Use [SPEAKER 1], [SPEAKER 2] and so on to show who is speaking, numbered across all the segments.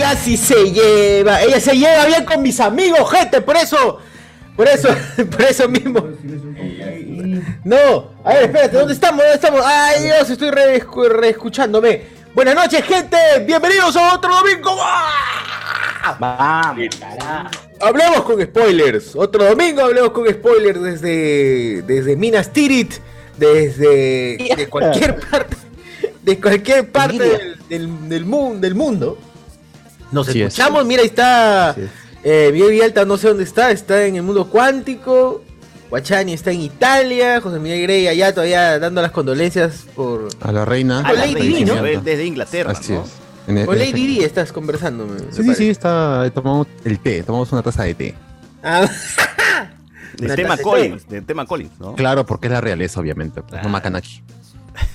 [SPEAKER 1] Ella sí se lleva, ella se lleva bien con mis amigos, gente, por eso, por eso, por eso mismo. No, a ver, espérate, ¿dónde estamos? ¿Dónde estamos? Ay Dios, estoy reescu- reescuchándome. Buenas noches, gente, bienvenidos a otro domingo.
[SPEAKER 2] Vamos.
[SPEAKER 1] Hablemos con spoilers. Otro domingo hablemos con spoilers desde, desde Minas Tirith, desde de cualquier parte, de cualquier parte del, del, del mundo. Nos
[SPEAKER 3] es.
[SPEAKER 1] escuchamos, mira, ahí está eh, Miguel Villalta, no sé dónde está, está en el mundo cuántico. Guachani está en Italia, José Miguel Grey allá todavía dando las condolencias por...
[SPEAKER 3] A la reina.
[SPEAKER 1] A la Lady Di, ¿no?
[SPEAKER 2] Desde Inglaterra,
[SPEAKER 3] Así
[SPEAKER 2] ¿no?
[SPEAKER 3] es. En el-
[SPEAKER 1] Con Lady. Di estás conversando. me- me
[SPEAKER 3] Sí, sí,
[SPEAKER 1] parece.
[SPEAKER 3] sí, está, tomamos el té, tomamos una taza de té.
[SPEAKER 1] Ah,
[SPEAKER 2] Del tema Collins, del tema Collins, ¿no?
[SPEAKER 3] Claro, porque es la realeza, obviamente. pues,
[SPEAKER 2] Claro.
[SPEAKER 3] No Macanaki.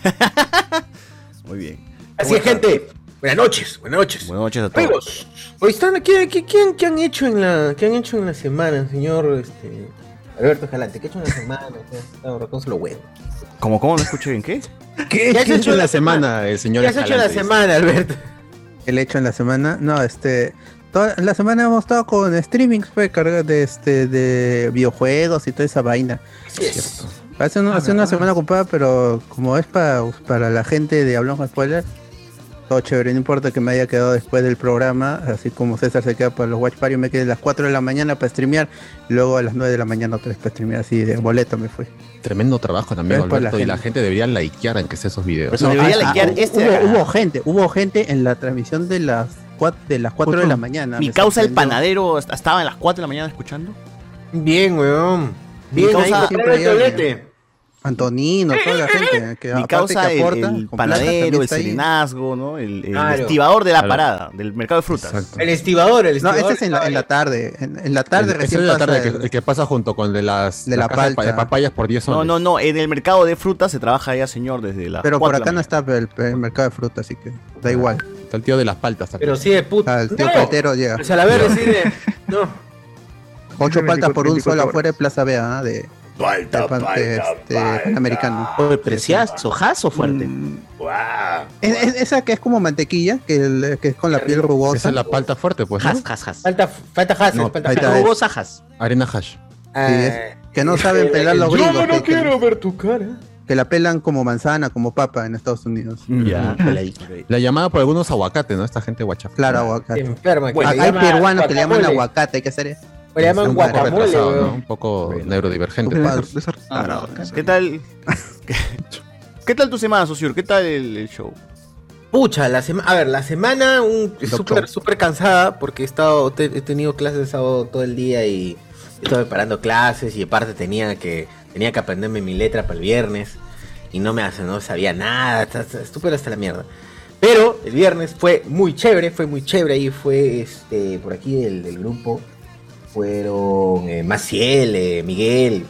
[SPEAKER 2] Muy bien.
[SPEAKER 1] Así es, gente. Buenas noches, buenas noches.
[SPEAKER 2] Buenas noches a todos.
[SPEAKER 1] Amigos, hoy están ¿qué, qué, qué han, qué han hecho en la qué han hecho en la semana, señor este, Alberto Jalante? ¿Qué ha hecho en la semana? Está reconoce lo bueno.
[SPEAKER 2] ¿Cómo, cómo no escuché bien? ¿Qué?
[SPEAKER 3] ¿Qué,
[SPEAKER 1] ¿Qué has hecho
[SPEAKER 3] en
[SPEAKER 1] la
[SPEAKER 3] la semana, el señor
[SPEAKER 1] ¿Qué has hecho en la semana, Alberto?
[SPEAKER 4] el hecho en la semana. No, este. Toda la semana hemos estado con streamings, fue carga de este de videojuegos y toda esa vaina.
[SPEAKER 1] Cierto.
[SPEAKER 4] Hace, una- hace una semana ocupada, pero como es para, para la gente de Hablamos con Spoiler, todo chévere, no importa que me haya quedado después del programa, así como César se queda para los Watch Party, me quedé a las 4 de la mañana para streamear, luego a las 9 de la mañana otra vez para streamear, así de boleto me fui.
[SPEAKER 3] Tremendo trabajo también,
[SPEAKER 4] por la
[SPEAKER 3] Alberto. y la
[SPEAKER 4] gente.
[SPEAKER 3] gente debería likear en que sea esos videos.
[SPEAKER 2] Eso debería
[SPEAKER 4] ah,
[SPEAKER 2] likear
[SPEAKER 4] ah,
[SPEAKER 2] este
[SPEAKER 4] hubo, gente, hubo gente en la transmisión de las 4 de las 4 de la mañana.
[SPEAKER 2] Mi causa el panadero est- estaba en las 4 de la mañana escuchando.
[SPEAKER 1] Bien, weón. Bien,
[SPEAKER 2] Mi
[SPEAKER 1] ahí
[SPEAKER 2] causa-
[SPEAKER 1] compraron
[SPEAKER 4] Antonino, toda la gente que
[SPEAKER 2] Mi causa
[SPEAKER 4] que
[SPEAKER 2] el,
[SPEAKER 4] aporta,
[SPEAKER 2] el
[SPEAKER 4] plata,
[SPEAKER 2] panadero, el serenazgo, ¿no? El, el
[SPEAKER 1] Claro.
[SPEAKER 2] estibador de la
[SPEAKER 3] Claro.
[SPEAKER 2] parada, del mercado de frutas.
[SPEAKER 3] Exacto.
[SPEAKER 1] El estibador, el
[SPEAKER 4] No,
[SPEAKER 1] estibador.
[SPEAKER 4] este es en la, en la tarde. En, en la tarde
[SPEAKER 3] El-
[SPEAKER 4] recién
[SPEAKER 3] es la tarde,
[SPEAKER 4] el-
[SPEAKER 3] que- el que pasa junto con el de las
[SPEAKER 4] De la
[SPEAKER 3] cajas de papayas por 10
[SPEAKER 2] No,
[SPEAKER 3] soles.
[SPEAKER 2] no, no, en el mercado de frutas se trabaja ya, señor, desde la.
[SPEAKER 4] Pero por acá no está el, el mercado de fruta, así que da igual.
[SPEAKER 3] Está el tío de las paltas. acá.
[SPEAKER 1] Pero sí de puta.
[SPEAKER 4] Al tío
[SPEAKER 1] No.
[SPEAKER 4] Paltero llega.
[SPEAKER 1] O sea, la verdad sí de... No.
[SPEAKER 4] Ocho paltas por un solo afuera de Plaza Bea, ¿ah? de, De, pan- de, este, panamericano.
[SPEAKER 5] Oye, preciazo, jazo fuerte.
[SPEAKER 4] Es- es- esa que es como mantequilla, que, el- que es con la piel
[SPEAKER 3] Esa
[SPEAKER 4] rugosa.
[SPEAKER 3] es la palta fuerte, pues, ¿no?
[SPEAKER 5] Jas, jas, jas.
[SPEAKER 1] Falta, falta Hassel,
[SPEAKER 4] No.
[SPEAKER 5] Rugosa jas.
[SPEAKER 3] Arena hash.
[SPEAKER 1] Ah,
[SPEAKER 4] que no saben pelar los
[SPEAKER 1] Yo
[SPEAKER 4] gringos.
[SPEAKER 1] no
[SPEAKER 4] que- que-
[SPEAKER 1] quiero ver tu cara.
[SPEAKER 4] Que la pelan como manzana, como papa en Estados Unidos.
[SPEAKER 5] Ya, peladito.
[SPEAKER 3] La llamada por algunos aguacate, ¿no? Esta gente guachafa.
[SPEAKER 4] Claro, aguacate.
[SPEAKER 1] Enferma. que
[SPEAKER 4] Bueno,
[SPEAKER 1] le
[SPEAKER 4] hay peruanos que le llaman aguacate, hay que hacer eso.
[SPEAKER 1] Le llaman
[SPEAKER 4] Un
[SPEAKER 3] Un poco
[SPEAKER 1] guacamole,
[SPEAKER 3] ¿no? Un poco neurodivergente.
[SPEAKER 5] Ah,
[SPEAKER 2] ¿Qué tal? ¿Qué, tal tu semana, socio? ¿Qué tal el, el show?
[SPEAKER 1] Pucha, la semana, a ver, la semana un súper súper cansada porque he estado te- he tenido clases de sábado todo el día y estaba preparando clases y aparte tenía que tenía que aprenderme mi letra para el viernes y no me hace no sabía nada, súper hasta la mierda. Pero el viernes fue muy chévere, fue muy chévere ahí fue este por aquí del, del grupo fueron eh, Maciel, eh, Miguel,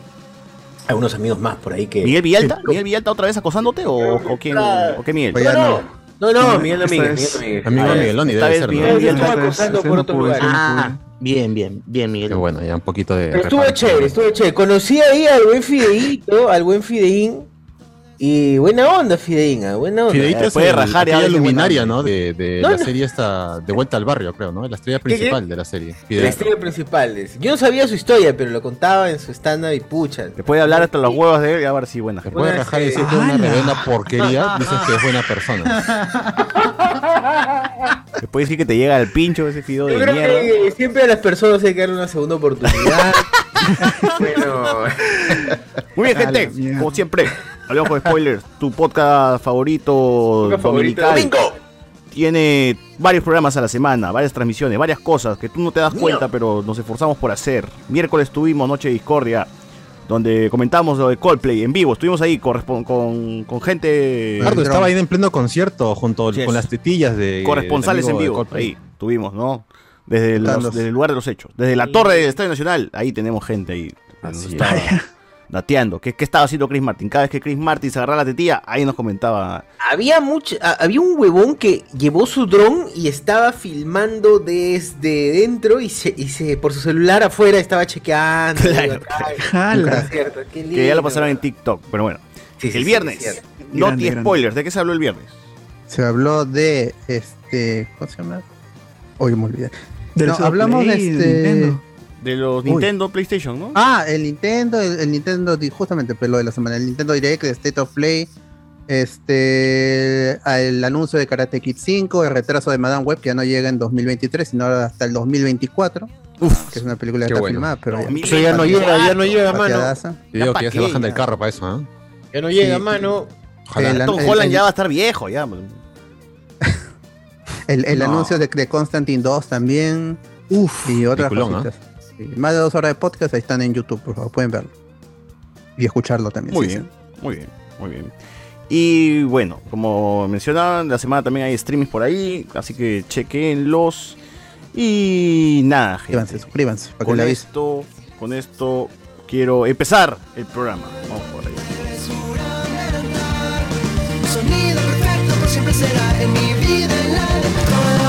[SPEAKER 1] algunos amigos más por ahí que
[SPEAKER 2] ¿Miguel Villalta? ¿Miguel Villalta otra vez acosándote o, o quién? ¿O qué Miguel?
[SPEAKER 4] Pues ya
[SPEAKER 1] no,
[SPEAKER 4] no.
[SPEAKER 1] no, no, Miguel Domínguez, Miguel Domínguez.
[SPEAKER 3] Amigo de Migueloni
[SPEAKER 2] esta
[SPEAKER 3] debe
[SPEAKER 2] vez
[SPEAKER 3] ser,
[SPEAKER 2] Miguel Villalta.
[SPEAKER 1] estaba acosando por otro lugar.
[SPEAKER 5] Ah, bien, bien, bien, Miguel.
[SPEAKER 3] Qué bueno, ya un poquito de.
[SPEAKER 1] Pero estuvo chévere, estuvo chévere. Conocí ahí al buen Fideíto, al buen Fideín. Y buena onda, Fideín, ah, buena onda.
[SPEAKER 3] Es
[SPEAKER 2] puede rajar habla de
[SPEAKER 3] luminaria, ¿no? De, de
[SPEAKER 1] No,
[SPEAKER 3] la
[SPEAKER 1] no.
[SPEAKER 3] serie esta, de vuelta al barrio, creo, ¿no? La estrella
[SPEAKER 1] qué?
[SPEAKER 3] principal de la serie.
[SPEAKER 1] La estrella principal. es- Yo no sabía su historia, pero lo contaba en su stand-up y pucha.
[SPEAKER 2] Te puede hablar hasta los huevos de él y a ver si buena.
[SPEAKER 3] Te puede rajar y decir que es una reverenda porquería, dices que es buena persona.
[SPEAKER 2] puedes decir que te llega al pincho ese fideo
[SPEAKER 1] Yo
[SPEAKER 2] de
[SPEAKER 1] creo
[SPEAKER 2] mierda.
[SPEAKER 1] que siempre a las personas hay que darle una segunda oportunidad. bueno,
[SPEAKER 2] Muy bien, gente. Como siempre, hablamos de spoilers. Tu podcast favorito,
[SPEAKER 1] Podcast domingo.
[SPEAKER 2] Tiene varios programas a la semana, varias transmisiones, varias cosas que tú no te das cuenta, pero nos esforzamos por hacer. Miércoles tuvimos Noche de Discordia, donde comentamos lo de Coldplay en vivo. Estuvimos ahí con, con gente.
[SPEAKER 3] Ricardo
[SPEAKER 4] dron.
[SPEAKER 3] estaba ahí en pleno concierto junto con las tetillas de.
[SPEAKER 2] corresponsales en vivo. Ahí tuvimos, ¿no? Desde, los- desde el lugar de los hechos. Desde la torre del Estadio Nacional, ahí tenemos gente ahí.
[SPEAKER 3] Así
[SPEAKER 2] estaba dateando. ¿Qué, ¿Qué estaba haciendo Chris Martin? Cada vez que Chris Martin se agarraba la tetilla, ahí nos comentaba.
[SPEAKER 1] había mucho, a- había un huevón que llevó su dron y estaba filmando desde dentro y se, y se por su celular afuera estaba chequeando.
[SPEAKER 2] Claro.
[SPEAKER 1] acá,
[SPEAKER 4] Jala.
[SPEAKER 1] es cierto, qué
[SPEAKER 2] Que ya lo pasaron en TikTok, pero bueno.
[SPEAKER 1] Sí, sí,
[SPEAKER 2] el
[SPEAKER 1] sí,
[SPEAKER 2] viernes,
[SPEAKER 1] es cierto.
[SPEAKER 2] no
[SPEAKER 4] Grande, grande.
[SPEAKER 2] spoilers. ¿De qué se habló el viernes?
[SPEAKER 4] Se habló de este. ¿Cómo se llama? Hoy me olvidé.
[SPEAKER 6] Del
[SPEAKER 4] No, hablamos de este.
[SPEAKER 6] Nintendo.
[SPEAKER 2] De los
[SPEAKER 4] Uy.
[SPEAKER 2] Nintendo, PlayStation, ¿no?
[SPEAKER 4] Ah, el Nintendo, el, el Nintendo, justamente pero lo de la semana, el Nintendo Direct, el State of Play, este, el anuncio de Karate Kid 5, el retraso de Madame Web que ya no llega en 2023, sino hasta el 2024, que es una película que está
[SPEAKER 3] bueno.
[SPEAKER 4] filmada, pero ya,
[SPEAKER 1] Eso ya no llega, ya no llega, mano.
[SPEAKER 3] Yo digo que ya se bajan del carro para eso, ¿eh?
[SPEAKER 1] Ya no llega,
[SPEAKER 4] Sí.
[SPEAKER 1] mano.
[SPEAKER 3] Ojalá.
[SPEAKER 4] El-
[SPEAKER 2] Tom Holland
[SPEAKER 4] el-
[SPEAKER 2] ya va a estar viejo, ya.
[SPEAKER 4] El, el
[SPEAKER 2] No.
[SPEAKER 4] anuncio de, de Constantine 2 también,
[SPEAKER 6] Uf.
[SPEAKER 4] y otras
[SPEAKER 3] peliculón,
[SPEAKER 4] cositas. Sí, Más de dos horas de podcast, ahí están en YouTube, por favor, pueden verlo. Y escucharlo también.
[SPEAKER 2] Muy
[SPEAKER 4] sí,
[SPEAKER 2] bien, muy bien, muy bien. Y bueno, como mencionaban, la semana también hay streamings por ahí, así que chequenlos. Y nada,
[SPEAKER 4] sí. Suscríbanse,
[SPEAKER 2] gente.
[SPEAKER 4] suscríbanse, para que
[SPEAKER 2] Con
[SPEAKER 4] la avisen.
[SPEAKER 2] esto, con esto quiero empezar el programa. Vamos por ahí.
[SPEAKER 7] Sonido siempre será en mi vida el ¿Estás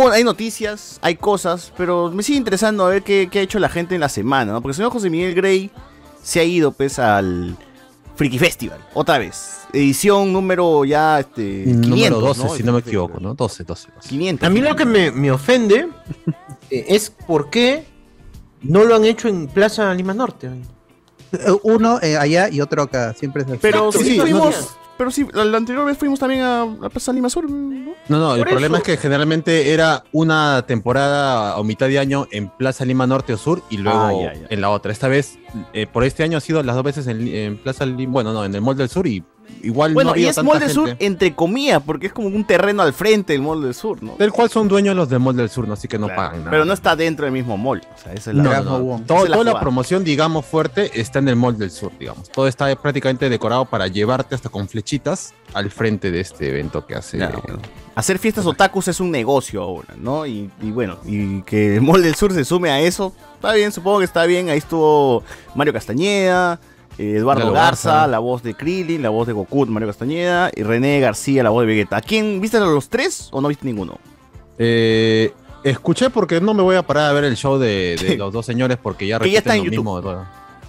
[SPEAKER 2] hubo- hay noticias, hay cosas, pero me sigue interesando a ver qué, qué ha hecho la gente en la semana, ¿no? Porque el señor José Miguel Grey se ha ido, pues, al Freaky Festival, otra vez. Edición número ya, este, 500,
[SPEAKER 3] Número 12,
[SPEAKER 2] ¿no?
[SPEAKER 3] si no me equivoco, ¿no? 12, 12. 12.
[SPEAKER 2] 500.
[SPEAKER 1] A mí lo que me, me ofende eh, es por qué no lo han hecho en Plaza Lima Norte.
[SPEAKER 4] Eh, Uno eh, allá y otro acá, siempre es así.
[SPEAKER 2] Pero
[SPEAKER 1] Exacto,
[SPEAKER 2] sí,
[SPEAKER 1] sí,
[SPEAKER 2] fuimos,
[SPEAKER 1] no-
[SPEAKER 2] pero sí, la, la anterior vez fuimos también a, a Plaza Lima Sur, ¿no?
[SPEAKER 3] No, no, el problema es que generalmente era una temporada o mitad de año en Plaza Lima Norte o Sur y luego
[SPEAKER 2] Ah, ya, ya.
[SPEAKER 3] en la otra. Esta vez, eh, por este año ha sido las dos veces en, en Plaza Lima, bueno, no, en el Mall del Sur y igual
[SPEAKER 2] Bueno,
[SPEAKER 3] no
[SPEAKER 2] y es
[SPEAKER 3] tanta
[SPEAKER 2] Mall del Sur, entre comillas, porque es como un terreno al frente del Mall del Sur, ¿no?
[SPEAKER 3] Del cual son dueños los del Mall del Sur, ¿no? así que no
[SPEAKER 2] Claro,
[SPEAKER 3] pagan nada.
[SPEAKER 2] Pero no está dentro del mismo mall. O sea, esa es la
[SPEAKER 3] No,
[SPEAKER 4] No,
[SPEAKER 3] no, no.
[SPEAKER 4] no, no.
[SPEAKER 3] Todo-
[SPEAKER 2] Esa es la
[SPEAKER 3] toda la promoción, digamos, fuerte está en el Mall del Sur, digamos. Todo está prácticamente decorado para llevarte hasta con flechitas al frente de este evento que hace.
[SPEAKER 2] Hacer fiestas otakus es un negocio ahora, ¿no? Y, y bueno, y que el Mall del Sur se sume a eso, está bien, supongo que está bien. Ahí estuvo Mario Castañeda, Eduardo
[SPEAKER 3] Lalo
[SPEAKER 2] Garza,
[SPEAKER 3] Garza.
[SPEAKER 2] la voz de Krillin, la voz de Goku, Mario Castañeda, y René García, la voz de Vegeta. ¿A quién viste a los tres o no viste ninguno?
[SPEAKER 3] Eh, escuché porque no me voy a parar a ver el show de, de los dos señores porque ya
[SPEAKER 2] Que ya está
[SPEAKER 3] repiten
[SPEAKER 2] en
[SPEAKER 3] lo
[SPEAKER 2] YouTube.
[SPEAKER 3] mismo. todo.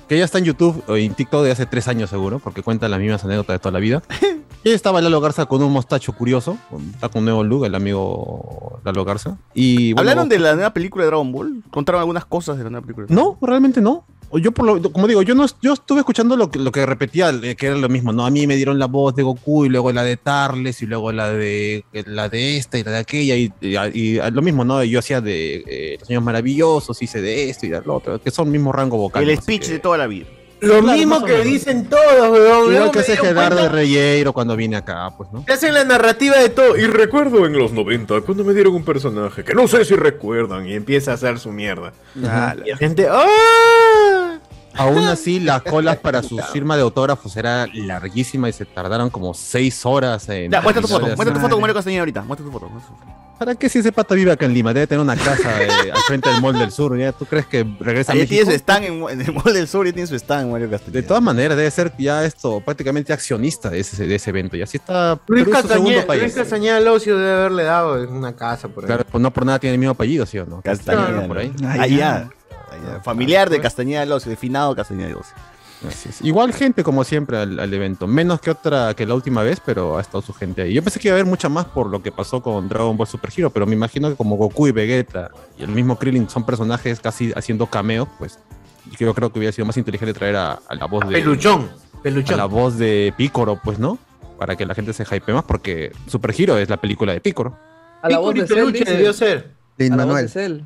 [SPEAKER 3] que ella está en YouTube o en TikTok de hace tres años seguro, porque cuenta las mismas anécdotas de toda la vida. Y estaba Lalo Garza con un mostacho curioso, está con un nuevo look, el amigo Lalo Garza. Y bueno,
[SPEAKER 2] ¿Hablaron de la nueva película de Dragon Ball? ¿Contaron algunas cosas de la nueva película?
[SPEAKER 3] No, realmente no. Yo, por lo, como digo, yo no yo estuve escuchando lo que, lo que repetía, eh, que era lo mismo, ¿no? A mí me dieron la voz de Goku y luego la de Tarles y luego la de la de esta y la de aquella y, y- y lo mismo, ¿no? Yo hacía de eh, Los Años Maravillosos, hice de esto y de lo otro, que son mismo rango vocal.
[SPEAKER 2] El speech
[SPEAKER 3] que-
[SPEAKER 2] de toda la vida.
[SPEAKER 1] Lo
[SPEAKER 3] Claro,
[SPEAKER 1] mismo que dicen todos, weón.
[SPEAKER 3] Igual que hace Gerardo
[SPEAKER 1] cuenta-
[SPEAKER 3] Reyeiro cuando viene acá, pues, ¿no?
[SPEAKER 1] Te hacen la narrativa de todo. Y recuerdo en los 90 cuando me dieron un personaje que no sé si recuerdan. Y empieza a hacer su mierda. Y la gente. ¡Ah!
[SPEAKER 3] Aún así, las colas para su firma de autógrafos era larguísima y se tardaron como seis horas en.
[SPEAKER 2] Ya, muestra tu foto,
[SPEAKER 3] de
[SPEAKER 2] muestra tu foto con Mario Castañeda ahorita. Muestra tu foto. muestra tu foto.
[SPEAKER 3] ¿Para qué si ese pata vive acá en Lima? Debe tener una casa eh, al frente del Mall del Sur. ¿ya? ¿Tú crees que regresa a
[SPEAKER 2] Ahí tiene
[SPEAKER 3] México?
[SPEAKER 2] su stand en, en el Mall del Sur, ya tiene su stand Mario
[SPEAKER 3] De
[SPEAKER 2] Castañeda.
[SPEAKER 3] todas maneras, debe ser ya esto prácticamente accionista de ese, de ese evento. Y así está
[SPEAKER 1] Luis
[SPEAKER 3] Perú es su segundo
[SPEAKER 1] Castañeda,
[SPEAKER 3] país.
[SPEAKER 1] Luis Castañeda Locio debe haberle dado una casa por ahí.
[SPEAKER 3] Claro, pues no por nada tiene el mismo apellido, ¿sí o no?
[SPEAKER 2] Castañeda.
[SPEAKER 3] por ahí.
[SPEAKER 2] Allá. Allá. Familiar de Castañeda de Ocio, de finado Castañeda de Ocio.
[SPEAKER 3] Así es. Igual gente como siempre al, al evento, menos que otra que la última vez, pero ha estado su gente ahí. Yo pensé que iba a haber mucha más por lo que pasó con Dragon Ball Super Hero, pero me imagino que como Goku y Vegeta y el mismo Krillin son personajes casi haciendo cameos, pues yo creo que hubiera sido más inteligente traer a, a la voz de
[SPEAKER 1] Peluchón.
[SPEAKER 3] a
[SPEAKER 1] Peluchón.
[SPEAKER 3] la voz de Picoro, pues, ¿no? Para que la gente se hype más, porque Super Hero es la película de Picoro.
[SPEAKER 6] A la voz de Cell,
[SPEAKER 1] debió ser.
[SPEAKER 4] Lin
[SPEAKER 6] A la voz de
[SPEAKER 4] Manuel.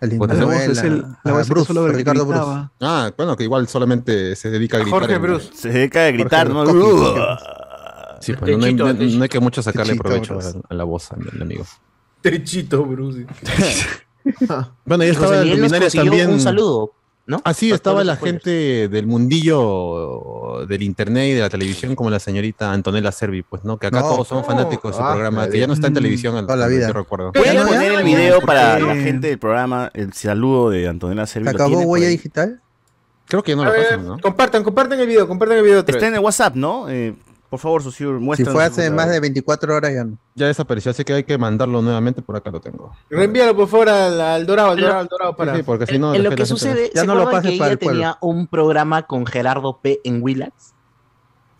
[SPEAKER 4] El Lin
[SPEAKER 8] La voz
[SPEAKER 4] Manuel.
[SPEAKER 8] es el- la voz es
[SPEAKER 4] Bruce,
[SPEAKER 8] solo
[SPEAKER 4] Ricardo Bruce.
[SPEAKER 3] Ah, bueno, que igual solamente se dedica a gritar.
[SPEAKER 1] Jorge
[SPEAKER 3] en-
[SPEAKER 1] Bruce.
[SPEAKER 2] Se dedica a gritar, ¿no?
[SPEAKER 4] Coqui,
[SPEAKER 2] Uh,
[SPEAKER 3] Sí, pues no hay,
[SPEAKER 1] Techito,
[SPEAKER 3] no hay-
[SPEAKER 1] Techito.
[SPEAKER 3] no hay que mucho sacarle
[SPEAKER 4] Techito
[SPEAKER 3] provecho a, a la voz, amigo.
[SPEAKER 1] Techito Bruce.
[SPEAKER 3] Bueno, y
[SPEAKER 5] Y
[SPEAKER 3] estaba
[SPEAKER 5] consiguió
[SPEAKER 3] también.
[SPEAKER 5] un saludo, ¿no?
[SPEAKER 3] Así estaba la gente del mundillo del internet y de la televisión, como la señorita Antonella Servi, pues, ¿no? Que acá
[SPEAKER 4] No.
[SPEAKER 3] todos somos fanáticos de su
[SPEAKER 1] Ah,
[SPEAKER 3] programa, que ya no está en televisión, al-
[SPEAKER 4] toda la vida.
[SPEAKER 3] recuerdo.
[SPEAKER 4] ¿Ya no?
[SPEAKER 2] poner el video para la gente del programa, el saludo de Antonella
[SPEAKER 4] ¿Se
[SPEAKER 2] Servi.
[SPEAKER 4] acabó huella digital?
[SPEAKER 3] Creo que ya no
[SPEAKER 1] A
[SPEAKER 3] lo
[SPEAKER 1] ver,
[SPEAKER 3] pasan, ¿no?
[SPEAKER 1] Compartan, compartan el video, compartan el video.
[SPEAKER 2] Está
[SPEAKER 1] vez.
[SPEAKER 2] en el WhatsApp, ¿no? Eh, por favor,
[SPEAKER 4] Si
[SPEAKER 2] muestra.
[SPEAKER 4] fue hace más de 24 horas ya no.
[SPEAKER 3] Ya desapareció, así que hay que mandarlo nuevamente, por acá lo tengo.
[SPEAKER 1] Reenvíalo por favor al, al Dorado, al Dorado, al Dorado para.
[SPEAKER 3] Sí, sí, porque si no...
[SPEAKER 5] en lo que sucede,
[SPEAKER 4] Ya
[SPEAKER 5] ¿se
[SPEAKER 4] no lo pases
[SPEAKER 5] que
[SPEAKER 4] para
[SPEAKER 5] ella
[SPEAKER 4] el
[SPEAKER 5] tenía un programa con Gerardo P. en Willax?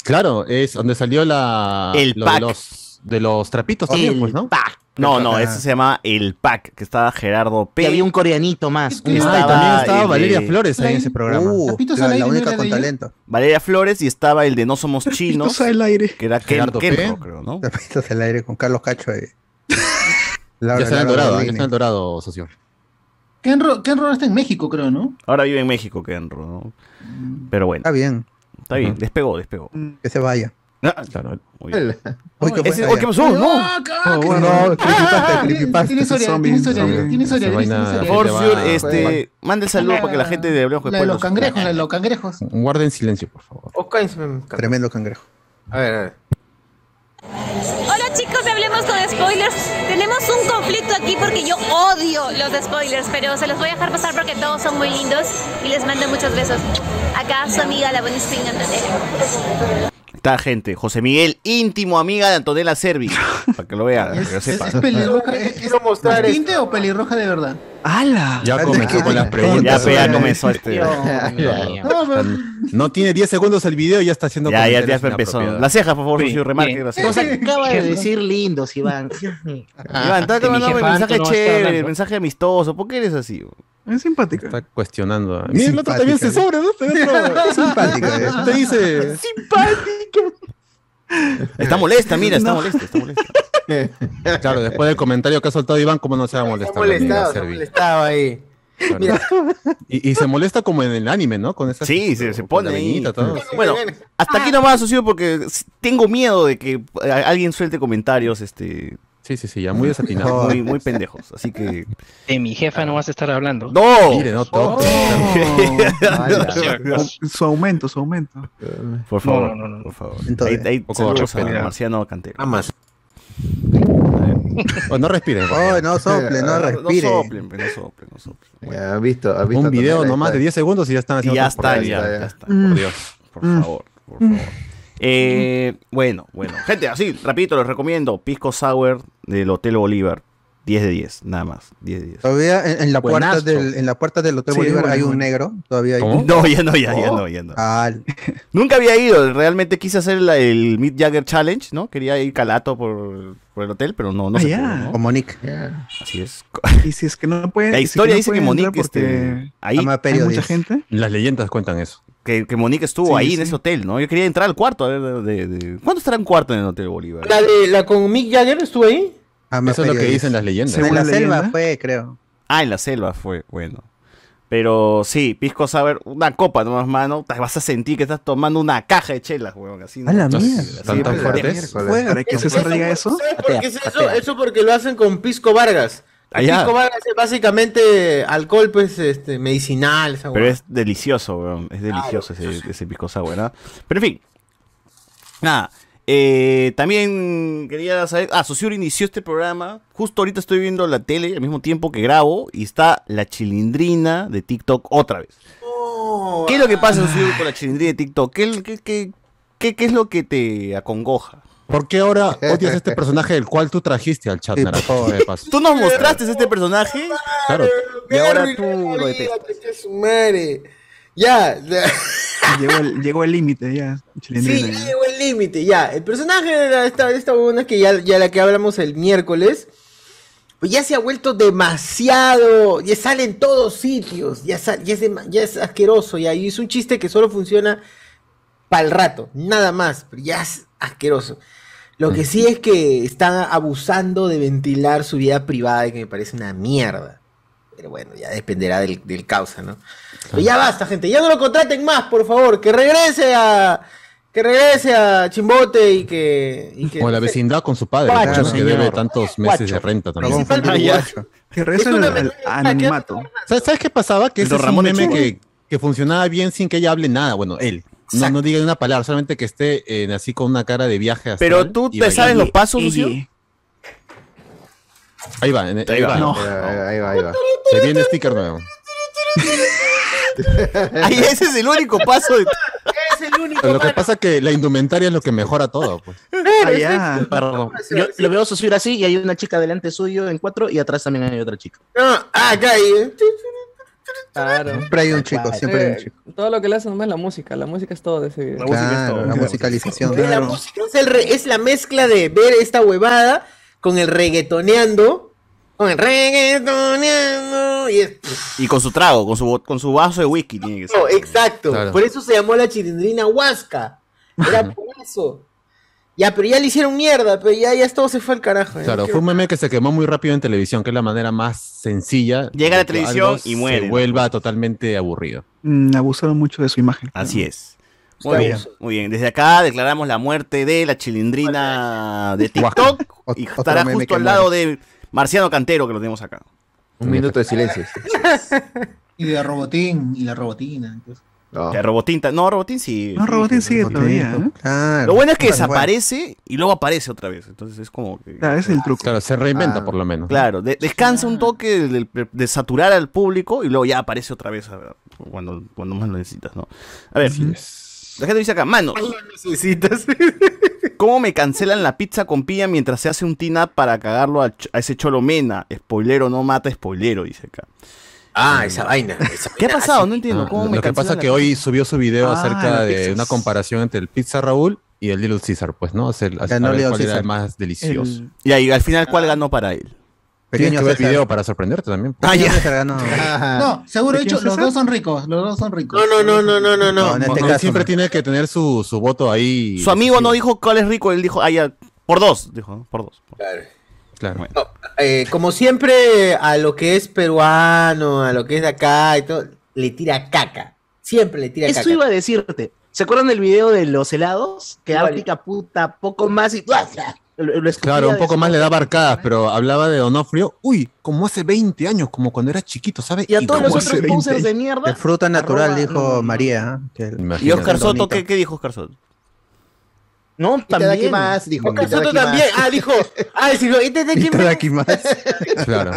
[SPEAKER 3] Claro, es donde salió la...
[SPEAKER 2] El
[SPEAKER 3] lo
[SPEAKER 2] pack.
[SPEAKER 3] De los, de los trapitos también, pues, ¿no?
[SPEAKER 5] pack.
[SPEAKER 2] No, no, ese se llama El Pack, que estaba Gerardo P.
[SPEAKER 5] Y había un coreanito más.
[SPEAKER 3] Ah,
[SPEAKER 5] un-
[SPEAKER 2] estaba
[SPEAKER 3] también estaba
[SPEAKER 2] el
[SPEAKER 3] Valeria
[SPEAKER 2] de-
[SPEAKER 3] Flores ahí en ese programa.
[SPEAKER 4] Uh, la,
[SPEAKER 8] al
[SPEAKER 4] la
[SPEAKER 8] aire, ¿no
[SPEAKER 4] única con talento.
[SPEAKER 2] Valeria Flores y estaba el de No Somos Chinos,
[SPEAKER 8] al aire.
[SPEAKER 2] que era Ken,
[SPEAKER 3] Gerardo
[SPEAKER 2] Kenro,
[SPEAKER 3] P.
[SPEAKER 2] creo, ¿no?
[SPEAKER 4] Tapitos al aire con Carlos Cacho ahí.
[SPEAKER 3] Ya
[SPEAKER 4] Laura-
[SPEAKER 3] está en el dorado, ya está en el dorado, socio.
[SPEAKER 8] Kenro, Kenro ahora está en México, creo, ¿no?
[SPEAKER 2] Ahora vive en México, Kenro, ¿no? Pero bueno,
[SPEAKER 4] Está bien,
[SPEAKER 2] está bien, despegó, despegó.
[SPEAKER 4] que se vaya.
[SPEAKER 2] Ah,
[SPEAKER 3] Claro.
[SPEAKER 2] muy bien.
[SPEAKER 4] Uy, ¿qué?
[SPEAKER 2] Ese-
[SPEAKER 4] Ah,
[SPEAKER 2] oh. ¿Qué pasó? No.
[SPEAKER 8] Ah,
[SPEAKER 4] Oh, bueno,
[SPEAKER 8] Ah,
[SPEAKER 4] creepypasta, creepypasta.
[SPEAKER 8] Tiene historia,
[SPEAKER 3] Zombie,
[SPEAKER 8] tiene historia,
[SPEAKER 3] zombie.
[SPEAKER 8] tiene historia,
[SPEAKER 3] Esa
[SPEAKER 8] tiene
[SPEAKER 3] vaina-
[SPEAKER 8] historia.
[SPEAKER 2] Por favor,
[SPEAKER 3] va-
[SPEAKER 2] señor,
[SPEAKER 3] fue-
[SPEAKER 2] este, mande el saludo para que la gente de Hablemos Después
[SPEAKER 8] los cangrejos, los cangrejos.
[SPEAKER 3] Guarden silencio, por favor.
[SPEAKER 4] Tremendo cangrejo.
[SPEAKER 1] A ver, a ver.
[SPEAKER 9] Hola chicos, hablemos con spoilers. Tenemos un conflicto aquí porque yo odio los spoilers, pero se los voy a dejar pasar porque todos son muy lindos y les mando muchos besos. Acá su amiga la Bonisting Antonella.
[SPEAKER 2] Está gente, José Miguel, íntimo amiga de Antonella Servi, para que lo vean, para que lo
[SPEAKER 8] Es,
[SPEAKER 2] sepan.
[SPEAKER 8] es pelirroja. ¿Es, es tinte o pelirroja de verdad?
[SPEAKER 5] ¡Hala!
[SPEAKER 3] Ya comenzó con las preguntas.
[SPEAKER 2] ya
[SPEAKER 3] ¿no?
[SPEAKER 2] comenzó este.
[SPEAKER 8] No,
[SPEAKER 3] tiene 10 segundos el video y ya está haciendo
[SPEAKER 2] Ya, ya, ya empezó. Las cejas, por favor, socio, remarque.
[SPEAKER 5] Nos acaba de decir lindos, Iván.
[SPEAKER 2] Iván, está
[SPEAKER 6] jefa
[SPEAKER 2] mensaje chévere, mensaje amistoso. ¿Por qué eres así?
[SPEAKER 8] Es simpática.
[SPEAKER 3] Está cuestionando.
[SPEAKER 4] Es
[SPEAKER 3] Mira, el otro también se
[SPEAKER 4] simpática.
[SPEAKER 3] sobra, ¿no?
[SPEAKER 4] Es simpática, ¿eh?
[SPEAKER 3] Te dice.
[SPEAKER 2] Está molesta, mira, está molesta, está molesta.
[SPEAKER 3] Claro, después del comentario que ha soltado Iván, ¿cómo no se va a molestar? la amiga
[SPEAKER 1] molestado, se ha
[SPEAKER 3] Servi?
[SPEAKER 1] molestado ahí. Mira.
[SPEAKER 3] Y, y se molesta como en el anime, ¿no? Con esa
[SPEAKER 2] Sí, se, se pone
[SPEAKER 3] todo.
[SPEAKER 2] Bueno, hasta aquí nomás, socio, porque tengo miedo de que alguien suelte comentarios este,
[SPEAKER 3] Sí, sí, sí, ya muy desatinado.
[SPEAKER 2] muy, muy pendejos. Así que.
[SPEAKER 6] De mi jefa no vas a estar hablando.
[SPEAKER 2] ¡No!
[SPEAKER 3] Mire, no toque.
[SPEAKER 8] Oh, su aumento, su aumento.
[SPEAKER 2] Por favor,
[SPEAKER 6] No, no, no, no.
[SPEAKER 2] por favor.
[SPEAKER 4] Entonces,
[SPEAKER 2] ahí, ahí saludos a. Marciano Cantero.
[SPEAKER 1] Nada más.
[SPEAKER 3] Oh, no respiren.
[SPEAKER 4] Oh, no sople, no respire.
[SPEAKER 2] No soplen, no soplen, no soplen. Bueno,
[SPEAKER 10] Ya, ¿has visto, has visto
[SPEAKER 3] Un video nomás de 10 segundos y ya están
[SPEAKER 2] y
[SPEAKER 3] haciendo
[SPEAKER 2] ya
[SPEAKER 3] otras
[SPEAKER 2] está, ya,
[SPEAKER 10] ya.
[SPEAKER 2] ya está.
[SPEAKER 3] Por Dios.
[SPEAKER 2] Por favor, por favor. Eh, bueno, bueno. Gente, así, rapidito, les recomiendo Pisco Sour del Hotel Bolívar. 10 de 10, nada más. 10 de 10.
[SPEAKER 4] Todavía en, en la puerta del, en la puerta del Hotel
[SPEAKER 8] Sí,
[SPEAKER 4] Bolívar
[SPEAKER 8] bueno,
[SPEAKER 4] hay un
[SPEAKER 8] bueno.
[SPEAKER 4] negro. Todavía hay.
[SPEAKER 2] ¿Cómo? No, ya no, ya, ya no, ya no.
[SPEAKER 4] Ah,
[SPEAKER 2] Nunca había ido, realmente quise hacer la- el Meet Jagger Challenge, ¿no? Quería ir calato por, por el hotel, pero no, no
[SPEAKER 8] Ah,
[SPEAKER 2] se pudo, ¿no?
[SPEAKER 4] con Monique.
[SPEAKER 2] Así es.
[SPEAKER 8] Y si es que no puede.
[SPEAKER 2] La
[SPEAKER 8] si
[SPEAKER 2] historia
[SPEAKER 8] no
[SPEAKER 2] dice que Monique, este, ahí,
[SPEAKER 8] hay mucha gente.
[SPEAKER 3] Las leyendas cuentan eso.
[SPEAKER 2] Que, que Monique estuvo
[SPEAKER 8] Sí,
[SPEAKER 2] ahí en
[SPEAKER 8] sí.
[SPEAKER 2] ese hotel, ¿no? Yo quería entrar al cuarto, a ver, de, de- de- ¿cuánto estará un cuarto en el Hotel Bolívar?
[SPEAKER 1] La, de, la con Mick Jagger estuvo ahí.
[SPEAKER 4] Ama
[SPEAKER 3] Eso es lo que dicen las leyendas.
[SPEAKER 8] Según
[SPEAKER 4] En la
[SPEAKER 8] la
[SPEAKER 4] selva
[SPEAKER 8] leyenda.
[SPEAKER 4] fue, creo.
[SPEAKER 2] Ah, en la selva fue, bueno. Pero sí, Pisco Sour, una copa nomás, mano, te vas a sentir que estás tomando una caja de chelas, weón, así. ¿no?
[SPEAKER 4] A la mierda.
[SPEAKER 3] ¿Tan, tan fuertes?
[SPEAKER 8] Para que César diga eso.
[SPEAKER 1] ¿Sabes por qué es eso? Eso porque lo hacen con Pisco Vargas. El
[SPEAKER 2] Allá.
[SPEAKER 1] Pisco Vargas es básicamente alcohol, pues, este, medicinal. Esa
[SPEAKER 2] Pero es delicioso, weón. Es delicioso ese, ese pisco sour, ¿no? Pero en fin. Nada. eh, también quería saber. Ah, Sociur inició este programa. Justo ahorita estoy viendo la tele al mismo tiempo que grabo. Y está la chilindrina de TikTok otra vez. ¿Qué es lo que pasa, Sociur, con la chilindrina de TikTok? ¿Qué, qué, qué, qué- qué es lo que te acongoja?
[SPEAKER 3] ¿Por qué ahora odias a este personaje del cual tú trajiste al chat, Naranjo? De paso.
[SPEAKER 2] ¿Tú nos mostraste este personaje?
[SPEAKER 3] Claro.
[SPEAKER 2] Y ahora tú lo detestas.
[SPEAKER 1] Ya.
[SPEAKER 8] Llegó el, llegó el límite ya.
[SPEAKER 1] Sí, ya llegó el límite, ya. El personaje de esta, esta buena que ya, ya la que hablamos el miércoles, pues ya se ha vuelto demasiado, ya sale en todos sitios, ya, sa- ya, es, dema- ya es asqueroso, ya, y es un chiste que solo funciona para el rato, nada más, pero ya es asqueroso. Lo que sí es que están abusando de ventilar su vida privada y que me parece una mierda. Pero bueno, ya dependerá del, del causa, ¿no? Pero ya basta, gente. Ya no lo contraten más, por favor. Que regrese a. Que regrese a Chimbote y que. Y que
[SPEAKER 3] O la vecindad con su padre,
[SPEAKER 5] Guacho,
[SPEAKER 3] que
[SPEAKER 5] señor.
[SPEAKER 3] debe tantos meses
[SPEAKER 5] Guacho.
[SPEAKER 3] de renta también.
[SPEAKER 2] Ah.
[SPEAKER 8] Que regresen
[SPEAKER 1] Es una
[SPEAKER 8] al, anonimato.
[SPEAKER 3] ¿Sabes, sabes qué pasaba? Que ese es un
[SPEAKER 2] Ramón
[SPEAKER 3] meme que, que funcionaba bien sin que ella hable nada. Bueno, él. No, no diga una palabra, solamente que esté eh, así con una cara de viaje astral
[SPEAKER 2] Pero tú te sabes los pasos, Lucio.
[SPEAKER 3] Ahí va, en- ahí,
[SPEAKER 2] Ahí va.
[SPEAKER 8] No.
[SPEAKER 1] Ahí va, ahí va.
[SPEAKER 3] Se viene sticker nuevo.
[SPEAKER 2] Ay, ese es el único paso de.
[SPEAKER 1] Es el único.
[SPEAKER 3] Pero lo que pasa es que la indumentaria es lo que mejora todo. Pues.
[SPEAKER 8] Ah, ya.
[SPEAKER 5] Perdón. Yo lo veo subir así y hay una chica delante suyo en cuatro y atrás también hay otra chica.
[SPEAKER 1] Ah, acá ahí.
[SPEAKER 10] Claro.
[SPEAKER 4] Siempre hay un chico, siempre hay un chico.
[SPEAKER 10] todo lo que le hacen nomás es la música. La música es todo de ese video.
[SPEAKER 4] Claro, la musicalización.
[SPEAKER 1] Es la música, es, el re- es la mezcla de ver esta huevada con el reggaetoneando. Con el reggaetoneando. Y es.
[SPEAKER 2] Y con su trago, con su, con su vaso de whisky tiene que ser.
[SPEAKER 1] No, exacto.
[SPEAKER 3] Claro.
[SPEAKER 1] Por eso se llamó la chilindrina Huasca. Era por eso. Ya, pero ya le hicieron mierda, pero ya, ya todo se fue al carajo.
[SPEAKER 3] Claro,
[SPEAKER 1] no
[SPEAKER 3] fue un meme que se quemó muy rápido en televisión, que es la manera más sencilla.
[SPEAKER 2] Llega a la televisión y muere,
[SPEAKER 3] Se
[SPEAKER 2] ¿no?
[SPEAKER 3] vuelva totalmente aburrido.
[SPEAKER 8] Mm, abusaron mucho de su imagen.
[SPEAKER 2] Así es. Muy
[SPEAKER 1] Está
[SPEAKER 2] bien, muy bien. Desde acá declaramos la muerte de la chilindrina de TikTok y estará justo al lado de Marciano Cantero, que lo tenemos acá.
[SPEAKER 11] Un minuto de silencio.
[SPEAKER 12] Y de Robotín, y la Robotina. Incluso.
[SPEAKER 2] Que Robotín, no, Robotín sí.
[SPEAKER 8] No, Robotín
[SPEAKER 2] sí,
[SPEAKER 8] sigue
[SPEAKER 2] sí.
[SPEAKER 8] todavía. ¿eh?
[SPEAKER 4] Claro.
[SPEAKER 2] Lo bueno es que desaparece y luego aparece otra vez. Entonces es como que.
[SPEAKER 8] Claro, ese es el truco.
[SPEAKER 3] Claro, se reinventa
[SPEAKER 4] Ah,
[SPEAKER 3] por lo menos.
[SPEAKER 2] Claro, de- descansa un toque de, de- de saturar al público y luego ya aparece otra vez a cuando, cuando más lo necesitas, ¿no? A ver, la gente dice acá, manos,
[SPEAKER 1] necesitas.
[SPEAKER 2] ¿cómo me cancelan la pizza con piña mientras se hace un tina para cagarlo a, a ese cholo mena? Spoilero no mata spoilero, dice acá.
[SPEAKER 1] Ah, esa vaina. esa
[SPEAKER 2] ¿Qué ha
[SPEAKER 1] vaina
[SPEAKER 2] pasado? No entiendo.
[SPEAKER 3] Ah,
[SPEAKER 2] ¿Cómo
[SPEAKER 3] lo
[SPEAKER 2] me
[SPEAKER 3] que
[SPEAKER 2] cancelan
[SPEAKER 3] pasa
[SPEAKER 2] la
[SPEAKER 3] que hoy subió su video
[SPEAKER 8] Ah,
[SPEAKER 3] acerca de
[SPEAKER 8] pizza.
[SPEAKER 3] una comparación entre el Pizza Raúl y el Little Caesar, pues, ¿no? O sea, a- a ver cuál era el más delicioso.
[SPEAKER 8] El-
[SPEAKER 2] Y ahí, al final, ¿cuál ganó para él?
[SPEAKER 3] Tienes
[SPEAKER 4] Pequeño
[SPEAKER 3] que ver el
[SPEAKER 4] César.
[SPEAKER 3] video para sorprenderte también. pues.
[SPEAKER 2] Ah, ya.
[SPEAKER 4] Ganó.
[SPEAKER 12] No, seguro
[SPEAKER 8] ¿De quién
[SPEAKER 12] dicho,
[SPEAKER 8] es
[SPEAKER 12] los dos son ricos, los dos son ricos.
[SPEAKER 1] No, no, no, no, no, no,
[SPEAKER 4] No,
[SPEAKER 1] no.
[SPEAKER 4] en este
[SPEAKER 3] Él
[SPEAKER 4] caso.
[SPEAKER 3] siempre
[SPEAKER 4] no.
[SPEAKER 3] tiene que tener su, su voto ahí.
[SPEAKER 2] Su amigo no dijo cuál es rico, él dijo, ah, ya, por dos, dijo, ¿no? por dos.
[SPEAKER 1] Claro.
[SPEAKER 3] Claro.
[SPEAKER 1] No, eh, como siempre, a lo que es peruano, a lo que es de acá y todo, le tira caca. Siempre le tira
[SPEAKER 5] Eso
[SPEAKER 1] caca.
[SPEAKER 5] iba a decirte. ¿Se acuerdan del video de los helados? Que
[SPEAKER 1] Igual.
[SPEAKER 5] pica puta poco más y lo,
[SPEAKER 3] Claro, un poco más le daba arcadas, pero hablaba de Donofrio. Uy, como hace 20 años, como cuando era chiquito, ¿sabes?
[SPEAKER 5] Y a todos los otros
[SPEAKER 3] hace 20
[SPEAKER 5] posers de mierda.
[SPEAKER 4] De fruta natural,
[SPEAKER 5] arroba-
[SPEAKER 4] dijo
[SPEAKER 5] no.
[SPEAKER 4] María. ¿eh? Que
[SPEAKER 2] ¿Y. Oscar Soto qué, qué dijo Oscar Soto?
[SPEAKER 5] No, también.
[SPEAKER 11] más, dijo.
[SPEAKER 1] Soto
[SPEAKER 11] más.
[SPEAKER 1] también. Ah, dijo. Ah, dijo, ¿y desde quién
[SPEAKER 4] Itadakimasu.
[SPEAKER 3] Claro.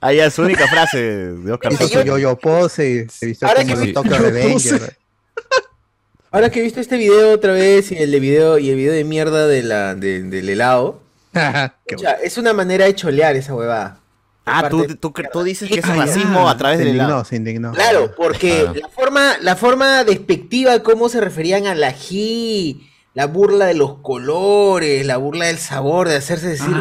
[SPEAKER 2] Ah, ya, su única frase de Oscar
[SPEAKER 4] Hizo su yo-yo pose y se vistió
[SPEAKER 1] Ahora
[SPEAKER 4] como
[SPEAKER 1] que
[SPEAKER 3] yo-yo
[SPEAKER 4] Revenger.
[SPEAKER 1] Ahora que he visto este video otra vez y el de video y el video de mierda de la, de- del helado, Escucha, es una manera de cholear esa huevada.
[SPEAKER 2] Ah, tú, tú, tú dices que es racismo a través
[SPEAKER 4] Se
[SPEAKER 2] del
[SPEAKER 4] indignó,
[SPEAKER 2] helado.
[SPEAKER 4] se indignó.
[SPEAKER 1] Claro, porque la forma, la forma despectiva cómo se referían al ají, la burla de los colores, la burla del sabor, de hacerse decir.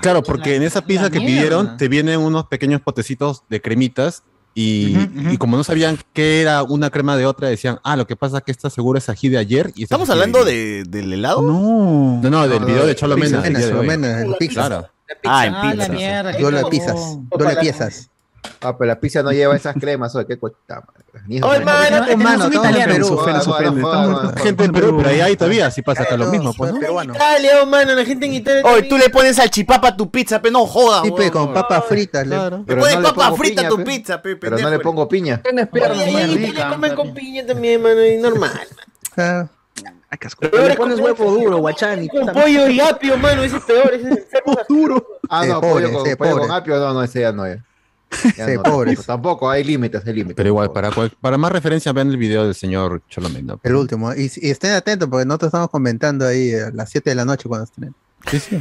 [SPEAKER 3] Claro, porque en esa pizza que
[SPEAKER 1] mierda.
[SPEAKER 3] pidieron te vienen unos pequeños potecitos de cremitas y, y como no sabían qué era una crema de otra, decían, ah, lo que pasa es que esta seguro es ají de ayer. Y esta
[SPEAKER 2] ¿Estamos hablando
[SPEAKER 3] ayer".
[SPEAKER 2] de, del helado?
[SPEAKER 8] No.
[SPEAKER 3] No, no, del
[SPEAKER 4] No,
[SPEAKER 3] video
[SPEAKER 4] no,
[SPEAKER 3] de Cholo Mena.
[SPEAKER 4] Cholo pizza.
[SPEAKER 3] Claro.
[SPEAKER 2] Ah, en
[SPEAKER 11] Ah, la
[SPEAKER 2] pizza.
[SPEAKER 11] mierda. qué
[SPEAKER 4] Doble
[SPEAKER 11] cagón.
[SPEAKER 4] pizzas. Doble piezas.
[SPEAKER 13] Ah, pero la pizza no lleva esas cremas, oye, qué cuesta.
[SPEAKER 1] Oye, mano,
[SPEAKER 4] Hermano,
[SPEAKER 11] son
[SPEAKER 4] estamos en. Perú.
[SPEAKER 3] Gente en Perú, pero ahí, ahí todavía sí pasa acá lo mismo, pues, ¿no?
[SPEAKER 4] peruano.
[SPEAKER 1] Italia, oh, mano, la gente en Italia.
[SPEAKER 2] Oye, tú le pones salchipapa a tu pizza, pero no jodas.
[SPEAKER 4] Sí, pe, con papas fritas. le-
[SPEAKER 13] Pero
[SPEAKER 2] pones
[SPEAKER 13] no le
[SPEAKER 2] papa
[SPEAKER 13] pongo
[SPEAKER 2] frita a
[SPEAKER 13] piña,
[SPEAKER 2] tu pizza, pe,
[SPEAKER 13] Pero no le pongo piña.
[SPEAKER 10] Tienes piernas,
[SPEAKER 1] comen con piña también, mano, es normal.
[SPEAKER 4] Ah,
[SPEAKER 8] asco.
[SPEAKER 10] Le pones huevo duro, guachani.
[SPEAKER 1] Con pollo y apio, mano, ese es peor, ese es.
[SPEAKER 8] Duro.
[SPEAKER 13] Ah, no,
[SPEAKER 4] pobre,
[SPEAKER 13] pollo, con apio, no, no, ese ya no es. Ya
[SPEAKER 4] Sí,
[SPEAKER 13] no,
[SPEAKER 4] pobre.
[SPEAKER 13] tampoco, Tampoco, hay límites, hay límites.
[SPEAKER 3] Pero igual, para, cual- para más referencia, vean el video del señor Cholo Mena.
[SPEAKER 4] el último. Y, y estén atentos porque nosotros estamos comentando ahí a las 7 de la noche cuando estén.
[SPEAKER 3] Sí, sí.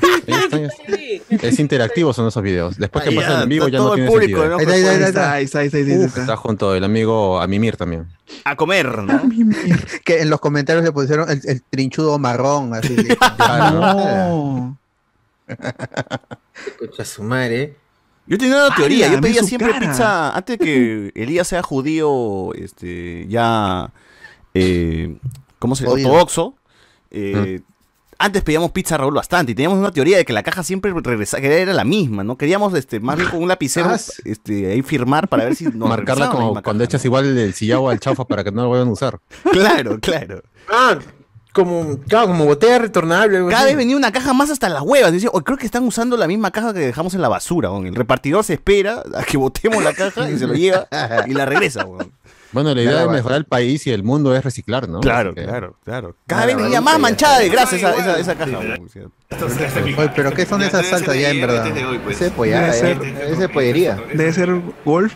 [SPEAKER 3] Es interactivo son esos videos. Después que
[SPEAKER 2] Ah,
[SPEAKER 3] pasan en vivo ya
[SPEAKER 2] todo
[SPEAKER 3] no
[SPEAKER 2] el
[SPEAKER 3] tiene
[SPEAKER 2] público,
[SPEAKER 3] sentido.
[SPEAKER 2] ¿no?
[SPEAKER 4] Ahí está, ahí ahí
[SPEAKER 3] junto el amigo Amimir también.
[SPEAKER 2] A comer, ¿no?
[SPEAKER 4] Que en los comentarios le pusieron el, el trinchudo marrón, así. de-
[SPEAKER 8] No.
[SPEAKER 1] Escucha su madre.
[SPEAKER 2] Yo tenía una teoría,
[SPEAKER 8] ¡Hala,
[SPEAKER 2] yo pedía siempre
[SPEAKER 8] cara!
[SPEAKER 2] pizza antes de que Elías sea judío, este, ya, eh, ¿cómo se dice? Ortodoxo. eh, Antes pedíamos pizza Raúl bastante y teníamos una teoría de que la caja siempre regresaba, que era la misma, ¿no? Queríamos, este, más bien con un lapicero,
[SPEAKER 13] Ah, sí.
[SPEAKER 2] este, ahí firmar para ver si nos
[SPEAKER 3] Marcarla como cuando
[SPEAKER 2] caja,
[SPEAKER 3] echas igual el sillao al chaufa para que no lo vuelvan a usar.
[SPEAKER 2] Claro, claro.
[SPEAKER 1] Ah, como, claro, como botella retornable. algo
[SPEAKER 2] Cada
[SPEAKER 1] así.
[SPEAKER 2] vez venía una caja más hasta las huevas. Decía, "Oye, creo que están usando la misma caja que dejamos en la basura. weón". El repartidor se espera a que botemos la caja y se lo lleva y la regresa.
[SPEAKER 3] Bueno, la idea de
[SPEAKER 13] va.
[SPEAKER 3] mejorar el país y el mundo es reciclar, ¿no?
[SPEAKER 2] Claro, claro, claro. Cada vez venía más manchada de grasa esa, esa, esa caja. weón.
[SPEAKER 4] Oye, pero ¿qué son esas salsas ya en verdad?
[SPEAKER 13] Ese es pollada, eh, ese es pollería.
[SPEAKER 8] Debe ser golf.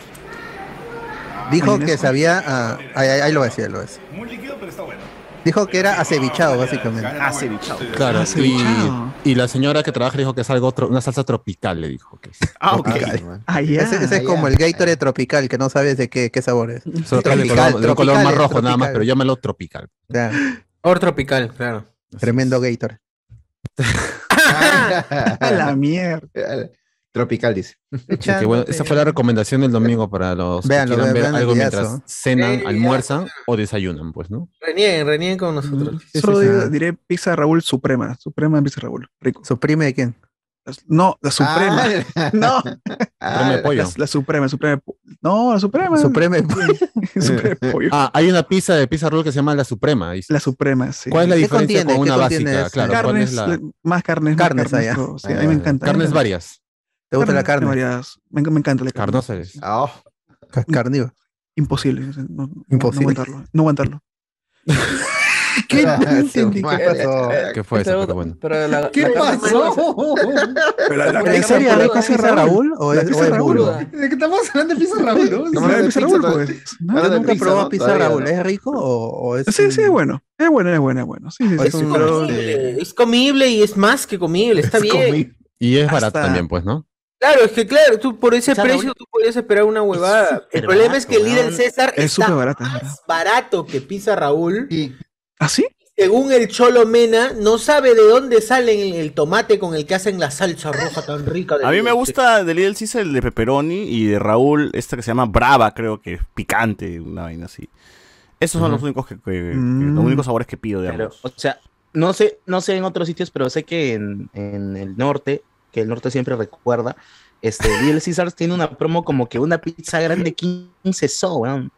[SPEAKER 4] Dijo que sabía. ah, ahí, lo voy a decir, ahí lo voy a decir.
[SPEAKER 14] Muy líquido, pero está bueno.
[SPEAKER 4] Dijo que era acevichado, básicamente.
[SPEAKER 2] Acevichado.
[SPEAKER 3] Claro,
[SPEAKER 8] Ah,
[SPEAKER 3] y, y la señora que trabaja dijo que es algo tro- una salsa tropical, le dijo que es.
[SPEAKER 2] Ah, ok.
[SPEAKER 8] Ah.
[SPEAKER 4] Ese, ese es como el Gatorade tropical, que no sabes de qué, qué sabor es.
[SPEAKER 3] Solo trae de
[SPEAKER 4] Tropical,
[SPEAKER 3] color, de un color más
[SPEAKER 4] tropical,
[SPEAKER 3] rojo nada más, pero llámalo tropical.
[SPEAKER 4] Ya,
[SPEAKER 1] Or tropical, claro.
[SPEAKER 4] tremendo Gatorade.
[SPEAKER 8] A la mierda.
[SPEAKER 13] Tropical, dice.
[SPEAKER 3] Así que bueno, esa fue la recomendación del domingo para los
[SPEAKER 4] Véanlo,
[SPEAKER 3] que quieran
[SPEAKER 4] vean-
[SPEAKER 3] ver
[SPEAKER 4] vean
[SPEAKER 3] algo mientras cenan,
[SPEAKER 1] Eh,
[SPEAKER 3] almuerzan o desayunan, pues, ¿no?
[SPEAKER 1] Renieguen, renieguen con nosotros.
[SPEAKER 4] Sí,
[SPEAKER 8] Solo
[SPEAKER 4] sí, sí.
[SPEAKER 8] digo- diré pizza Raúl Suprema. Suprema pizza Raúl. Rico.
[SPEAKER 4] ¿Suprime de quién?
[SPEAKER 8] No, la Suprema.
[SPEAKER 13] Ah,
[SPEAKER 8] No,
[SPEAKER 3] Supreme
[SPEAKER 13] ah,
[SPEAKER 3] pollo.
[SPEAKER 8] la, la Suprema, Suprema. No, la Suprema.
[SPEAKER 4] Supreme.
[SPEAKER 8] Suprema pollo.
[SPEAKER 3] Ah, hay una pizza de pizza roll que se llama la Suprema. dice.
[SPEAKER 8] La Suprema, sí.
[SPEAKER 3] ¿Cuál es la
[SPEAKER 4] ¿Qué
[SPEAKER 3] diferencia
[SPEAKER 4] contiene?
[SPEAKER 3] con
[SPEAKER 4] ¿Qué
[SPEAKER 3] una básica? Claro, ¿cuál
[SPEAKER 8] carnes,
[SPEAKER 3] es la-
[SPEAKER 8] le- más carnes. más
[SPEAKER 4] Carnes allá.
[SPEAKER 8] pero sí, a mí me encanta.
[SPEAKER 3] Carnes varias.
[SPEAKER 4] ¿Te gusta la carne?
[SPEAKER 8] variadas. Me, me encanta la carne.
[SPEAKER 3] Carnosas. eres.
[SPEAKER 13] Ah, oh.
[SPEAKER 4] Ca- Carnívoro.
[SPEAKER 8] Imposible. no
[SPEAKER 4] Imposible.
[SPEAKER 8] No aguantarlo. No aguantarlo.
[SPEAKER 4] ¿Qué?
[SPEAKER 13] Ah,
[SPEAKER 4] No entendí
[SPEAKER 13] su
[SPEAKER 4] qué
[SPEAKER 13] madre.
[SPEAKER 4] pasó.
[SPEAKER 3] ¿Qué fue eso?
[SPEAKER 10] Pero-
[SPEAKER 3] bueno.
[SPEAKER 10] Pero la,
[SPEAKER 4] ¿Qué
[SPEAKER 10] la
[SPEAKER 4] pasó?
[SPEAKER 8] Pero la, la
[SPEAKER 10] ¿En
[SPEAKER 4] ¿En
[SPEAKER 8] pizza
[SPEAKER 4] serio
[SPEAKER 10] Raúl,
[SPEAKER 4] rico
[SPEAKER 8] pizza
[SPEAKER 4] Raúl o
[SPEAKER 8] La
[SPEAKER 4] es, o
[SPEAKER 8] Raúl.
[SPEAKER 12] ¿De qué estamos hablando de pizza Raúl? ¿no?
[SPEAKER 8] No, la pizza Raúl, pues. No,
[SPEAKER 4] Yo
[SPEAKER 13] Habla de
[SPEAKER 4] nunca he
[SPEAKER 13] pizza,
[SPEAKER 4] Raúl. ¿Es rico o, es.?
[SPEAKER 8] Sí, sí, es bueno. Es bueno, es bueno, es bueno. Sí, sí,
[SPEAKER 4] es
[SPEAKER 1] Eh, comible y es más que comible, está bien.
[SPEAKER 3] Y es barato también, pues, ¿no?
[SPEAKER 1] Claro, es que claro, tú por ese precio tú podrías esperar una huevada. El problema es que el líder. César
[SPEAKER 8] Es
[SPEAKER 1] está
[SPEAKER 8] súper barata,
[SPEAKER 1] más
[SPEAKER 8] verdad.
[SPEAKER 1] barato que Pizza Raúl.
[SPEAKER 12] Sí.
[SPEAKER 8] ¿Ah, sí?
[SPEAKER 1] Según el Cholo Mena, no sabe de dónde sale el, tomate con el que hacen la salsa roja tan rica. de
[SPEAKER 2] A mí me gusta de Lidl Caesar el de pepperoni y de Raúl esta que se llama Brava, creo que es picante, una vaina así. Esos son los únicos que, que- que-
[SPEAKER 8] Mm.
[SPEAKER 2] los únicos sabores que pido de
[SPEAKER 5] Pero,
[SPEAKER 2] ambos.
[SPEAKER 5] o sea, no sé, no sé en otros sitios, pero sé que en, en el norte, que el norte siempre recuerda, este, Little Caesars tiene una promo como que una pizza grande 15 so, weón.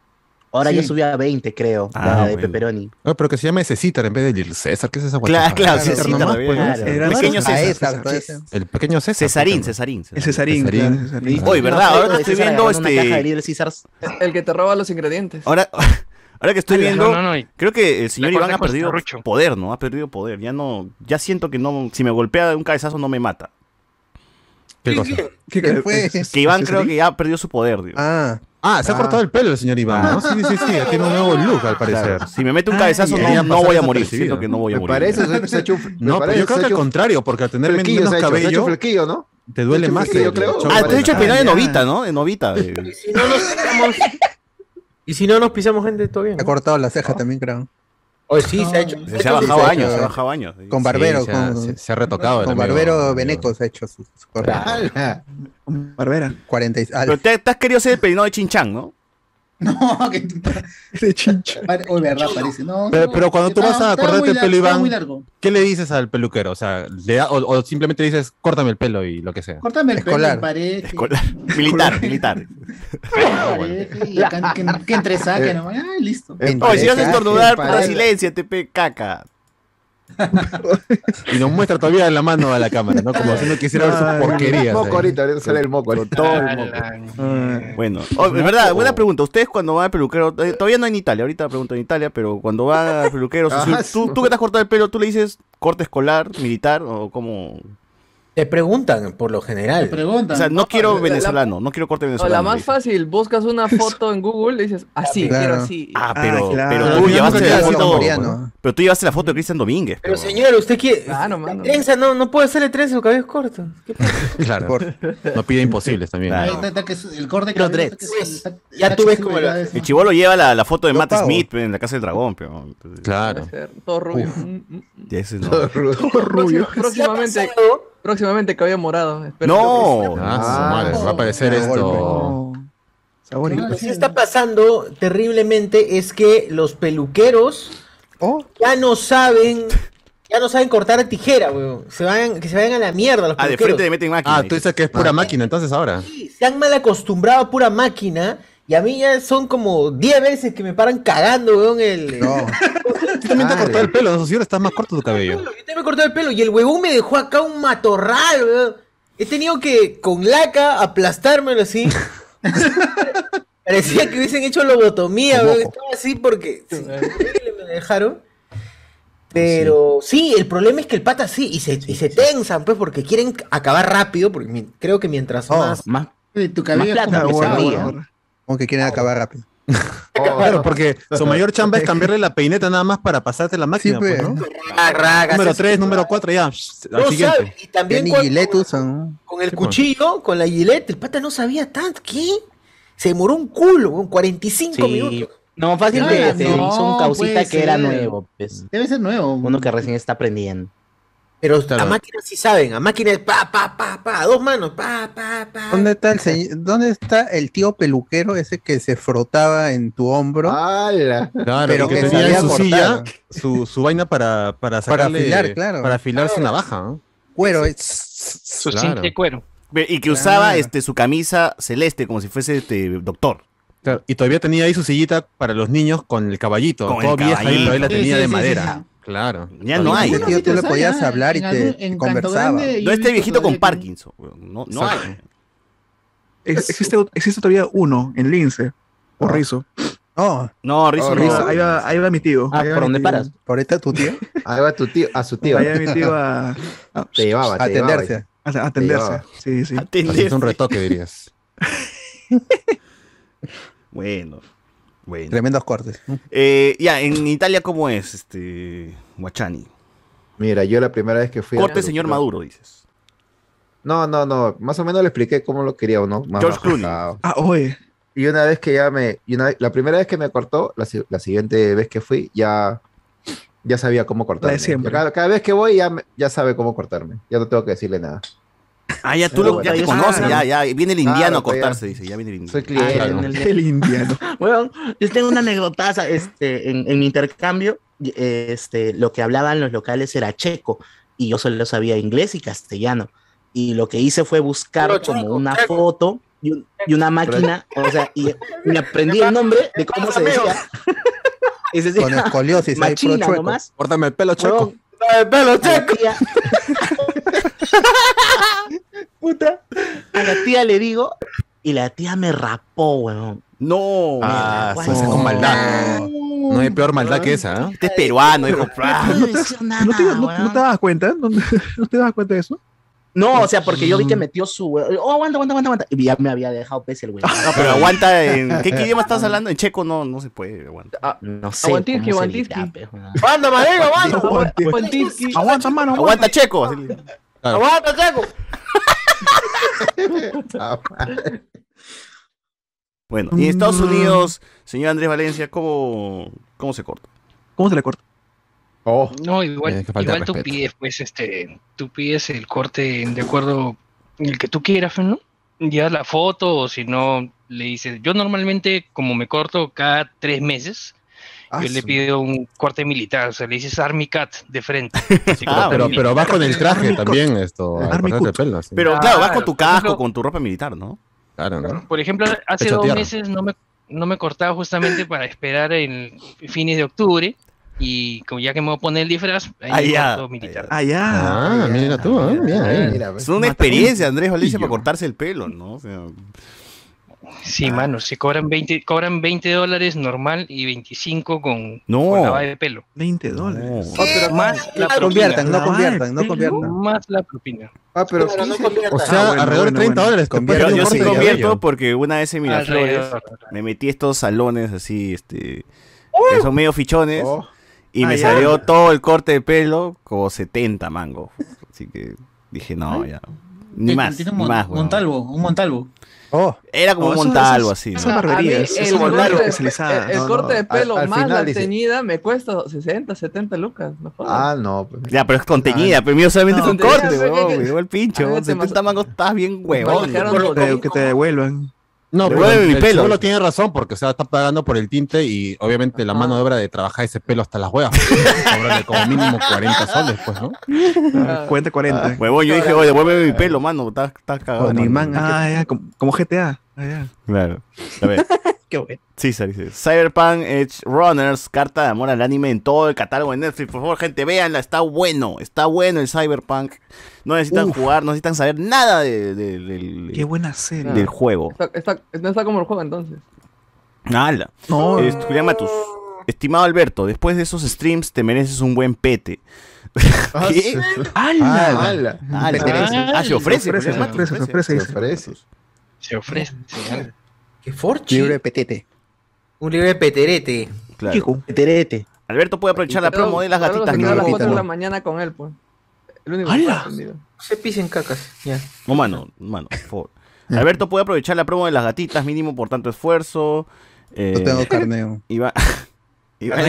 [SPEAKER 5] Ahora
[SPEAKER 3] Sí.
[SPEAKER 5] ya subió a 20, creo,
[SPEAKER 3] Ah,
[SPEAKER 5] la de
[SPEAKER 3] bueno.
[SPEAKER 5] pepperoni.
[SPEAKER 3] No, pero que se llama César en vez de Little César. ¿Qué es esa
[SPEAKER 2] Claro, claro,
[SPEAKER 3] César
[SPEAKER 2] César
[SPEAKER 3] nomás, pues, ¿no?
[SPEAKER 2] claro.
[SPEAKER 8] Era
[SPEAKER 2] Pequeño César.
[SPEAKER 4] Esa,
[SPEAKER 8] César. César.
[SPEAKER 3] El pequeño César.
[SPEAKER 2] Cesarín,
[SPEAKER 3] pues,
[SPEAKER 2] Cesarín.
[SPEAKER 8] El Cesarín.
[SPEAKER 3] Cesarín.
[SPEAKER 8] claro, Cesarín.
[SPEAKER 2] Oye, ¿verdad? Ahora
[SPEAKER 5] de
[SPEAKER 2] estoy viendo este.
[SPEAKER 5] Little Caesars.
[SPEAKER 10] El que te roba los ingredientes.
[SPEAKER 2] Ahora, ahora que estoy viendo,
[SPEAKER 6] no, no, no,
[SPEAKER 2] creo que el señor Iván ha perdido poder, ¿no? Ha perdido poder. Ya no, ya siento que no, si me golpea de un cabezazo no me mata.
[SPEAKER 3] ¿Qué cosa?
[SPEAKER 8] ¿Qué
[SPEAKER 2] Que Iván creo que ya ha perdido su poder, digo.
[SPEAKER 4] Ah,
[SPEAKER 3] Ah, se ha cortado el pelo el señor Iván, ¿no? Sí, sí, sí, tiene un nuevo look al parecer.
[SPEAKER 2] Si me mete un cabezazo,
[SPEAKER 3] Ay,
[SPEAKER 2] no, voy a morir. Siento que no voy a
[SPEAKER 13] Me
[SPEAKER 2] morir.
[SPEAKER 13] parece, se, se ha hecho me
[SPEAKER 3] No, pero
[SPEAKER 13] parece,
[SPEAKER 3] yo creo que al contrario, porque al tener menos
[SPEAKER 13] se ha hecho, se ha hecho
[SPEAKER 3] cabello,
[SPEAKER 13] flequillo, ¿no?
[SPEAKER 3] te duele más.
[SPEAKER 13] creo.
[SPEAKER 3] choque.
[SPEAKER 2] Ah, te he hecho el peinado de novita, ¿no? De novita. de-
[SPEAKER 1] Si no nos pisamos. y si no nos pisamos gente, todo bien.
[SPEAKER 4] Ha cortado la ceja también, creo.
[SPEAKER 1] Sí, se ha hecho.
[SPEAKER 2] Se ha bajado años, se ha bajado años.
[SPEAKER 4] Con barbero,
[SPEAKER 3] Sí, se ha-
[SPEAKER 4] con,
[SPEAKER 3] se- se ha retocado
[SPEAKER 4] con barbero. Beneco se ha hecho su, su.
[SPEAKER 8] Barbera.
[SPEAKER 4] 40 y- ah,
[SPEAKER 2] Pero te, te has querido hacer el peinado de chinchán, ¿no?
[SPEAKER 12] No, que
[SPEAKER 8] De chincha.
[SPEAKER 12] Uy, verdad, parece. No,
[SPEAKER 3] Pero,
[SPEAKER 12] no,
[SPEAKER 3] pero cuando tú
[SPEAKER 12] estaba-
[SPEAKER 3] vas a
[SPEAKER 12] muy
[SPEAKER 3] el pelo, Iván. ¿qué le dices al peluquero? O sea, le da- o, o simplemente dices, córtame el pelo y lo que sea.
[SPEAKER 12] Córtame el pelo
[SPEAKER 4] Escolar.
[SPEAKER 12] en pared.
[SPEAKER 2] Escolar. Militar, militar.
[SPEAKER 12] Que, que entre saque nomás. Ay, listo.
[SPEAKER 2] Oye, si vas a
[SPEAKER 4] pareja,
[SPEAKER 2] estornudar,
[SPEAKER 13] en
[SPEAKER 2] puta
[SPEAKER 13] pareja.
[SPEAKER 2] silencio, te pe caca.
[SPEAKER 3] Y nos muestra todavía la mano a la cámara, ¿no? Como si no quisiera ver sus porquerías.
[SPEAKER 13] Moco ahorita, ahorita sale el moco. ahorita.
[SPEAKER 2] Todo el moco. Bueno, oh, es verdad, buena pregunta. Ustedes cuando van al peluquero, eh, todavía no en Italia, ahorita pregunto en Italia, pero cuando van al peluquero, si-
[SPEAKER 13] Ah,
[SPEAKER 2] tú, tú que te has cortado el pelo, ¿tú le dices corte escolar, militar o cómo?
[SPEAKER 1] Te preguntan, por lo
[SPEAKER 12] Te
[SPEAKER 1] general.
[SPEAKER 12] preguntan.
[SPEAKER 2] O sea, no quiero
[SPEAKER 10] la- la-
[SPEAKER 2] venezolano, no quiero corte
[SPEAKER 10] O
[SPEAKER 2] venezolano.
[SPEAKER 10] la más fácil, buscas una foto en Google y dices, así,
[SPEAKER 4] Claro.
[SPEAKER 10] quiero así.
[SPEAKER 2] Ah,
[SPEAKER 8] Ah,
[SPEAKER 2] pero,
[SPEAKER 8] claro.
[SPEAKER 2] pero tú
[SPEAKER 3] final
[SPEAKER 2] llevaste la foto. Pero tú llevaste la foto de Cristian Domínguez.
[SPEAKER 1] Pero
[SPEAKER 2] pero-
[SPEAKER 1] señor, usted quiere.
[SPEAKER 10] Claro, mano.
[SPEAKER 1] Trenza, no, no puede hacerle trenza, su cabello es corto. ¿Qué pasa?
[SPEAKER 3] Claro.
[SPEAKER 4] Por-
[SPEAKER 3] No pide imposibles también.
[SPEAKER 2] Claro.
[SPEAKER 12] Es- El corte que está- está-
[SPEAKER 1] Ya tú ves cómo
[SPEAKER 2] El chivolo lleva la, la foto de
[SPEAKER 4] Yo
[SPEAKER 2] Matt
[SPEAKER 4] pago.
[SPEAKER 2] Smith pe, en la casa del dragón, pero.
[SPEAKER 3] Claro.
[SPEAKER 10] Todo rubio. Mm, mm.
[SPEAKER 2] no.
[SPEAKER 13] Todo
[SPEAKER 8] rubio.
[SPEAKER 10] Próxima- próximamente, próximamente cabello morado. Espero
[SPEAKER 2] No,
[SPEAKER 3] Ah, su
[SPEAKER 13] Ah,
[SPEAKER 3] madre, va a aparecer
[SPEAKER 4] no,
[SPEAKER 3] esto.
[SPEAKER 8] No.
[SPEAKER 1] Lo que sí está pasando terriblemente es que los peluqueros
[SPEAKER 4] Oh,
[SPEAKER 1] ya no saben. Ya no saben cortar a tijera, weón. Se vayan, que se vayan a la mierda los
[SPEAKER 2] Ah, de frente le meten máquina.
[SPEAKER 3] Ah, tú dices que es pura máquina entonces ahora.
[SPEAKER 1] Sí, se han mal acostumbrado a pura máquina. Y a mí ya son como 10 veces que me paran cagando, weón. El,
[SPEAKER 4] no.
[SPEAKER 3] Tú también te has cortado el pelo, ¿no? Si ahora estás más corto tu cabello.
[SPEAKER 1] Yo también me cortó el pelo y el huevón me dejó acá un matorral, weón. He tenido que con laca aplastármelo así. Parecía que hubiesen hecho lobotomía, weón. Estaba así porque sí, me dejaron. Pero sí, el problema es que el pata sí, y se, y se tensan, pues, porque quieren acabar rápido, porque mi- creo que mientras
[SPEAKER 4] Oh.
[SPEAKER 1] más...
[SPEAKER 5] Más,
[SPEAKER 12] Tu cabello
[SPEAKER 5] Más
[SPEAKER 12] es como
[SPEAKER 5] que se
[SPEAKER 8] bueno,
[SPEAKER 12] ¿no?
[SPEAKER 8] bueno.
[SPEAKER 4] Como que quieren acabar rápido.
[SPEAKER 13] Oh,
[SPEAKER 3] Claro, porque su mayor chamba es cambiarle la peineta nada más para pasarte la máquina,
[SPEAKER 4] Sí,
[SPEAKER 3] pues,
[SPEAKER 4] pues.
[SPEAKER 3] ¿no?
[SPEAKER 1] Ah, ragas,
[SPEAKER 3] Número
[SPEAKER 1] es-
[SPEAKER 3] 3, número 4, ya.
[SPEAKER 1] No
[SPEAKER 3] siguiente.
[SPEAKER 1] sabe, y también
[SPEAKER 4] usan.
[SPEAKER 1] con el cuchillo, con la gilet, el pata no sabía tanto. ¿Qué? Se demoró un culo, weón, 45
[SPEAKER 5] Sí.
[SPEAKER 1] minutos.
[SPEAKER 5] No, fácil
[SPEAKER 12] No,
[SPEAKER 5] se
[SPEAKER 12] no,
[SPEAKER 5] hizo un causita que era
[SPEAKER 12] ser.
[SPEAKER 5] nuevo. Pues.
[SPEAKER 12] Debe ser nuevo.
[SPEAKER 5] Uno que recién está aprendiendo.
[SPEAKER 1] Pero
[SPEAKER 3] Claro.
[SPEAKER 1] a máquinas sí saben, a máquinas pa, pa, pa, pa, dos manos, pa, pa, pa.
[SPEAKER 4] ¿Dónde está el señor- ¿Dónde está el tío peluquero ese que se frotaba en tu hombro?
[SPEAKER 13] ¡Hala!
[SPEAKER 3] Claro,
[SPEAKER 4] Pero
[SPEAKER 3] que
[SPEAKER 4] que
[SPEAKER 3] tenía en su
[SPEAKER 4] cortar.
[SPEAKER 3] silla su, su vaina para, para sacarle,
[SPEAKER 4] afilar, claro.
[SPEAKER 3] Para afilar su navaja, ¿no?
[SPEAKER 4] Cuero. es-
[SPEAKER 6] Su
[SPEAKER 3] Claro.
[SPEAKER 6] cinta de cuero.
[SPEAKER 2] Y que usaba este su camisa celeste como si fuese este doctor.
[SPEAKER 3] Claro, Y todavía tenía ahí su sillita para los niños con el caballito.
[SPEAKER 2] Con el
[SPEAKER 3] Todo vieja y
[SPEAKER 2] caballito.
[SPEAKER 3] todavía la tenía
[SPEAKER 12] sí,
[SPEAKER 3] de
[SPEAKER 12] sí,
[SPEAKER 3] madera.
[SPEAKER 12] sí,
[SPEAKER 3] Claro.
[SPEAKER 2] Ya no hay.
[SPEAKER 4] Tío tú le podías hablar y te,
[SPEAKER 12] algún-
[SPEAKER 4] te conversaba.
[SPEAKER 2] No este viejito con Parkinson. No, no hay.
[SPEAKER 8] Ex- Existe, existe todavía uno en Lince, por
[SPEAKER 13] Ah.
[SPEAKER 8] Rizo.
[SPEAKER 4] Oh,
[SPEAKER 2] No, Rizzo
[SPEAKER 13] Oh,
[SPEAKER 2] no.
[SPEAKER 8] Rizo, ahí va, ahí va mi tío.
[SPEAKER 10] Ah, ¿por dónde paras?
[SPEAKER 4] ¿por ahí está tu tío?
[SPEAKER 13] Ahí va tu tío, a su tío.
[SPEAKER 8] Ahí va mi tío a,
[SPEAKER 13] Te llevaba, te
[SPEAKER 4] Atenderse.
[SPEAKER 8] a- a atenderse.
[SPEAKER 13] llevaba.
[SPEAKER 8] Sí, sí.
[SPEAKER 2] Atender.
[SPEAKER 3] Es un retoque, dirías.
[SPEAKER 2] Bueno. Bueno.
[SPEAKER 4] Tremendos cortes.
[SPEAKER 2] Eh, ya, en Italia, ¿cómo es este Guachani?
[SPEAKER 13] Mira, yo la primera vez que fui.
[SPEAKER 2] Corte señor Maduro, dices.
[SPEAKER 13] No, no, no. Más o menos le expliqué cómo lo quería uno. Más
[SPEAKER 2] George Clooney.
[SPEAKER 8] Ah, oye.
[SPEAKER 13] Y una vez que ya me. y una la primera vez que me cortó, la, la siguiente vez que fui, ya. Ya sabía cómo cortarme. Cada, cada vez que voy, ya, me- ya sabe cómo cortarme. Ya no tengo que decirle nada.
[SPEAKER 2] Ah, ya tú lo, ya te
[SPEAKER 13] ya
[SPEAKER 2] conoces, ya, ya. Viene el indiano a
[SPEAKER 13] Claro, ya.
[SPEAKER 2] cortarse, dice. Ya viene el indiano.
[SPEAKER 13] Soy cliente.
[SPEAKER 5] Ah, en el-
[SPEAKER 8] El indiano.
[SPEAKER 5] Bueno, yo tengo una anécdota, este, en, en mi intercambio, este, lo que hablaban los locales era checo, y yo solo sabía inglés y castellano. Y lo que hice fue buscar
[SPEAKER 1] Pero
[SPEAKER 5] como
[SPEAKER 1] checo,
[SPEAKER 5] una
[SPEAKER 1] checo.
[SPEAKER 5] foto y, un- y una máquina, o sea, y, me aprendí el nombre de cómo se decía. Y se decía,
[SPEAKER 4] Con escoliosis,
[SPEAKER 5] machina
[SPEAKER 4] chueco.
[SPEAKER 5] nomás.
[SPEAKER 3] Córtame el pelo, choco.
[SPEAKER 5] Huevón,
[SPEAKER 1] ¡Ay, pelo checo!
[SPEAKER 5] Puta, a la tía le digo, y la tía me rapó, weón.
[SPEAKER 2] No.
[SPEAKER 3] Ah, es con maldad. No hay peor maldad que esa, ¿eh?
[SPEAKER 2] Este es peruano, hijo.
[SPEAKER 5] No nada,
[SPEAKER 8] ¿No te, no-
[SPEAKER 5] weón.
[SPEAKER 8] no te das cuenta? ¿No, no te das cuenta de eso?
[SPEAKER 5] No, o sea, porque yo vi que metió su. Oh, aguanta, aguanta, aguanta, aguanta. Y ya me había dejado pez el güey.
[SPEAKER 2] No, pero aguanta en. ¿Qué, idioma estás hablando? En checo no, no se puede. Aguanta.
[SPEAKER 5] No sé.
[SPEAKER 10] Aguantiski, aguantiski.
[SPEAKER 1] ¡Aguanta, marico, aguanta!
[SPEAKER 10] Aguantiski.
[SPEAKER 8] Aguanta, mano.
[SPEAKER 2] Aguanta checo. Le-
[SPEAKER 1] ¡Aguanta!
[SPEAKER 2] Bueno, y en Estados Unidos, señor Andrés Valencia, ¿cómo, cómo se corta?
[SPEAKER 8] ¿Cómo se le corta?
[SPEAKER 13] Oh,
[SPEAKER 6] No, igual, igual tú pides, pues, este, tú pides el corte de acuerdo el que tú quieras, ¿no? Ya la foto, o si no, le dices, yo normalmente, como me corto cada tres meses,
[SPEAKER 8] Ah,
[SPEAKER 6] yo le pido un corte militar, o sea, le dices Army Cat de frente. así
[SPEAKER 2] Ah,
[SPEAKER 3] Pero,
[SPEAKER 6] militar.
[SPEAKER 3] pero vas con el traje
[SPEAKER 8] Army
[SPEAKER 3] también, esto,
[SPEAKER 8] Army Cut.
[SPEAKER 3] pelo.
[SPEAKER 2] Pero claro, vas con tu
[SPEAKER 6] ejemplo-
[SPEAKER 2] casco, con tu ropa militar, ¿no?
[SPEAKER 3] Claro, ¿no?
[SPEAKER 6] Por ejemplo, hace
[SPEAKER 3] Hecho
[SPEAKER 6] dos
[SPEAKER 3] tierra.
[SPEAKER 6] meses no me, no me cortaba justamente para esperar el fines de octubre, y como ya que me voy a poner el disfraz, ahí
[SPEAKER 2] Ah, ya.
[SPEAKER 6] militar.
[SPEAKER 8] Ah, ya.
[SPEAKER 3] Ah, mira tú, ¿eh? Bien.
[SPEAKER 13] mira, pues.
[SPEAKER 2] Es una experiencia, Andrés Valencia, para cortarse el pelo, ¿no? O sea,
[SPEAKER 6] Sí, mano, se cobran 20, cobran 20 dólares normal y 25 con,
[SPEAKER 2] No.
[SPEAKER 6] con lavado de pelo.
[SPEAKER 8] 20 dólares.
[SPEAKER 2] no.
[SPEAKER 6] Más la propina.
[SPEAKER 4] conviertan, no conviertan, no conviertan.
[SPEAKER 6] Más la propina.
[SPEAKER 13] Ah, pero
[SPEAKER 1] Claro, no
[SPEAKER 13] 15.
[SPEAKER 1] convierta.
[SPEAKER 3] O sea,
[SPEAKER 8] Ah, bueno,
[SPEAKER 3] alrededor de
[SPEAKER 8] bueno,
[SPEAKER 3] 30
[SPEAKER 8] bueno.
[SPEAKER 3] dólares. te
[SPEAKER 4] Convierte
[SPEAKER 3] puede
[SPEAKER 2] Yo, sí convierto porque una vez en Miraflores me metí estos salones así, este, que son medio fichones,
[SPEAKER 13] Oh,
[SPEAKER 2] y
[SPEAKER 8] Ah,
[SPEAKER 2] me
[SPEAKER 8] ya.
[SPEAKER 2] salió todo el corte de pelo como 70 mangos. Así que dije, no, ya. Ni más,
[SPEAKER 12] Tiene
[SPEAKER 2] ni
[SPEAKER 12] un mon-
[SPEAKER 2] más, weón.
[SPEAKER 12] Montalvo, un Montalvo.
[SPEAKER 4] Oh,
[SPEAKER 2] Era como
[SPEAKER 8] No,
[SPEAKER 2] un montalvo así.
[SPEAKER 8] eso
[SPEAKER 2] ¿no?
[SPEAKER 8] es barbería,
[SPEAKER 10] A mí
[SPEAKER 8] es- barbería
[SPEAKER 10] de-
[SPEAKER 8] especializada.
[SPEAKER 10] El, el
[SPEAKER 13] No,
[SPEAKER 10] corte
[SPEAKER 13] no,
[SPEAKER 10] de pelo
[SPEAKER 13] al- al
[SPEAKER 10] más
[SPEAKER 13] final
[SPEAKER 10] la
[SPEAKER 13] dice-
[SPEAKER 10] teñida me cuesta 60, 70 lucas. No.
[SPEAKER 13] Ah, no. pues.
[SPEAKER 2] Ya, pero es con teñida, pero mío solamente
[SPEAKER 10] No,
[SPEAKER 2] es un
[SPEAKER 10] te-
[SPEAKER 2] corte, weón.
[SPEAKER 10] que-
[SPEAKER 2] Me dio el pincho,
[SPEAKER 10] Ah,
[SPEAKER 2] weón.
[SPEAKER 10] te
[SPEAKER 2] 70 mangos estás bien huevón.
[SPEAKER 8] Que te devuelvan.
[SPEAKER 3] No, pero
[SPEAKER 2] Devuelve mi
[SPEAKER 3] el
[SPEAKER 2] pelo.
[SPEAKER 3] tiene razón porque, o sea, está pagando por el tinte y obviamente la mano de obra de trabajar ese pelo hasta las huevas. Como mínimo 40 soles, pues, ¿no?
[SPEAKER 8] Ah, 40, 40.
[SPEAKER 2] Huevón, yo dije, oye, devuélveme mi pelo, mano. Estás cagado.
[SPEAKER 4] Con imán.
[SPEAKER 8] Ah, ya, como, como GTA. Ah, ya.
[SPEAKER 2] Claro. A ver.
[SPEAKER 4] Qué bueno.
[SPEAKER 2] César dice, Cyberpunk Edge Runners, carta de amor al anime en todo el catálogo de Netflix. Por favor, gente, véanla, está bueno, está bueno el Cyberpunk. No necesitan
[SPEAKER 8] Uf.
[SPEAKER 2] jugar, no necesitan saber nada de- de- del,
[SPEAKER 8] Qué buena serie.
[SPEAKER 2] del juego.
[SPEAKER 10] Está, está- no está como el juego entonces.
[SPEAKER 2] Hala.
[SPEAKER 8] No.
[SPEAKER 2] Eh, Julián Matus, estimado Alberto, después de esos streams te mereces un buen pete. ¿Qué?
[SPEAKER 8] ¡Hala!
[SPEAKER 13] ¡Hala!
[SPEAKER 2] Hala.
[SPEAKER 6] Ah,
[SPEAKER 2] Ah, se ofrece.
[SPEAKER 8] Se ofrece, se ofrece, se ofrece.
[SPEAKER 1] ¡Qué forchi!
[SPEAKER 4] Libre de petete.
[SPEAKER 1] Un libre de peterete.
[SPEAKER 2] Claro.
[SPEAKER 8] Chico.
[SPEAKER 4] Peterete.
[SPEAKER 2] Alberto puede aprovechar la promo de las gatitas
[SPEAKER 10] se
[SPEAKER 2] que
[SPEAKER 10] queda a las
[SPEAKER 4] gatita,
[SPEAKER 10] 4 de
[SPEAKER 4] no.
[SPEAKER 10] la mañana con él, pues.
[SPEAKER 1] Se pisen cacas. Ya.
[SPEAKER 2] No, mano, mano, por favor. Alberto puede aprovechar la promo de las gatitas mínimo por tanto esfuerzo. Eh,
[SPEAKER 4] No tengo carneo.
[SPEAKER 2] Iván, Iván.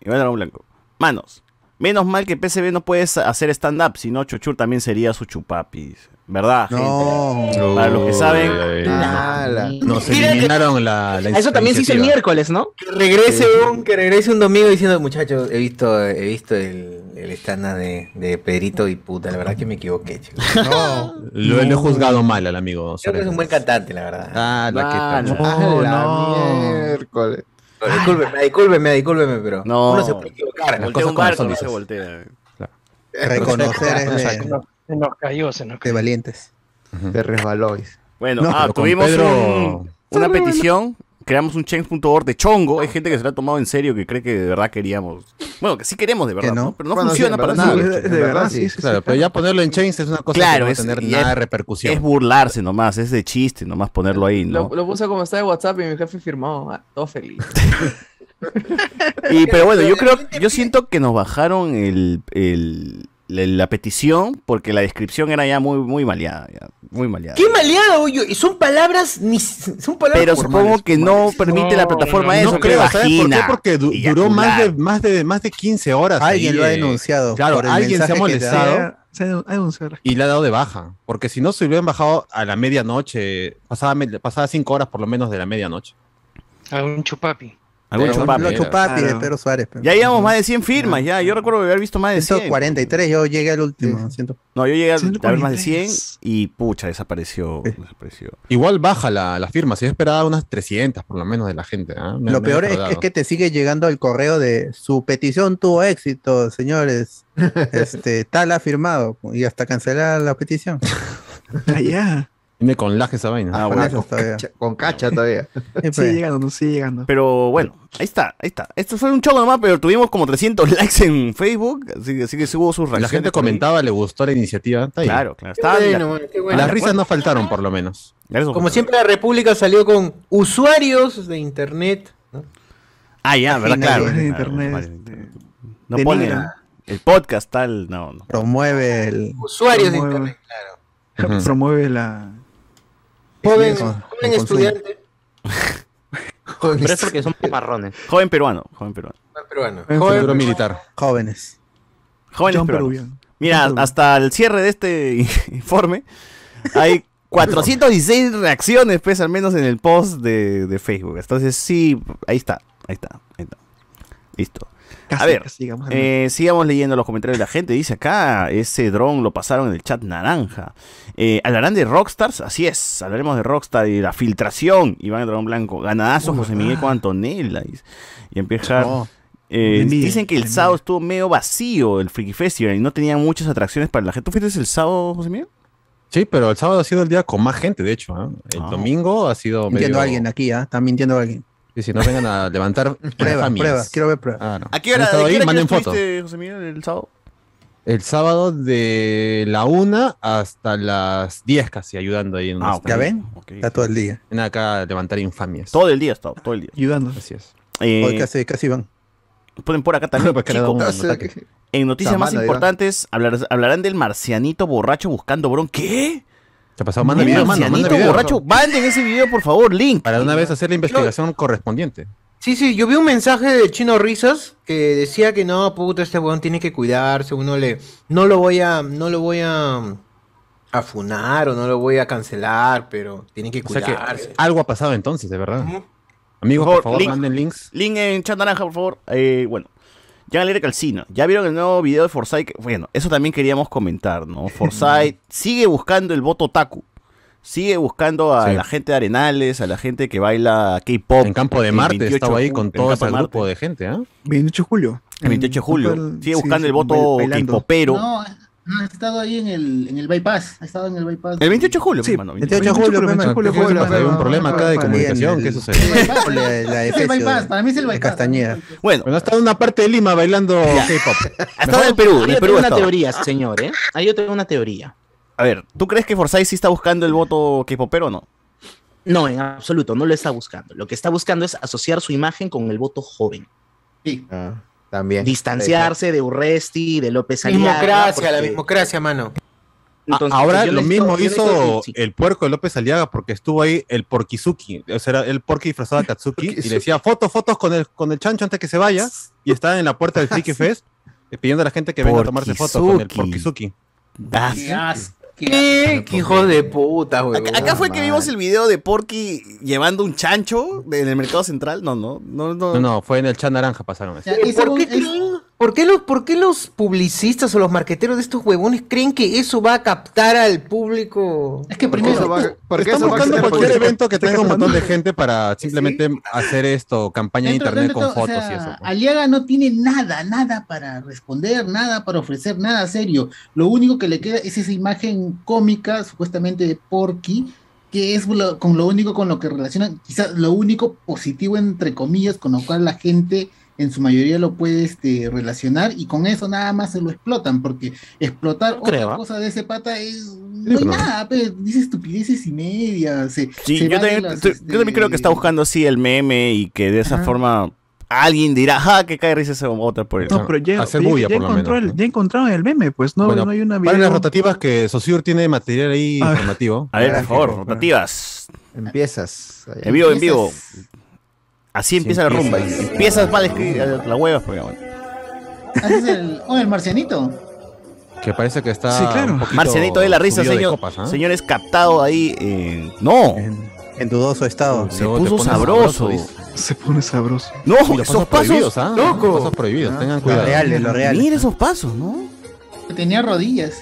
[SPEAKER 2] Iván Dragón Blanco. Manos. Menos mal que PCB no puedes hacer stand-up, si no Chochur también sería su chupapis. ¿Verdad, gente?
[SPEAKER 4] No.
[SPEAKER 2] Para los que saben,
[SPEAKER 13] ¡Hala!
[SPEAKER 3] Nos
[SPEAKER 1] que-
[SPEAKER 3] eliminaron la, la
[SPEAKER 5] Eso también se hizo el miércoles, ¿no?
[SPEAKER 1] Que regrese un, que regrese un domingo diciendo, muchachos, he visto, he visto el, el stand de, de Pedrito y puta, la verdad que me equivoqué, chicos.
[SPEAKER 4] No.
[SPEAKER 3] Lo, lo he juzgado mal al amigo.
[SPEAKER 1] Creo que es un buen cantante, la verdad.
[SPEAKER 3] Ah, la que
[SPEAKER 2] Ah,
[SPEAKER 3] tal.
[SPEAKER 13] ¡A la
[SPEAKER 8] no.
[SPEAKER 13] miércoles!
[SPEAKER 1] Discúlpeme, discúlpeme, discúlpeme, pero
[SPEAKER 2] No.
[SPEAKER 1] uno se puede equivocar.
[SPEAKER 3] Las
[SPEAKER 2] voltea
[SPEAKER 3] cosas
[SPEAKER 2] un barco,
[SPEAKER 3] son,
[SPEAKER 2] no se voltea.
[SPEAKER 4] Reconocer es
[SPEAKER 6] Se
[SPEAKER 4] de,
[SPEAKER 6] nos, se nos cayó, se nos
[SPEAKER 4] de
[SPEAKER 6] cayó.
[SPEAKER 4] valientes.
[SPEAKER 13] Te resbaló.
[SPEAKER 2] Bueno,
[SPEAKER 4] No,
[SPEAKER 2] ah, tuvimos
[SPEAKER 3] Pedro-
[SPEAKER 2] un- una petición, creamos un change.org de chongo. Hay gente que se lo ha tomado en serio, que cree que de verdad queríamos. Bueno, que sí queremos de verdad,
[SPEAKER 4] Que no.
[SPEAKER 2] ¿no? Pero no
[SPEAKER 13] Bueno,
[SPEAKER 2] funciona para
[SPEAKER 13] verdad
[SPEAKER 2] nada.
[SPEAKER 8] de, verdad,
[SPEAKER 13] verdad,
[SPEAKER 8] sí,
[SPEAKER 13] sí.
[SPEAKER 8] sí, sí.
[SPEAKER 3] Claro, pero ya ponerlo en chains es una cosa
[SPEAKER 2] Claro,
[SPEAKER 3] que no va a
[SPEAKER 2] es-
[SPEAKER 3] tener nada de repercusión.
[SPEAKER 2] Es burlarse nomás, es de chiste nomás ponerlo ahí, ¿no?
[SPEAKER 10] Lo, lo puse como está de WhatsApp y mi jefe firmó. Ah, todo feliz.
[SPEAKER 2] Y, pero bueno, yo creo, yo siento que nos bajaron el, el- la, la petición porque la descripción era ya muy, muy maleada, ya, muy maleada.
[SPEAKER 1] ¡Qué maleado, oye! Y son palabras, ni son palabras
[SPEAKER 2] Pero
[SPEAKER 1] formales,
[SPEAKER 2] supongo que no permite la plataforma
[SPEAKER 6] no,
[SPEAKER 2] eso,
[SPEAKER 3] no creo, ¿sabes por qué? Porque du- duró más de, más, de, más de 15 horas.
[SPEAKER 4] Alguien
[SPEAKER 3] ahí,
[SPEAKER 4] lo ha
[SPEAKER 3] eh,
[SPEAKER 4] denunciado.
[SPEAKER 3] Claro,
[SPEAKER 4] por el
[SPEAKER 3] alguien se ha molestado
[SPEAKER 8] Se ha- denunciado.
[SPEAKER 3] y le ha dado de baja. Porque si no se hubieran bajado a la medianoche, pasada, pasada 5 horas por lo menos de la medianoche.
[SPEAKER 6] A un chupapi.
[SPEAKER 2] Algún
[SPEAKER 4] Pero
[SPEAKER 2] chupapi.
[SPEAKER 4] Los chupapi de. Pedro Suárez. pero-
[SPEAKER 2] Ya llevamos más de 100 firmas, ya. Yo recuerdo haber visto más de 100.
[SPEAKER 4] 143, yo llegué al último. siento-
[SPEAKER 2] No, yo llegué a ver más de 100
[SPEAKER 8] 143.
[SPEAKER 2] y pucha, desapareció. desapareció.
[SPEAKER 3] Igual baja la, la firma, si yo esperaba unas 300 por lo menos de la gente. ¿ah? Me-
[SPEAKER 4] Lo
[SPEAKER 3] me
[SPEAKER 4] peor es, es que te sigue llegando el correo de su petición tuvo éxito, señores. Este, tal ha firmado y hasta cancelar la petición.
[SPEAKER 8] Ah, ya.
[SPEAKER 3] Viene con lag esa vaina.
[SPEAKER 2] Ah,
[SPEAKER 13] Con,
[SPEAKER 2] bueno.
[SPEAKER 13] cacha, con cacha todavía.
[SPEAKER 8] Sigue llegando, no sigue llegando.
[SPEAKER 2] Pero bueno, ahí está, ahí está. Esto fue un choco nomás, pero tuvimos como 300 likes en Facebook, así, que- así que sí hubo sus reacciones.
[SPEAKER 3] La gente comentaba, le gustó la iniciativa. Está ahí.
[SPEAKER 2] Claro, claro.
[SPEAKER 1] Qué
[SPEAKER 2] Estaba-
[SPEAKER 1] bueno, mano, qué bueno.
[SPEAKER 3] Las risas no faltaron, por lo menos.
[SPEAKER 2] Gracias,
[SPEAKER 1] Como siempre la República salió con usuarios de internet. ¿no?
[SPEAKER 2] Ah, ya, ¿verdad? Claro.
[SPEAKER 8] De
[SPEAKER 2] claro,
[SPEAKER 8] internet.
[SPEAKER 2] vale. No
[SPEAKER 8] De
[SPEAKER 2] ponen
[SPEAKER 8] negra.
[SPEAKER 2] el podcast tal, no, no.
[SPEAKER 4] Promueve el.
[SPEAKER 1] Usuarios de internet, claro.
[SPEAKER 8] Promueve la.
[SPEAKER 1] Joven, joven estudiante. joven
[SPEAKER 5] Pero es porque son marrones.
[SPEAKER 2] Joven peruano, joven peruano.
[SPEAKER 1] peruano.
[SPEAKER 8] Joven
[SPEAKER 1] Joven
[SPEAKER 3] Futuro
[SPEAKER 1] peruano.
[SPEAKER 3] militar.
[SPEAKER 4] Jóvenes.
[SPEAKER 2] Jóvenes
[SPEAKER 8] John
[SPEAKER 2] peruanos.
[SPEAKER 8] Peruvian.
[SPEAKER 2] Mira, hasta el cierre de este informe hay 416 reacciones, pues, al menos en el post de, de Facebook. Entonces, sí, ahí está, ahí está, ahí está. Listo.
[SPEAKER 8] Casi,
[SPEAKER 2] A ver,
[SPEAKER 8] casi llegamos al-
[SPEAKER 2] eh, sigamos leyendo los comentarios de la gente. Dice acá, ese dron lo pasaron en el chat naranja. Eh, ¿Hablarán de Rockstars? Así es, hablaremos de Rockstar y la filtración. Iván el Dragón Blanco, ganadazo José Miguel con Antonella. Y, y empieza...
[SPEAKER 4] No.
[SPEAKER 2] Eh, dicen que el sábado estuvo medio vacío el Freaky Festival y no tenía muchas atracciones para la gente. ¿Tú fuiste el sábado, José Miguel?
[SPEAKER 3] Sí, pero el sábado ha sido el día con más gente, de hecho. ¿ah? El
[SPEAKER 2] Ah.
[SPEAKER 3] domingo ha sido
[SPEAKER 4] Mintiendo
[SPEAKER 3] medio...
[SPEAKER 4] a alguien aquí, ¿ah? Está mintiendo a alguien.
[SPEAKER 3] Y si no vengan a levantar
[SPEAKER 4] Prueba,
[SPEAKER 3] infamias.
[SPEAKER 4] prueba. Quiero ver pruebas.
[SPEAKER 3] Ah, no.
[SPEAKER 2] ¿A qué
[SPEAKER 3] ¿Han
[SPEAKER 2] hora,
[SPEAKER 3] estado
[SPEAKER 2] ¿de qué hora
[SPEAKER 3] Manden
[SPEAKER 2] que
[SPEAKER 3] foto.
[SPEAKER 2] estuviste, José Miguel, el sábado?
[SPEAKER 3] El sábado de la una hasta las 10 casi, ayudando ahí. En
[SPEAKER 2] Ah.
[SPEAKER 4] ¿Ya ven? Está todo el día.
[SPEAKER 3] Vienen acá a levantar infamias.
[SPEAKER 2] Todo el día estaba, todo el día.
[SPEAKER 8] Ayudando.
[SPEAKER 3] Así es.
[SPEAKER 2] Eh,
[SPEAKER 4] Hoy casi, casi van.
[SPEAKER 2] ponen por acá también.
[SPEAKER 3] Ataque.
[SPEAKER 2] en noticias más importantes, hablar- hablarán del marcianito borracho buscando bron. ¿Qué?
[SPEAKER 3] ¿Qué pasó? Manda
[SPEAKER 2] Un
[SPEAKER 3] video, mano, manda video.
[SPEAKER 2] borracho. Manden ese video, por favor, link.
[SPEAKER 3] Para de una vez hacer la investigación correspondiente.
[SPEAKER 1] Sí, sí, yo vi un mensaje del chino Risas que decía que no, puta, este weón tiene que cuidarse, uno le, no lo voy a, no lo voy a, a funar o no lo voy a cancelar, pero tiene que
[SPEAKER 3] O sea que
[SPEAKER 1] cuidarse.
[SPEAKER 3] algo ha pasado entonces, de verdad. Amigos,
[SPEAKER 2] Por
[SPEAKER 3] por favor,
[SPEAKER 2] link.
[SPEAKER 3] manden links.
[SPEAKER 2] Link en chat naranja, por favor. Eh, bueno. Ya Alegre Calcina. Ya vieron el nuevo video de Forsyth. Bueno, eso también queríamos comentar, ¿no? Forsyth sigue buscando el voto Taku. Sigue buscando a
[SPEAKER 3] Sí.
[SPEAKER 2] la gente de Arenales, a la gente que baila K-pop.
[SPEAKER 3] En Campo de Marte
[SPEAKER 2] 28
[SPEAKER 3] estaba ahí con todo
[SPEAKER 2] Campo
[SPEAKER 3] ese grupo de gente, ¿ah?
[SPEAKER 8] 28 de julio.
[SPEAKER 2] El 28 de julio. Sigue buscando
[SPEAKER 8] sí,
[SPEAKER 2] el voto. K-popero.
[SPEAKER 12] No, no, ha estado ahí en el, en el bypass. Ha estado en el bypass.
[SPEAKER 2] El 28 de julio,
[SPEAKER 8] Sí,
[SPEAKER 2] hermano.
[SPEAKER 4] 28 de julio,
[SPEAKER 8] 28
[SPEAKER 4] pe, mano.
[SPEAKER 8] julio.
[SPEAKER 3] Hay un problema acá de comunicación.
[SPEAKER 4] el-
[SPEAKER 3] ¿Qué
[SPEAKER 12] El
[SPEAKER 3] sucede?
[SPEAKER 12] bypass.
[SPEAKER 4] La, la
[SPEAKER 12] Es el bypass,
[SPEAKER 4] de-
[SPEAKER 12] para mí es el
[SPEAKER 4] de
[SPEAKER 12] bypass.
[SPEAKER 4] Castañeda.
[SPEAKER 2] Bueno,
[SPEAKER 3] Bueno, está en una parte de Lima bailando K-pop.
[SPEAKER 2] ha estado en el Perú. En
[SPEAKER 5] Ahí
[SPEAKER 2] el
[SPEAKER 5] yo
[SPEAKER 2] Perú
[SPEAKER 5] tengo
[SPEAKER 2] ha
[SPEAKER 5] una
[SPEAKER 2] estado.
[SPEAKER 5] teoría, señor, ¿eh? Ahí yo tengo una teoría.
[SPEAKER 2] A ver, ¿tú crees que Forsyth sí está buscando el voto K-popero o no?
[SPEAKER 5] No, en absoluto, no lo está buscando. Lo que está buscando es asociar su imagen con el voto joven.
[SPEAKER 12] Sí.
[SPEAKER 13] Ah, también.
[SPEAKER 5] Distanciarse de Urresti, de López Aliaga.
[SPEAKER 1] Mismocracia, la mismocracia, mano.
[SPEAKER 5] Entonces,
[SPEAKER 3] Ah, Ahora
[SPEAKER 5] yo
[SPEAKER 3] lo mismo hizo el puerco de López Aliaga porque estuvo ahí el Porkizuki. O sea, el Porky disfrazado de Katsuki y le decía fotos, fotos con el, con el chancho antes que se vaya. Y estaba en la puerta del Freaky Fest eh, pidiendo a la gente que venga a tomarse fotos con el.
[SPEAKER 2] Ah,
[SPEAKER 12] asco.
[SPEAKER 1] ¿Qué? ¿Qué hijo de puta, weón.
[SPEAKER 2] Acá, acá fue que vimos el video de Porky llevando un chancho en el mercado central. No, no, no, no.
[SPEAKER 3] No, no, fue en el chat naranja pasaron eso.
[SPEAKER 1] ¿Y ¿Por qué, creen- por, qué los, ¿Por qué los publicistas o los marqueteros de estos huevones creen que eso va a captar al público?
[SPEAKER 12] Es que primero,
[SPEAKER 13] va- porque
[SPEAKER 3] Están
[SPEAKER 13] eso va a
[SPEAKER 3] buscando cualquier
[SPEAKER 13] político.
[SPEAKER 3] evento que tenga un montón de gente para simplemente hacer esto, campaña en
[SPEAKER 12] dentro-
[SPEAKER 3] internet
[SPEAKER 12] dentro
[SPEAKER 3] con
[SPEAKER 12] de o
[SPEAKER 3] fotos
[SPEAKER 12] sea,
[SPEAKER 3] y eso. pues.
[SPEAKER 12] Aliaga no tiene nada, nada para responder, nada para ofrecer, nada serio. Lo único que le queda es esa imagen cómica, supuestamente de Porky, que es lo- con lo único con lo que relacionan, quizás lo único positivo entre comillas, con lo cual la gente en su mayoría lo puede este, relacionar y con eso nada más se lo explotan, porque explotar
[SPEAKER 5] No
[SPEAKER 12] otra
[SPEAKER 5] ¿ah?
[SPEAKER 12] cosa de ese pata es... No hay
[SPEAKER 3] pero-
[SPEAKER 12] nada, pe, dice estupideces y media. Se,
[SPEAKER 2] Sí,
[SPEAKER 12] se
[SPEAKER 2] yo también,
[SPEAKER 12] las,
[SPEAKER 2] estoy-
[SPEAKER 12] este,
[SPEAKER 2] yo también creo que está buscando así el meme y que de esa
[SPEAKER 12] Ajá.
[SPEAKER 2] forma alguien dirá, ja, que cae risa ese otra por el.
[SPEAKER 8] No, pero ya,
[SPEAKER 3] Hacer bulla,
[SPEAKER 8] ya
[SPEAKER 3] por lo
[SPEAKER 8] encontró
[SPEAKER 3] menos,
[SPEAKER 8] el,
[SPEAKER 3] ¿no?
[SPEAKER 8] ya encontraron el meme, pues no,
[SPEAKER 3] Bueno,
[SPEAKER 8] no hay una
[SPEAKER 3] Para las
[SPEAKER 8] video.
[SPEAKER 3] rotativas que Sosur tiene material ahí informativo.
[SPEAKER 2] A ver, por favor, rotativas.
[SPEAKER 13] Empiezas.
[SPEAKER 2] En vivo, en vivo. Así empieza la rumba. y
[SPEAKER 3] empiezas.
[SPEAKER 2] Empiezas mal escribir la hueva, pero bueno.
[SPEAKER 12] El, oh, el marcianito.
[SPEAKER 3] Que parece que está.
[SPEAKER 8] Sí, claro.
[SPEAKER 3] un
[SPEAKER 2] Marcianito de la risa, señor.
[SPEAKER 3] copas, ¿ah?
[SPEAKER 2] Señores, captado ahí. eh, No,
[SPEAKER 4] En, en dudoso estado.
[SPEAKER 2] se
[SPEAKER 3] Luego
[SPEAKER 2] puso sabroso.
[SPEAKER 8] Se pone sabroso.
[SPEAKER 2] No,
[SPEAKER 3] los
[SPEAKER 2] esos
[SPEAKER 3] pasos. ¿ah?
[SPEAKER 2] loco.
[SPEAKER 3] Los pasos prohibidos, tengan
[SPEAKER 4] Los
[SPEAKER 3] cuidado.
[SPEAKER 4] reales, los reales.
[SPEAKER 2] Mira esos pasos, ¿no?
[SPEAKER 12] Tenía rodillas.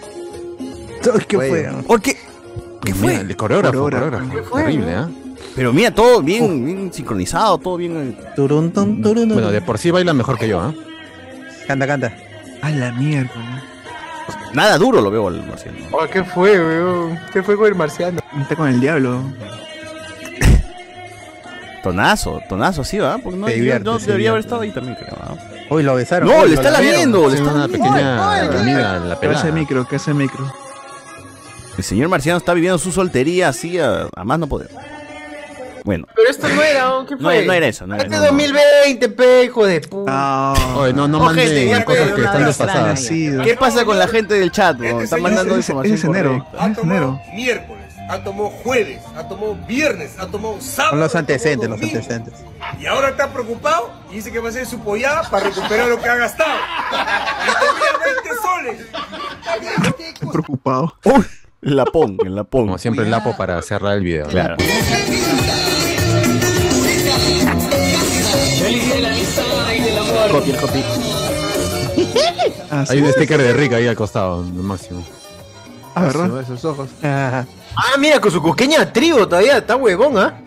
[SPEAKER 4] ¿Qué fue?
[SPEAKER 2] Porque. ¿Qué
[SPEAKER 3] Mira,
[SPEAKER 2] fue?
[SPEAKER 3] el coreógrafo,
[SPEAKER 8] Coreógrafo.
[SPEAKER 3] coreógrafo. Terrible, ¿ah?
[SPEAKER 2] Pero mira, todo bien, bien sincronizado, todo bien. eh.
[SPEAKER 4] Turun, tun, turun,
[SPEAKER 3] Bueno, de por sí baila mejor que yo, ¿ah?
[SPEAKER 4] Canta, canta.
[SPEAKER 8] A la mierda.
[SPEAKER 2] Nada duro lo veo al marciano.
[SPEAKER 1] Oh, ¿Qué fue, weón? ¿Qué fue con el marciano?
[SPEAKER 8] Está con el diablo.
[SPEAKER 2] Tonazo, tonazo, sí, ¿va? Porque no,
[SPEAKER 4] Se
[SPEAKER 2] yo-
[SPEAKER 4] divierte,
[SPEAKER 2] yo
[SPEAKER 4] se
[SPEAKER 2] debería haber
[SPEAKER 4] divierte.
[SPEAKER 2] estado ahí también, creo. ¿ah?
[SPEAKER 4] Uy, lo besaron.
[SPEAKER 2] No, le está lamiendo, le está
[SPEAKER 3] una pequeña amiga en la
[SPEAKER 8] Que hace
[SPEAKER 3] pelada.
[SPEAKER 8] micro, que hace micro.
[SPEAKER 2] El señor marciano está viviendo su soltería así a, a más no poder. Bueno,
[SPEAKER 1] Pero esto no era, ¿o ¿qué
[SPEAKER 2] no,
[SPEAKER 1] fue?
[SPEAKER 2] no era eso, no era
[SPEAKER 1] Este
[SPEAKER 2] no, no.
[SPEAKER 1] 2020, pe, hijo de puta.
[SPEAKER 3] Oye, no, no
[SPEAKER 1] Oh, gente,
[SPEAKER 3] manden
[SPEAKER 1] ya,
[SPEAKER 3] cosas
[SPEAKER 1] pero
[SPEAKER 3] que están desfasadas.
[SPEAKER 8] Sí,
[SPEAKER 2] ¿Qué pasa con la gente del chat? bro? Están mandando
[SPEAKER 8] ese-
[SPEAKER 2] información
[SPEAKER 8] es enero. es enero.
[SPEAKER 11] miércoles, ha tomado jueves, ha tomado viernes, ha tomado sábado.
[SPEAKER 4] Son los antecedentes,
[SPEAKER 11] ha
[SPEAKER 4] los
[SPEAKER 11] tomado
[SPEAKER 4] antecedentes.
[SPEAKER 11] Y ahora está preocupado y dice que va a hacer su pollada para recuperar lo que ha gastado. Y tenía 20 soles.
[SPEAKER 8] Estoy preocupado.
[SPEAKER 2] La pon, en la pon.
[SPEAKER 3] Como siempre, el lapo para cerrar el video.
[SPEAKER 2] Claro.
[SPEAKER 5] Copy, el copy.
[SPEAKER 8] Ah, sí.
[SPEAKER 3] Hay un sticker de Rick ahí al costado, máximo.
[SPEAKER 8] Ah, ¿verdad?
[SPEAKER 4] Esos ojos.
[SPEAKER 1] Ah, mira, con su coqueña trigo todavía, está huevón, ¿ah?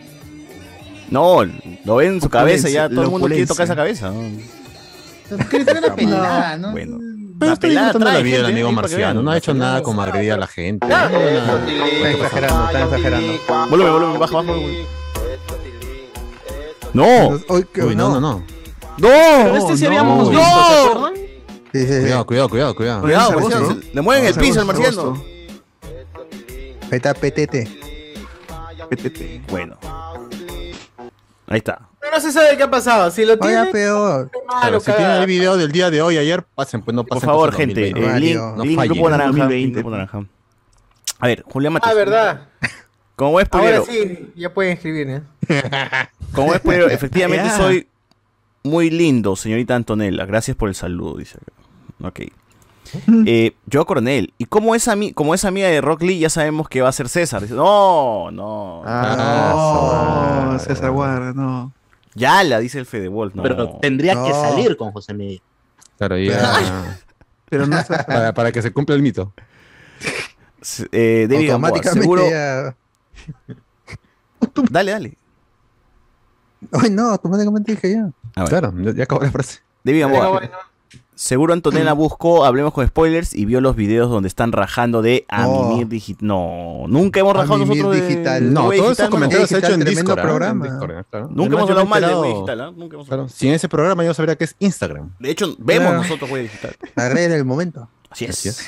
[SPEAKER 2] No, lo ven en su cabeza ya, todo el mundo quiere tocar esa cabeza.
[SPEAKER 12] una pelada, ¿no?
[SPEAKER 2] Bueno.
[SPEAKER 3] Pero
[SPEAKER 2] La
[SPEAKER 3] está
[SPEAKER 2] pelada
[SPEAKER 3] disfrutando la vida del amigo marciano. No ha hecho nada como agredir a la gente. No.
[SPEAKER 4] Están exagerando, están exagerando.
[SPEAKER 2] Volumen, volumen, baja, baja. No,
[SPEAKER 4] Uy, qué-
[SPEAKER 3] Uy, no, no, no.
[SPEAKER 5] Pero
[SPEAKER 2] no,
[SPEAKER 5] este sí
[SPEAKER 8] no,
[SPEAKER 5] habíamos
[SPEAKER 8] no.
[SPEAKER 5] visto, ¿se acuerdan?
[SPEAKER 4] Sí, sí, sí.
[SPEAKER 3] Cuidado, cuidado, cuidado, cuidado.
[SPEAKER 2] Cuidado, marciano, le mueven el piso al marciano.
[SPEAKER 4] Ahí está PTT.
[SPEAKER 8] PTT.
[SPEAKER 2] Bueno. Ahí está.
[SPEAKER 1] No se sabe qué ha pasado. Si lo
[SPEAKER 4] Oiga,
[SPEAKER 1] tiene,
[SPEAKER 4] peor.
[SPEAKER 1] Malo,
[SPEAKER 3] si tienen el video del día de hoy, ayer, pasen, pues no
[SPEAKER 2] Por
[SPEAKER 3] pasen.
[SPEAKER 2] favor,
[SPEAKER 3] cosas
[SPEAKER 2] gente,
[SPEAKER 3] 2020.
[SPEAKER 2] eh, link.
[SPEAKER 3] No
[SPEAKER 2] link
[SPEAKER 3] fallen.
[SPEAKER 2] grupo naranja.
[SPEAKER 8] 2020.
[SPEAKER 2] link grupo naranja. A ver, Julián Matos.
[SPEAKER 1] Ah, verdad.
[SPEAKER 2] Como es
[SPEAKER 1] Ahora sí, ya pueden escribir, ¿eh?
[SPEAKER 2] como es efectivamente soy muy lindo, señorita Antonella. Gracias por el saludo, dice. Ok. Eh, yo Coronel. Y como es, ami como es amiga de Rock Lee, ya sabemos que va a ser César. Dice, no, no.
[SPEAKER 3] Ah,
[SPEAKER 8] No, César Guarda, no.
[SPEAKER 2] Ya la dice el Fede Wolf. No.
[SPEAKER 5] Pero tendría que salir con José Miguel.
[SPEAKER 3] Claro, ya.
[SPEAKER 8] Pero no sé.
[SPEAKER 3] para, para que se cumpla el mito.
[SPEAKER 2] Eh, David Gamboa,
[SPEAKER 4] Automáticamente
[SPEAKER 2] seguro.
[SPEAKER 4] ya.
[SPEAKER 2] Dale, dale.
[SPEAKER 4] Ay, no, automáticamente dije ya.
[SPEAKER 2] A ver.
[SPEAKER 3] Claro, ya, ya acabó la frase.
[SPEAKER 2] David Gamboa. Seguro Antonella buscó, hablemos con spoilers, y vio los videos donde están rajando de a
[SPEAKER 4] No.
[SPEAKER 2] Mimir Digital. No, nunca hemos rajado nosotros de
[SPEAKER 4] Digital.
[SPEAKER 3] No,
[SPEAKER 2] de
[SPEAKER 3] todos
[SPEAKER 2] Digital,
[SPEAKER 3] esos comentarios se han hecho en
[SPEAKER 4] Tremendo
[SPEAKER 3] Discord. ¿ah?
[SPEAKER 4] programa.
[SPEAKER 3] En Discord, ¿ah? claro.
[SPEAKER 2] Nunca
[SPEAKER 3] Además,
[SPEAKER 2] hemos hablado mal de Web Digital, ¿ah? Nunca hemos
[SPEAKER 3] Claro,
[SPEAKER 2] hablado.
[SPEAKER 3] si en ese programa yo sabría que es Instagram.
[SPEAKER 2] De hecho, vemos
[SPEAKER 4] Claro.
[SPEAKER 2] nosotros Web Digital.
[SPEAKER 4] Agrede el momento.
[SPEAKER 2] Así es.
[SPEAKER 3] Así es.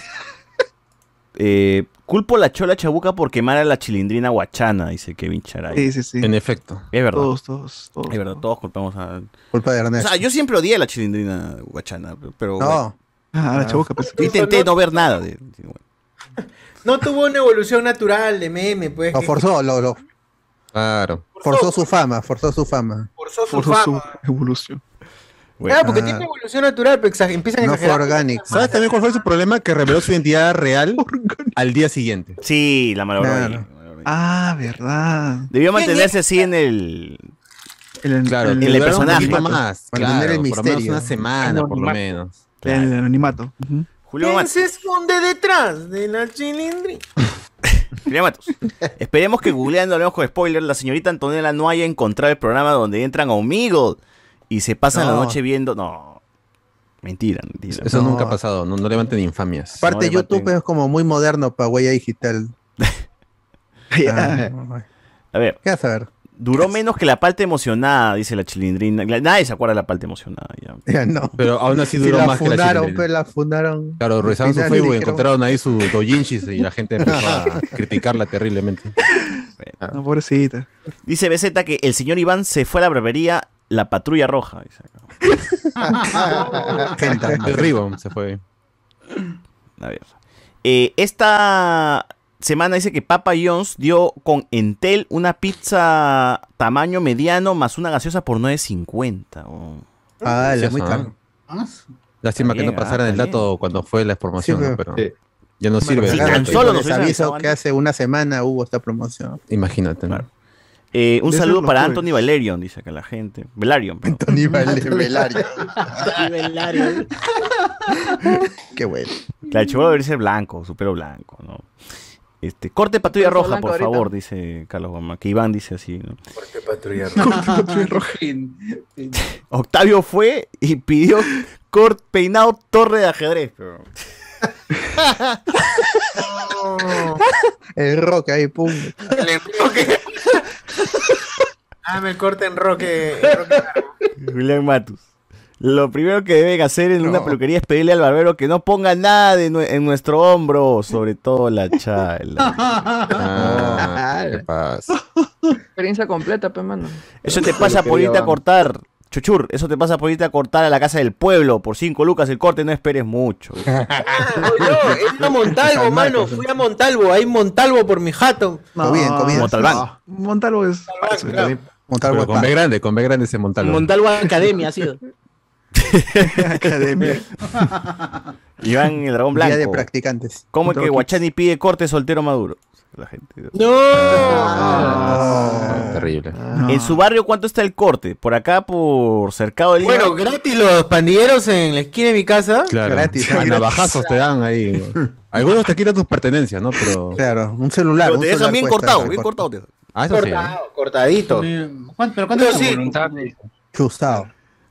[SPEAKER 2] Eh, culpo la chola chabuca por quemar a la chilindrina guachana, dice Kevin Charay.
[SPEAKER 8] Sí, sí, sí.
[SPEAKER 3] En efecto.
[SPEAKER 2] Es verdad.
[SPEAKER 8] Todos, todos, todos.
[SPEAKER 2] Es verdad, todos culpamos a.
[SPEAKER 4] Culpa de
[SPEAKER 2] O
[SPEAKER 4] Ernesto.
[SPEAKER 2] sea, yo siempre odié a la chilindrina guachana, pero. bueno,
[SPEAKER 4] No,
[SPEAKER 8] Ah, la chabuca, pues.
[SPEAKER 2] yo intenté no ver nada de. bueno.
[SPEAKER 1] No tuvo una evolución natural de meme, pues.
[SPEAKER 4] lo forzó, lo, lo-
[SPEAKER 3] Claro.
[SPEAKER 4] forzó su fama, forzó su fama.
[SPEAKER 1] Forzó su
[SPEAKER 8] Forzó su
[SPEAKER 1] fama.
[SPEAKER 8] evolución.
[SPEAKER 2] Bueno.
[SPEAKER 1] Claro, porque
[SPEAKER 4] Ah.
[SPEAKER 1] tiene evolución natural, pero empiezan a
[SPEAKER 4] No fue
[SPEAKER 1] exagerar.
[SPEAKER 4] orgánico.
[SPEAKER 3] ¿Sabes también cuál fue su problema? Que reveló su identidad real al día siguiente.
[SPEAKER 2] Sí, la malogró
[SPEAKER 4] Claro.
[SPEAKER 8] Ah, verdad.
[SPEAKER 2] Debió mantenerse así en el.
[SPEAKER 8] El,
[SPEAKER 3] Claro,
[SPEAKER 8] el,
[SPEAKER 2] el
[SPEAKER 3] duraron
[SPEAKER 2] personaje.
[SPEAKER 3] más.
[SPEAKER 4] Mantener
[SPEAKER 3] Claro,
[SPEAKER 4] el
[SPEAKER 3] por lo menos
[SPEAKER 4] misterio.
[SPEAKER 3] una semana, por lo menos.
[SPEAKER 8] el anonimato. Ujú.
[SPEAKER 2] Julio
[SPEAKER 1] ¿Quién
[SPEAKER 2] Matos.
[SPEAKER 1] se esconde detrás de la chilindrina?
[SPEAKER 2] Julio Matos. Esperemos que googleando hablemos con spoiler, la señorita Antonella no haya encontrado el programa donde entran a Omegle y se pasan la
[SPEAKER 4] No.
[SPEAKER 2] noche viendo. No. Mentira, mentira.
[SPEAKER 3] Eso
[SPEAKER 4] No.
[SPEAKER 3] nunca ha pasado. No, no levanten infamias.
[SPEAKER 4] Aparte,
[SPEAKER 2] No,
[SPEAKER 4] YouTube
[SPEAKER 2] levanten.
[SPEAKER 4] es como muy moderno para huella digital. Ah,
[SPEAKER 2] A ver,
[SPEAKER 4] ¿Qué vas a ver?
[SPEAKER 2] duró menos que la parte emocionada, dice la chilindrina. Nadie se acuerda de la parte emocionada. Ya.
[SPEAKER 4] Ya no.
[SPEAKER 3] Pero aún así duró más que la
[SPEAKER 4] fundaron,
[SPEAKER 3] chilindrina.
[SPEAKER 4] pues la fundaron.
[SPEAKER 3] Claro, revisaron su Facebook y
[SPEAKER 4] dijeron-
[SPEAKER 3] encontraron ahí su dojinshis y la gente empezó a criticarla terriblemente.
[SPEAKER 8] No, pobrecita.
[SPEAKER 2] Dice BZ que el señor Iván se fue a la barbería La Patrulla Roja. dice acá.
[SPEAKER 4] Gente,
[SPEAKER 3] El Ribbon se fue.
[SPEAKER 2] A ver. Eh, esta semana dice que Papa John's dio con Entel una pizza tamaño mediano más una gaseosa por 9.50. oh.
[SPEAKER 4] Ah,
[SPEAKER 3] Sí,
[SPEAKER 4] muy
[SPEAKER 3] eso,
[SPEAKER 4] caro.
[SPEAKER 12] Ah,
[SPEAKER 3] Lástima que no pasaran
[SPEAKER 2] ah,
[SPEAKER 3] el dato cuando fue la promoción,
[SPEAKER 4] Sí,
[SPEAKER 3] ¿no?
[SPEAKER 4] pero-
[SPEAKER 3] pero
[SPEAKER 13] Sí.
[SPEAKER 3] ya no sirve.
[SPEAKER 2] tan solo nos
[SPEAKER 4] aviso que hace una semana hubo esta promoción.
[SPEAKER 3] Imagínate. ¿no?
[SPEAKER 2] Claro. Eh, un
[SPEAKER 8] De
[SPEAKER 2] saludo para Anthony Valerion, dice acá la gente. Valerion, perdón.
[SPEAKER 4] Tony Velario. Qué bueno.
[SPEAKER 2] Claro, el chihuahua debería ser blanco, su pelo blanco, ¿no? Este, corte patrulla roja, por
[SPEAKER 10] ahorita.
[SPEAKER 2] favor, dice Carlos Guamá. Que Iván dice así, ¿no?
[SPEAKER 1] Corte patrulla
[SPEAKER 2] Octavio fue y pidió cort peinado torre de ajedrez, pero...
[SPEAKER 4] El rock ahí, pum.
[SPEAKER 1] El enroque. Dame el corte en roque. en roque.
[SPEAKER 2] Julián Matus. Lo primero que deben hacer en una peluquería es pedirle al barbero que no ponga nada de en nuestro hombro, sobre todo la chala.
[SPEAKER 13] Ah, ¿Qué pasa?
[SPEAKER 10] Experiencia completa, pe, mano.
[SPEAKER 2] Eso te pasa por irte a cortar, chuchur, eso te pasa por irte a cortar a la casa del pueblo por 5 lucas el corte, no esperes mucho.
[SPEAKER 1] No, es a Montalvo, mano. Fui a Montalvo. Hay Montalvo por mi jato.
[SPEAKER 4] Comida, comida.
[SPEAKER 2] Montalbán.
[SPEAKER 8] No, Montalvo es.
[SPEAKER 1] claro.
[SPEAKER 4] Montalvo
[SPEAKER 3] Pero con B grande, con B grande ese Montalvo.
[SPEAKER 5] Montalvo Academia ha sido.
[SPEAKER 8] Academia.
[SPEAKER 2] Iván el dragón
[SPEAKER 4] Día de
[SPEAKER 2] blanco.
[SPEAKER 4] practicantes.
[SPEAKER 2] ¿Cómo es que Guachani pide corte soltero maduro? La gente.
[SPEAKER 13] Ah, terrible.
[SPEAKER 2] En su barrio, ¿cuánto está el corte? Por acá, por Cercado del Lima.
[SPEAKER 1] Bueno, gratis los pandilleros en la esquina de mi casa.
[SPEAKER 3] Claro.
[SPEAKER 4] Gratis.
[SPEAKER 3] A navajazos te dan ahí. Algunos te quitan tus pertenencias, ¿no? Pero.
[SPEAKER 4] Claro, un celular.
[SPEAKER 2] Pero te dejan bien cortado, bien cortado. te.
[SPEAKER 3] Ah, eso sí. ¿eh?
[SPEAKER 1] Cortado, cortadito.
[SPEAKER 12] ¿Cuánto- ¿Pero cuánto
[SPEAKER 1] Pero
[SPEAKER 12] es?
[SPEAKER 1] sí,
[SPEAKER 6] Voluntad.
[SPEAKER 4] Chustado.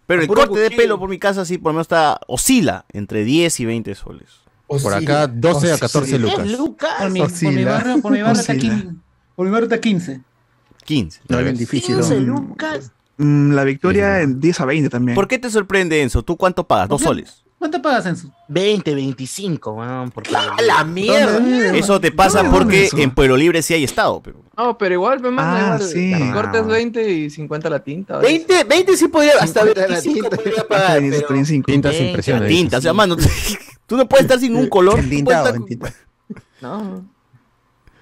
[SPEAKER 2] Pero el corte de pelo por mi casa sí, por lo menos está, oscila entre 10 y 20 soles.
[SPEAKER 3] Por acá 12 a 14 lucas.
[SPEAKER 12] Por mi, por mi barrio, por mi barrio está
[SPEAKER 8] Oscila.
[SPEAKER 12] 15. Por mi barrio está 15.
[SPEAKER 2] 15.
[SPEAKER 4] No es bien difícil. ¿no?
[SPEAKER 8] Mm, La victoria en 10 a 20 también.
[SPEAKER 2] ¿Por qué te sorprende, Enzo? ¿Tú cuánto pagas? Dos soles.
[SPEAKER 12] ¿Cuánto pagas en su?
[SPEAKER 5] 20, 25, weón. Por
[SPEAKER 1] ¡A la mierda!
[SPEAKER 2] Eso te pasa
[SPEAKER 8] ¿Dónde
[SPEAKER 2] porque
[SPEAKER 8] eso?
[SPEAKER 2] en Pueblo Libre sí hay estado. Pero...
[SPEAKER 10] No, pero igual, pe, mano,
[SPEAKER 8] Ah,
[SPEAKER 10] igual.
[SPEAKER 8] sí.
[SPEAKER 10] El corte es 20 y 50 la tinta. ¿vale?
[SPEAKER 1] 20, 20 sí podría, hasta
[SPEAKER 13] 50 de la
[SPEAKER 1] 25
[SPEAKER 13] tinta.
[SPEAKER 1] podría pagar, pero...
[SPEAKER 8] 35.
[SPEAKER 3] Tintas impresiones.
[SPEAKER 2] Tinta, o sea, mano, tú no puedes estar sin un color.
[SPEAKER 4] En
[SPEAKER 2] tú puedes
[SPEAKER 4] tintado,
[SPEAKER 2] estar
[SPEAKER 4] en
[SPEAKER 2] con-
[SPEAKER 4] tintado.
[SPEAKER 10] No.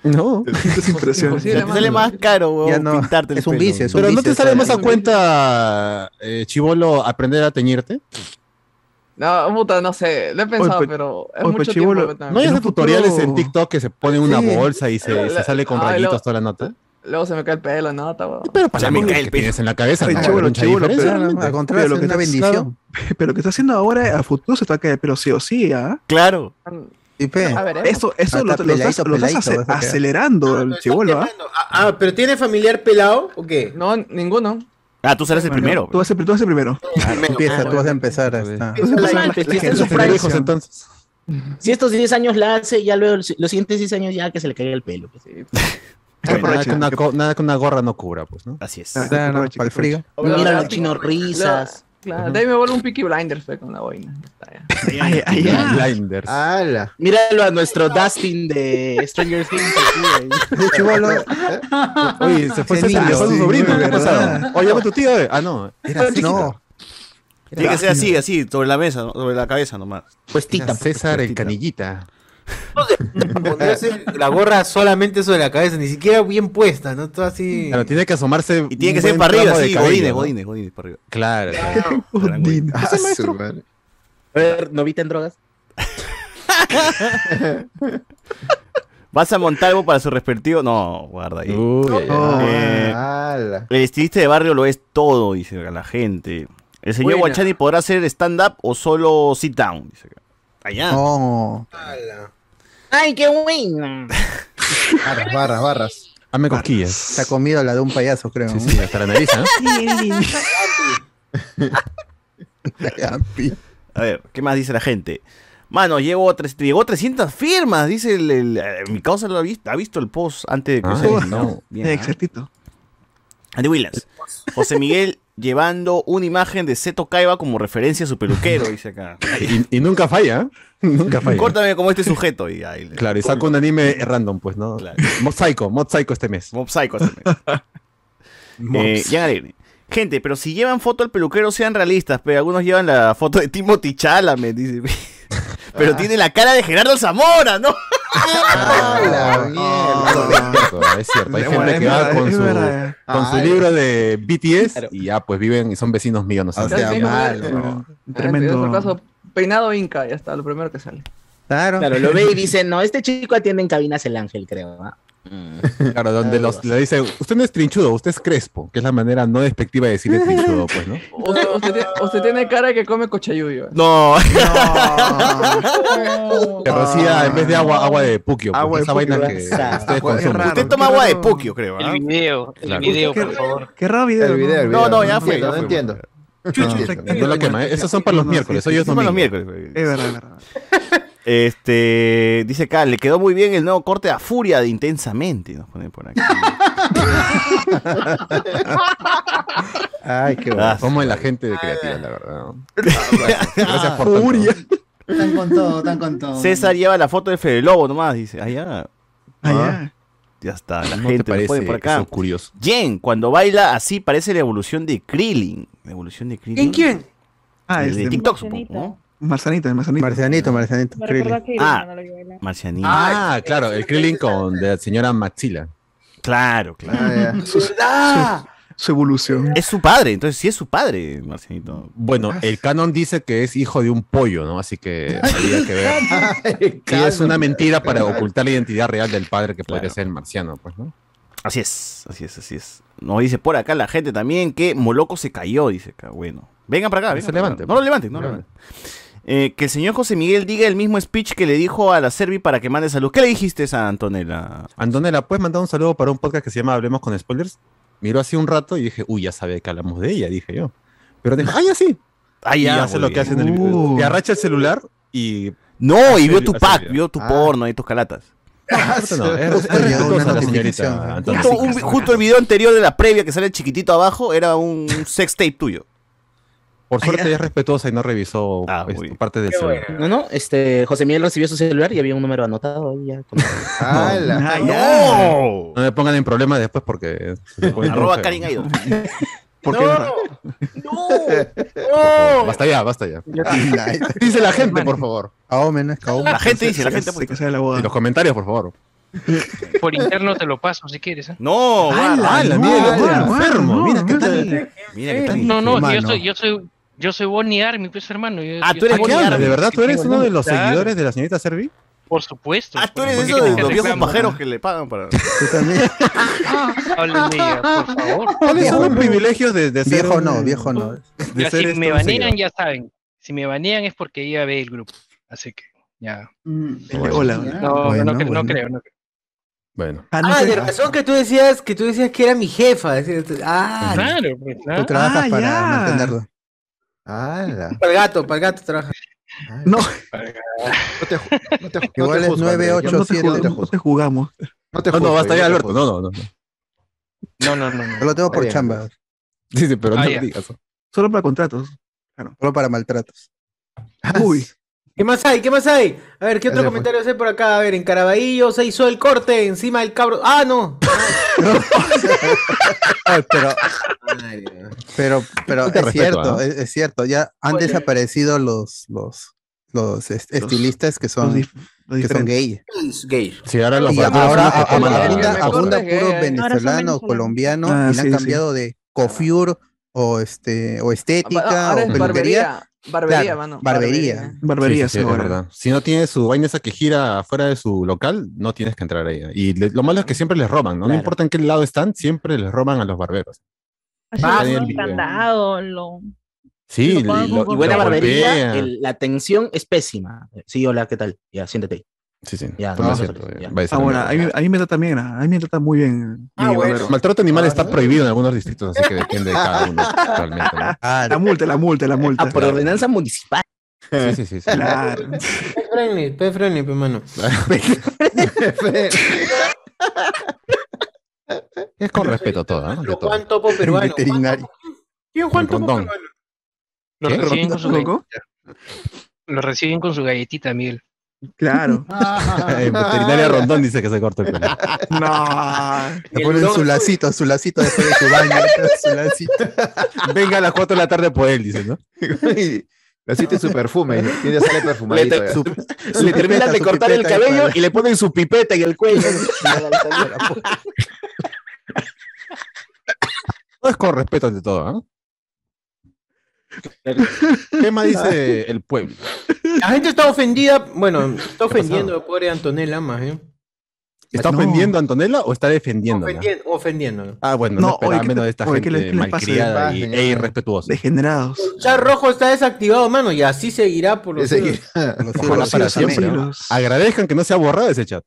[SPEAKER 3] No.
[SPEAKER 8] Tintas impresiones.
[SPEAKER 2] Te sale más caro, weón,
[SPEAKER 4] Ya no,
[SPEAKER 2] pintarte el
[SPEAKER 4] es un
[SPEAKER 2] pelo.
[SPEAKER 4] vicio, es un
[SPEAKER 3] Pero ¿no te sale más a cuenta, eh, Chivolo, aprender a teñirte?
[SPEAKER 10] No, puta, no sé. Lo he pensado,
[SPEAKER 8] pe-
[SPEAKER 10] pero es
[SPEAKER 8] oye,
[SPEAKER 10] mucho tiempo.
[SPEAKER 3] ¿No hay tutoriales en TikTok que se ponen una
[SPEAKER 4] Sí.
[SPEAKER 3] bolsa y se, se sale con
[SPEAKER 10] Ay,
[SPEAKER 3] rayitos
[SPEAKER 10] lo-
[SPEAKER 3] toda la nota?
[SPEAKER 10] Luego se me cae el pelo, ¿no? Bueno.
[SPEAKER 3] Pero para
[SPEAKER 2] el
[SPEAKER 3] que
[SPEAKER 2] pelo.
[SPEAKER 3] tienes en la cabeza,
[SPEAKER 8] Ay,
[SPEAKER 3] no,
[SPEAKER 8] chibolo,
[SPEAKER 3] diferencia.
[SPEAKER 8] pero-
[SPEAKER 4] Al contrario,
[SPEAKER 8] Pero lo
[SPEAKER 4] es
[SPEAKER 8] que
[SPEAKER 4] una
[SPEAKER 8] está-
[SPEAKER 4] bendición.
[SPEAKER 8] Pero lo que está haciendo ahora, a futuro se te va a caer, pero sí o sí, ¿ah?
[SPEAKER 2] Claro.
[SPEAKER 4] Y pe,
[SPEAKER 10] A ver, ¿eh?
[SPEAKER 8] Eso, eso
[SPEAKER 4] Ah,
[SPEAKER 8] lo,
[SPEAKER 4] está
[SPEAKER 8] lo estás,
[SPEAKER 4] peladito,
[SPEAKER 8] lo estás
[SPEAKER 4] a
[SPEAKER 8] acelerando
[SPEAKER 1] Ah,
[SPEAKER 8] el chivolo, ¿ah?
[SPEAKER 1] Ah, ah, pero ¿tiene familiar pelado o qué?
[SPEAKER 10] No, ninguno.
[SPEAKER 2] Ah, tú serás el primero.
[SPEAKER 8] Tú vas a ser, tú vas a ser primero.
[SPEAKER 4] empieza, tú vas a empezar.
[SPEAKER 5] está
[SPEAKER 3] hijos entonces.
[SPEAKER 5] Si estos 10 años la hace, ya luego los siguientes 10 años ya que se le caiga el pelo. pues.
[SPEAKER 3] Nada que, una, nada que una gorra no cubra, pues, ¿no?
[SPEAKER 2] Así es.
[SPEAKER 8] Ah, aprovecha,
[SPEAKER 4] para el frío.
[SPEAKER 5] Mira los chinos risas.
[SPEAKER 10] Claro, de ahí me vuelvo un Peaky Blinders fe, con la boina.
[SPEAKER 8] Ay, ay, ay.
[SPEAKER 3] Blinders.
[SPEAKER 13] ¡Hala!
[SPEAKER 5] Míralo a nuestro Dustin de Stranger Things.
[SPEAKER 4] Chibolo,
[SPEAKER 3] Oye, se fue
[SPEAKER 4] Ese
[SPEAKER 3] César,
[SPEAKER 4] niño,
[SPEAKER 3] se fue su sobrino, ¿qué pasado? Oye, tu tío, eh. Ah, no.
[SPEAKER 4] era así, no.
[SPEAKER 2] Tiene que ser así, así, sobre la mesa, ¿no? sobre la cabeza nomás.
[SPEAKER 5] Pues
[SPEAKER 3] Era
[SPEAKER 5] tita.
[SPEAKER 3] César el canillita.
[SPEAKER 1] Ponerse la gorra solamente sobre la cabeza, ni siquiera bien puesta, ¿no? Todo así.
[SPEAKER 3] Claro, tiene que asomarse.
[SPEAKER 2] Y tiene que ser para arriba, sí, godines,
[SPEAKER 3] ¿no?
[SPEAKER 2] godines, godines, para arriba.
[SPEAKER 3] Claro.
[SPEAKER 8] Odín.
[SPEAKER 13] Ah, su madre.
[SPEAKER 5] A ver, novita en drogas.
[SPEAKER 2] ¿Vas a Montalvo para su respectivo? No, guarda ahí.
[SPEAKER 3] Uy, ay, ay.
[SPEAKER 8] Oh,
[SPEAKER 2] Eh, el estilista de barrio lo es todo, dice la gente. ¿El señor
[SPEAKER 1] Buena.
[SPEAKER 2] Guachani podrá hacer stand-up o solo sit-down? Dice acá. Allá.
[SPEAKER 4] No.
[SPEAKER 5] ¡Ay, qué bueno!
[SPEAKER 13] Barras, barras, barras.
[SPEAKER 3] Hazme cosquillas.
[SPEAKER 4] Se ha comido la de un payaso, creo.
[SPEAKER 3] Sí, sí, hasta la nariz, ¿eh?
[SPEAKER 2] A ver, ¿qué más dice la gente? Mano, llegó, tres- llegó 300 firmas, dice el, el- eh, mi causa lo ha visto, ha visto el post antes de que
[SPEAKER 3] Ah,
[SPEAKER 2] se
[SPEAKER 3] no.
[SPEAKER 2] no. Bien, ¿ah?
[SPEAKER 8] Exactito.
[SPEAKER 2] Andy Williams. José Miguel llevando una imagen de Seto Caiba como referencia a su peluquero, dice acá.
[SPEAKER 3] Y, y nunca falla, ¿eh? Nunca falla.
[SPEAKER 2] Córtame como este sujeto. Y ahí le-
[SPEAKER 3] Claro, y saca un anime random, pues, ¿no?
[SPEAKER 2] Claro.
[SPEAKER 3] Mod Psycho, este mes.
[SPEAKER 2] Mob Psycho también. eh, Jan Alegre. Gente, pero si llevan foto al peluquero sean realistas, pero algunos llevan la foto de Timothy Chalamet, dice. Pero tiene la cara de Gerardo Zamora, ¿no?
[SPEAKER 13] ¡Hala! ¡Mierda!
[SPEAKER 3] Es cierto, hay gente que va con su, con su libro de BTS y ya pues viven y son vecinos míos, no sé.
[SPEAKER 4] O sea,
[SPEAKER 10] Sí,
[SPEAKER 4] mal. ¿no?
[SPEAKER 8] Tremendo.
[SPEAKER 10] En caso, peinado Inca, ya está, lo primero que sale.
[SPEAKER 4] Claro.
[SPEAKER 5] Claro, lo ve y dice, no, este chico atiende en cabinas el ángel, creo. ¿ah?
[SPEAKER 3] Claro, donde los, le dice, usted no es trinchudo, usted es crespo, que es la manera no despectiva de decirle trinchudo, pues, ¿no?
[SPEAKER 10] Usted, usted tiene, usted tiene cara que come cochayuyo.
[SPEAKER 2] No.
[SPEAKER 3] Que rocía en vez de agua, agua de puquio.
[SPEAKER 8] Agua
[SPEAKER 3] pues,
[SPEAKER 8] de
[SPEAKER 3] esa vaina
[SPEAKER 8] puquio.
[SPEAKER 3] que
[SPEAKER 5] Esa.
[SPEAKER 3] ustedes
[SPEAKER 8] Agua de
[SPEAKER 3] consumen.
[SPEAKER 2] Usted toma agua de puquio, creo. ¿ah?
[SPEAKER 6] El video, el
[SPEAKER 3] Claro.
[SPEAKER 6] video,
[SPEAKER 8] Qué-
[SPEAKER 6] por favor.
[SPEAKER 8] Qué raro video.
[SPEAKER 13] El video, el
[SPEAKER 2] No,
[SPEAKER 13] video.
[SPEAKER 2] no, ya
[SPEAKER 13] No
[SPEAKER 2] fue,
[SPEAKER 13] entiendo,
[SPEAKER 2] ya
[SPEAKER 13] no
[SPEAKER 2] fue.
[SPEAKER 13] entiendo.
[SPEAKER 3] No, no la quema, ¿eh? esos son para los miércoles,
[SPEAKER 8] No,
[SPEAKER 3] domingo.
[SPEAKER 2] los miércoles.
[SPEAKER 8] Es verdad, es verdad.
[SPEAKER 2] Este, dice acá, le quedó muy bien el nuevo corte a Furia de Intensamente, nos pone por aquí.
[SPEAKER 3] Ay, qué
[SPEAKER 2] bueno.
[SPEAKER 3] Como en la gente de creativa, la verdad. Gracias, gracias por tanto.
[SPEAKER 12] Están con todo, están con todo.
[SPEAKER 2] César lleva la foto de Fede Lobo nomás, dice. Ah, ya.
[SPEAKER 8] Ah,
[SPEAKER 2] Ya está, la
[SPEAKER 3] ¿No te
[SPEAKER 2] gente nos
[SPEAKER 3] parece
[SPEAKER 2] pone por acá.
[SPEAKER 3] eso curioso?
[SPEAKER 2] Jen, cuando baila así parece la evolución de Krillin. La evolución de Krillin.
[SPEAKER 8] ¿En quién? Ah, es
[SPEAKER 2] de
[SPEAKER 8] de
[SPEAKER 2] TikTok, supongo. ¿no?
[SPEAKER 8] Marcianito, el Marcianito.
[SPEAKER 4] Marcianito, Marcianito.
[SPEAKER 2] Ah. Marcianito.
[SPEAKER 3] Ah, claro, el Krillin con de la señora Maxila.
[SPEAKER 2] Claro, claro.
[SPEAKER 8] Ah. Su, su- su evolución.
[SPEAKER 2] Es su padre, entonces sí es su padre, Marcianito.
[SPEAKER 3] Bueno, el canon dice que es hijo de un pollo, ¿no? Así que habría que ver. Y es una mentira para ocultar la identidad real del padre que podría ser el marciano, pues, ¿no?
[SPEAKER 2] Así es, así es, así es. Nos dice por acá la gente también que Moloco se cayó, dice acá. Bueno, vengan para acá. Vengan
[SPEAKER 3] se
[SPEAKER 2] para acá.
[SPEAKER 3] levante,
[SPEAKER 2] No lo levanten, no lo levanten. Eh, que el señor José Miguel diga el mismo speech que le dijo a la Servi para que mande salud. ¿Qué le dijiste a Antonella?
[SPEAKER 3] Antonella, ¿puedes mandar un saludo para un podcast que se llama Hablemos con Spoilers? Miró así un rato y dije, uy, ya sabe que hablamos de ella, dije yo. Pero dijo, ah, ya sí.
[SPEAKER 2] Ah,
[SPEAKER 3] y
[SPEAKER 2] ya,
[SPEAKER 3] hace
[SPEAKER 2] muy
[SPEAKER 3] lo que hace en el video.
[SPEAKER 8] Uh.
[SPEAKER 3] Te arracha el celular y.
[SPEAKER 2] No, y
[SPEAKER 3] hace
[SPEAKER 2] vio tu
[SPEAKER 3] hace
[SPEAKER 2] pack, vio tu
[SPEAKER 3] Ah.
[SPEAKER 2] porno y tus calatas.
[SPEAKER 3] No, es, es la.
[SPEAKER 2] Justo, un- justo el video anterior de la previa que sale chiquitito abajo era un sex tape tuyo.
[SPEAKER 3] Por suerte es respetuosa y no revisó
[SPEAKER 2] Ah, bien.
[SPEAKER 3] parte del celular.
[SPEAKER 5] No, no, este, José Miguel recibió su celular y había un número anotado ahí ya. con-
[SPEAKER 13] ¡Hala!
[SPEAKER 8] Ah, ya.
[SPEAKER 2] ¡No!
[SPEAKER 3] No me pongan en problemas después porque.
[SPEAKER 2] Arroba. Karin Aido.
[SPEAKER 8] ¿Por qué?
[SPEAKER 3] Basta ya, basta ya. Dice la gente, por favor.
[SPEAKER 4] Kaomen, ¿no? es Kaomen.
[SPEAKER 2] La gente dice, la gente
[SPEAKER 8] de la
[SPEAKER 3] En
[SPEAKER 8] boda.
[SPEAKER 3] los comentarios, por favor.
[SPEAKER 6] Por interno te lo paso si quieres. ¿eh?
[SPEAKER 2] No.
[SPEAKER 3] ¡Hala!
[SPEAKER 8] no,
[SPEAKER 3] Mira
[SPEAKER 8] no,
[SPEAKER 3] enfermo.
[SPEAKER 8] no,
[SPEAKER 3] Mira qué
[SPEAKER 8] no.
[SPEAKER 3] tal.
[SPEAKER 2] Mira qué tal.
[SPEAKER 6] No, no, yo soy, yo soy, yo soy Bonnie Army, pues hermano. Yo-
[SPEAKER 2] Ah,
[SPEAKER 6] yo
[SPEAKER 2] tú eres
[SPEAKER 6] soy
[SPEAKER 3] ¿Qué
[SPEAKER 2] Bonnie? Army.
[SPEAKER 3] ¿De verdad tú eres uno de los
[SPEAKER 6] Claro.
[SPEAKER 3] seguidores de la señorita Servi?
[SPEAKER 6] Por supuesto.
[SPEAKER 2] Ah, tú eres
[SPEAKER 6] ¿Por qué
[SPEAKER 2] eso de los viejos pajeros que le pagan para.
[SPEAKER 4] Tú también.
[SPEAKER 6] Hablen de ella, por favor.
[SPEAKER 3] ¿Cuáles son
[SPEAKER 4] Viejo
[SPEAKER 3] los privilegios de, de ser
[SPEAKER 4] Viejo
[SPEAKER 3] un-
[SPEAKER 4] no, viejo no.
[SPEAKER 6] Ya, si
[SPEAKER 3] este
[SPEAKER 6] me
[SPEAKER 3] un
[SPEAKER 6] banean, ya saben. Si me banean es porque ella ve el grupo. Así que, ya.
[SPEAKER 12] Mm,
[SPEAKER 8] Hola, hola.
[SPEAKER 6] No,
[SPEAKER 4] Bueno,
[SPEAKER 6] no, no
[SPEAKER 4] bueno.
[SPEAKER 6] creo, no creo.
[SPEAKER 3] Bueno.
[SPEAKER 8] Ah, no
[SPEAKER 1] Ah, de razón que tú decías que tú decías que era mi jefa. tú- Ah,
[SPEAKER 6] Claro, pues,
[SPEAKER 4] Tú
[SPEAKER 6] claro.
[SPEAKER 4] trabajas
[SPEAKER 8] Ah,
[SPEAKER 4] para
[SPEAKER 8] ya.
[SPEAKER 4] mantenerlo.
[SPEAKER 13] ¡Hala!
[SPEAKER 1] para el gato, para el gato trabaja.
[SPEAKER 8] No,
[SPEAKER 13] No te, no te, no
[SPEAKER 4] Igual
[SPEAKER 13] te
[SPEAKER 4] es
[SPEAKER 13] juzgo,
[SPEAKER 4] nueve,
[SPEAKER 13] Andrés,
[SPEAKER 4] ocho,
[SPEAKER 13] yo no te
[SPEAKER 4] siete.
[SPEAKER 13] juzgo,
[SPEAKER 8] no te jugamos.
[SPEAKER 13] No te
[SPEAKER 3] No, no,
[SPEAKER 13] juzgo,
[SPEAKER 3] basta ya,
[SPEAKER 13] no te
[SPEAKER 3] Alberto.
[SPEAKER 13] juzgo.
[SPEAKER 3] No, no, no.
[SPEAKER 6] No, no, no. no.
[SPEAKER 4] Yo lo tengo por chamba,
[SPEAKER 3] Sí, sí, pero
[SPEAKER 6] Ah,
[SPEAKER 3] no
[SPEAKER 6] ya.
[SPEAKER 3] lo digas.
[SPEAKER 8] Solo para contratos.
[SPEAKER 4] solo para maltratos.
[SPEAKER 8] Uy.
[SPEAKER 1] ¿Qué más hay? ¿Qué más hay? A ver, ¿qué otro
[SPEAKER 13] fue.
[SPEAKER 1] comentario hace por acá? A ver, en Caraballo se hizo el corte encima del cabro. ¡Ah, no!
[SPEAKER 4] Ay, pero,
[SPEAKER 1] Ay,
[SPEAKER 4] pero, es
[SPEAKER 3] respeto,
[SPEAKER 4] cierto,
[SPEAKER 3] ¿ah?
[SPEAKER 4] es, es cierto. Ya han
[SPEAKER 1] Oye.
[SPEAKER 4] desaparecido los, los, los est- estilistas que son, que son gay.
[SPEAKER 1] Gay.
[SPEAKER 3] Sí, ahora los
[SPEAKER 4] Y
[SPEAKER 3] barberos
[SPEAKER 4] ahora abunda, puro
[SPEAKER 10] la-
[SPEAKER 4] venezolano,
[SPEAKER 14] venezolanos.
[SPEAKER 4] colombiano,
[SPEAKER 8] Ah,
[SPEAKER 4] y le han
[SPEAKER 8] sí, sí.
[SPEAKER 4] cambiado de coiffure o este o estética
[SPEAKER 10] Ahora
[SPEAKER 4] o
[SPEAKER 10] es
[SPEAKER 4] peluquería.
[SPEAKER 10] Barbería. Barbería,
[SPEAKER 4] Claro,
[SPEAKER 10] mano.
[SPEAKER 4] barbería.
[SPEAKER 8] Barberías
[SPEAKER 3] Sí, sí, sí, es
[SPEAKER 8] ahora.
[SPEAKER 3] verdad. Si no tiene su vaina esa que gira fuera de su local, no tienes que entrar ahí. Y le- lo malo es que siempre les roban, ¿no? No importa en qué lado están, siempre les roban a los barberos.
[SPEAKER 14] Así
[SPEAKER 3] Ah,
[SPEAKER 14] lo.
[SPEAKER 3] Sí,
[SPEAKER 14] Lo
[SPEAKER 5] Y buena
[SPEAKER 14] Lo
[SPEAKER 5] barbería, el- la atención es pésima. Sí, hola, ¿qué tal? Ya, siéntate. ahí.
[SPEAKER 3] Sí, sí.
[SPEAKER 5] Ya,
[SPEAKER 3] toma
[SPEAKER 5] no,
[SPEAKER 3] asiento,
[SPEAKER 5] ya.
[SPEAKER 3] ya,
[SPEAKER 8] Ah,
[SPEAKER 3] a
[SPEAKER 8] bueno, a
[SPEAKER 3] mierda.
[SPEAKER 8] mí, a mí me trata bien, a mí me trata muy bien.
[SPEAKER 1] Ah,
[SPEAKER 8] mi
[SPEAKER 1] bueno.
[SPEAKER 8] barbero.
[SPEAKER 3] Maltrato animal está prohibido en algunos distritos, así que depende de cada uno realmente. ¿no?
[SPEAKER 4] Ah,
[SPEAKER 8] La multa, la multa, la multa.
[SPEAKER 5] Ah, por ordenanza municipal.
[SPEAKER 3] Sí, sí, sí. sí.
[SPEAKER 8] Claro.
[SPEAKER 1] Pet friendly, pet friendly, pe, mano.
[SPEAKER 3] Es con respeto todo, ¿no?
[SPEAKER 1] Juan Topo peruano.
[SPEAKER 4] veterinario.
[SPEAKER 1] ¿Quién Juan Topo peruano?
[SPEAKER 6] Lo
[SPEAKER 3] ¿Qué?
[SPEAKER 6] reciben, con su
[SPEAKER 8] ¿Loco?
[SPEAKER 6] galletita, lo reciben con su galletita, Miguel.
[SPEAKER 8] Claro.
[SPEAKER 3] En veterinaria Rondón dice que se corta el pelo.
[SPEAKER 8] No.
[SPEAKER 4] Le ponen su lacito, su lacito después de su baño, su lacito.
[SPEAKER 3] Venga a las 4 de la tarde por él, dice, ¿no?
[SPEAKER 13] Le siente su perfume, y ya sale perfumadito.
[SPEAKER 5] Le-.
[SPEAKER 4] Su- su
[SPEAKER 5] le terminan
[SPEAKER 4] pipeta,
[SPEAKER 5] de cortar el cabello y le ponen su pipeta en el cuello.
[SPEAKER 3] Todo es con respeto ante todo, ¿no? ¿Qué más dice el pueblo?
[SPEAKER 1] La gente está ofendida, bueno, está ofendiendo a pobre Antonella más, ¿eh?
[SPEAKER 3] ¿Está
[SPEAKER 8] No.
[SPEAKER 3] ofendiendo a Antonella o está defendiéndola?
[SPEAKER 1] Ofendiendo, ofendiendo.
[SPEAKER 3] Ah, bueno, no,
[SPEAKER 8] No,
[SPEAKER 3] esperaba
[SPEAKER 8] oye, ¿qué
[SPEAKER 3] menos de esta
[SPEAKER 8] oye, ¿qué
[SPEAKER 3] gente
[SPEAKER 8] les pasa?
[SPEAKER 3] malcriada
[SPEAKER 13] Ah,
[SPEAKER 3] y, e irrespetuosa.
[SPEAKER 8] Degenerados.
[SPEAKER 1] El chat rojo está desactivado, mano, y así seguirá por los siglos.
[SPEAKER 3] Ojalá para siempre. ¿no? Agradezcan que no se ha borrado ese chat.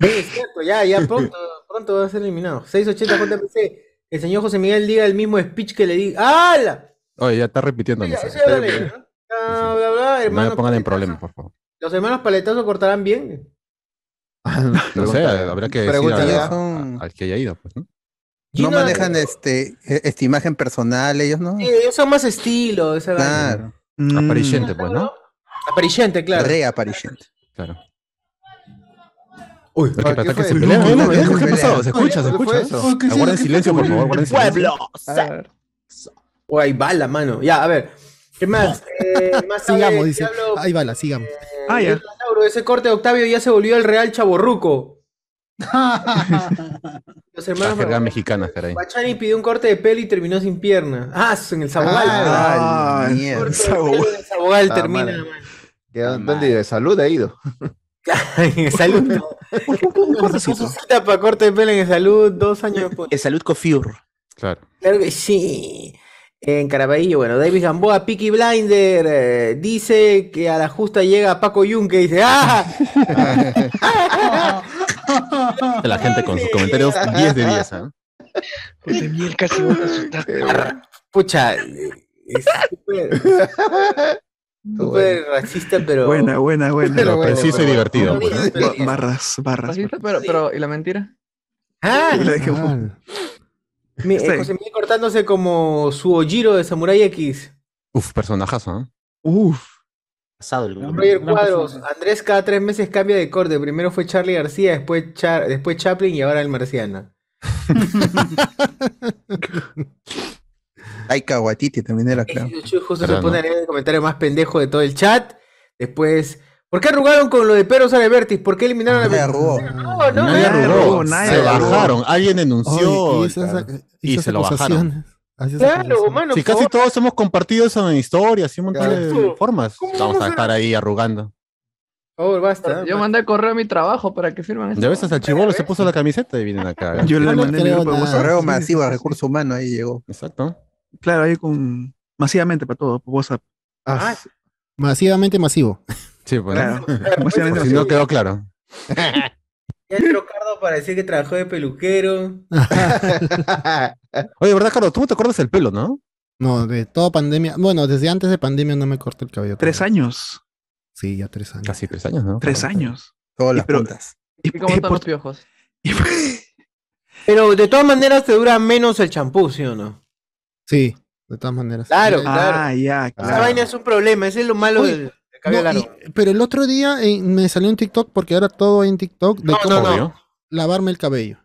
[SPEAKER 1] Sí, es cierto, ya, ya pronto, pronto va a ser eliminado. 680 JPC. El señor José Miguel diga el mismo speech que le diga. ¡Hala!
[SPEAKER 3] Oye, ya está repitiendo.
[SPEAKER 1] Sí, dale, ¿no? Bla, bla, bla,
[SPEAKER 3] No
[SPEAKER 1] hermano,
[SPEAKER 3] me pongan en
[SPEAKER 1] ¿qué
[SPEAKER 3] problemas, por favor.
[SPEAKER 1] ¿Los hermanos paletazos cortarán bien?
[SPEAKER 3] No sé, habrá que decir
[SPEAKER 4] Pregúntale.
[SPEAKER 3] a-
[SPEAKER 4] Ellos son-
[SPEAKER 3] al que haya ido, pues, ¿no?
[SPEAKER 4] No
[SPEAKER 1] Gino-
[SPEAKER 4] manejan este, e- esta imagen personal, ellos no.
[SPEAKER 1] Sí, ellos son más estilo, esa
[SPEAKER 4] Claro.
[SPEAKER 1] vaina.
[SPEAKER 3] Apariciente, pues, ¿no?
[SPEAKER 1] Apariciente, claro.
[SPEAKER 4] Reapariciente.
[SPEAKER 3] Claro.
[SPEAKER 13] Uy, ¿qué
[SPEAKER 3] que
[SPEAKER 13] fue?
[SPEAKER 3] se pelean, ¿eh?
[SPEAKER 4] No,
[SPEAKER 3] ¿Qué
[SPEAKER 4] no,
[SPEAKER 3] ha
[SPEAKER 4] no,
[SPEAKER 3] pasado?
[SPEAKER 4] no,
[SPEAKER 3] ¿Se
[SPEAKER 4] no,
[SPEAKER 3] escucha? ¿Se
[SPEAKER 13] ¿qué
[SPEAKER 3] escucha?
[SPEAKER 13] eso? ¿Qué es
[SPEAKER 3] Aguarden
[SPEAKER 13] eso?
[SPEAKER 3] silencio, por
[SPEAKER 13] ¿Qué
[SPEAKER 3] favor, guarden silencio.
[SPEAKER 1] O ahí va la mano. Ya, a ver. ¿Qué más? Eh, más
[SPEAKER 15] Sigamos, dice.
[SPEAKER 1] Diablo,
[SPEAKER 15] Ahí va la, sigamos.
[SPEAKER 8] Ah, ya.
[SPEAKER 1] Ese corte de Octavio ya se volvió el real chaborruco. Los
[SPEAKER 3] La
[SPEAKER 1] hermanos
[SPEAKER 3] jerga mexicana, caray.
[SPEAKER 1] Guachani pidió un corte de pelo y terminó sin pierna. Ah, en el Sabogal.
[SPEAKER 8] Ah,
[SPEAKER 1] Corte de pelo en el Sabogal
[SPEAKER 13] Ah,
[SPEAKER 1] termina.
[SPEAKER 13] madre. ¿Qué- ¿Dónde vive? Salud he ido.
[SPEAKER 1] En salud. Cita para corte de pelo en salud dos años después.
[SPEAKER 5] El salud Cofiur.
[SPEAKER 3] Claro.
[SPEAKER 1] Claro que sí. En Caraballo, bueno, David Gamboa, Peaky Blinder, eh, dice que a la justa llega Paco Yunque y dice ¡Ah!
[SPEAKER 3] La gente con sus comentarios 10 de 10, ¿ah?
[SPEAKER 6] De miel casi voy a asustar.
[SPEAKER 1] Pucha, eh, es súper súper racista, pero.
[SPEAKER 8] Buena, buena, buena.
[SPEAKER 3] Pero
[SPEAKER 1] bueno,
[SPEAKER 3] preciso y
[SPEAKER 1] bueno.
[SPEAKER 3] divertido. pues, ¿no?
[SPEAKER 1] Pero-
[SPEAKER 8] Ba- Barras, barras.
[SPEAKER 10] Racista, pero, pero, ¿y la mentira?
[SPEAKER 1] ¡Ah!
[SPEAKER 8] Y la dejé-
[SPEAKER 1] Mi- eh. José Miguel cortándose como su Ojiro de Samurai X.
[SPEAKER 3] Uf, personajazo, ¿ah?
[SPEAKER 8] Uf.
[SPEAKER 5] Pasado el
[SPEAKER 1] Roger Cuadros, Andrés cada tres meses cambia de corte. Primero fue Charlie García, después, Char- después Chaplin y ahora el Marciano.
[SPEAKER 4] Taika Waititi también era claro.
[SPEAKER 1] Justo se pone leer el comentario más pendejo de todo el chat. Después, ¿por qué arrugaron con lo de Pero Sara Vertis? ¿Por qué eliminaron a
[SPEAKER 4] Nadie arrugó.
[SPEAKER 1] No, no,
[SPEAKER 3] Nadie arrugó,
[SPEAKER 8] nadie
[SPEAKER 3] se
[SPEAKER 8] arrugó.
[SPEAKER 3] bajaron. Alguien denunció
[SPEAKER 15] Oye, y
[SPEAKER 3] claro, se lo bajaron.
[SPEAKER 1] Claro, mano.
[SPEAKER 3] Sí,
[SPEAKER 1] por
[SPEAKER 3] casi todos hemos compartido eso en historias y un montón de formas.
[SPEAKER 1] ¿Cómo
[SPEAKER 3] Vamos a
[SPEAKER 1] a-
[SPEAKER 3] estar ahí arrugando.
[SPEAKER 1] Favor, basta.
[SPEAKER 10] Yo mandé correo a mi trabajo para que firman esto.
[SPEAKER 3] Ya ves, hasta el chivolo se puso la camiseta y vienen acá.
[SPEAKER 8] Yo le mandé el grupo.
[SPEAKER 4] Correo masivo a recursos humanos ahí llegó.
[SPEAKER 3] Exacto.
[SPEAKER 8] Claro, ahí con. Masivamente para todo, WhatsApp.
[SPEAKER 1] Ah,
[SPEAKER 15] Masivamente masivo.
[SPEAKER 3] Sí, pues.
[SPEAKER 8] Claro.
[SPEAKER 3] Por
[SPEAKER 8] Masivamente
[SPEAKER 3] si no quedó claro.
[SPEAKER 1] ya entró Cardo para decir que trabajó de peluquero.
[SPEAKER 3] Oye, ¿verdad, Carlos? Tú no te acuerdas del pelo, ¿no?
[SPEAKER 15] No, de toda pandemia. Bueno, desde antes de pandemia no me corto el cabello.
[SPEAKER 8] Tres
[SPEAKER 15] todavía.
[SPEAKER 8] años.
[SPEAKER 15] Sí, ya tres años.
[SPEAKER 3] Casi tres años, ¿no?
[SPEAKER 8] Tres años.
[SPEAKER 4] Todas
[SPEAKER 8] Y
[SPEAKER 4] las
[SPEAKER 8] pero-
[SPEAKER 4] puntas.
[SPEAKER 8] Y,
[SPEAKER 10] ¿Y cómo
[SPEAKER 8] y
[SPEAKER 10] están
[SPEAKER 8] por-
[SPEAKER 10] los piojos?
[SPEAKER 8] y-
[SPEAKER 1] Pero de todas maneras te dura menos el champú, ¿sí o no?
[SPEAKER 15] Sí, de todas maneras.
[SPEAKER 1] Claro,
[SPEAKER 15] Eh,
[SPEAKER 1] claro.
[SPEAKER 8] Ah, ya,
[SPEAKER 1] Esa vaina es un problema, ese es lo malo del cabello
[SPEAKER 15] no,
[SPEAKER 1] largo.
[SPEAKER 15] y- pero el otro día eh, me salió un TikTok, porque ahora todo en TikTok, de
[SPEAKER 1] No,
[SPEAKER 15] cómo
[SPEAKER 1] no, no.
[SPEAKER 3] Obvio.
[SPEAKER 15] lavarme el cabello.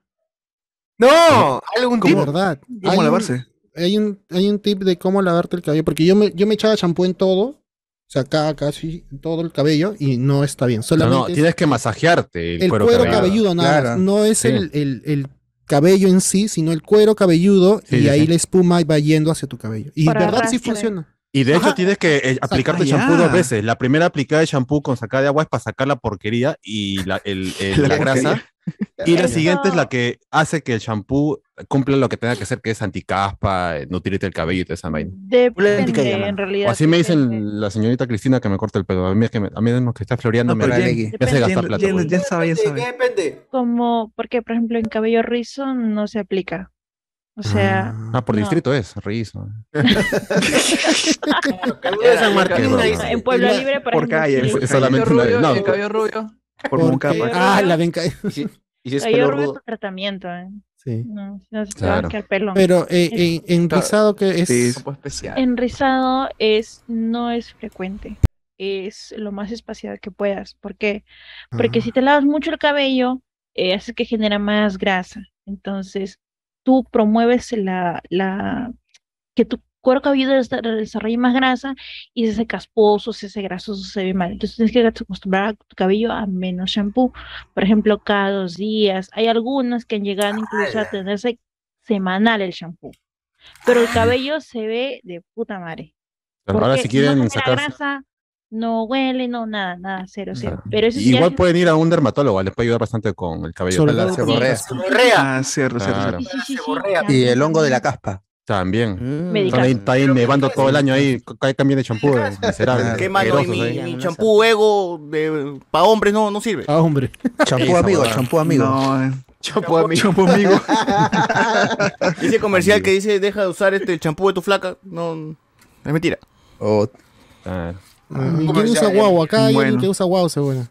[SPEAKER 1] No, algún
[SPEAKER 15] De
[SPEAKER 1] tipo.
[SPEAKER 15] verdad.
[SPEAKER 8] ¿Cómo
[SPEAKER 15] Hay un-
[SPEAKER 8] lavarse?
[SPEAKER 15] hay un, hay un tip de cómo lavarte el cabello, porque yo me, yo me echaba champú en todo, o sea, acá casi todo el cabello, y no está bien.
[SPEAKER 3] No,
[SPEAKER 15] Solamente
[SPEAKER 3] no,
[SPEAKER 15] es
[SPEAKER 3] tienes que masajearte el,
[SPEAKER 15] el
[SPEAKER 3] cuero,
[SPEAKER 15] cuero,
[SPEAKER 3] cabelludo.
[SPEAKER 15] cabelludo, nada
[SPEAKER 4] Claro.
[SPEAKER 15] más. No es
[SPEAKER 3] Sí.
[SPEAKER 15] el, el- el cabello en sí, sino el cuero cabelludo,
[SPEAKER 3] Sí,
[SPEAKER 15] y
[SPEAKER 3] sí,
[SPEAKER 15] ahí la espuma va yendo hacia tu cabello. Y de verdad sí funciona.
[SPEAKER 3] Y de hecho tienes que eh, aplicarte
[SPEAKER 8] Ah,
[SPEAKER 3] champú
[SPEAKER 8] ya.
[SPEAKER 3] dos veces. La primera aplicada de champú con sacada de agua es para sacar la porquería y la, el- el-
[SPEAKER 8] La
[SPEAKER 3] la grasa. Y la siguiente es la que hace que el champú cumpla lo que tenga que hacer, que es anticaspa, eh, nutrirte el cabello y toda esa vaina.
[SPEAKER 14] Depende, en realidad.
[SPEAKER 3] O así me
[SPEAKER 14] depende.
[SPEAKER 3] dicen la señorita Cristina que me corta el pelo. A mí es que me, a mí es que está floreando
[SPEAKER 8] No,
[SPEAKER 3] me, me hace gastar plata.
[SPEAKER 8] Jen-
[SPEAKER 3] pues.
[SPEAKER 8] Jen sabe, ya
[SPEAKER 1] ¿De qué
[SPEAKER 8] sabe.
[SPEAKER 1] depende?
[SPEAKER 14] Como, porque por ejemplo en cabello rizo no se aplica. O sea,
[SPEAKER 3] Ah, por
[SPEAKER 14] no.
[SPEAKER 3] distrito es,
[SPEAKER 1] San Martín,
[SPEAKER 3] broma.
[SPEAKER 14] en Pueblo Libre, por,
[SPEAKER 8] por
[SPEAKER 14] ejemplo,
[SPEAKER 8] calle,
[SPEAKER 3] Es solamente
[SPEAKER 10] Cabello
[SPEAKER 3] una vez.
[SPEAKER 10] rubio,
[SPEAKER 3] No,
[SPEAKER 10] el cabello rubio.
[SPEAKER 8] Por Moncapa.
[SPEAKER 15] Ah, la venca.
[SPEAKER 5] Y si, y si es
[SPEAKER 14] Cabello rubio es
[SPEAKER 5] rudo,
[SPEAKER 14] tu tratamiento, ¿eh?
[SPEAKER 15] Sí.
[SPEAKER 14] No, si no se te
[SPEAKER 3] Claro.
[SPEAKER 14] va a quedar pelo.
[SPEAKER 15] Pero eh, en, rizado que es...
[SPEAKER 8] Sí,
[SPEAKER 10] especial.
[SPEAKER 14] En rizado es, no es frecuente. Es lo más espaciado que puedas. ¿Por qué? Porque
[SPEAKER 15] Ah.
[SPEAKER 14] si te lavas mucho el cabello, eh, hace que genera más grasa. Entonces, tú promueves la, la, que tu cuero cabelludo des- desarrolle más grasa y se hace casposo, se hace grasoso, se ve mal. Entonces tienes que acostumbrar a tu cabello a menos shampoo. Por ejemplo, cada dos días. Hay algunas que han llegado incluso a tenerse semanal el shampoo. Pero el cabello se ve de puta madre.
[SPEAKER 3] Pero ahora si quieren
[SPEAKER 14] no genera
[SPEAKER 3] sacarse...
[SPEAKER 14] grasa, no huele, no nada, nada, cero, cero.
[SPEAKER 3] Claro.
[SPEAKER 14] Pero eso sí
[SPEAKER 3] Igual
[SPEAKER 14] hace-
[SPEAKER 3] pueden ir a un dermatólogo, les puede ayudar bastante con el cabello.
[SPEAKER 15] Sobre
[SPEAKER 4] La. Seborrea.
[SPEAKER 8] Ah, cierto.
[SPEAKER 3] Claro.
[SPEAKER 14] Sí, sí,
[SPEAKER 4] Y el hongo de la caspa.
[SPEAKER 3] También.
[SPEAKER 5] Mm.
[SPEAKER 3] Ahí, está ahí nevando todo el año ahí, cae cambio de champú, eh.
[SPEAKER 2] ¿Qué? Y
[SPEAKER 3] asquerosos
[SPEAKER 2] mi, champú ego de, para hombres no, no sirve.
[SPEAKER 15] Ah, hombre.
[SPEAKER 4] Champú
[SPEAKER 3] Esa
[SPEAKER 4] amigo, champú amigo.
[SPEAKER 8] No, eh,
[SPEAKER 2] Champú amigo.
[SPEAKER 8] champú amigo.
[SPEAKER 2] Ese comercial que dice deja de usar este el champú de tu flaca, no, es mentira.
[SPEAKER 4] O
[SPEAKER 3] Ah,
[SPEAKER 15] ¿Y ¿Quién usa wow? Acá hay alguien
[SPEAKER 8] Bueno.
[SPEAKER 15] que usa wow, seguro.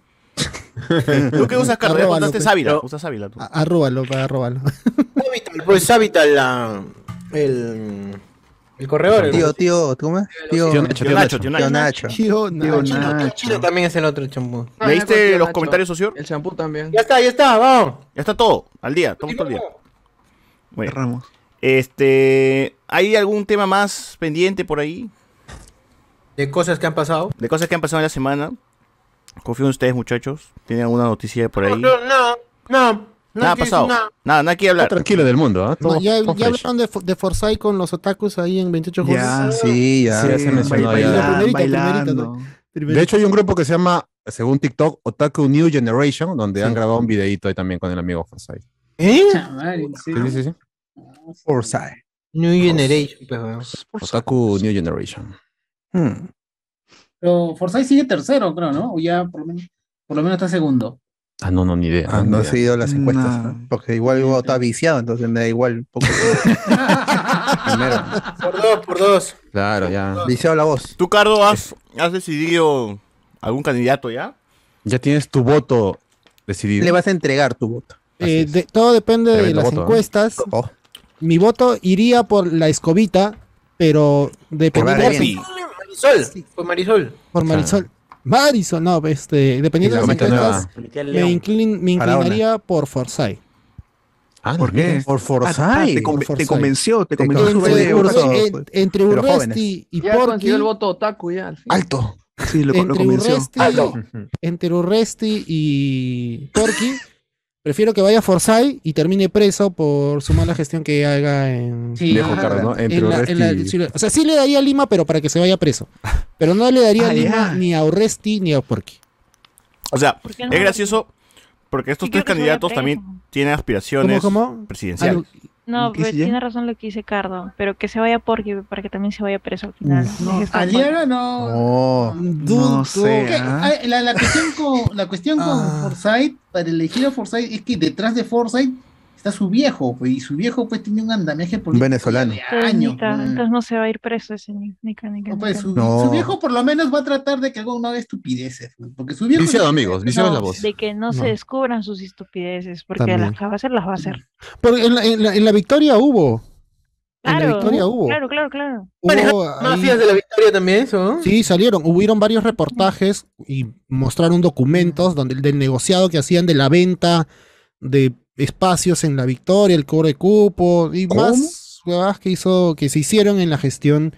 [SPEAKER 2] ¿Tú qué usas, Carlos? Ya
[SPEAKER 15] Arróbalo,
[SPEAKER 2] contaste
[SPEAKER 15] pues.
[SPEAKER 2] Sábila. Usas Sábila tú.
[SPEAKER 15] A- Arróbalo, para arróbalo.
[SPEAKER 1] Pues la, el, el corredor. el-
[SPEAKER 4] Tío, tío, ¿cómo es? Tío,
[SPEAKER 1] Tío Nacho, tío Nacho, tío
[SPEAKER 4] Tío
[SPEAKER 1] Nacho.
[SPEAKER 4] Nacho.
[SPEAKER 15] Tío
[SPEAKER 1] Chino también es el otro champú.
[SPEAKER 2] ¿Leíste los comentarios, socio?
[SPEAKER 10] El champú también.
[SPEAKER 1] Ya está, ya está, vamos.
[SPEAKER 2] Ya está todo, al día, todo el día. Bueno. Este, ¿hay algún tema más pendiente por ahí?
[SPEAKER 1] De cosas que han pasado.
[SPEAKER 2] De cosas que han pasado en la semana. Confío en ustedes, muchachos. ¿Tienen alguna noticia por ahí?
[SPEAKER 1] No, no, no.
[SPEAKER 2] Nada ha pasado. Nada, nada que hablar.
[SPEAKER 3] tranquilo del mundo, ¿ah?
[SPEAKER 15] No,
[SPEAKER 3] Todo-
[SPEAKER 15] ya
[SPEAKER 3] todo
[SPEAKER 15] ya
[SPEAKER 3] fresh.
[SPEAKER 15] hablaron de, de Forsyth con los otakus ahí en 28 julio.
[SPEAKER 3] Ya, sí, ya. Sí, ya se mencionó
[SPEAKER 15] Baila-
[SPEAKER 3] ya.
[SPEAKER 15] primerito,
[SPEAKER 3] Bailando.
[SPEAKER 15] primerito.
[SPEAKER 3] De hecho, hay un grupo que se llama, según TikTok, Otaku New Generation, donde han grabado un videito ahí también con el amigo Forsyth.
[SPEAKER 1] ¿Eh?
[SPEAKER 3] Sí, sí, sí. sí.
[SPEAKER 4] Forsyth.
[SPEAKER 1] New Generation, pues.
[SPEAKER 3] Otaku New Generation.
[SPEAKER 4] Hmm.
[SPEAKER 12] Pero Forsyth sigue tercero, creo, ¿no? O ya por lo menos, por lo menos está segundo.
[SPEAKER 3] Ah, no, no, ni idea.
[SPEAKER 4] Ah, no he seguido las encuestas, porque igual Hugo está viciado, entonces me da igual un poco. Primero.
[SPEAKER 1] Por dos, por dos.
[SPEAKER 3] Claro, ya.
[SPEAKER 4] Viciado la voz.
[SPEAKER 2] ¿Tú, Cardo, has, has decidido algún candidato ya?
[SPEAKER 3] Ya tienes tu voto decidido.
[SPEAKER 4] Le vas a entregar tu voto.
[SPEAKER 15] Eh, de- todo depende de las
[SPEAKER 3] voto, ¿eh?
[SPEAKER 15] encuestas. Mi voto iría por la escobita, pero dependiendo.
[SPEAKER 1] Marisol, por Marisol.
[SPEAKER 15] por Marisol. Marisol, no, este, dependiendo de las encuestas, me, inclin- me
[SPEAKER 4] Faraona.
[SPEAKER 15] inclinaría por Forsyth.
[SPEAKER 3] Ah,
[SPEAKER 8] ¿Por qué?
[SPEAKER 4] Por
[SPEAKER 8] Ah,
[SPEAKER 4] Forsyth.
[SPEAKER 8] ah, te,
[SPEAKER 15] Por
[SPEAKER 8] te convenció, te convenció.
[SPEAKER 4] Urso,
[SPEAKER 15] Urresti- en- entre Urresti y
[SPEAKER 10] Ya
[SPEAKER 15] Porky,
[SPEAKER 10] el voto otaku ya, al fin.
[SPEAKER 8] Alto. Sí, lo, lo
[SPEAKER 15] entre
[SPEAKER 8] convenció.
[SPEAKER 15] Urresti, entre Urresti y Porky, prefiero que vaya Forsyth y termine preso por su mala gestión que haga en,
[SPEAKER 12] Sí,
[SPEAKER 3] Viejo
[SPEAKER 12] ah,
[SPEAKER 3] Cardo, ¿no? Entre
[SPEAKER 15] en la- en la-
[SPEAKER 3] Urresti y-
[SPEAKER 15] sí, o sea, sí le daría Lima, pero para que se vaya preso. Pero no le daría
[SPEAKER 8] Ah,
[SPEAKER 15] Lima
[SPEAKER 8] ya.
[SPEAKER 15] ni a Urresti ni a Porky.
[SPEAKER 2] O sea,
[SPEAKER 14] ¿Por qué no?
[SPEAKER 2] es gracioso porque estos
[SPEAKER 14] Sí,
[SPEAKER 2] tres candidatos también tienen aspiraciones
[SPEAKER 15] ¿Cómo, cómo?
[SPEAKER 2] presidenciales.
[SPEAKER 14] No,
[SPEAKER 8] ¿Qué
[SPEAKER 14] pero
[SPEAKER 8] dice ya?
[SPEAKER 14] tiene razón lo que dice Cardo, pero que se vaya Porky para que también se vaya preso al final.
[SPEAKER 12] No, Aliaga no.
[SPEAKER 4] Oh,
[SPEAKER 8] No sé. Ah,
[SPEAKER 12] La, la cuestión con, la cuestión con
[SPEAKER 15] Ah.
[SPEAKER 12] Forsyth, para elegir a Forsyth, es que detrás de Forsyth está su viejo, pues, y su viejo pues tiene un andamiaje político
[SPEAKER 4] venezolano.
[SPEAKER 12] de años.
[SPEAKER 14] Nica,
[SPEAKER 12] pues.
[SPEAKER 14] entonces no se va a ir preso ese ni- Nica, Nica,
[SPEAKER 12] No, pues, su,
[SPEAKER 4] No.
[SPEAKER 12] su viejo por lo menos va a tratar de que haga una estupideces, pues, porque su viejo
[SPEAKER 3] Viciado, amigos, viciado es la
[SPEAKER 14] No,
[SPEAKER 3] voz.
[SPEAKER 14] de que no,
[SPEAKER 15] No.
[SPEAKER 14] se descubran sus estupideces, porque
[SPEAKER 15] También.
[SPEAKER 14] las que va a hacer, las va a hacer.
[SPEAKER 15] Porque en la, en la- en la victoria hubo. En la
[SPEAKER 14] Claro,
[SPEAKER 15] victoria hubo.
[SPEAKER 14] claro, claro, claro.
[SPEAKER 15] Hubo ahí-
[SPEAKER 1] Mafias de la victoria también, eso, ¿no?
[SPEAKER 15] Sí, salieron. Hubieron varios reportajes y mostraron documentos donde del negociado que hacían de la venta de espacios en la Victoria, el cobro de cupo y más huevadas que hizo, que se hicieron en la gestión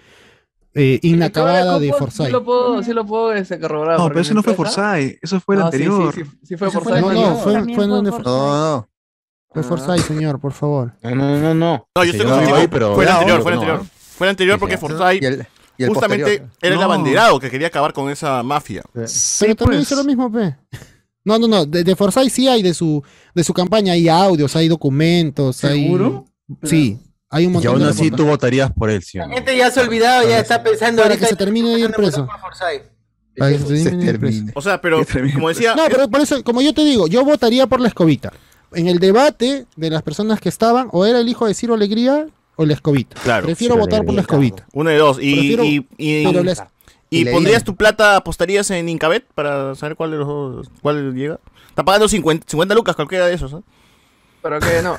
[SPEAKER 15] eh, inacabada de
[SPEAKER 10] Sí
[SPEAKER 15] Forsyth.
[SPEAKER 10] lo puedo, sí lo puedo este, corroborar.
[SPEAKER 8] No, pero eso no fue
[SPEAKER 10] empresa-
[SPEAKER 8] Forsyth, eso fue el
[SPEAKER 10] No, sí,
[SPEAKER 8] anterior.
[SPEAKER 10] Sí, sí, sí fue
[SPEAKER 12] fue
[SPEAKER 10] Forsyth.
[SPEAKER 15] No, no, fue, fue
[SPEAKER 14] fue
[SPEAKER 15] donde
[SPEAKER 14] Forsyth.
[SPEAKER 4] No, no.
[SPEAKER 15] fue Forsyth, señor, por favor.
[SPEAKER 5] No, no, no, no.
[SPEAKER 2] No, yo
[SPEAKER 3] Sí,
[SPEAKER 2] estoy contigo.
[SPEAKER 3] voy, pero-
[SPEAKER 2] Fue el anterior, fue el anterior. Fue el anterior porque Forsyth
[SPEAKER 4] el, y el
[SPEAKER 2] justamente
[SPEAKER 4] posterior.
[SPEAKER 2] era el abanderado que quería acabar con esa mafia.
[SPEAKER 8] Sí,
[SPEAKER 15] Pero también
[SPEAKER 8] pues.
[SPEAKER 15] hizo lo mismo, pe. No, no, no. De, de Forsyth sí hay de su, de su campaña, hay audios, hay documentos,
[SPEAKER 12] ¿Seguro?
[SPEAKER 15] hay. Sí, hay un
[SPEAKER 3] Y
[SPEAKER 15] montón
[SPEAKER 3] aún
[SPEAKER 15] de
[SPEAKER 3] así tú votarías por él, ¿sí
[SPEAKER 1] La gente ya se ha olvidado, ya está pensando
[SPEAKER 15] Para que
[SPEAKER 1] ahorita
[SPEAKER 15] se termine de ir preso. Para que se termine
[SPEAKER 4] Se
[SPEAKER 15] de ir preso.
[SPEAKER 4] termine.
[SPEAKER 2] O sea, pero como decía,
[SPEAKER 15] No, pero por eso, como yo te digo, yo votaría por la escobita. En el debate de las personas que estaban, o era el hijo de Ciro Alegría o la escobita.
[SPEAKER 2] Claro,
[SPEAKER 15] Prefiero votar por la escobita.
[SPEAKER 2] uno de dos. Y,
[SPEAKER 15] Prefiero-
[SPEAKER 2] y, y-
[SPEAKER 15] Pero les-
[SPEAKER 2] ¿y pondrías tu plata, apostarías en Incabet para saber cuál de los dos, cuál llega? Está pagando 50, 50 lucas cualquiera de esos, ¿eh?
[SPEAKER 10] Pero que no.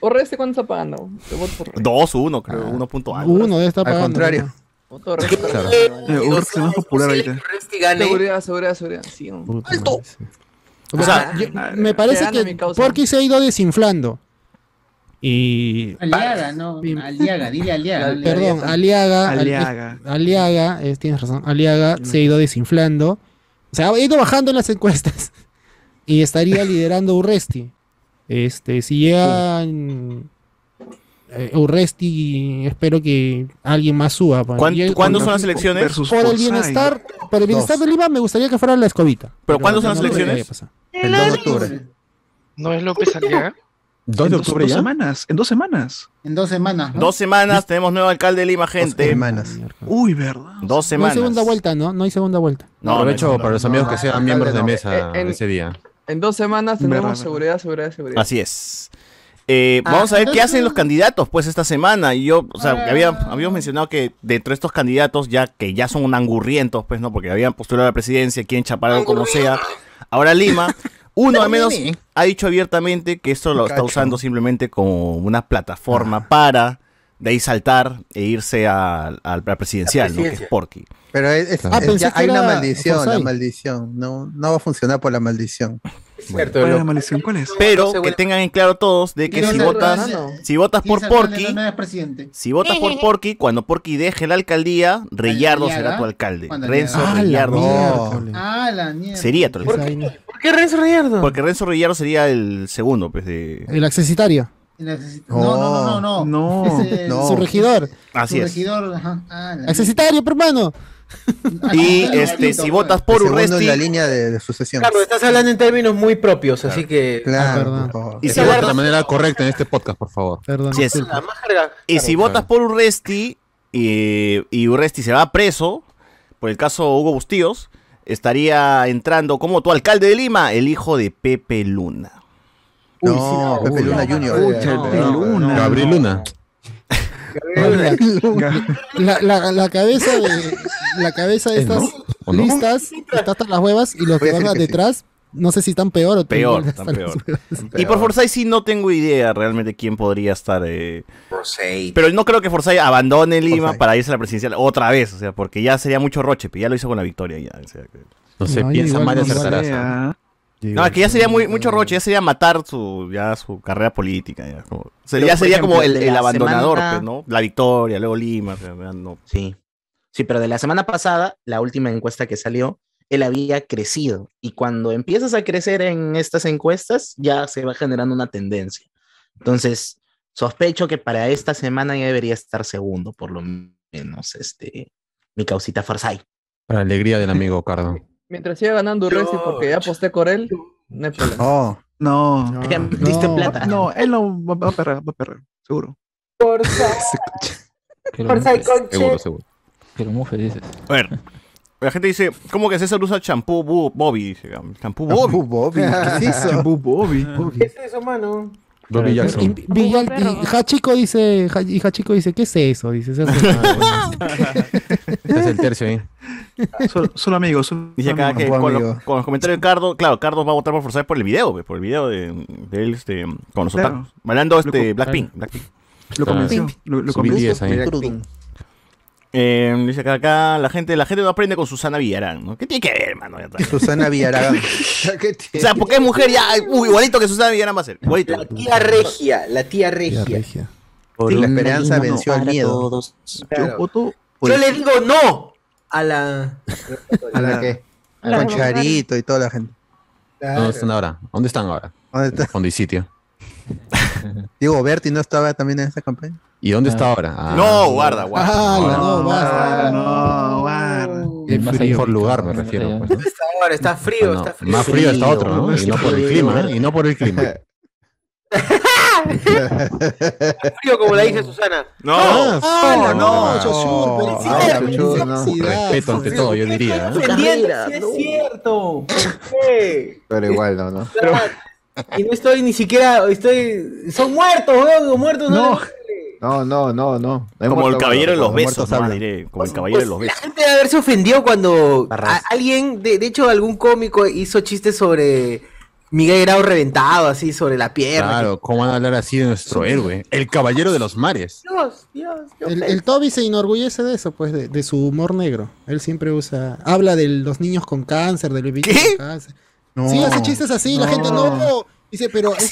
[SPEAKER 10] Orresti, ¿cuánto está pagando? Yo voto por Orresti.
[SPEAKER 2] Dos, uno, creo, uno punto algo.
[SPEAKER 15] Uno debe estar
[SPEAKER 4] Al
[SPEAKER 15] pagando.
[SPEAKER 4] contrario.
[SPEAKER 10] Voto Orresti.
[SPEAKER 8] Eh, es más popular ahorita.
[SPEAKER 10] Seguridad, seguridad, seguridad. Sí, ¡Alto!
[SPEAKER 15] O sea, yo- me parece que. Porky se ha ido desinflando. Y.
[SPEAKER 12] Aliaga, no, Aliaga, dile Aliaga.
[SPEAKER 15] Perdón, Aliaga. Al-
[SPEAKER 8] Aliaga.
[SPEAKER 15] Aliaga, tienes razón. Aliaga se ha ido desinflando. O sea, ha ido bajando en las encuestas. Y estaría liderando Urresti. Este, si llega eh, Urresti, espero que alguien más suba. pa.
[SPEAKER 2] ¿Cuán-
[SPEAKER 15] Y-
[SPEAKER 2] ¿Cuándo son las elecciones?
[SPEAKER 15] Por el bienestar, por el bienestar
[SPEAKER 4] Dos.
[SPEAKER 15] de Lima me gustaría que fuera la escobita.
[SPEAKER 2] ¿Pero cuándo son las elecciones?
[SPEAKER 4] El 2 de octubre.
[SPEAKER 6] ¿No es López Aliaga?
[SPEAKER 3] ¿2
[SPEAKER 8] En
[SPEAKER 3] de
[SPEAKER 8] dos,
[SPEAKER 3] octubre
[SPEAKER 8] dos
[SPEAKER 3] ya?
[SPEAKER 8] semanas, en dos semanas.
[SPEAKER 12] En dos semanas, ¿no?
[SPEAKER 2] Dos semanas, tenemos nuevo alcalde de Lima,
[SPEAKER 4] Dos
[SPEAKER 2] gente.
[SPEAKER 4] semanas.
[SPEAKER 8] Uy, verdad.
[SPEAKER 2] Dos
[SPEAKER 15] No hay
[SPEAKER 2] semanas.
[SPEAKER 15] segunda vuelta, ¿no? No hay segunda vuelta.
[SPEAKER 2] No,
[SPEAKER 3] Aprovecho
[SPEAKER 2] no,
[SPEAKER 3] para los amigos
[SPEAKER 2] no.
[SPEAKER 3] que sean miembros de mesa
[SPEAKER 10] Eh, en-
[SPEAKER 3] ese día.
[SPEAKER 10] En dos semanas tenemos
[SPEAKER 8] Verdad,
[SPEAKER 10] seguridad, seguridad, seguridad.
[SPEAKER 2] Así es. Eh,
[SPEAKER 1] Ah,
[SPEAKER 2] vamos a ver qué hacen los candidatos pues esta semana. Y yo, o sea, había, habíamos mencionado que dentro de estos candidatos, ya que ya son angurrientos, pues, ¿no? Porque habían postulado a la presidencia, quieren chapar algo como sea. Ahora Lima, uno al menos ha dicho abiertamente que esto lo está usando simplemente como una plataforma para de ahí saltar e irse a, a- a la presidencial, ¿no? Que es. Porky.
[SPEAKER 4] Pero es- es-
[SPEAKER 15] Ah,
[SPEAKER 4] es- ya hay una maldición, la maldición. No, no va a funcionar por la maldición.
[SPEAKER 1] Cierto,
[SPEAKER 8] ¿Cuál es
[SPEAKER 1] lo-
[SPEAKER 8] la maldición? ¿Cuál es?
[SPEAKER 2] Pero que tengan en claro todos de que si votas, si votas por Porky,
[SPEAKER 12] no eres presidente.
[SPEAKER 2] Si votas por Porky, cuando Porky deje la alcaldía, Reyardo será tu alcalde. Renzo.
[SPEAKER 15] Ah,
[SPEAKER 2] Reyardo.
[SPEAKER 12] Ah, la mierda.
[SPEAKER 2] sería tu
[SPEAKER 1] ¿Por
[SPEAKER 2] alcalde.
[SPEAKER 1] qué, ¿Por qué Renzo Reyardo?
[SPEAKER 2] Porque Renzo Reyardo sería el segundo, pues, de...
[SPEAKER 15] El accesitario.
[SPEAKER 12] No, no, no, no.
[SPEAKER 8] No.
[SPEAKER 12] Es
[SPEAKER 4] No.
[SPEAKER 15] Su regidor.
[SPEAKER 2] Así
[SPEAKER 12] su
[SPEAKER 2] es.
[SPEAKER 12] regidor, ajá. Ah,
[SPEAKER 15] Accesitario, hermano.
[SPEAKER 2] Y
[SPEAKER 12] Ah,
[SPEAKER 2] este,
[SPEAKER 12] listo,
[SPEAKER 2] si
[SPEAKER 12] pues.
[SPEAKER 2] votas por Urresti,
[SPEAKER 4] en la línea de, de sucesión.
[SPEAKER 1] Carlos, estás hablando en términos muy propios, así que.
[SPEAKER 4] Claro, favor.
[SPEAKER 2] y si
[SPEAKER 3] de
[SPEAKER 2] votas,
[SPEAKER 3] la manera correcta en este podcast, por favor.
[SPEAKER 15] Perdón.
[SPEAKER 2] Es.
[SPEAKER 1] La
[SPEAKER 2] y si
[SPEAKER 1] Claro.
[SPEAKER 2] votas por Urresti y, y Urresti se va preso, por el caso Hugo Bustíos, estaría entrando como tu alcalde de Lima, el hijo de Pepe Luna.
[SPEAKER 4] No, Pepe Luna Junior.
[SPEAKER 8] Pucha, Pepe Luna.
[SPEAKER 3] Gabriel Luna.
[SPEAKER 15] La, la, la cabeza de la cabeza de
[SPEAKER 3] ¿Es, no?
[SPEAKER 15] estas
[SPEAKER 3] ¿O no?
[SPEAKER 15] listas está hasta las huevas y los que van
[SPEAKER 4] sí.
[SPEAKER 15] detrás no sé si están peor o
[SPEAKER 2] Peor, están peor. Y por Forsyth sí no tengo idea realmente quién podría estar... eh,
[SPEAKER 1] Forsyth.
[SPEAKER 2] Pero no creo que Forsyth abandone Lima
[SPEAKER 4] Forsyth.
[SPEAKER 2] para irse a la presidencial otra vez, o sea, porque ya sería mucho roche, pero ya lo hizo con la victoria ya. o sea, que-
[SPEAKER 3] No sé,
[SPEAKER 15] No,
[SPEAKER 3] piensa mal
[SPEAKER 15] no
[SPEAKER 3] acertarás.
[SPEAKER 2] No, es que ya sería muy, mucho roche, ya sería matar su, ya su carrera política. Ya, como-
[SPEAKER 5] Pero,
[SPEAKER 2] sería
[SPEAKER 5] ejemplo,
[SPEAKER 2] como el, el abandonador,
[SPEAKER 5] semana-
[SPEAKER 2] pues, ¿no? La victoria, luego Lima, o sea, ya no.
[SPEAKER 5] Sí. Sí, pero de la semana pasada, la última encuesta que salió, él había crecido. Y cuando empiezas a crecer en estas encuestas, ya se va generando una tendencia. Entonces, sospecho que para esta semana ya debería estar segundo, por lo menos, este, mi causita Farsay.
[SPEAKER 3] Para alegría del amigo Cardo.
[SPEAKER 10] Mientras siga ganando Resi porque ya aposté por él, no hay problema.
[SPEAKER 4] Oh,
[SPEAKER 8] No.
[SPEAKER 5] Diste
[SPEAKER 15] No.
[SPEAKER 5] plata.
[SPEAKER 8] No, él no va, va a perder, va a perder, seguro.
[SPEAKER 1] Forsyth, conche.
[SPEAKER 3] Seguro, seguro.
[SPEAKER 16] Que lo mufe, dices.
[SPEAKER 2] A ver, la gente dice, ¿cómo que César usa champú Bobby? Dice, champú Bobby.
[SPEAKER 4] ¿Qué es eso?
[SPEAKER 8] Champú Bobby.
[SPEAKER 1] ¿Qué es eso, mano?
[SPEAKER 3] Bobby
[SPEAKER 15] Y,
[SPEAKER 3] Jackson.
[SPEAKER 15] y- y Hachiko dice, Ja- y Hachiko dice, ¿qué es eso? Dice.
[SPEAKER 3] Ese es el tercio ahí.
[SPEAKER 8] Solo, solo amigos. Solo
[SPEAKER 2] Dice acá
[SPEAKER 8] amigos.
[SPEAKER 2] que con, los comentarios de Cardo, claro, Cardo va a votar por Forsyth por el video, pues, por el video de, de él este, con los
[SPEAKER 8] Claro.
[SPEAKER 2] otakus. Este
[SPEAKER 8] Lo-
[SPEAKER 2] Blackpink. Blackpink.
[SPEAKER 8] Lo convenció. Lo, lo
[SPEAKER 3] Subí
[SPEAKER 8] convenció.
[SPEAKER 3] 10 ahí.
[SPEAKER 4] Trudum.
[SPEAKER 2] Eh, dice acá, acá la gente, la gente no aprende con Susana Villarán, ¿no? ¿Qué tiene que ver, hermano?
[SPEAKER 4] Susana Villaragán.
[SPEAKER 2] O sea, porque es mujer ya, uy, igualito que Susana Villarán va a ser. Igualito.
[SPEAKER 1] La tía regia, la tía regia.
[SPEAKER 4] Sí, la esperanza venció al miedo.
[SPEAKER 1] Claro.
[SPEAKER 8] Yo voto por
[SPEAKER 1] Yo
[SPEAKER 8] el-
[SPEAKER 1] le digo no a la.
[SPEAKER 13] ¿A la qué?
[SPEAKER 4] Con Charito y toda la gente.
[SPEAKER 3] ¿Dónde están ahora? ¿Dónde están ahora?
[SPEAKER 4] ¿Dónde está?
[SPEAKER 3] Fondo y sitio.
[SPEAKER 4] Diego Berti no estaba también en esa campaña.
[SPEAKER 3] ¿Y dónde está ahora? Ah,
[SPEAKER 2] No, guarda, guarda.
[SPEAKER 15] Ah,
[SPEAKER 2] guarda.
[SPEAKER 15] no.
[SPEAKER 8] Ah, no, guarda.
[SPEAKER 3] El
[SPEAKER 16] más
[SPEAKER 3] mejor lugar me refiero. pues, ¿no?
[SPEAKER 1] Está ahora, está frío,
[SPEAKER 3] No,
[SPEAKER 1] está frío.
[SPEAKER 3] Más frío está otro, ¿no? Y no por el clima, ¿eh? Y no por el clima.
[SPEAKER 1] frío como la dice Susana.
[SPEAKER 2] No,
[SPEAKER 15] Ah,
[SPEAKER 2] no,
[SPEAKER 15] no,
[SPEAKER 2] no.
[SPEAKER 4] Ah,
[SPEAKER 15] felicidades.
[SPEAKER 3] Respeto ante todo, yo diría. ¿eh?
[SPEAKER 1] Es cierto. ¿Por qué?
[SPEAKER 13] Pero igual, no, no.
[SPEAKER 1] Y no estoy ni siquiera, estoy, son muertos, weón, muertos no.
[SPEAKER 8] No.
[SPEAKER 13] No, no, no,
[SPEAKER 2] Como el caballero de los besos, ¿no? Diré, como el caballero de los
[SPEAKER 1] Pues, la
[SPEAKER 2] besos.
[SPEAKER 1] gente debe haberse ofendido cuando a- alguien, de, de hecho algún cómico hizo chistes sobre Miguel Grau reventado, así, sobre la pierna.
[SPEAKER 3] Claro, ¿cómo van a hablar así de nuestro héroe? El caballero de los mares.
[SPEAKER 1] Dios, Dios, qué
[SPEAKER 15] El, Toby se enorgullece de eso, pues, de, de su humor negro. Él siempre usa, habla de los niños con cáncer, de los bichos
[SPEAKER 2] ¿Qué?
[SPEAKER 15] con cáncer.
[SPEAKER 4] No.
[SPEAKER 15] Sí, hace chistes así, la gente no. Dice, pero es-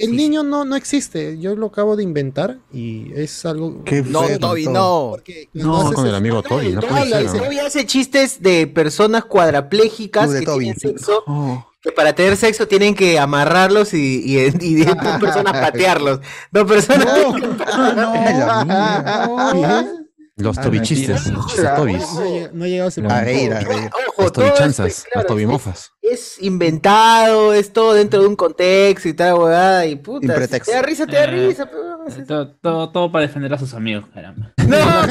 [SPEAKER 15] el niño no, no existe. Yo lo acabo de inventar y es algo.
[SPEAKER 4] Qué
[SPEAKER 2] No,
[SPEAKER 4] feo,
[SPEAKER 2] Toby,
[SPEAKER 4] todo.
[SPEAKER 2] no.
[SPEAKER 15] Porque
[SPEAKER 3] No, con el amigo Toby, no
[SPEAKER 15] Toby
[SPEAKER 3] puede
[SPEAKER 15] habla,
[SPEAKER 3] ser,
[SPEAKER 15] dice,
[SPEAKER 3] ¿no?
[SPEAKER 1] Toby hace chistes de personas cuadraplégicas que
[SPEAKER 4] Toby.
[SPEAKER 1] tienen sexo,
[SPEAKER 8] Oh.
[SPEAKER 1] Que para tener sexo tienen que amarrarlos y, y, y de dos personas patearlos. Dos personas.
[SPEAKER 4] La mierda.
[SPEAKER 3] Los
[SPEAKER 8] Ah,
[SPEAKER 3] tobichistes, los chistes tobis.
[SPEAKER 15] No, he lleg- no he llegado a ese
[SPEAKER 4] A reír, a reír.
[SPEAKER 1] Ojo,
[SPEAKER 3] Las tobichanzas,
[SPEAKER 1] claro,
[SPEAKER 3] las tobimofas.
[SPEAKER 1] es inventado, es todo dentro de un contexto y tal, huevada, y puta. Si. Te da risa, te da risa. pero-
[SPEAKER 16] Todo, todo, todo para defender a sus amigos, caramba.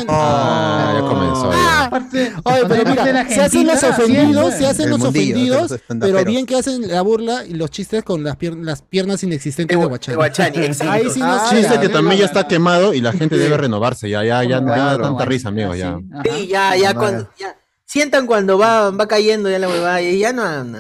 [SPEAKER 3] Ah, ya comenzó. ya.
[SPEAKER 12] Aparte,
[SPEAKER 15] Oye, pero
[SPEAKER 12] la
[SPEAKER 15] mira, se hacen los ofendidos, se hacen los
[SPEAKER 4] mundillo,
[SPEAKER 15] ofendidos, pero bien que hacen la burla y los chistes con las, pier- las piernas inexistentes de Guachani. Ahí sí no
[SPEAKER 3] Ah, chiste que también ya está quemado y la gente debe renovarse. Ya, ya, ya, ya no da tanta risa, amigos. Ya.
[SPEAKER 1] Sí, ya, ya, cuando, ya. Sientan cuando va, va cayendo ya la huevada y ya no. no,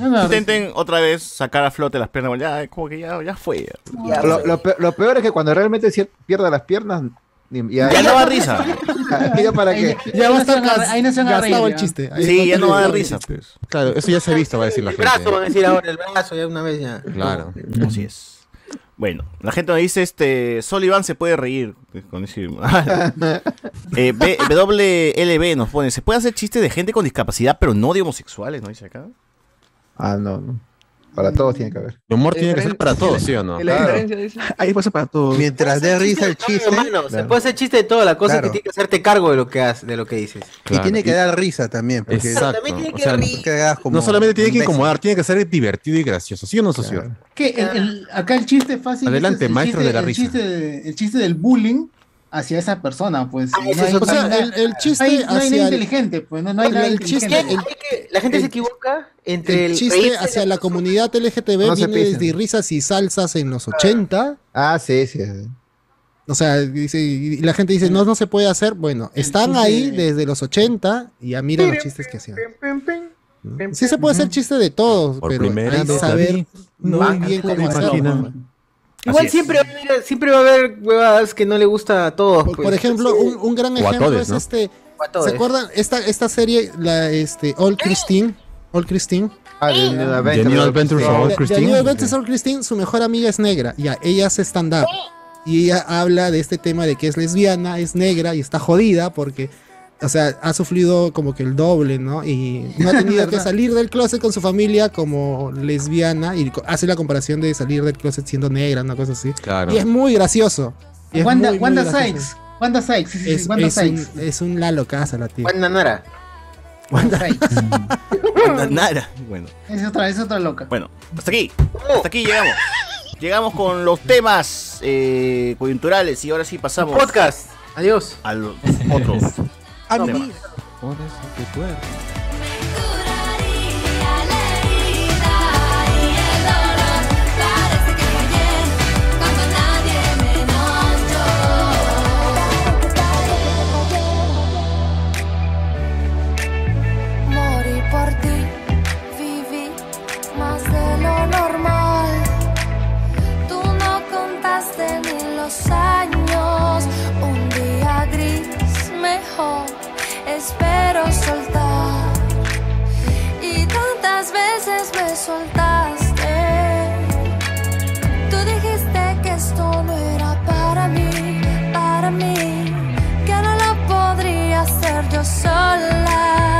[SPEAKER 2] Intenten otra vez sacar a flote las piernas. Ya, como que ya, ya fue. ya.
[SPEAKER 13] Lo, lo pe- lo peor es que cuando realmente pierda las piernas, ni- ya,
[SPEAKER 2] Ya no da risa.
[SPEAKER 13] ya para qué.
[SPEAKER 15] Ya va a estar
[SPEAKER 12] ahí no se van a
[SPEAKER 15] gastado el
[SPEAKER 12] ya.
[SPEAKER 15] chiste. Ahí
[SPEAKER 2] Sí, ya no va a dar
[SPEAKER 15] risa.
[SPEAKER 2] pues.
[SPEAKER 3] Claro, eso ya se ha visto, va a decir la
[SPEAKER 1] El
[SPEAKER 3] gente.
[SPEAKER 1] brazo, van a decir ahora, el brazo, ya una vez ya.
[SPEAKER 3] Claro.
[SPEAKER 2] Así es. Bueno, la gente nos dice, este, Iván se puede reír. Con ese... eh, B- WLB nos pone, ¿se puede hacer chistes de gente con discapacidad, pero no de homosexuales? ¿No dice acá?
[SPEAKER 13] Ah, no, no. Para todos tiene que haber.
[SPEAKER 3] El humor tiene que ser para todos, ¿sí o no?
[SPEAKER 13] Claro.
[SPEAKER 8] Ahí pasa para todos.
[SPEAKER 4] Mientras dé risa el chiste.
[SPEAKER 1] hermano, se
[SPEAKER 4] Claro.
[SPEAKER 1] puede hacer chiste de todo, la cosa es
[SPEAKER 4] Claro.
[SPEAKER 1] que tienes que hacerte cargo de lo que haces, de lo que dices.
[SPEAKER 4] Y tiene que dar risa también. Porque
[SPEAKER 3] Exacto.
[SPEAKER 1] También tiene
[SPEAKER 3] O
[SPEAKER 1] que
[SPEAKER 3] sea,
[SPEAKER 4] hagas como
[SPEAKER 3] no solamente tiene que incomodar, tiene que ser divertido y gracioso. ¿Sí o no, socio?
[SPEAKER 12] Que el- el- acá el chiste fácil.
[SPEAKER 3] Adelante,
[SPEAKER 12] es el
[SPEAKER 3] maestro
[SPEAKER 12] chiste-
[SPEAKER 3] de la
[SPEAKER 12] el
[SPEAKER 3] risa.
[SPEAKER 12] chiste de- el chiste del bullying hacia esa persona, pues. no hay
[SPEAKER 15] O sea,
[SPEAKER 12] nada-
[SPEAKER 15] el, el chiste
[SPEAKER 12] no hay, no hay
[SPEAKER 15] hacia
[SPEAKER 12] nada
[SPEAKER 15] el,
[SPEAKER 12] inteligente, pues. No, no hay nada
[SPEAKER 15] el chiste,
[SPEAKER 12] inteligente.
[SPEAKER 15] el,
[SPEAKER 1] La gente
[SPEAKER 15] El-
[SPEAKER 1] se equivoca entre
[SPEAKER 15] el
[SPEAKER 1] el,
[SPEAKER 15] chiste hacia la comunidad LGTB
[SPEAKER 13] No
[SPEAKER 15] viene desde risas y salsas en los 80.
[SPEAKER 13] Ah, sí, sí.
[SPEAKER 15] O sea, dice, y la gente dice, no, no se puede hacer. Bueno, están ahí desde los 80 y ya mira los chistes que hacían. Sí se puede hacer chiste de todos,
[SPEAKER 3] Por
[SPEAKER 15] pero hay que saber muy bien cómo hacerlo.
[SPEAKER 1] Igual siempre va, a haber, siempre va a haber huevadas que no le gusta a todos.
[SPEAKER 15] Por,
[SPEAKER 1] pues.
[SPEAKER 15] por ejemplo, un, un gran ejemplo
[SPEAKER 3] todes,
[SPEAKER 15] es
[SPEAKER 3] ¿no?
[SPEAKER 15] este. ¿Se acuerdan? Esta, esta serie, la este, All Christine. All Christine.
[SPEAKER 13] Ah, de New
[SPEAKER 3] The
[SPEAKER 13] Adventures.
[SPEAKER 3] New Adventures of Christine.
[SPEAKER 15] New Adventures of Christine, su mejor amiga es negra. Ya, ella hace stand-up. Y ella habla de este tema de que es lesbiana, es negra y está jodida porque, o sea, ha sufrido como que el doble, ¿no? Y no ha tenido que salir del closet con su familia como lesbiana y hace la comparación de salir del closet siendo negra, una cosa así.
[SPEAKER 3] Claro.
[SPEAKER 15] Y es muy gracioso. Y es
[SPEAKER 12] Wanda,
[SPEAKER 15] muy, muy
[SPEAKER 12] Wanda
[SPEAKER 15] gracioso.
[SPEAKER 12] Sykes. Wanda Sykes. Sí, sí, sí,
[SPEAKER 15] Es,
[SPEAKER 12] Wanda
[SPEAKER 15] es
[SPEAKER 12] Sykes.
[SPEAKER 15] un, es un Lalo Casa la tía.
[SPEAKER 1] Wanda Nara.
[SPEAKER 12] Wanda Sykes.
[SPEAKER 2] Nada. Bueno,
[SPEAKER 12] Es otra, es otra loca.
[SPEAKER 2] bueno, hasta aquí. Hasta aquí llegamos. Llegamos con los temas eh, coyunturales y ahora sí pasamos
[SPEAKER 1] Podcast. Adiós.
[SPEAKER 2] a los otros.
[SPEAKER 15] Amigo.
[SPEAKER 17] Morí por ti, viví más de mejor espero soltar. Y tantas veces me soltaste. Tú dijiste que esto no era para mí, para mí, que no lo podría hacer yo sola.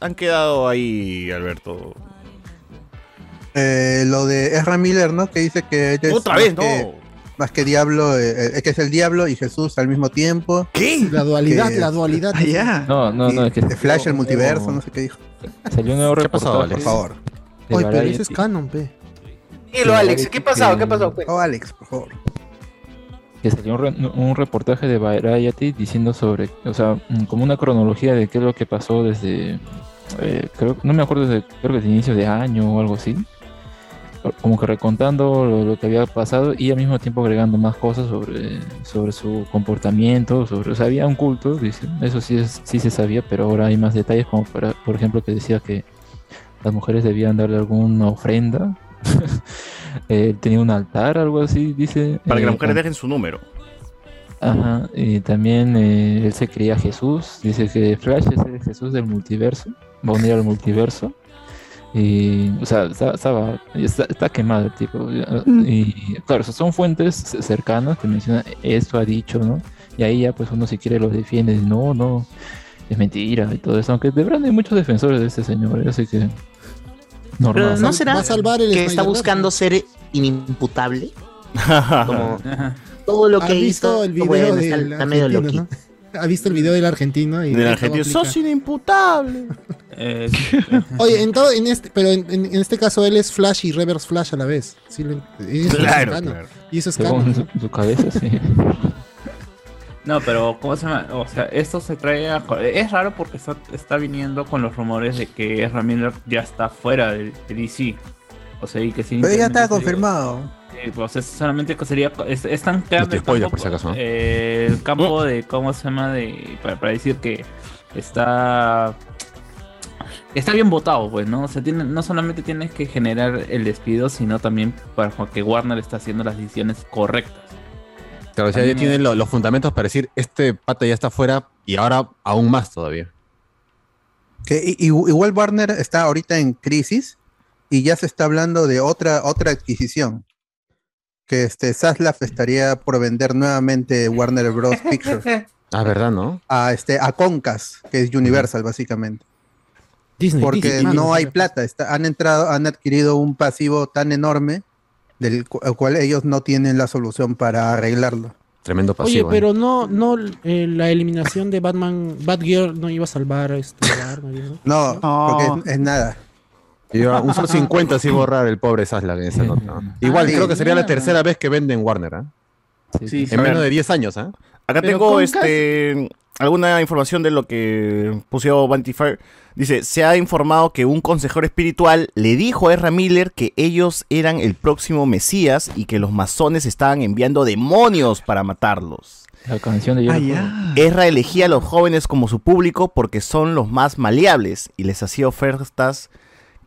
[SPEAKER 2] Han quedado ahí, Alberto?
[SPEAKER 4] Eh, lo de Ezra Miller, ¿no? Que dice que ella es
[SPEAKER 2] Otra vez,
[SPEAKER 4] que-
[SPEAKER 2] no.
[SPEAKER 4] Más que diablo, eh, eh, que es el diablo y Jesús al mismo tiempo.
[SPEAKER 2] ¿Qué?
[SPEAKER 15] La dualidad,
[SPEAKER 4] Que-
[SPEAKER 15] la dualidad.
[SPEAKER 8] Ah.
[SPEAKER 18] No, no, no, es que
[SPEAKER 4] De Flash, el multiverso, no sé qué dijo.
[SPEAKER 18] salió un nuevo
[SPEAKER 13] ¿Qué ha pasado,
[SPEAKER 18] reportaje
[SPEAKER 13] Alex?
[SPEAKER 4] Por favor.
[SPEAKER 15] Oye, pero ese es canon, pe.
[SPEAKER 1] Dilo, Alex, ¿qué ha pasado? ¿Qué ha pasado?
[SPEAKER 4] Oh, Alex, por favor.
[SPEAKER 18] que salió un, re- un reportaje de Variety diciendo sobre, o sea, mm, como una cronología de qué es lo que pasó desde, eh, creo, no me acuerdo, desde, creo que desde inicio de año o algo así, como que recontando lo, lo que había pasado y al mismo tiempo agregando más cosas sobre, sobre su comportamiento, sobre, o sea, había un culto, dice, eso sí, es, sí se sabía, pero ahora hay más detalles, como para, por ejemplo que decía que las mujeres debían darle alguna ofrenda. Eh, tenía un altar, algo así, dice.
[SPEAKER 2] Para que las
[SPEAKER 18] eh,
[SPEAKER 2] mujeres dejen su número.
[SPEAKER 18] Ajá, y también eh, él se creía Jesús. Dice que Flash es el Jesús del multiverso. Va a unir al multiverso. Y, o sea, está, estaba- está, está quemado el tipo. Y, claro, son fuentes cercanas que mencionan esto ha dicho, ¿no? Y ahí ya, pues uno si quiere los defiende. No, no, es mentira y todo eso. Aunque de verdad hay muchos defensores de este señor, ¿eh? así que.
[SPEAKER 5] Pero
[SPEAKER 18] Normal.
[SPEAKER 5] ¿no será
[SPEAKER 15] va a salvar el
[SPEAKER 5] que está buscando ser inimputable? Como todo lo
[SPEAKER 15] ¿Has
[SPEAKER 5] que
[SPEAKER 15] visto
[SPEAKER 5] hizo,
[SPEAKER 15] el video
[SPEAKER 5] bueno,
[SPEAKER 15] del
[SPEAKER 5] está, está medio loquito.
[SPEAKER 15] ¿no? ¿Ha visto el video del argentino? Y
[SPEAKER 2] Del argentino. Sos inimputable.
[SPEAKER 16] Eh,
[SPEAKER 15] Oye, en, todo, en este, pero en, en- en este caso él es Flash y Reverse Flash a la vez. Sí, lo- y eso es
[SPEAKER 2] Claro,
[SPEAKER 15] canon.
[SPEAKER 2] claro.
[SPEAKER 15] Y eso es canon.
[SPEAKER 18] su, su cabeza, sí.
[SPEAKER 16] No, pero ¿cómo se llama? O sea, esto se trae a... Es raro porque está, está viniendo con los rumores de que Miller ya está fuera de, de DC. O sea, y que sí.
[SPEAKER 4] Pero ya está confirmado.
[SPEAKER 16] Eh, pues es solamente que sería... Es, están creando el
[SPEAKER 13] spoiler,
[SPEAKER 16] campo,
[SPEAKER 13] por si acaso, ¿no?
[SPEAKER 16] eh, el campo de... ¿Cómo se llama? de Para, para decir que está... Está bien votado, pues, ¿no? O sea, tiene, no solamente tienes que generar el despido, sino también para que Warner está haciendo las decisiones correctas.
[SPEAKER 3] Claro, o sea, ya tienen lo- los fundamentos para decir, este pata ya está fuera y ahora aún más todavía.
[SPEAKER 4] Que i- igual Warner está ahorita en crisis y ya se está hablando de otra, otra adquisición. Que este Zaslav estaría por vender nuevamente Warner Bros. Pictures
[SPEAKER 3] Ah, ¿verdad, no?
[SPEAKER 4] a, este, a Concas, que es Universal básicamente.
[SPEAKER 15] Disney,
[SPEAKER 4] Porque
[SPEAKER 15] Disney,
[SPEAKER 4] no
[SPEAKER 15] Disney.
[SPEAKER 4] hay plata. está- han entrado, han adquirido un pasivo tan enorme del cu- el cual ellos no tienen la solución para arreglarlo.
[SPEAKER 3] Tremendo
[SPEAKER 15] Oye,
[SPEAKER 3] pasivo. ¿eh?
[SPEAKER 15] pero no, no, eh, la eliminación de Batman, Batgirl no iba a salvar a este Batman, ¿no?
[SPEAKER 4] No,
[SPEAKER 8] No.
[SPEAKER 4] porque es, es nada.
[SPEAKER 3] Iba un solo 50 así borrar el pobre Saslav en esa nota. Igual
[SPEAKER 4] Ah,
[SPEAKER 3] creo
[SPEAKER 4] sí.
[SPEAKER 3] que sería la tercera vez que venden Warner, ¿ah?
[SPEAKER 18] Sí,
[SPEAKER 3] En menos de 10 años, ¿ah?
[SPEAKER 2] Acá
[SPEAKER 3] Pero
[SPEAKER 2] tengo este alguna información de lo que puso Vanity Fair. Dice, se ha informado que un consejero espiritual le dijo a Ezra Miller que ellos eran el próximo Mesías y que los masones estaban enviando demonios para matarlos.
[SPEAKER 18] La canción de
[SPEAKER 8] Ah,
[SPEAKER 18] Jericho.
[SPEAKER 8] ya.
[SPEAKER 2] Ezra elegía a los jóvenes como su público porque son los más maleables y les hacía ofertas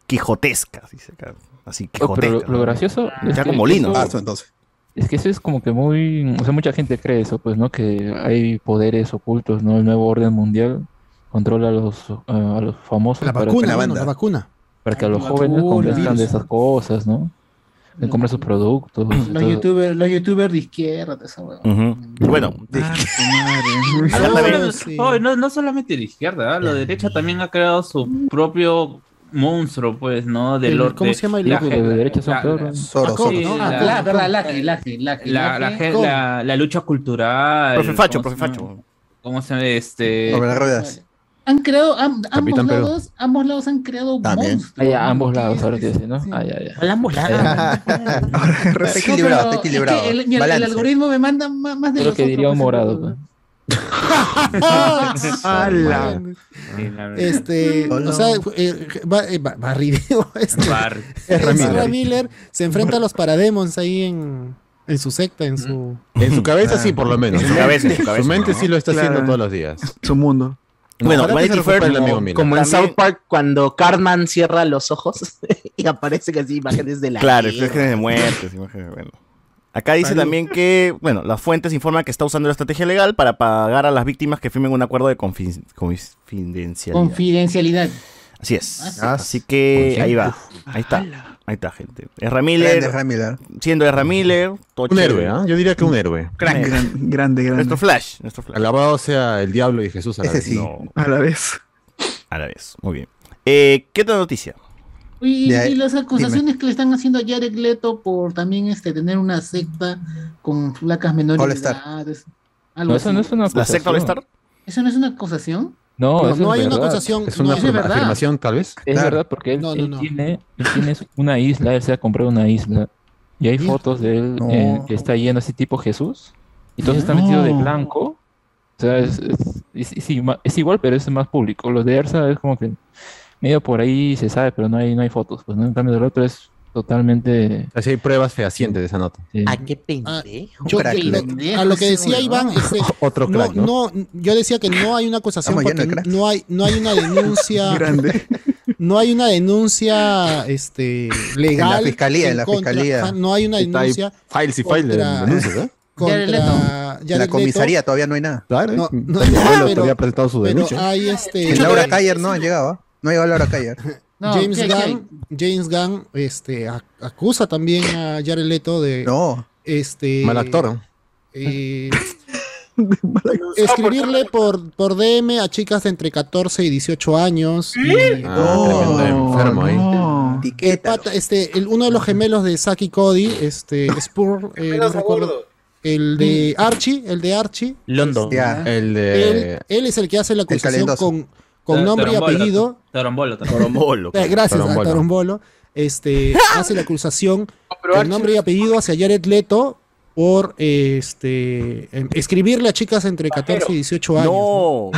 [SPEAKER 2] quijotescas. Dice acá. Así,
[SPEAKER 18] Oh, pero lo,
[SPEAKER 2] quijotescas.
[SPEAKER 18] lo
[SPEAKER 2] ¿no?
[SPEAKER 18] gracioso es
[SPEAKER 2] Ya
[SPEAKER 18] que
[SPEAKER 2] molinos.
[SPEAKER 18] eso-
[SPEAKER 4] entonces.
[SPEAKER 18] Es que eso es como que muy, o sea, mucha gente cree eso, pues, ¿no? Que hay poderes ocultos, ¿no? El nuevo orden mundial controla a los, eh, a los famosos
[SPEAKER 15] La
[SPEAKER 18] para
[SPEAKER 15] vacuna,
[SPEAKER 18] que,
[SPEAKER 15] bueno, la vacuna.
[SPEAKER 18] para que a los
[SPEAKER 10] La
[SPEAKER 18] jóvenes
[SPEAKER 10] vacuna,
[SPEAKER 18] convenzcan de esas cosas, ¿no? De comprar sus productos.
[SPEAKER 12] Los youtubers, los youtubers de izquierda, esa.
[SPEAKER 2] Y bueno,
[SPEAKER 8] Ah.
[SPEAKER 16] Ah, no, no, solamente la izquierda, ¿ah? la derecha también ha creado su propio monstruo, pues, ¿no? Del
[SPEAKER 15] El-
[SPEAKER 16] or-
[SPEAKER 15] ¿cómo
[SPEAKER 16] de-
[SPEAKER 15] se llama el
[SPEAKER 16] la
[SPEAKER 18] de derecha son
[SPEAKER 16] la-
[SPEAKER 18] peor,
[SPEAKER 4] Soros.
[SPEAKER 16] la- lucha cultural.
[SPEAKER 2] Profe Facho,
[SPEAKER 16] ¿cómo
[SPEAKER 2] profe? Facho.
[SPEAKER 16] ¿Cómo se llama este?
[SPEAKER 4] Sobre las ruedas.
[SPEAKER 12] Han creado, am- ambos lados, ambos lados han creado
[SPEAKER 4] También.
[SPEAKER 12] monstruos.
[SPEAKER 18] Ah, ambos lados, ahora
[SPEAKER 12] es-
[SPEAKER 18] decir, ¿no?
[SPEAKER 12] sí.
[SPEAKER 18] Ah, ya, ya.
[SPEAKER 5] Ambos lados.
[SPEAKER 4] Está
[SPEAKER 12] No,
[SPEAKER 4] equilibrado, está equilibrado.
[SPEAKER 12] es que el, algoritmo me manda más, de
[SPEAKER 18] Creo
[SPEAKER 12] los
[SPEAKER 18] que diría un
[SPEAKER 12] otros,
[SPEAKER 18] morado,
[SPEAKER 12] pues,
[SPEAKER 18] pues.
[SPEAKER 8] ¡Hala!
[SPEAKER 16] Sí, la-
[SPEAKER 15] Este,
[SPEAKER 4] Hola.
[SPEAKER 15] o sea, eh, ba- eh, ba- este,
[SPEAKER 16] Bar-
[SPEAKER 3] Ezra
[SPEAKER 15] Ezra
[SPEAKER 3] Miller.
[SPEAKER 15] Se enfrenta a los parademons ahí en, en su secta, en su...
[SPEAKER 3] En su cabeza sí, por lo menos.
[SPEAKER 2] En su cabeza, en su cabeza,
[SPEAKER 3] Su mente
[SPEAKER 2] ¿no?
[SPEAKER 3] sí lo está
[SPEAKER 8] Claro.
[SPEAKER 3] haciendo todos los días.
[SPEAKER 8] Su mundo.
[SPEAKER 2] Bueno, Vanity Fair como-.
[SPEAKER 5] Como en
[SPEAKER 2] También-
[SPEAKER 5] South Park cuando Cartman cierra los ojos y aparecen así imágenes de la
[SPEAKER 2] Claro, imágenes de muertes, imágenes de- bueno. Acá dice también que, bueno, las fuentes informan que está usando la estrategia legal para pagar a las víctimas que firmen un acuerdo de confi- confidencialidad.
[SPEAKER 12] Confidencialidad.
[SPEAKER 2] Así es.
[SPEAKER 12] Ah,
[SPEAKER 2] Así que
[SPEAKER 3] ¿Con
[SPEAKER 2] ahí va. Ahí está. Ahí está, gente.
[SPEAKER 4] Grande
[SPEAKER 2] Miller, siendo Ezra Miller, todo
[SPEAKER 3] Un
[SPEAKER 2] chévere.
[SPEAKER 3] héroe, ¿ah? Yo diría que un héroe.
[SPEAKER 8] Gran- grande, grande.
[SPEAKER 2] Nuestro Flash, nuestro Flash.
[SPEAKER 3] Alabado sea el diablo y Jesús a la
[SPEAKER 4] Ese
[SPEAKER 3] vez.
[SPEAKER 4] sí.
[SPEAKER 2] No.
[SPEAKER 8] A la vez.
[SPEAKER 2] A la vez, muy bien. Eh, ¿Qué otra noticia?
[SPEAKER 12] Y,
[SPEAKER 2] De ahí-
[SPEAKER 12] y las acusaciones que le están haciendo a Jared Leto por también este tener una secta con flacas menores
[SPEAKER 18] All
[SPEAKER 12] de edad,
[SPEAKER 18] No, eso no es una
[SPEAKER 2] ¿La secta All
[SPEAKER 18] acusación.
[SPEAKER 12] ¿Eso no es una acusación?
[SPEAKER 18] No,
[SPEAKER 15] No,
[SPEAKER 18] eso
[SPEAKER 15] no
[SPEAKER 18] es
[SPEAKER 15] hay una
[SPEAKER 18] verdad.
[SPEAKER 15] acusación.
[SPEAKER 3] Es una
[SPEAKER 12] Eso es verdad.
[SPEAKER 3] afirmación, tal vez.
[SPEAKER 18] Es
[SPEAKER 3] Claro.
[SPEAKER 18] verdad, porque él,
[SPEAKER 15] No, no,
[SPEAKER 18] él
[SPEAKER 15] no.
[SPEAKER 18] Tiene, él tiene una isla, él se ha comprado una isla. Y hay fotos de él
[SPEAKER 15] No.
[SPEAKER 18] eh, que está yendo así tipo Jesús. Y todo está metido de blanco. O sea, es, es, es- es igual, es igual, pero es más público. Los de Ersa es como que medio por ahí se sabe, pero no hay, no hay fotos. Pues, ¿no? En cambio, del otro es totalmente.
[SPEAKER 3] Así hay pruebas fehacientes de esa nota.
[SPEAKER 5] Ah, qué
[SPEAKER 15] Ah,
[SPEAKER 5] pendejo.
[SPEAKER 15] yo-
[SPEAKER 12] crack.
[SPEAKER 15] lo- a lo que decía Iván, este,
[SPEAKER 3] Otro
[SPEAKER 15] no,
[SPEAKER 3] crack, ¿no?
[SPEAKER 15] no, yo decía que no hay una acusación porque no hay, no hay una denuncia,
[SPEAKER 8] Grande.
[SPEAKER 15] no hay una denuncia este, legal.
[SPEAKER 4] En la fiscalía, en la
[SPEAKER 15] contra-
[SPEAKER 4] fiscalía.
[SPEAKER 15] no hay una denuncia
[SPEAKER 3] Files y files denuncias, ¿eh?
[SPEAKER 15] Contra Jared
[SPEAKER 4] la
[SPEAKER 15] Leto,
[SPEAKER 4] comisaría todavía no hay nada.
[SPEAKER 3] Claro,
[SPEAKER 15] No, no, pero-
[SPEAKER 3] todavía ha presentado su
[SPEAKER 15] pero
[SPEAKER 3] denuncia.
[SPEAKER 15] hay este
[SPEAKER 4] Y Laura Cayer no ha llegado. No ha llegado Laura Cayer.
[SPEAKER 12] No,
[SPEAKER 15] James
[SPEAKER 12] ¿qué- qué hay?
[SPEAKER 15] Gunn, James Gunn este, ac- acusa también a Jared Leto de
[SPEAKER 4] No.
[SPEAKER 15] este
[SPEAKER 3] Mal actor.
[SPEAKER 15] eh, escribirle por, por DM a chicas de entre 14 y 18 años. y-
[SPEAKER 3] Ah, enfermo ahí.
[SPEAKER 8] No.
[SPEAKER 15] el pata- este, el- uno de los gemelos de Saki Cody, este, Spur, eh, no recuerdo, el de Archie, el de Archie,
[SPEAKER 5] Londo.
[SPEAKER 3] El
[SPEAKER 15] él,
[SPEAKER 3] de.
[SPEAKER 15] él es el que hace la acusación con, con nombre y apellido.
[SPEAKER 16] Torombolo,
[SPEAKER 2] Torombolo.
[SPEAKER 15] Gracias
[SPEAKER 3] Torombolo.
[SPEAKER 15] a Torombolo. Este, hace la acusación con nombre y apellido hacia Jared Leto por este em, escribirle a chicas entre 14 y 18 años.
[SPEAKER 2] No.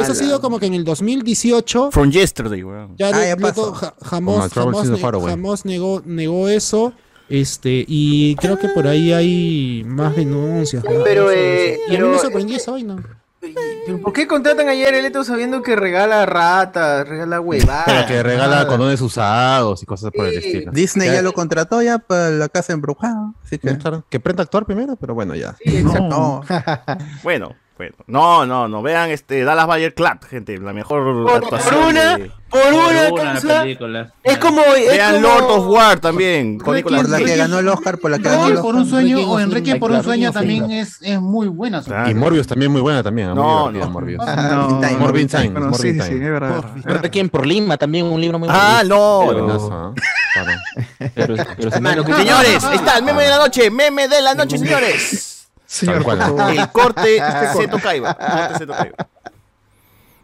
[SPEAKER 15] Eso ha sido como que en el 2018
[SPEAKER 2] From yesterday, weón.
[SPEAKER 15] Jared
[SPEAKER 4] Ah, ya
[SPEAKER 15] Leto jamás, negó, negó eso. Este, y creo que por ahí hay más denuncias. ¿no?
[SPEAKER 1] Pero, eh.
[SPEAKER 15] Y a mí
[SPEAKER 1] pero-
[SPEAKER 15] me sorprendió esa vaina.
[SPEAKER 1] ¿Pero ¿Por qué contratan a Leto sabiendo que regala ratas, regala huevadas?
[SPEAKER 3] Pero que regala
[SPEAKER 1] nada?
[SPEAKER 3] condones usados y cosas por el estilo.
[SPEAKER 4] Disney ya lo contrató ya para la casa embrujada. Así que.
[SPEAKER 3] Que prenda a actuar primero, pero bueno, ya.
[SPEAKER 1] Sí, exacto.
[SPEAKER 4] No.
[SPEAKER 2] Bueno, bueno. No, no, no. Vean este Dallas Bayer Clap, gente. La mejor
[SPEAKER 1] Por,
[SPEAKER 2] actuación.
[SPEAKER 1] por una,
[SPEAKER 2] de-
[SPEAKER 1] por
[SPEAKER 16] Por
[SPEAKER 1] una,
[SPEAKER 16] una
[SPEAKER 1] causa,
[SPEAKER 16] película.
[SPEAKER 1] es como, es
[SPEAKER 2] Vean
[SPEAKER 1] como-
[SPEAKER 2] Lord of War también. Con Nicolas
[SPEAKER 4] Por la que ganó el Oscar, por la que ganó el
[SPEAKER 12] Enrique por un
[SPEAKER 4] Oscar.
[SPEAKER 12] sueño
[SPEAKER 15] Requiem
[SPEAKER 12] o Enrique por un sueño también es, es muy buena. su-
[SPEAKER 2] Claro.
[SPEAKER 3] Y Morbius también muy buena también. Muy
[SPEAKER 2] No,
[SPEAKER 3] divertida,
[SPEAKER 2] no.
[SPEAKER 3] Morbius.
[SPEAKER 4] Ah,
[SPEAKER 8] No,
[SPEAKER 4] Morbid Time.
[SPEAKER 3] Time.
[SPEAKER 8] Bueno, sí,
[SPEAKER 3] Morbid
[SPEAKER 8] sí,
[SPEAKER 3] Time.
[SPEAKER 8] es verdad.
[SPEAKER 5] Requiem por Lima también, un libro muy
[SPEAKER 2] Ah, no.
[SPEAKER 3] Buenazo, ¿ah? Claro.
[SPEAKER 18] Pero, pero si no
[SPEAKER 1] Mano,
[SPEAKER 18] lo-
[SPEAKER 1] que-
[SPEAKER 2] Señores, ahí está el meme de la noche. Meme de la noche, señores.
[SPEAKER 8] Señor, por favor.
[SPEAKER 2] El corte Seto Caiba. Corte Seto Caiba.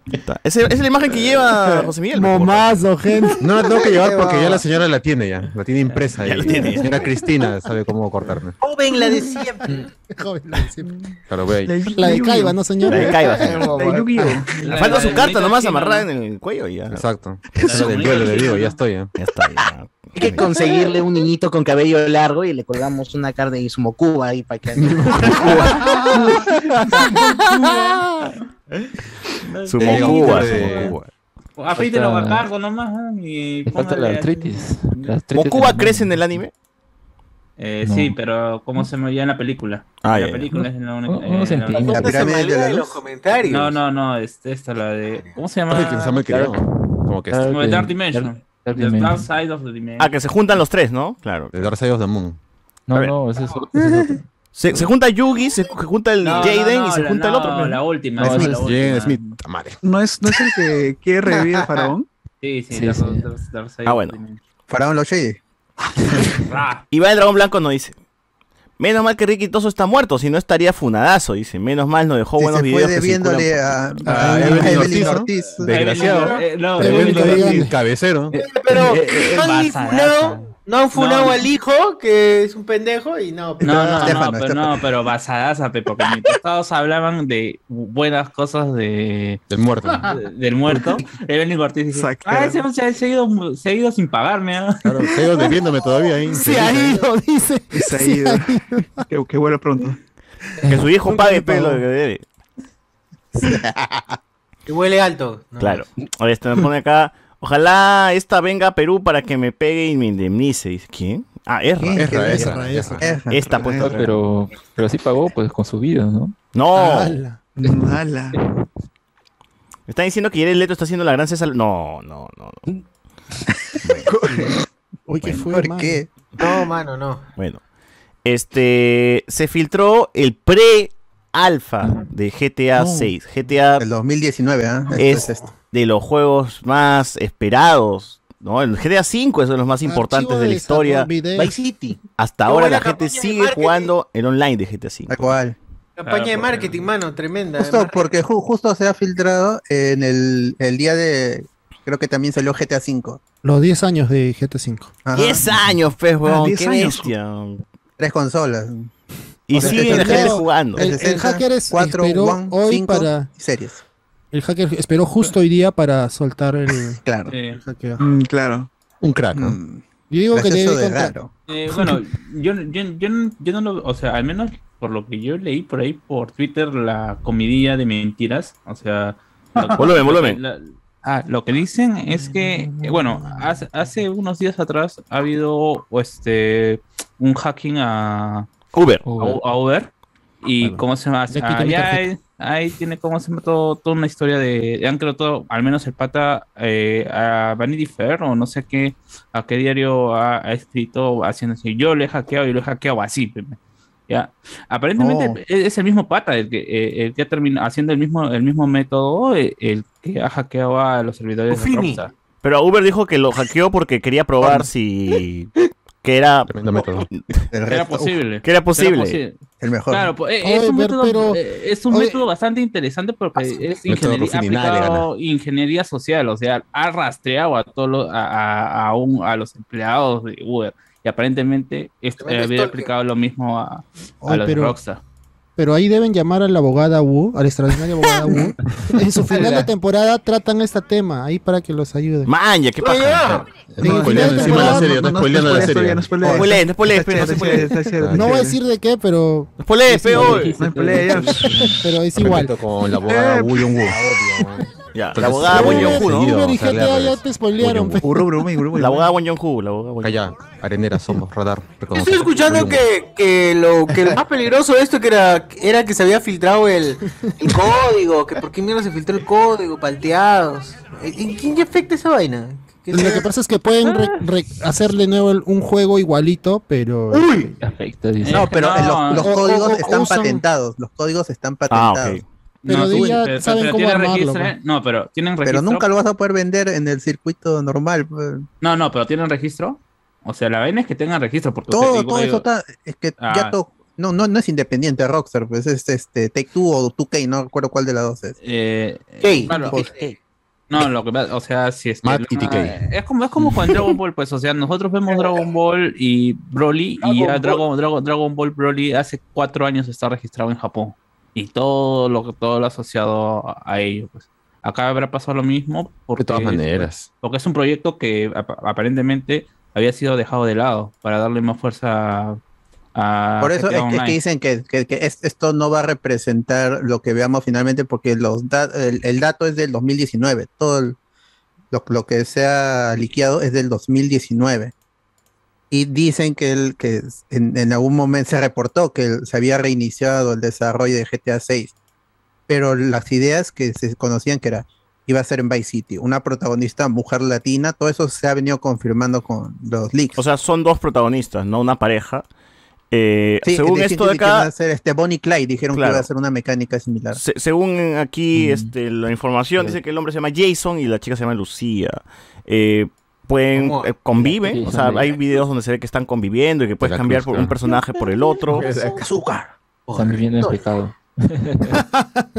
[SPEAKER 2] Ahí está. Esa esa es la imagen que lleva José Miguel.
[SPEAKER 15] Momazo, gente.
[SPEAKER 3] No la tengo que llevar porque ya la señora la tiene ya. La tiene impresa.
[SPEAKER 2] Ya
[SPEAKER 3] y
[SPEAKER 2] la tiene.
[SPEAKER 3] La señora Cristina sabe cómo cortarme.
[SPEAKER 1] joven la de siempre.
[SPEAKER 15] Joven, la de siempre.
[SPEAKER 3] Claro, ve ahí.
[SPEAKER 15] La de Caiba, ¿no, señor?
[SPEAKER 2] La de Caiba, señor.
[SPEAKER 8] La de Yu-Gi-Oh.
[SPEAKER 2] Le falta su carta nomás amarrada en el cuello y ya.
[SPEAKER 3] Exacto.
[SPEAKER 16] La
[SPEAKER 3] Esa del
[SPEAKER 16] bonita
[SPEAKER 3] duelo le digo, ya estoy. ¿eh?
[SPEAKER 2] Ya está. Ya.
[SPEAKER 5] Hay que conseguirle un niñito con cabello largo y le colgamos una carne de Sumocuba ahí para que.
[SPEAKER 2] Su
[SPEAKER 3] Eh,
[SPEAKER 2] Mocuba,
[SPEAKER 3] eh.
[SPEAKER 16] Afeítelo
[SPEAKER 18] Falta-
[SPEAKER 16] a cargo nomás. ¿no? Y
[SPEAKER 18] falta la artritis.
[SPEAKER 2] ¿Mocuba crece en el anime?
[SPEAKER 16] Eh,
[SPEAKER 18] No.
[SPEAKER 16] Sí, pero ¿cómo se me veía en la película?
[SPEAKER 2] Ah,
[SPEAKER 16] la película es la única. Eh, la-
[SPEAKER 18] centímetros.
[SPEAKER 4] La pirámide de la
[SPEAKER 1] en los
[SPEAKER 4] luz.
[SPEAKER 1] comentarios.
[SPEAKER 16] No, no, no, este, esta la de. ¿Cómo se llama?
[SPEAKER 3] Ay, que que.
[SPEAKER 16] Como
[SPEAKER 18] que-
[SPEAKER 16] Dark Dimension. The. Dark Side of the Dimension.
[SPEAKER 2] Ah, que se juntan los tres, ¿no? Claro.
[SPEAKER 3] The Dark Side of the Moon.
[SPEAKER 18] No, no, ese es otro. ese es otro.
[SPEAKER 2] Se, se junta Yugi, se ju- junta el
[SPEAKER 16] No, no,
[SPEAKER 2] Jaden
[SPEAKER 16] no,
[SPEAKER 2] y se
[SPEAKER 16] la-
[SPEAKER 2] junta el
[SPEAKER 16] no,
[SPEAKER 2] otro. pues.
[SPEAKER 16] La última.
[SPEAKER 3] No,
[SPEAKER 16] es la
[SPEAKER 3] es Jaden
[SPEAKER 16] última.
[SPEAKER 3] Smith. Amare.
[SPEAKER 8] ¿No es, ¿No es el que quiere revivir a Faraón?
[SPEAKER 16] Sí, sí,
[SPEAKER 18] Sí,
[SPEAKER 16] Dark-
[SPEAKER 18] sí.
[SPEAKER 16] Dark- Dark Side
[SPEAKER 2] Ah,
[SPEAKER 16] of
[SPEAKER 2] bueno.
[SPEAKER 4] Faraón los Shady.
[SPEAKER 2] Iván el Dragón Blanco nos dice. Menos mal que Ricky Toso está muerto, si no estaría funadazo, dice. Menos mal nos dejó
[SPEAKER 4] Que
[SPEAKER 2] buenos
[SPEAKER 4] se
[SPEAKER 2] videos.
[SPEAKER 4] fue debiéndole
[SPEAKER 2] circulan
[SPEAKER 4] a,
[SPEAKER 3] Ah,
[SPEAKER 4] a- a
[SPEAKER 3] Evelyn
[SPEAKER 4] Evelyn
[SPEAKER 3] Ortiz, ¿no?
[SPEAKER 4] Ortiz.
[SPEAKER 3] Desgraciado.
[SPEAKER 16] Eh, no,
[SPEAKER 15] Evelyn
[SPEAKER 16] eh,
[SPEAKER 15] Ortiz.
[SPEAKER 3] El cabecero.
[SPEAKER 1] Pero
[SPEAKER 16] Eh, eh,
[SPEAKER 1] no han funado, no
[SPEAKER 16] No.
[SPEAKER 1] al hijo, que es un pendejo, y no.
[SPEAKER 16] No, no,
[SPEAKER 4] Estefano,
[SPEAKER 16] no, pero, no, pero basadaza, porque mientras todos hablaban de buenas cosas de,
[SPEAKER 3] Del muerto.
[SPEAKER 16] de- del muerto, Evelyn Ortiz dice,
[SPEAKER 8] Exagerado.
[SPEAKER 16] ah, ese se, ha- se ha ido, se ha ido sin pagarme, ¿ah?".
[SPEAKER 3] Claro, sigo debiéndome todavía ahí.
[SPEAKER 15] Se ha ido, dice.
[SPEAKER 8] Se ha
[SPEAKER 15] Se
[SPEAKER 8] ido.
[SPEAKER 15] ha ido.
[SPEAKER 8] Que, que vuelva pronto.
[SPEAKER 2] Que su hijo pague pelo
[SPEAKER 15] pagó.
[SPEAKER 2] que debe.
[SPEAKER 1] Que huele alto. No.
[SPEAKER 2] Claro. Ver, este me pone acá. Ojalá esta venga a Perú para que me pegue y me indemnice. Dice, ¿quién? Ah, Erra.
[SPEAKER 3] Erra, Erra,
[SPEAKER 15] esa.
[SPEAKER 4] Erra.
[SPEAKER 2] Esta pues.
[SPEAKER 18] Pero, pero sí pagó pues con su vida, ¿no?
[SPEAKER 2] No.
[SPEAKER 15] Ala.
[SPEAKER 8] Mala.
[SPEAKER 2] Me están diciendo que Jared Leto está haciendo la gran César. No, no, no. no.
[SPEAKER 15] Uy, ¿qué fue,
[SPEAKER 4] ¿Por
[SPEAKER 15] mano?
[SPEAKER 1] No, mano, no.
[SPEAKER 2] Bueno. Este. Se filtró el pre alfa de GTA
[SPEAKER 4] Oh.
[SPEAKER 2] 6. GTA
[SPEAKER 4] El 2019, ¿ah? Esto
[SPEAKER 2] es
[SPEAKER 4] es esto.
[SPEAKER 2] de los juegos más esperados. ¿no? El GTA 5 es de los más importantes de la historia.
[SPEAKER 5] Vice City.
[SPEAKER 2] Hasta
[SPEAKER 1] Qué
[SPEAKER 2] ahora la gente sigue jugando el online de GTA 5.
[SPEAKER 4] cual?
[SPEAKER 1] Campaña de marketing, mano, tremenda.
[SPEAKER 4] Justo porque ju- justo se ha filtrado en el, el día de. Creo que también salió GTA V.
[SPEAKER 15] Los 10 años de GT 5.
[SPEAKER 2] 10 años, pues,
[SPEAKER 4] Ah,
[SPEAKER 2] weón,
[SPEAKER 4] 10
[SPEAKER 2] qué
[SPEAKER 4] años.
[SPEAKER 2] bestia.
[SPEAKER 4] Tres consolas.
[SPEAKER 2] Y
[SPEAKER 4] O sea,
[SPEAKER 2] sigue
[SPEAKER 4] el
[SPEAKER 2] la gente
[SPEAKER 4] hacker-
[SPEAKER 2] jugando.
[SPEAKER 15] El, el
[SPEAKER 4] 60,
[SPEAKER 15] hacker es-
[SPEAKER 4] 4,
[SPEAKER 15] esperó
[SPEAKER 4] One,
[SPEAKER 15] hoy
[SPEAKER 4] 5
[SPEAKER 15] para.
[SPEAKER 4] series.
[SPEAKER 15] El hacker esperó justo hoy día para soltar el.
[SPEAKER 4] Claro.
[SPEAKER 8] Mm, claro.
[SPEAKER 3] Un crack. ¿no?
[SPEAKER 4] Mm.
[SPEAKER 15] Yo digo que debe
[SPEAKER 4] de raro.
[SPEAKER 16] Eh, bueno, yo, yo, yo, no- yo no lo, o sea, al menos por lo que yo leí por ahí por Twitter, la comidilla de mentiras, o sea... lo-
[SPEAKER 2] Volumen, volumen.
[SPEAKER 16] ah, lo que dicen es que, eh, bueno, hace, hace unos días atrás ha habido este un hacking a
[SPEAKER 2] Uber.
[SPEAKER 16] a, a Uber y cómo se llama, Ah, hay- ahí tiene como se llama todo, toda una historia de, han creado todo, al menos el pata eh, a Vanity Fair o no sé qué, a qué diario ha, ha escrito haciendo así, yo le he hackeado y lo he hackeado así, ya, aparentemente
[SPEAKER 4] Oh.
[SPEAKER 16] es, es el mismo pata el que, eh, el que ha terminado haciendo el mismo, el mismo método, eh, el que ha hackeado a los servidores de. Rockstar.
[SPEAKER 2] Pero Uber dijo que lo hackeó porque quería probar si que era
[SPEAKER 3] Tremendo método.
[SPEAKER 4] El
[SPEAKER 16] Era
[SPEAKER 4] resto,
[SPEAKER 16] posible.
[SPEAKER 2] que era posible.
[SPEAKER 4] el mejor.
[SPEAKER 16] Claro, pues, eh,
[SPEAKER 15] Oye,
[SPEAKER 16] es un,
[SPEAKER 15] pero-
[SPEAKER 16] método,
[SPEAKER 15] pero-
[SPEAKER 16] eh, es un
[SPEAKER 15] oye-
[SPEAKER 16] método bastante interesante porque es
[SPEAKER 3] método
[SPEAKER 16] ingeniería, aplicado ingeniería social, o sea, ha rastreado a todos los, a, a, a un- a los empleados de Uber y aparentemente esto,
[SPEAKER 1] Tremendo
[SPEAKER 16] había aplicado lo mismo a, a los
[SPEAKER 15] pero-
[SPEAKER 16] de Rockstar.
[SPEAKER 15] Pero ahí deben llamar a la abogada Wu, a la extraordinaria abogada Wu. En su final de temporada tratan este tema, ahí para que los ayude.
[SPEAKER 2] Maña, qué
[SPEAKER 3] serie, no spoileando la serie.
[SPEAKER 8] No
[SPEAKER 15] voy a decir de qué, pero.
[SPEAKER 8] No
[SPEAKER 15] pero es igual.
[SPEAKER 3] Con la abogada
[SPEAKER 8] Eh,
[SPEAKER 3] Wu Wu.
[SPEAKER 2] Ya,
[SPEAKER 3] Entonces,
[SPEAKER 2] la abogada Won Jong-hu, ¿no?
[SPEAKER 3] seguido,
[SPEAKER 15] Uber y
[SPEAKER 3] hacerle
[SPEAKER 15] GTA ya te spoilearon.
[SPEAKER 3] Uy,
[SPEAKER 15] pe.
[SPEAKER 8] Urru, urru, urru, urru.
[SPEAKER 2] La abogada Won Jong-hu, la abogada
[SPEAKER 3] Calla, arenera, somos radar.
[SPEAKER 1] Estoy escuchando que, que lo que lo más peligroso de esto que era, era que se había filtrado el, el código, que por qué mierda se filtró el código, palteados. ¿En quién afecta esa vaina? ¿Qué
[SPEAKER 15] Lo que pasa es que pueden re- re- hacer de nuevo el- un juego igualito, pero.
[SPEAKER 18] Afecta, dice.
[SPEAKER 4] No, pero
[SPEAKER 16] No,
[SPEAKER 4] los, códigos
[SPEAKER 15] o- o
[SPEAKER 4] están
[SPEAKER 15] usan-
[SPEAKER 4] patentados. Los códigos están
[SPEAKER 2] Ah,
[SPEAKER 4] patentados.
[SPEAKER 15] Pero
[SPEAKER 16] No,
[SPEAKER 15] ya
[SPEAKER 16] pero-
[SPEAKER 15] saben
[SPEAKER 16] pero
[SPEAKER 15] cómo
[SPEAKER 16] tienen
[SPEAKER 15] armarlo,
[SPEAKER 16] registro. No, pero tienen registro.
[SPEAKER 4] Pero nunca lo vas a poder vender en el circuito normal. pues.
[SPEAKER 16] No, no, pero tienen registro. O sea, la vaina es que tengan registro porque
[SPEAKER 4] Todo, todo
[SPEAKER 16] digo,
[SPEAKER 4] eso está. Es que
[SPEAKER 16] Ah.
[SPEAKER 4] ya todo. No, no, no es independiente Rockstar, pues es este Take Two o 2K, no recuerdo cuál de las dos es.
[SPEAKER 16] Eh, claro,
[SPEAKER 4] Pues,
[SPEAKER 16] No, lo que pasa, o sea, si es que
[SPEAKER 3] Matt y
[SPEAKER 16] no,
[SPEAKER 3] TK.
[SPEAKER 16] eh, es como es como con Dragon Ball, pues, o sea, nosotros vemos Dragon Ball y Broly y ya Dragon, Dragon, Dragon Ball Broly hace cuatro años está registrado en Japón y todo lo todo lo asociado a, ello, pues. Acá habrá pasado lo mismo porque
[SPEAKER 3] De todas
[SPEAKER 16] es-
[SPEAKER 3] maneras.
[SPEAKER 16] porque es un proyecto que ap- aparentemente había sido dejado de lado para darle más fuerza a
[SPEAKER 4] Por eso es, es que dicen que, que- que es- esto no va a representar lo que veamos finalmente porque los da- el, el dato es del 2019. Todo el- lo, lo que se ha liqueado es del 2019. Y dicen que, el, que en, en algún momento se reportó que se había reiniciado el desarrollo de GTA 6. Pero las ideas que se conocían que era iba a ser en Vice City, una protagonista mujer latina, todo eso se ha venido confirmando con los leaks.
[SPEAKER 2] O sea, son dos protagonistas, no una pareja. Eh,
[SPEAKER 4] Sí,
[SPEAKER 2] según esto de
[SPEAKER 4] que
[SPEAKER 2] acá,
[SPEAKER 4] a ser este Bonnie Clyde, dijeron
[SPEAKER 2] Claro.
[SPEAKER 4] que iba a ser una mecánica similar.
[SPEAKER 2] se- según aquí este, la información, dice que el hombre se llama Jason y la chica se llama Lucía. Eh, pueden, eh, conviven, o sea, hay videos donde se ve que están conviviendo y que puedes cambiar por un personaje por el otro.
[SPEAKER 4] Azúcar.
[SPEAKER 18] Están viviendo en pecado.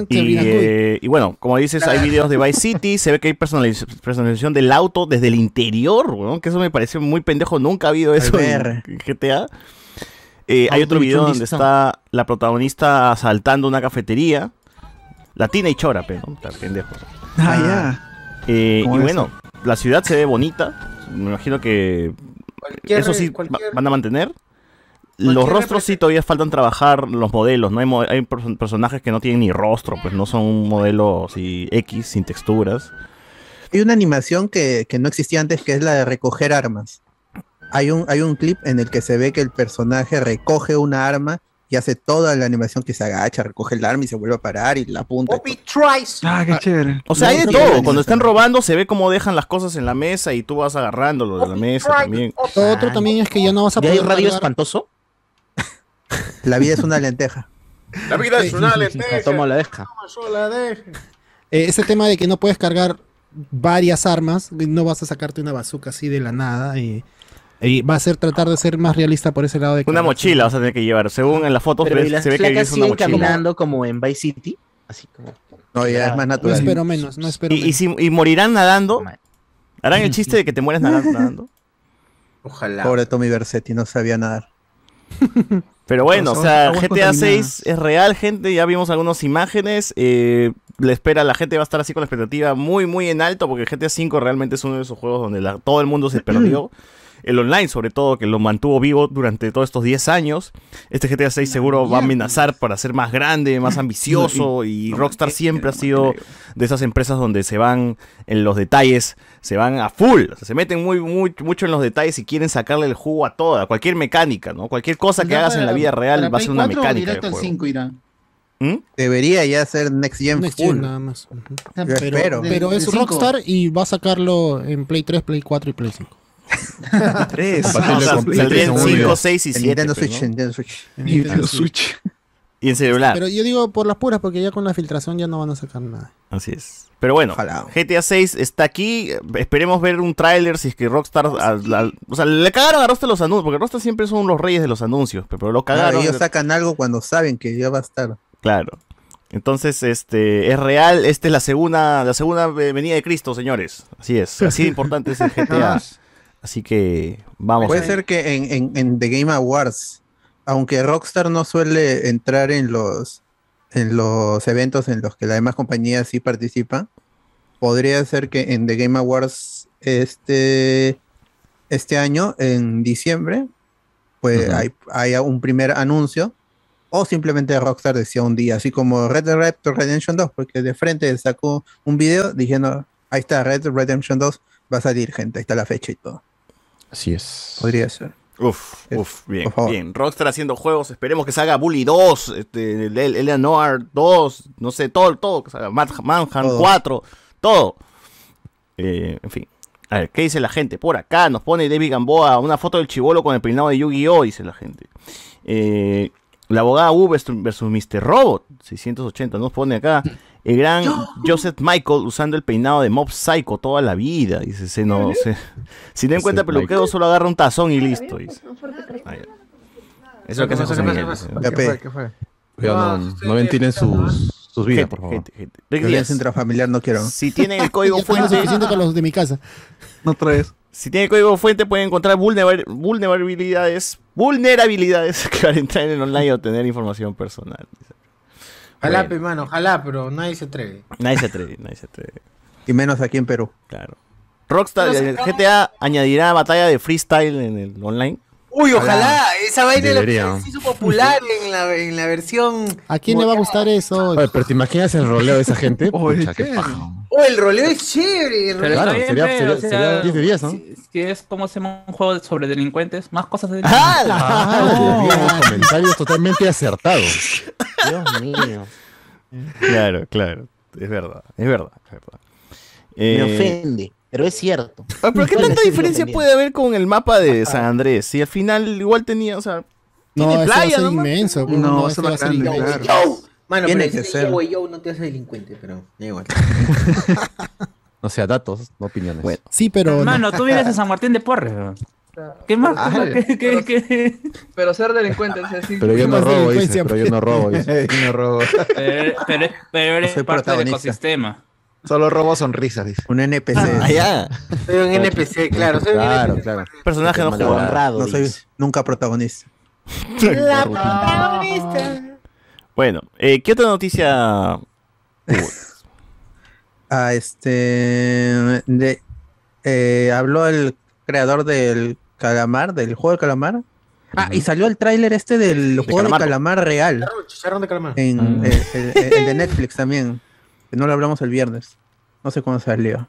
[SPEAKER 2] Y, eh, y bueno, como dices, hay videos de Vice City, se ve que hay personaliz- personalización del auto desde el interior, weón, que eso me parece muy pendejo, nunca ha habido eso en. GTA. Eh, hay otro video donde está la protagonista asaltando una cafetería, latina y chora, pero ¿no? Está pendejo.
[SPEAKER 8] Ah, ya.
[SPEAKER 2] Eh, y
[SPEAKER 8] ¿Cómo es
[SPEAKER 2] bueno, la ciudad se ve bonita, me imagino que
[SPEAKER 1] Cualquier-
[SPEAKER 2] eso sí
[SPEAKER 1] cualquier-
[SPEAKER 2] van a mantener. Los rostros sí todavía faltan trabajar los modelos, ¿no? Hay, mo- hay perso- personajes que no tienen ni rostro, pues no son un modelo así X sin texturas.
[SPEAKER 4] Hay una animación que, que no existía antes, que es la de recoger armas. Hay un, hay un clip en el que se ve que el personaje recoge una arma y hace toda la animación que se agacha, recoge el arma y se vuelve a parar y la apunta.
[SPEAKER 1] Poppy tries.
[SPEAKER 8] Ah, qué chévere.
[SPEAKER 2] O sea, hay de todo. Cuando están robando se ve cómo dejan las cosas en la mesa y tú vas agarrándolo de la mesa también.
[SPEAKER 15] Lo otro también es que ya no vas a
[SPEAKER 5] ¿Ya hay
[SPEAKER 15] poder
[SPEAKER 5] radio espantoso?
[SPEAKER 4] La vida es una lenteja.
[SPEAKER 1] La vida es una
[SPEAKER 5] La toma o la deja.
[SPEAKER 15] Eh, ese tema de que no puedes cargar varias armas, no vas a sacarte una bazooka así de la nada y, y va a ser tratar de ser más realista por ese lado de
[SPEAKER 2] Una mochila vas a tener que llevar. Según en la foto
[SPEAKER 5] Pero
[SPEAKER 2] ves-
[SPEAKER 5] ¿y las
[SPEAKER 2] se ve que es una mochila.
[SPEAKER 5] caminando como en Vice City? Así como...
[SPEAKER 4] No, ya es más
[SPEAKER 15] No
[SPEAKER 4] natural.
[SPEAKER 15] espero menos, no espero
[SPEAKER 2] ¿Y, y
[SPEAKER 15] menos.
[SPEAKER 2] si, y morirán nadando? ¿Harán el chiste de que te mueres nadando? nadando?
[SPEAKER 1] Ojalá.
[SPEAKER 4] Pobre Tommy Versetti, no sabía nadar.
[SPEAKER 2] Pero bueno, o sea, GTA
[SPEAKER 4] contaminadas.
[SPEAKER 2] 6 es real, gente. Ya vimos algunas imágenes. eh, la espera, la gente va a estar así con la expectativa muy, muy en alto. Porque GTA 5 realmente es uno de esos juegos donde la- todo el mundo se perdió. El online, sobre todo, que lo mantuvo vivo durante todos estos 10 años. Este GTA 6 seguro va a amenazar para ser más grande, más ambicioso. Y Rockstar siempre ha sido de esas empresas donde se van en los detalles, se van a full. o sea, se meten muy, muy, mucho en los detalles y quieren sacarle el jugo a toda, cualquier mecánica, ¿no? Cualquier cosa que
[SPEAKER 12] ¿Ya
[SPEAKER 2] hagas en la vida real va a ser una
[SPEAKER 12] 4 o
[SPEAKER 2] mecánica.
[SPEAKER 12] directo
[SPEAKER 2] del
[SPEAKER 12] al
[SPEAKER 2] juego.
[SPEAKER 12] 5 irá.
[SPEAKER 4] Debería ya ser Next Gen
[SPEAKER 15] Next
[SPEAKER 4] full.
[SPEAKER 15] Gen nada más. Ujú.
[SPEAKER 4] Yo
[SPEAKER 15] Pero,
[SPEAKER 4] espero.
[SPEAKER 15] pero es. Rockstar y va a sacarlo en Play 3, Play 4 y Play 5.
[SPEAKER 8] Tres.
[SPEAKER 2] O sea, saldría en 5, 6 y
[SPEAKER 4] En
[SPEAKER 2] 7.
[SPEAKER 4] Nintendo
[SPEAKER 2] pues,
[SPEAKER 4] Switch. Nintendo Switch.
[SPEAKER 8] Nintendo Switch.
[SPEAKER 2] Y en celular.
[SPEAKER 15] Pero yo digo por las puras, porque ya con la filtración ya no van a sacar nada.
[SPEAKER 2] Así es. Pero bueno, GTA 6 está aquí. Esperemos ver un tráiler si es que Rockstar... o sea, le cagaron a Rockstar los anuncios, porque Rockstar siempre son los reyes de los anuncios, pero lo
[SPEAKER 4] Claro,
[SPEAKER 2] cagaron.
[SPEAKER 4] ellos sacan algo cuando saben que ya va a estar.
[SPEAKER 2] Claro. Entonces, este, es real. Esta es la segunda, la segunda ve- venida de Cristo, señores. Así es. Así de importante es el GTA. Así que vamos.
[SPEAKER 4] Puede ser que en, en- en The Game Awards, aunque Rockstar no suele entrar en los en los eventos en los que las demás compañías sí participan, podría ser que en The Game Awards este este año, en diciembre, pues hay, haya un primer anuncio, o simplemente Rockstar decía un día, así como Red Dead Redemption 2, porque de frente sacó un video diciendo, ahí está, Red Redemption 2 va a salir, gente, ahí está la fecha y todo.
[SPEAKER 13] Así es.
[SPEAKER 4] Podría ser.
[SPEAKER 2] Uf, uf, bien, bien. Rockstar haciendo juegos, esperemos que salga Bully 2, este, el- el- Eleanor 2, no sé, todo, todo, que salga Manhunt
[SPEAKER 4] Todo.
[SPEAKER 2] 4, todo. Eh, en fin. A ver, ¿qué dice la gente? Por acá nos pone David Gamboa una foto del chivolo con el peinado de Yu-Gi-Oh! dice la gente. Eh, la abogada U versus, versus Mr. Robot, 680, nos pone acá. El gran Joseph Michael usando el peinado de Mob Psycho toda la vida. Dice, se no, se- si no encuentra peluquero, solo agarra un tazón y listo. dice. Ya. Eso es lo que hace
[SPEAKER 1] ¿Qué
[SPEAKER 2] José
[SPEAKER 13] no, no ventilen sus, sus vidas,
[SPEAKER 2] Gente,
[SPEAKER 13] por favor.
[SPEAKER 2] gente, gente.
[SPEAKER 4] Violencia intrafamiliar no quiero.
[SPEAKER 2] si tienen el código fuente,
[SPEAKER 15] suficiente con los de mi casa.
[SPEAKER 8] No traes.
[SPEAKER 2] si tienen el código fuente pueden encontrar vulnerabil- vulnerabilidades, vulnerabilidades que van a entrar en el online y obtener información personal. dice.
[SPEAKER 1] Ojalá,
[SPEAKER 2] Bueno.
[SPEAKER 1] mano, ojalá, pero nadie se atreve.
[SPEAKER 2] Nadie se atreve, nadie se atreve.
[SPEAKER 4] Y menos aquí en Perú.
[SPEAKER 2] Claro. Rockstar. GTA añadirá batalla de freestyle en el online.
[SPEAKER 1] Uy, ojalá, esa vaina
[SPEAKER 13] Debería.
[SPEAKER 1] la se hizo popular en la, en la versión.
[SPEAKER 15] ¿A quién le va a gustar eso?
[SPEAKER 13] Oye, pero ¿te imaginas el roleo de esa gente?
[SPEAKER 8] Oye,
[SPEAKER 13] Pucha, qué paja.
[SPEAKER 1] Oh, el roleo es chévere. el
[SPEAKER 16] Pero
[SPEAKER 1] roleo-
[SPEAKER 13] Claro,
[SPEAKER 16] está bien,
[SPEAKER 13] sería- sería-
[SPEAKER 16] o sea,
[SPEAKER 13] sería 10 de 10, ¿no?
[SPEAKER 16] Si, si es como se llama un juego sobre delincuentes, más cosas de
[SPEAKER 2] ¡Ah!
[SPEAKER 13] Ah, Dios mío, comentarios totalmente acertados.
[SPEAKER 5] Dios mío.
[SPEAKER 2] Claro, claro. Es verdad, es verdad, es verdad.
[SPEAKER 5] Me
[SPEAKER 2] Eh,
[SPEAKER 5] ofende, pero es cierto.
[SPEAKER 2] ah, pero ¿qué tanta diferencia puede haber con el mapa de San Andrés? Si al final igual tenía, o sea,
[SPEAKER 15] No,
[SPEAKER 2] tiene
[SPEAKER 15] a
[SPEAKER 2] playa, ¿no?
[SPEAKER 15] inmenso.
[SPEAKER 8] No,
[SPEAKER 15] no,
[SPEAKER 8] eso
[SPEAKER 15] va a ser
[SPEAKER 8] claro.
[SPEAKER 1] Yo. Mano,
[SPEAKER 4] Tiene
[SPEAKER 1] pero
[SPEAKER 4] que
[SPEAKER 1] ese
[SPEAKER 4] ser.
[SPEAKER 1] yo, yo no te hace delincuente, pero da igual.
[SPEAKER 13] O sea, datos, no opiniones.
[SPEAKER 2] Bueno.
[SPEAKER 15] Sí, pero. no.
[SPEAKER 16] Hermano, tú vienes a San Martín de Porres. weón. ¿Qué más?
[SPEAKER 10] Ah,
[SPEAKER 16] ¿Qué, qué, qué?
[SPEAKER 10] Pero ser delincuente, o sea, sí.
[SPEAKER 13] Pero yo no robo, dice, pero yo no robo, dice.
[SPEAKER 8] no robo.
[SPEAKER 16] Pero, pero, pero eres
[SPEAKER 4] Soy
[SPEAKER 16] parte del ecosistema.
[SPEAKER 8] Solo robo sonrisas, dice.
[SPEAKER 4] Un NPC.
[SPEAKER 2] Ah, ya.
[SPEAKER 1] Soy un NPC, claro. Soy un
[SPEAKER 13] Claro,
[SPEAKER 1] NPC.
[SPEAKER 13] claro.
[SPEAKER 2] Personaje no jugado.
[SPEAKER 5] Honrado,
[SPEAKER 4] No soy
[SPEAKER 5] dice.
[SPEAKER 4] nunca protagonista.
[SPEAKER 1] La protagonista.
[SPEAKER 2] Bueno, eh, ¿qué otra noticia?
[SPEAKER 4] Ah, este. De, eh, habló el creador del calamar, del juego del calamar. Ah, y salió el tráiler este del juego de calamar real.
[SPEAKER 1] Chicharrón de calamar.
[SPEAKER 4] En,
[SPEAKER 13] Mm.
[SPEAKER 4] el, el- el de Netflix también. No lo hablamos el viernes. No sé cuándo salió.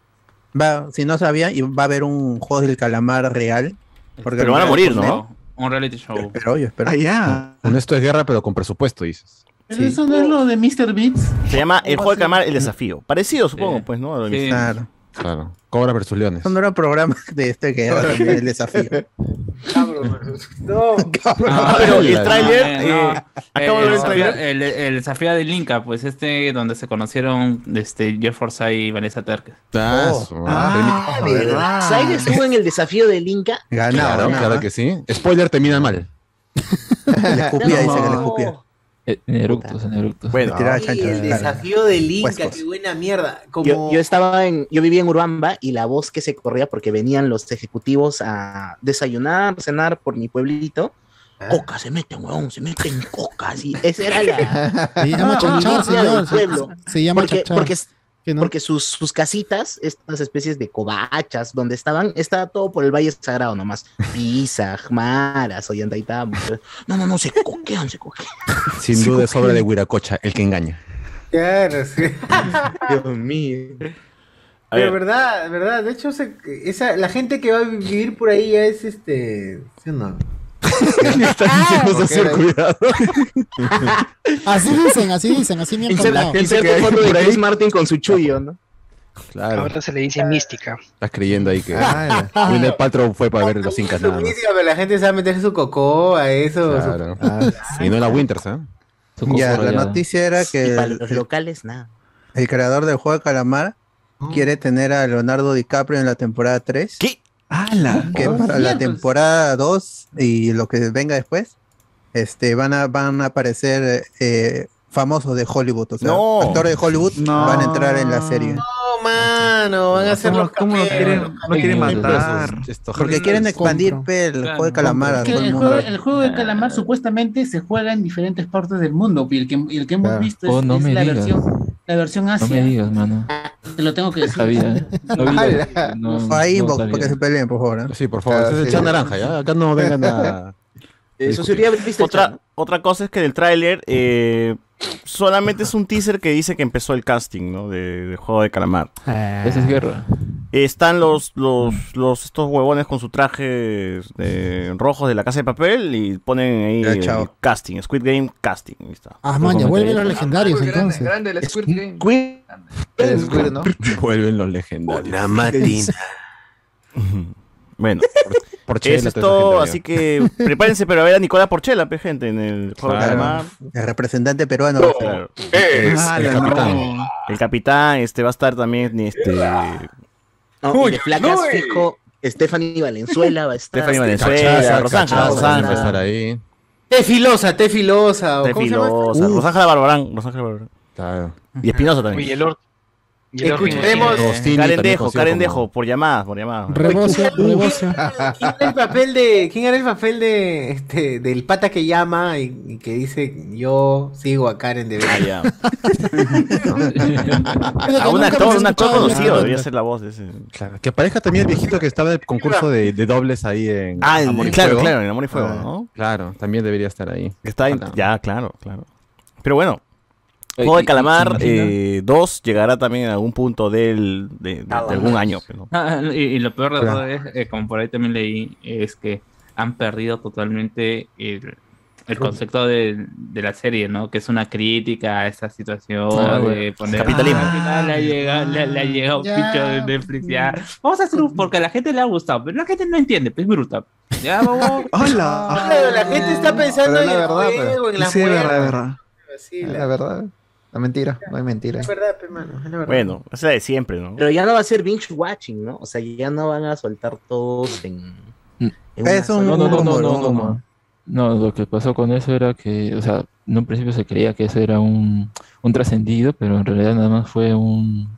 [SPEAKER 4] Va, si no sabía, y va a haber un juego del calamar real.
[SPEAKER 2] Pero van a morir, ¿no?
[SPEAKER 16] Un reality show.
[SPEAKER 4] Pero yo espero.
[SPEAKER 8] Ah, ya.
[SPEAKER 13] Un esto es guerra, pero con presupuesto, dices.
[SPEAKER 12] Pero eso no es lo de Mr. Beats.
[SPEAKER 2] Se llama El juego de calamar, el desafío. Parecido, supongo,
[SPEAKER 16] Sí.
[SPEAKER 2] pues, ¿no?
[SPEAKER 16] Sí.
[SPEAKER 4] Claro.
[SPEAKER 13] Claro.
[SPEAKER 3] Cobra versus leones.
[SPEAKER 4] Son nuevos programas de este que era también el desafío.
[SPEAKER 1] No.
[SPEAKER 2] Ah, pero el tráiler,
[SPEAKER 16] no,
[SPEAKER 2] eh, acabo de ver
[SPEAKER 16] el,
[SPEAKER 2] el
[SPEAKER 16] desafío,
[SPEAKER 2] tráiler.
[SPEAKER 16] el, el desafío del Inca, pues este donde se conocieron este, Jeff Forsyth y Vanessa Terques.
[SPEAKER 5] Ah, ¿verdad? Zaire estuvo en el desafío del Inca.
[SPEAKER 3] Claro, claro que sí. Spoiler termina mal.
[SPEAKER 4] Le escupía, dice que le escupía.
[SPEAKER 18] En eructos, en eructos.
[SPEAKER 2] Bueno,
[SPEAKER 4] chancho.
[SPEAKER 1] el desafío del Inca,
[SPEAKER 4] Huescos.
[SPEAKER 1] qué buena mierda. Como...
[SPEAKER 5] Yo, yo estaba en, yo vivía en Urubamba y la voz que se corría porque venían los ejecutivos a desayunar, cenar por mi pueblito. Coca, se meten, weón, se meten coca, sí. Esa era la
[SPEAKER 15] Se llama chachar,
[SPEAKER 5] convivencia
[SPEAKER 15] señor.
[SPEAKER 5] del pueblo.
[SPEAKER 15] Se, se llama
[SPEAKER 5] porque,
[SPEAKER 15] chachar.
[SPEAKER 5] porque, Porque sus, sus casitas, estas especies de covachas, donde estaban, estaba todo por el Valle Sagrado nomás. Pisa, Jmaras, Ollantaytambo. No, no, no, se coquean, se coquean.
[SPEAKER 3] Sin duda es obra de Huiracocha, el que engaña.
[SPEAKER 1] Claro, sí.
[SPEAKER 5] Dios mío.
[SPEAKER 1] Pero
[SPEAKER 2] ver.
[SPEAKER 1] verdad, verdad. De hecho, se- esa, la gente que va a vivir por ahí ya es este. ¿Sí o no?
[SPEAKER 15] Así dicen, así dicen, así me han
[SPEAKER 5] Inserta,
[SPEAKER 15] contado.
[SPEAKER 5] inserta foto de Chris Martin con su chullo, ¿no?
[SPEAKER 3] Claro.
[SPEAKER 6] Ahora se le dice mística.
[SPEAKER 3] Estás creyendo ahí que
[SPEAKER 1] Ah,
[SPEAKER 3] Winner Paltrow fue para ver los incas nada más.
[SPEAKER 1] Pero la gente se va a meter su cocó a eso.
[SPEAKER 3] Claro.
[SPEAKER 1] su-
[SPEAKER 3] Y no la Winters, ¿eh?
[SPEAKER 4] Ya, la noticia era
[SPEAKER 5] Y
[SPEAKER 4] que
[SPEAKER 5] para
[SPEAKER 4] el,
[SPEAKER 5] los locales, nada.
[SPEAKER 4] el creador del juego de Calamar quiere tener a Leonardo DiCaprio en la temporada 3.
[SPEAKER 2] ¿Qué?
[SPEAKER 8] ¡Hala!
[SPEAKER 4] Que para la temporada 2 y lo que venga después, este, van a, van a aparecer eh, famosos de Hollywood. O sea,
[SPEAKER 2] No.
[SPEAKER 4] actores de Hollywood
[SPEAKER 8] No.
[SPEAKER 4] van a entrar en la serie.
[SPEAKER 1] No, mano, van a hacer los
[SPEAKER 8] ¿Cómo lo quieren, lo quieren matar?
[SPEAKER 4] Porque quieren expandir el juego de Calamar a
[SPEAKER 12] Que
[SPEAKER 4] todo el
[SPEAKER 12] el,
[SPEAKER 4] mundo.
[SPEAKER 12] juego, el juego de calamar supuestamente se juega en diferentes partes del mundo y el que, el que hemos
[SPEAKER 18] Claro.
[SPEAKER 12] visto es,
[SPEAKER 18] Oh, no
[SPEAKER 12] es la,
[SPEAKER 18] digas.
[SPEAKER 12] versión, la versión
[SPEAKER 18] No
[SPEAKER 12] Asia.
[SPEAKER 18] me digas, mano.
[SPEAKER 12] Te lo tengo que
[SPEAKER 18] No
[SPEAKER 12] decir.
[SPEAKER 18] sabía. No sabía.
[SPEAKER 1] Ala.
[SPEAKER 18] No,
[SPEAKER 4] Ahí
[SPEAKER 18] no
[SPEAKER 4] para que se peleen, por favor. ¿eh?
[SPEAKER 3] Sí, por favor.
[SPEAKER 13] Claro,
[SPEAKER 3] ese es el
[SPEAKER 13] sí,
[SPEAKER 3] chat
[SPEAKER 13] sí.
[SPEAKER 3] naranja, ¿ya? Acá no vengan a...
[SPEAKER 5] Eso sería
[SPEAKER 2] Otra, otra cosa es que del tráiler eh, solamente es un teaser que dice que empezó el casting, ¿no? De, de Juego de Calamar.
[SPEAKER 18] Esa es guerra.
[SPEAKER 2] Están los, los, los estos huevones con sus trajes de- rojos de la casa de papel y ponen ahí
[SPEAKER 4] Ya,
[SPEAKER 2] el casting, Squid Game casting. ahí está.
[SPEAKER 15] Ah, man, ya vuelven los legendarios
[SPEAKER 10] Grande,
[SPEAKER 15] entonces.
[SPEAKER 10] grande el Squid Game.
[SPEAKER 5] Squid-
[SPEAKER 13] El Squid, ¿no?
[SPEAKER 3] Vuelven los legendarios.
[SPEAKER 1] Una matina.
[SPEAKER 2] Bueno,
[SPEAKER 3] Porchela,
[SPEAKER 2] eso es
[SPEAKER 3] legendario.
[SPEAKER 2] así que prepárense para ver a Nicola Porchela, pe, gente, en el Juego de
[SPEAKER 3] Claro.
[SPEAKER 4] El representante peruano.
[SPEAKER 2] Claro.
[SPEAKER 8] ¡Hala,
[SPEAKER 3] el capitán.
[SPEAKER 8] no!
[SPEAKER 2] El capitán, este va a estar también, este,
[SPEAKER 5] No, y de flacas fijo, Stephanie Valenzuela va a estar.
[SPEAKER 2] Stephanie Valenzuela, Rosángela, Rosángela.
[SPEAKER 3] va a estar ahí.
[SPEAKER 1] Té filosa, té filosa. o
[SPEAKER 2] Té
[SPEAKER 1] ¿cómo se llama?
[SPEAKER 2] Filosa,
[SPEAKER 1] Uf.
[SPEAKER 2] Rosángela Barbarán, Rosángela Barbarán.
[SPEAKER 3] Claro.
[SPEAKER 2] Y Espinosa también.
[SPEAKER 6] Oye, el Lord. Y el Lord
[SPEAKER 1] Escucharemos-
[SPEAKER 6] Ringo
[SPEAKER 3] Rostini
[SPEAKER 2] Karen
[SPEAKER 3] también
[SPEAKER 2] Dejo,
[SPEAKER 3] conocido
[SPEAKER 2] Karen
[SPEAKER 3] como-
[SPEAKER 2] Dejo, por llamadas, por llamadas.
[SPEAKER 15] Rebocio, rebocio.
[SPEAKER 1] ¿Quién era el papel de, quién era el papel de este del pata que llama y, y que dice yo sigo a Karen de
[SPEAKER 2] Ah, ya. A un actor, un actor conocido debería ser la voz de ese.
[SPEAKER 3] Claro. Que aparezca también el viejito que estaba en el concurso de, de dobles ahí en
[SPEAKER 2] Ah,
[SPEAKER 3] Amor y
[SPEAKER 2] claro,
[SPEAKER 3] Fuego.
[SPEAKER 2] claro, en Amor y Fuego,
[SPEAKER 3] Ah,
[SPEAKER 2] ¿no?
[SPEAKER 3] Claro, también debería estar ahí.
[SPEAKER 2] Está
[SPEAKER 3] Ojalá.
[SPEAKER 2] ya, claro, claro. Pero bueno, Juego de Calamar
[SPEAKER 18] ¿se imagina?
[SPEAKER 2] 2 llegará también en algún punto del, de, de- de algún año. pues, ¿no?
[SPEAKER 16] Ah, y, y lo peor de
[SPEAKER 4] Claro.
[SPEAKER 16] todo es, eh, como por ahí también leí, es que han perdido totalmente el, el concepto de, de la serie, ¿no? Que es una crítica a esa situación
[SPEAKER 18] Ah,
[SPEAKER 16] de poner...
[SPEAKER 2] Capitalismo.
[SPEAKER 16] "Ah, le ha llegado, le, le ha llegado un
[SPEAKER 12] Ya.
[SPEAKER 16] pincho de Netflix, ya. Vamos a hacer un... Porque a la gente le ha gustado, pero la gente no entiende, pues es brutal. Ya, vamos...
[SPEAKER 8] ¡Hala!
[SPEAKER 1] Claro, la gente está pensando en
[SPEAKER 13] la
[SPEAKER 1] el
[SPEAKER 13] verdad,
[SPEAKER 1] juego, en la
[SPEAKER 8] Sí, verdad.
[SPEAKER 1] Sí, la
[SPEAKER 13] verdad. Mentira, no hay mentira.
[SPEAKER 1] es verdad, pe, mano, es la verdad.
[SPEAKER 2] Bueno, es la de siempre, ¿no?
[SPEAKER 5] Pero ya no va a ser binge watching, ¿no? O sea, ya no van a soltar todos en. en una
[SPEAKER 4] Es un-
[SPEAKER 5] sola-
[SPEAKER 18] No, no, no, no, no, no, no. No, lo que pasó con eso era que, o sea, en un principio se creía que eso era un, un trascendido, pero en realidad nada más fue un,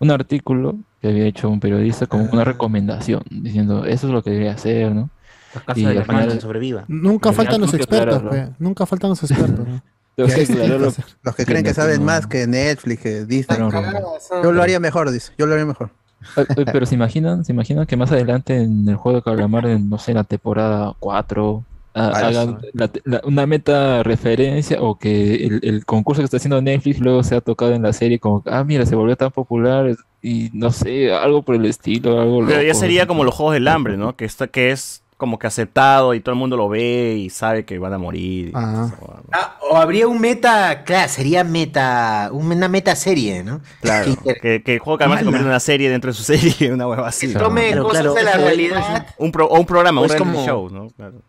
[SPEAKER 18] un artículo que había hecho un periodista como una recomendación, diciendo eso es lo que debería hacer, ¿no?
[SPEAKER 5] La casa
[SPEAKER 18] Y
[SPEAKER 5] de sobreviva.
[SPEAKER 15] Nunca faltan los expertos. Nunca faltan los expertos. ¿No?
[SPEAKER 18] Que
[SPEAKER 4] Los que creen que saben
[SPEAKER 18] no.
[SPEAKER 4] más que Netflix, que Disney.
[SPEAKER 1] Son.
[SPEAKER 4] Yo lo haría mejor, dice. Yo lo haría mejor.
[SPEAKER 18] Pero se imaginan, se imaginan que más adelante en el juego de calamar, en, no sé, la temporada 4, ha-
[SPEAKER 4] Ah,
[SPEAKER 18] hagan la- la- una meta referencia o que el, el concurso que está haciendo Netflix luego se ha tocado en la serie como, ah, mira, se volvió tan popular y no sé, algo por el estilo, algo
[SPEAKER 2] Pero ya sería como los Juegos del Hambre, ¿no? Que, está, que es como que aceptado y todo el mundo lo ve y sabe que van a morir.
[SPEAKER 15] Ah.
[SPEAKER 2] eso,
[SPEAKER 1] Ah, o habría un meta, claro, sería meta, una meta serie, ¿no?
[SPEAKER 2] Claro, que, que el juego que además se convierte en una serie dentro de su serie, una hueva así.
[SPEAKER 1] Que tome
[SPEAKER 5] Claro,
[SPEAKER 1] cosas
[SPEAKER 5] claro,
[SPEAKER 1] de la
[SPEAKER 5] es
[SPEAKER 1] realidad.
[SPEAKER 2] Un pro- o un programa,
[SPEAKER 5] O
[SPEAKER 2] un reality
[SPEAKER 5] como-
[SPEAKER 2] show, ¿no? Claro.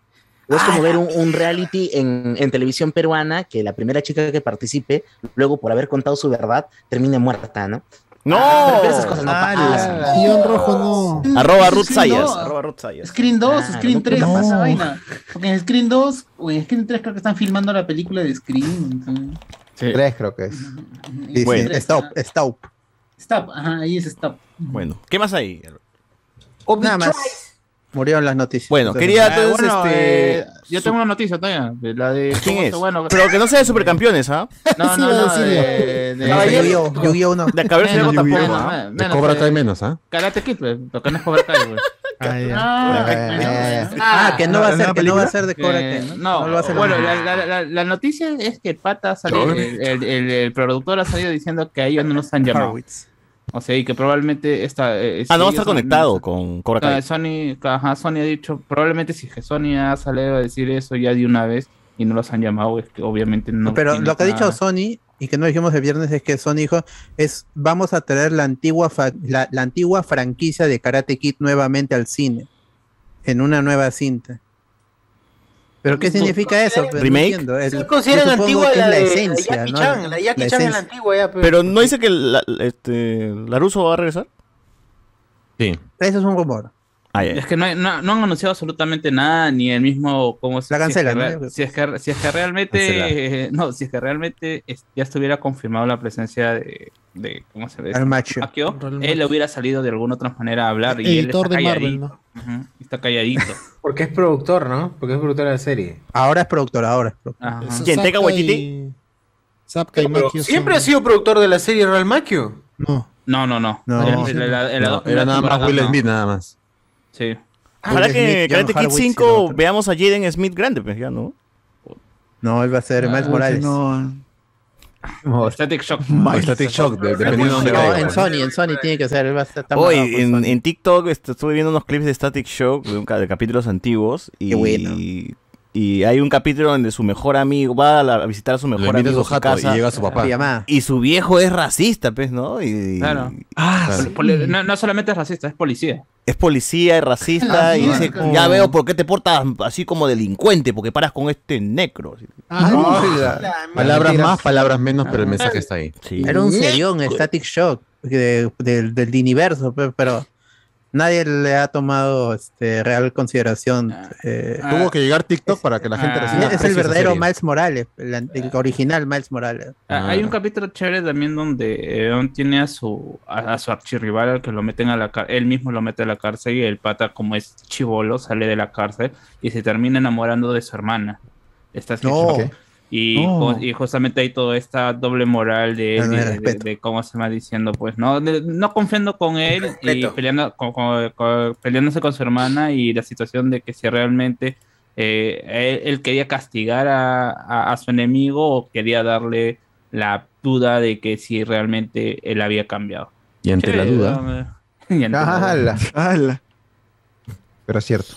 [SPEAKER 5] O es como ver un, un reality en, en televisión peruana que la primera chica que participe, luego por haber contado su verdad, termine muerta, ¿no?
[SPEAKER 2] ¡No!
[SPEAKER 5] Pero esas cosas no
[SPEAKER 4] Ah,
[SPEAKER 5] pasan.
[SPEAKER 15] Guión rojo no.
[SPEAKER 2] Arroba Ruth
[SPEAKER 12] sí,
[SPEAKER 2] Sayas.
[SPEAKER 12] no.
[SPEAKER 2] Arroba Ruth Sayas.
[SPEAKER 12] Screen 2,
[SPEAKER 5] Claro,
[SPEAKER 12] Screen
[SPEAKER 5] no
[SPEAKER 12] 3,
[SPEAKER 5] pasa.
[SPEAKER 12] esa vaina. Porque en Screen 2 o en Screen 3 creo que están filmando la película de Screen. entonces-
[SPEAKER 13] Tres creo que es.
[SPEAKER 4] Sí, sí,
[SPEAKER 2] Bueno.
[SPEAKER 4] Stop, stop.
[SPEAKER 12] Stop, ajá, ahí es stop.
[SPEAKER 2] Bueno, ¿qué más hay?
[SPEAKER 4] Nada más. Murieron las noticias.
[SPEAKER 2] Bueno,
[SPEAKER 4] Entonces,
[SPEAKER 2] quería
[SPEAKER 16] Ah,
[SPEAKER 2] entonces
[SPEAKER 16] bueno,
[SPEAKER 2] este.
[SPEAKER 16] eh, yo tengo una noticia todavía, de la de
[SPEAKER 2] ¿Quién es?
[SPEAKER 16] bueno,
[SPEAKER 2] Pero que no sea de supercampeones, ¿ah?
[SPEAKER 16] no,
[SPEAKER 15] Sí,
[SPEAKER 16] no, no,
[SPEAKER 4] no,
[SPEAKER 16] de-
[SPEAKER 4] Yu-Gi-Oh, Yu-Gi-Oh no.
[SPEAKER 2] De Cabeza de
[SPEAKER 16] menos,
[SPEAKER 2] tampoco.
[SPEAKER 16] menos,
[SPEAKER 2] ¿ah?
[SPEAKER 16] menos,
[SPEAKER 3] De
[SPEAKER 16] menos,
[SPEAKER 3] Cobra
[SPEAKER 16] eh,
[SPEAKER 3] Kai menos, ¿ah?
[SPEAKER 16] Karate Kid, pues, lo que no es Cobra Kai, pues.
[SPEAKER 15] Ah, ya.
[SPEAKER 12] Ah,
[SPEAKER 4] que no va a
[SPEAKER 8] ¿la
[SPEAKER 4] ser, que no va a ser de Cobra Kai.
[SPEAKER 16] no,
[SPEAKER 4] lo va a hacer la-
[SPEAKER 16] bueno, la, la- la- la noticia es que el pata salió, el, el- el- el productor ha salido diciendo que a ellos no nos han llamado. O sea, y que probablemente esta. eh,
[SPEAKER 2] Ah, no va a estar conectado con Cobra
[SPEAKER 16] Ah,
[SPEAKER 2] Kai.
[SPEAKER 16] Sony, ajá, Sony ha dicho, probablemente si que Sony ha salido a decir eso ya de una vez y no los han llamado, es que obviamente no.
[SPEAKER 4] Pero lo que ha dicho. Sony y que no dijimos el viernes es que Sony dijo es vamos a traer la antigua fa- la, la antigua franquicia de Karate Kid nuevamente al cine en una nueva cinta. ¿Pero qué significa eso? Pues, no
[SPEAKER 2] ¿Remake?
[SPEAKER 4] entiendo. Es-
[SPEAKER 1] Sí,
[SPEAKER 4] yo
[SPEAKER 1] consideran antigua la
[SPEAKER 4] la esencia,
[SPEAKER 1] la Jackie
[SPEAKER 4] ¿no?
[SPEAKER 1] Chan, la Jackie
[SPEAKER 4] La
[SPEAKER 1] Chan es la antigua ya, pero...
[SPEAKER 2] Pero no dice que la, este, Laruso va a regresar.
[SPEAKER 3] Sí.
[SPEAKER 4] Eso es un rumor.
[SPEAKER 2] Ah.
[SPEAKER 16] Es que no, hay- no, no han anunciado absolutamente nada, ni el mismo cómo se
[SPEAKER 4] La cancelan,
[SPEAKER 16] si es que,
[SPEAKER 4] ¿no?
[SPEAKER 16] si es que, si es que realmente eh, no, si es que realmente es- ya estuviera confirmado la presencia de, de ¿cómo se ve?
[SPEAKER 4] Al macho.
[SPEAKER 16] Él
[SPEAKER 15] macho.
[SPEAKER 16] hubiera salido de alguna otra manera a hablar y él
[SPEAKER 15] Editor
[SPEAKER 16] está
[SPEAKER 15] de Marvel,
[SPEAKER 16] calladito.
[SPEAKER 15] ¿no?
[SPEAKER 16] Está calladito.
[SPEAKER 1] Porque es productor, ¿no? Porque es productor de la serie.
[SPEAKER 4] Ahora es productor, ahora es productor.
[SPEAKER 2] ¿Quién, Waititi?
[SPEAKER 15] y- y
[SPEAKER 1] siempre
[SPEAKER 15] son-
[SPEAKER 1] ha sido productor de la serie Real Macchio.
[SPEAKER 15] No.
[SPEAKER 16] No, no, no.
[SPEAKER 3] Era nada más Will
[SPEAKER 16] no.
[SPEAKER 3] Smith, nada más.
[SPEAKER 16] Sí.
[SPEAKER 2] Ojalá
[SPEAKER 4] Will
[SPEAKER 2] que Karate Kid
[SPEAKER 4] Horowitz y
[SPEAKER 2] 5
[SPEAKER 4] lo otro.
[SPEAKER 2] veamos a Jaden Smith grande, pues ya, ¿no?
[SPEAKER 4] No, él va a ser Miles
[SPEAKER 8] Ah,
[SPEAKER 4] Morales.
[SPEAKER 8] No,
[SPEAKER 16] Static Shock.
[SPEAKER 3] Static Shock, de- dependiendo de dónde
[SPEAKER 4] No, en. Sony, en Sony tiene que ser, él va a estar
[SPEAKER 2] Hoy en, en TikTok este, estuve viendo unos clips de Static Shock de, un de capítulos antiguos y,
[SPEAKER 4] Qué bueno.
[SPEAKER 2] y hay un capítulo donde su mejor amigo va a, la- a visitar a su mejor
[SPEAKER 3] a
[SPEAKER 2] amigo
[SPEAKER 3] su
[SPEAKER 2] a su
[SPEAKER 3] jato
[SPEAKER 2] casa
[SPEAKER 3] y llega su papá.
[SPEAKER 2] Y su viejo es racista, pues, ¿no? Y,
[SPEAKER 16] Claro.
[SPEAKER 8] Ah,
[SPEAKER 3] Claro.
[SPEAKER 8] sí.
[SPEAKER 16] Poli- No, no solamente es racista, es policía.
[SPEAKER 2] es policía, es racista
[SPEAKER 12] Ah,
[SPEAKER 2] y dice, ya veo por qué te portas así como delincuente, porque paras con este necro.
[SPEAKER 15] Ah,
[SPEAKER 8] Hola.
[SPEAKER 3] Palabras
[SPEAKER 13] Mentiras.
[SPEAKER 3] más, palabras menos, pero el mensaje está ahí.
[SPEAKER 2] Sí.
[SPEAKER 4] Era un serión, Static Shock, de- del- del universo, pe- pero nadie le ha tomado este, real consideración. eh,
[SPEAKER 16] Ah,
[SPEAKER 3] Tuvo que llegar TikTok para que la gente
[SPEAKER 16] ah,
[SPEAKER 3] reciba.
[SPEAKER 4] es el verdadero
[SPEAKER 3] serie.
[SPEAKER 4] Miles Morales, el, el original Miles Morales.
[SPEAKER 16] Ah, Hay
[SPEAKER 3] Ah.
[SPEAKER 16] un capítulo chévere también donde Eon tiene a su, a, a su archirrival al que lo meten a la cárcel, él mismo lo mete a la cárcel y el pata como es chivolo sale de la cárcel y se termina enamorando de su hermana. Esta
[SPEAKER 4] No.
[SPEAKER 16] Y, ju- y justamente hay toda esta doble moral de,
[SPEAKER 4] No, no
[SPEAKER 16] de-
[SPEAKER 4] hay
[SPEAKER 16] de-
[SPEAKER 4] respeto.
[SPEAKER 16] de cómo se va diciendo, pues, no, De- no confiando con él y peleando, con- con- con- peleándose con su hermana y la situación de que si realmente eh, él, él quería castigar a, a- a su enemigo o quería darle la duda de que si realmente él había cambiado.
[SPEAKER 3] Y ante la duda.
[SPEAKER 16] Y ante la duda.
[SPEAKER 13] Ala.
[SPEAKER 8] Ala.
[SPEAKER 13] Pero es cierto.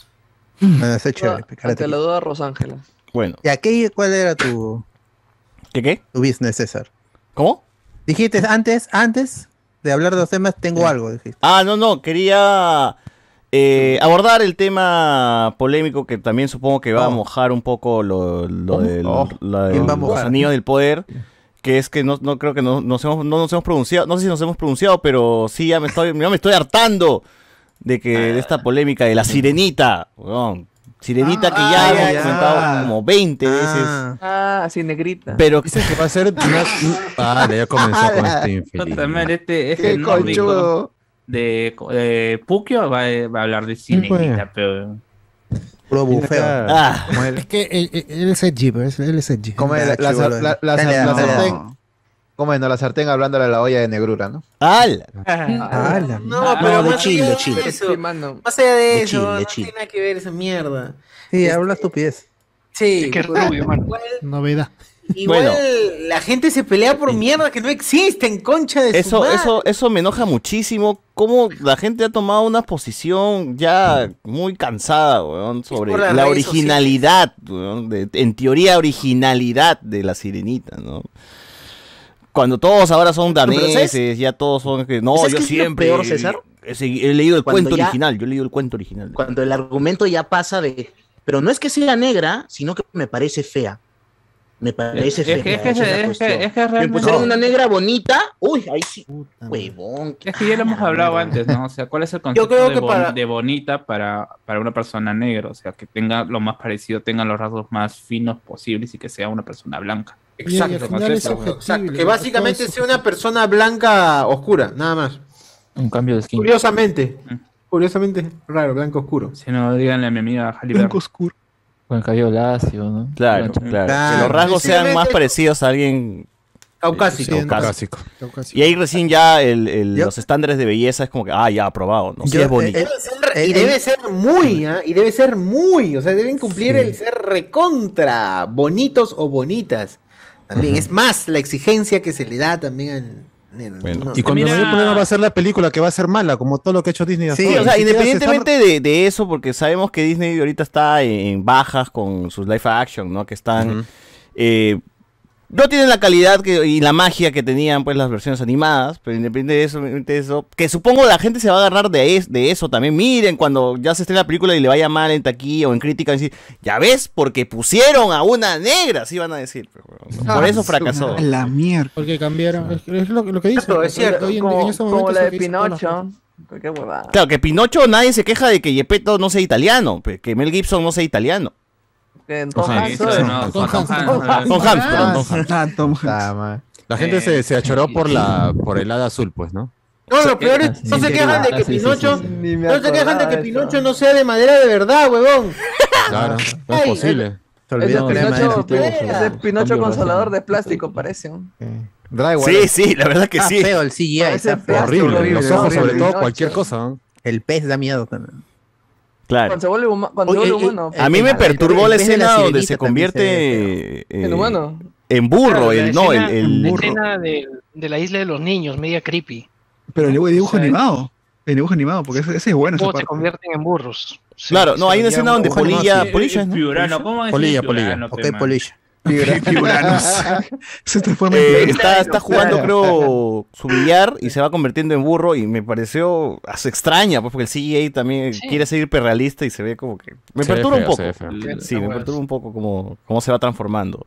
[SPEAKER 4] Es chévere,
[SPEAKER 10] Ante la duda, Rosángela.
[SPEAKER 2] Bueno,
[SPEAKER 4] ¿Y aquí cuál era tu,
[SPEAKER 2] ¿qué qué?
[SPEAKER 4] tu business, César?
[SPEAKER 2] ¿Cómo?
[SPEAKER 4] Dijiste antes, antes de hablar de los temas, tengo algo, dijiste.
[SPEAKER 2] Ah, no, no, quería eh, abordar el tema polémico que también supongo que va a
[SPEAKER 4] Oh.
[SPEAKER 2] mojar un poco lo, lo del-
[SPEAKER 4] Oh.
[SPEAKER 2] la de
[SPEAKER 4] ¿Quién va a
[SPEAKER 2] los anillos del poder. Que es que no, no creo que no, nos hemos, no nos hemos pronunciado, no sé si nos hemos pronunciado, pero sí ya me estoy, ya me estoy hartando de que de esta polémica de la sirenita. weón. Sirenita que ya
[SPEAKER 8] Ah,
[SPEAKER 2] hemos
[SPEAKER 8] ya.
[SPEAKER 2] comentado como 20 veces.
[SPEAKER 4] Ah,
[SPEAKER 10] Ah, así negrita.
[SPEAKER 2] Pero
[SPEAKER 3] Dice que va a ser una... Ah, ya comenzó con este infeliz.
[SPEAKER 16] Madre, este, este nórdico de, de Puquio va, va a hablar de cine,
[SPEAKER 3] pues.
[SPEAKER 16] pero
[SPEAKER 4] puro bufeo.
[SPEAKER 2] Ah,
[SPEAKER 8] Como
[SPEAKER 15] Es que él, es edgy, pero él es edgy.
[SPEAKER 13] Como el- la, la, la- la- la
[SPEAKER 4] dale,
[SPEAKER 13] sartén.
[SPEAKER 8] No.
[SPEAKER 13] ¿Cómo es? No, la sartén hablándole a la olla de negrura, ¿no?
[SPEAKER 2] ¡Al!
[SPEAKER 4] Ah, la
[SPEAKER 1] No,
[SPEAKER 4] mierda.
[SPEAKER 1] pero
[SPEAKER 4] No, de
[SPEAKER 1] más
[SPEAKER 4] Chile, Chile.
[SPEAKER 1] eso,
[SPEAKER 10] Sí, mano.
[SPEAKER 1] Más allá de,
[SPEAKER 4] De
[SPEAKER 1] eso,
[SPEAKER 4] Chile,
[SPEAKER 1] no tiene nada que ver esa mierda.
[SPEAKER 4] Sí, habla estupidez.
[SPEAKER 1] Sí,
[SPEAKER 6] Es que rubio, mano.
[SPEAKER 1] igual-
[SPEAKER 15] Novedad.
[SPEAKER 1] Igual
[SPEAKER 2] Bueno.
[SPEAKER 1] la gente se pelea por mierda que no existen, concha de su
[SPEAKER 2] Eso,
[SPEAKER 1] madre.
[SPEAKER 2] eso, eso me enoja muchísimo. Cómo la gente ha tomado una posición ya muy cansada, weón, sobre la
[SPEAKER 1] redes
[SPEAKER 2] originalidad, weón, de- en teoría originalidad de la sirenita, ¿no? Cuando todos ahora son daneses, ya todos son no,
[SPEAKER 5] ¿Sabes
[SPEAKER 2] yo
[SPEAKER 5] qué es lo
[SPEAKER 2] siempre
[SPEAKER 5] peor, César?
[SPEAKER 2] he, leído el
[SPEAKER 5] Cuando
[SPEAKER 2] cuento
[SPEAKER 5] ya-
[SPEAKER 2] original, yo he leído el cuento original.
[SPEAKER 5] Cuando el argumento ya pasa de, pero no es que sea negra, sino que me parece fea. Me parece
[SPEAKER 16] Es
[SPEAKER 5] fea.
[SPEAKER 16] que- es que- es que- es que
[SPEAKER 5] Me
[SPEAKER 16] realmente-
[SPEAKER 5] pusieron
[SPEAKER 16] No.
[SPEAKER 5] una negra bonita, uy, ahí sí, huevón.
[SPEAKER 16] Es que ya lo hemos hablado antes, ¿no? O sea, ¿cuál es el concepto
[SPEAKER 1] creo
[SPEAKER 16] de,
[SPEAKER 1] que
[SPEAKER 16] bon-
[SPEAKER 1] para-
[SPEAKER 16] de bonita para, para una persona negra? O sea, que tenga lo más parecido, tenga los rasgos más finos posibles y que sea una persona blanca.
[SPEAKER 1] Exacto, que básicamente sea una persona blanca oscura, nada más.
[SPEAKER 18] Un cambio de skin.
[SPEAKER 1] Curiosamente. Curiosamente, raro, blanco oscuro.
[SPEAKER 16] Si no, díganle a mi amiga Halle
[SPEAKER 8] Blanco oscuro.
[SPEAKER 18] Con el cabello lacio, ¿no?
[SPEAKER 2] Claro, claro.
[SPEAKER 1] Claro.
[SPEAKER 2] Que los rasgos sean más parecidos a alguien
[SPEAKER 1] Caucásico.
[SPEAKER 2] eh,
[SPEAKER 3] Caucásico.
[SPEAKER 2] Y ahí recién ya el- el-
[SPEAKER 4] Yo-
[SPEAKER 2] los estándares de belleza es como que, ah, ya, aprobado, ¿no? Sí
[SPEAKER 4] Yo-
[SPEAKER 2] es bonito.
[SPEAKER 4] eh, eh,
[SPEAKER 1] Y
[SPEAKER 4] eh,
[SPEAKER 1] debe ser muy, ¿ah? Y debe ser muy. O sea, deben cumplir el ser recontra. Bonitos o bonitas. También. Es más la exigencia que se le da también al. no.
[SPEAKER 3] Y cuando no hay problema va a ser la película que va a ser mala, como todo lo que ha hecho Disney.
[SPEAKER 2] Sí, o sea, independientemente de, de eso, porque sabemos que Disney ahorita está en bajas con sus live action, ¿no? Que están. eh, no tienen la calidad que, y la magia que tenían pues las versiones animadas, pero independiente de eso, independiente de eso, que supongo la gente se va a agarrar de, es- de eso también. Miren, cuando ya se esté la película y le vaya mal en taquilla o en crítica, decir, ya ves, porque pusieron a una negra, así van a decir. pero, bueno, por eso fracasó.
[SPEAKER 8] La mierda.
[SPEAKER 15] Porque cambiaron. Es, es lo, lo que dicen.
[SPEAKER 1] Cierto, es cierto.
[SPEAKER 15] En-
[SPEAKER 10] Como,
[SPEAKER 15] en
[SPEAKER 10] como la de Pinocho.
[SPEAKER 2] Claro, que Pinocho nadie se queja de que Gepetto no sea italiano, que Mel Gibson no sea italiano.
[SPEAKER 3] Tom Hanks. Tom Hanks.
[SPEAKER 8] Ah.
[SPEAKER 13] Ah.
[SPEAKER 3] La gente se, se achoró por la por el hada azul, pues, ¿no?
[SPEAKER 1] No, lo peor es, no se quejan de que Pinocho, no se quejan de que Pinocho no sea de madera de verdad, huevón.
[SPEAKER 3] Claro, no es posible.
[SPEAKER 4] Se olvidó
[SPEAKER 10] Ese
[SPEAKER 4] que era
[SPEAKER 10] Pinocho, ese Pinocho consolador de plástico parece.
[SPEAKER 2] Sí, sí, la verdad que
[SPEAKER 4] Está
[SPEAKER 2] sí.
[SPEAKER 4] feo el CGI.
[SPEAKER 3] Horrible.
[SPEAKER 10] horrible,
[SPEAKER 3] Los ojos,
[SPEAKER 10] horrible.
[SPEAKER 3] sobre todo,
[SPEAKER 10] Pinocho.
[SPEAKER 3] cualquier cosa. ¿no?
[SPEAKER 4] El pez da miedo también.
[SPEAKER 2] Claro.
[SPEAKER 10] Cuando se vuelve, huma- cuando se
[SPEAKER 4] Oye,
[SPEAKER 10] vuelve
[SPEAKER 4] eh,
[SPEAKER 10] humano.
[SPEAKER 4] eh,
[SPEAKER 2] A mí me perturbó
[SPEAKER 4] el
[SPEAKER 2] la escena donde se convierte eh,
[SPEAKER 10] En humano.
[SPEAKER 2] en burro,
[SPEAKER 6] Claro,
[SPEAKER 2] el, no, el,
[SPEAKER 6] escena-
[SPEAKER 2] el-
[SPEAKER 6] la escena de, de la isla de los niños, media creepy.
[SPEAKER 8] Pero el dibujo
[SPEAKER 6] O sea,
[SPEAKER 8] animado. El dibujo animado, porque ese, ese es bueno. Esa
[SPEAKER 6] se convierten en burros. Sí,
[SPEAKER 2] Claro, no, hay una escena donde Polilla, Polilla, ¿no?
[SPEAKER 16] Piurano, ¿cómo decir
[SPEAKER 3] Polilla,
[SPEAKER 16] Piurano,
[SPEAKER 4] Ok? Polilla.
[SPEAKER 8] Figuranos. Se transforma en
[SPEAKER 2] Eh, está, está jugando, creo, su billar y se va convirtiendo en burro y me pareció as- extraña, pues porque el CGI también
[SPEAKER 6] Sí.
[SPEAKER 2] quiere ser hiperrealista y se ve como que... Me
[SPEAKER 3] Se
[SPEAKER 2] perturba un poco. Sí, me perturba un poco cómo, cómo se va transformando.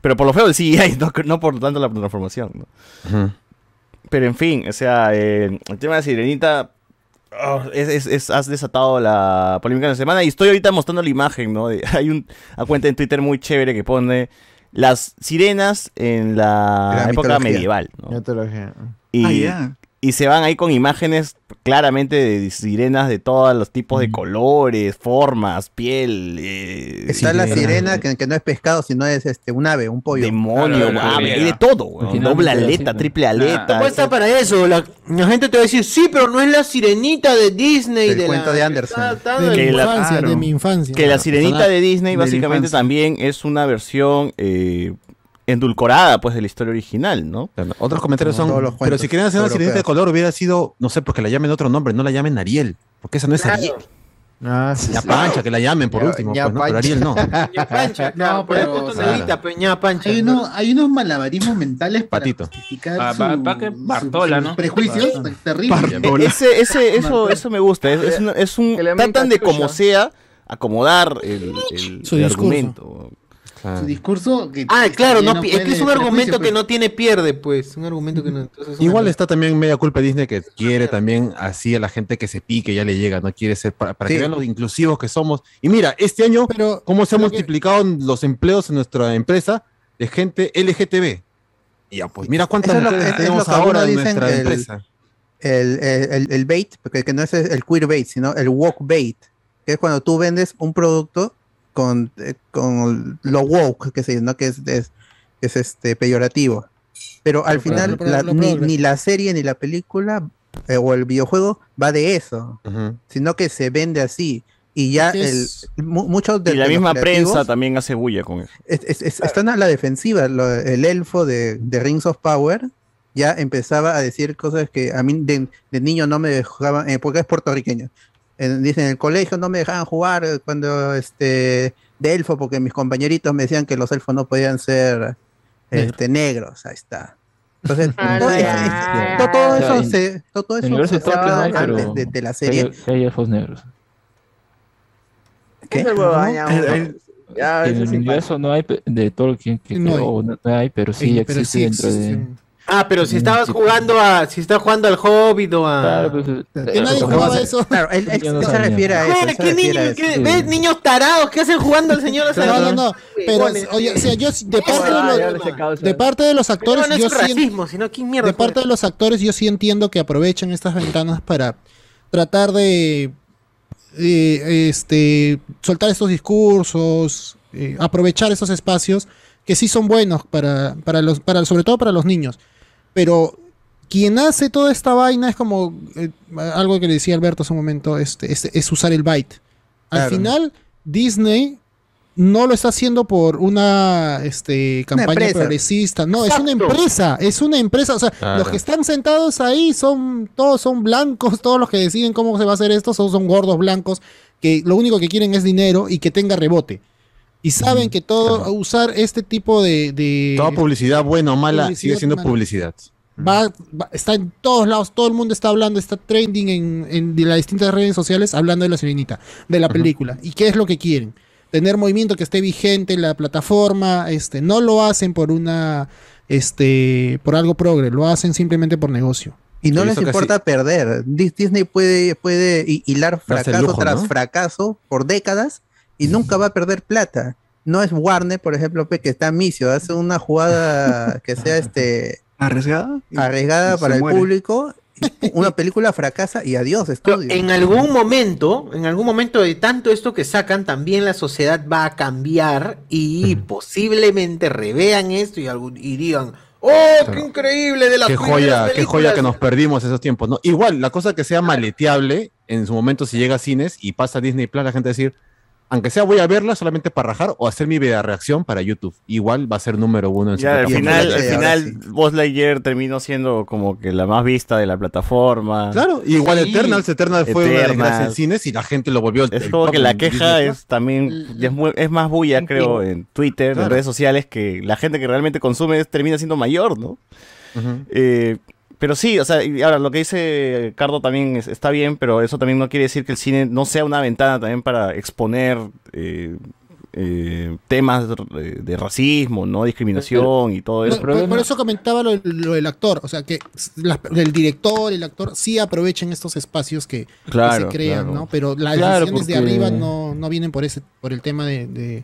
[SPEAKER 2] Pero por lo feo el CGI, no, no por tanto la transformación. Pero en fin, o sea, eh, el tema de sirenita oh, es, es- es- has desatado la polémica de la semana y estoy ahorita mostrando la imagen, ¿no? De- hay un a cuenta en Twitter muy chévere que pone las sirenas en la,
[SPEAKER 4] La
[SPEAKER 2] época
[SPEAKER 4] mitología.
[SPEAKER 2] medieval, ¿no?
[SPEAKER 13] Mitología.
[SPEAKER 2] Y,
[SPEAKER 8] Ah, ya.
[SPEAKER 2] Y se van ahí con imágenes claramente de sirenas de todos los tipos de colores, formas, piel. eh,
[SPEAKER 4] Está la
[SPEAKER 3] Sirena.
[SPEAKER 4] que, que no es pescado, sino es este un ave, un pollo.
[SPEAKER 2] Demonio,
[SPEAKER 16] Claro, la
[SPEAKER 2] hay de todo, weón. Doble aleta, triple aleta.
[SPEAKER 1] ¿Cómo está para eso? La, la gente te va a decir, sí, pero no es la sirenita de Disney.
[SPEAKER 4] Del
[SPEAKER 1] de
[SPEAKER 4] cuento
[SPEAKER 1] la,
[SPEAKER 4] de Anderson.
[SPEAKER 1] está- está-
[SPEAKER 15] De mi
[SPEAKER 2] Que la-
[SPEAKER 15] infancia,
[SPEAKER 8] claro.
[SPEAKER 15] de mi infancia.
[SPEAKER 2] Que la sirenita de Disney básicamente también es una versión eh, endulcorada pues de la historia original, ¿no?
[SPEAKER 3] Claro, Otros comentarios
[SPEAKER 4] Como
[SPEAKER 3] son, pero si quieren hacer una sirenita de color hubiera sido, no sé, porque la llamen otro nombre, no la llamen Ariel, porque esa no es
[SPEAKER 1] Claro.
[SPEAKER 3] Ariel.
[SPEAKER 13] Ah, sí, sí.
[SPEAKER 3] Pancha, que la llamen por
[SPEAKER 13] Ya-
[SPEAKER 3] último,
[SPEAKER 13] ya
[SPEAKER 3] pues, ¿no? pero. Ariel no.
[SPEAKER 1] Ña Pancha,
[SPEAKER 12] No,
[SPEAKER 1] pero
[SPEAKER 12] pero,
[SPEAKER 1] negrita, pero Ña Pancha.
[SPEAKER 12] Hay, uno, hay unos malabarismos mentales para
[SPEAKER 3] Patito.
[SPEAKER 12] justificar
[SPEAKER 16] Ah, que
[SPEAKER 12] su-
[SPEAKER 16] Bartola,
[SPEAKER 12] sus
[SPEAKER 16] ¿no?
[SPEAKER 12] prejuicios
[SPEAKER 16] Bartola.
[SPEAKER 12] terribles.
[SPEAKER 8] Bartola.
[SPEAKER 2] Ese, ese, eso, eso me gusta. Es, es un, es un- tratan de como sea acomodar el, el-
[SPEAKER 15] Su
[SPEAKER 2] el
[SPEAKER 15] discurso.
[SPEAKER 2] Argumento.
[SPEAKER 12] Su discurso que
[SPEAKER 1] Ah, claro, no, es que es un argumento
[SPEAKER 12] pues.
[SPEAKER 1] que no tiene pierde, pues. Un argumento que no. entonces es una-
[SPEAKER 3] Igual está también media culpa Disney que quiere también así a la gente que se pique, ya le llega, no quiere ser para, para
[SPEAKER 4] Sí.
[SPEAKER 3] que vean lo inclusivos que somos. Y mira, este año,
[SPEAKER 15] Pero
[SPEAKER 3] cómo se han
[SPEAKER 15] que-
[SPEAKER 3] multiplicado los empleos en nuestra empresa de gente LGTB. Y ya, pues mira cuántas
[SPEAKER 4] es lo-
[SPEAKER 3] mujeres
[SPEAKER 4] es- es
[SPEAKER 3] tenemos ahora en nuestra
[SPEAKER 4] el-
[SPEAKER 3] empresa.
[SPEAKER 4] El, el, el- el bait, porque que no es el queer bait, sino el woke bait, que es cuando tú vendes un producto con, eh, con lo woke, que se dice, ¿no? Que es, es, es este peyorativo. Pero al
[SPEAKER 15] Lo
[SPEAKER 4] final,
[SPEAKER 15] pro-
[SPEAKER 4] la-
[SPEAKER 15] pro-
[SPEAKER 4] ni, ni la serie ni la película eh, o el videojuego va de eso,
[SPEAKER 3] Ujú.
[SPEAKER 4] sino que se vende así. y ya
[SPEAKER 2] Es-
[SPEAKER 4] el, mu- muchos de
[SPEAKER 2] Y la
[SPEAKER 4] de
[SPEAKER 2] misma prensa también hace bulla con eso.
[SPEAKER 4] es- es- es- están a la defensiva. Lo- el elfo de, de Rings of Power ya empezaba a decir cosas que a mí de, de niño no me dejaban, eh, porque es puertorriqueño. En, dice, en el colegio no me dejaban jugar eh, cuando este de elfo, porque mis compañeritos me decían que los elfos no podían ser este, negros. Ahí está. Entonces,
[SPEAKER 18] Ah,
[SPEAKER 4] todo,
[SPEAKER 18] ya.
[SPEAKER 4] es- es- todo- todo
[SPEAKER 18] O sea,
[SPEAKER 4] eso se, todo, eso se
[SPEAKER 18] pero
[SPEAKER 4] antes de, de la serie.
[SPEAKER 18] hay- que hay elfos negros.
[SPEAKER 4] ¿Qué?
[SPEAKER 10] Ya, Ya,
[SPEAKER 18] en
[SPEAKER 10] eso
[SPEAKER 18] el universo no hay de Tolkien, que
[SPEAKER 15] No
[SPEAKER 18] creo,
[SPEAKER 15] hay.
[SPEAKER 18] no, no hay, pero sí
[SPEAKER 15] pero
[SPEAKER 18] existe
[SPEAKER 15] sí
[SPEAKER 18] dentro de...
[SPEAKER 15] existen.
[SPEAKER 1] Ah, pero si estabas jugando a. Si estás jugando al Hobbit o a.
[SPEAKER 18] Claro, pues, eh,
[SPEAKER 15] Que nadie
[SPEAKER 18] eh,
[SPEAKER 15] jugaba
[SPEAKER 18] eh,
[SPEAKER 15] eso.
[SPEAKER 4] Claro, él, él
[SPEAKER 18] Yo no
[SPEAKER 4] se refiere a eso.
[SPEAKER 1] ¿qué
[SPEAKER 4] refiere a
[SPEAKER 1] niño,
[SPEAKER 4] eso.
[SPEAKER 1] qué-
[SPEAKER 18] Sí.
[SPEAKER 1] ¿Ves niños tarados que hacen jugando al Señor
[SPEAKER 15] No, no, no, pero, oye, o sea, yo de parte de, los- de parte de los actores,
[SPEAKER 1] no es
[SPEAKER 15] yo
[SPEAKER 1] un
[SPEAKER 15] sí,
[SPEAKER 1] racismo, sino ¿quién mierda
[SPEAKER 15] de parte de los actores, yo sí entiendo que aprovechan estas ventanas para tratar de eh, este soltar estos discursos, eh, aprovechar esos espacios que sí son buenos para, para los, para, sobre todo para los niños. Pero quien hace toda esta vaina es como eh, algo que le decía Alberto hace un momento, este, es, es usar el byte. Al
[SPEAKER 4] Claro.
[SPEAKER 15] final, Disney no lo está haciendo por una este, campaña
[SPEAKER 4] empresa.
[SPEAKER 15] progresista, no, es una empresa, es una empresa, o sea,
[SPEAKER 19] Claro.
[SPEAKER 15] los que están sentados ahí son, todos son blancos, todos los que deciden cómo se va a hacer esto son, son gordos blancos, que lo único que quieren es dinero y que tenga rebote. Y saben que todo, usar este tipo de... de-
[SPEAKER 3] Toda publicidad, buena o mala,
[SPEAKER 15] Publicidad
[SPEAKER 3] sigue siendo
[SPEAKER 15] mala.
[SPEAKER 3] publicidad.
[SPEAKER 15] va, va- está en todos lados, todo el mundo está hablando, está trending en, en de las distintas redes sociales hablando de la sirenita, de la película. ¿Y qué es lo que quieren? Tener movimiento que esté vigente en la plataforma, este, no lo hacen por una, este, por algo progre, lo hacen simplemente por negocio.
[SPEAKER 4] Y no les
[SPEAKER 3] casi-
[SPEAKER 4] importa perder. Dis- Disney puede, puede hi- hilar fracaso
[SPEAKER 3] lujo,
[SPEAKER 4] tras
[SPEAKER 3] ¿no?
[SPEAKER 4] fracaso por décadas y nunca va a perder plata. No es Warner, por ejemplo, que está misio, hace una jugada que sea este
[SPEAKER 8] ¿Arriesgada?
[SPEAKER 4] arriesgada para el
[SPEAKER 8] muere.
[SPEAKER 4] público, una película fracasa y adiós,
[SPEAKER 1] Pero
[SPEAKER 4] estudio.
[SPEAKER 1] en algún momento, en algún momento de tanto esto que sacan, también la sociedad va a cambiar y posiblemente revean esto y, algún- y digan, ¡Oh, qué increíble de las
[SPEAKER 3] Qué joya, qué
[SPEAKER 1] películas".
[SPEAKER 3] joya que nos perdimos esos tiempos, ¿no? Igual, la cosa que sea maleteable, en su momento si llega a cines y pasa a Disney Plus, la gente va a decir, aunque sea voy a verla solamente para rajar o hacer mi video reacción para YouTube. Igual va a ser número uno en su
[SPEAKER 2] Ya, al
[SPEAKER 3] plataforma.
[SPEAKER 2] final, al final
[SPEAKER 4] sí.
[SPEAKER 2] Buzz Lightyear terminó siendo como que la más vista de la plataforma.
[SPEAKER 3] Claro, y igual
[SPEAKER 2] Sí.
[SPEAKER 3] Eternals, Eternals fue una desgracia en
[SPEAKER 2] Eternals.
[SPEAKER 3] cines y la gente lo volvió
[SPEAKER 2] Es como que la queja
[SPEAKER 3] Disney
[SPEAKER 2] es también es, muy- es más bulla, creo, en Twitter,
[SPEAKER 3] Claro.
[SPEAKER 2] en redes sociales, que la gente que realmente consume es- termina siendo mayor, ¿no?
[SPEAKER 3] Ujú.
[SPEAKER 2] Eh, pero sí, o sea, y ahora lo que dice Cardo también es- está bien, pero eso también no quiere decir que el cine no sea una ventana también para exponer eh, eh, temas de, de racismo, ¿no? Discriminación y todo eso.
[SPEAKER 15] por- por eso comentaba lo, lo del actor, o sea, que la- el director, el actor, sí aprovechen estos espacios que, se crean,
[SPEAKER 2] claro.
[SPEAKER 15] ¿no? Pero las
[SPEAKER 18] Claro,
[SPEAKER 15] decisiones de arriba no, no vienen por ese, por el tema de, de,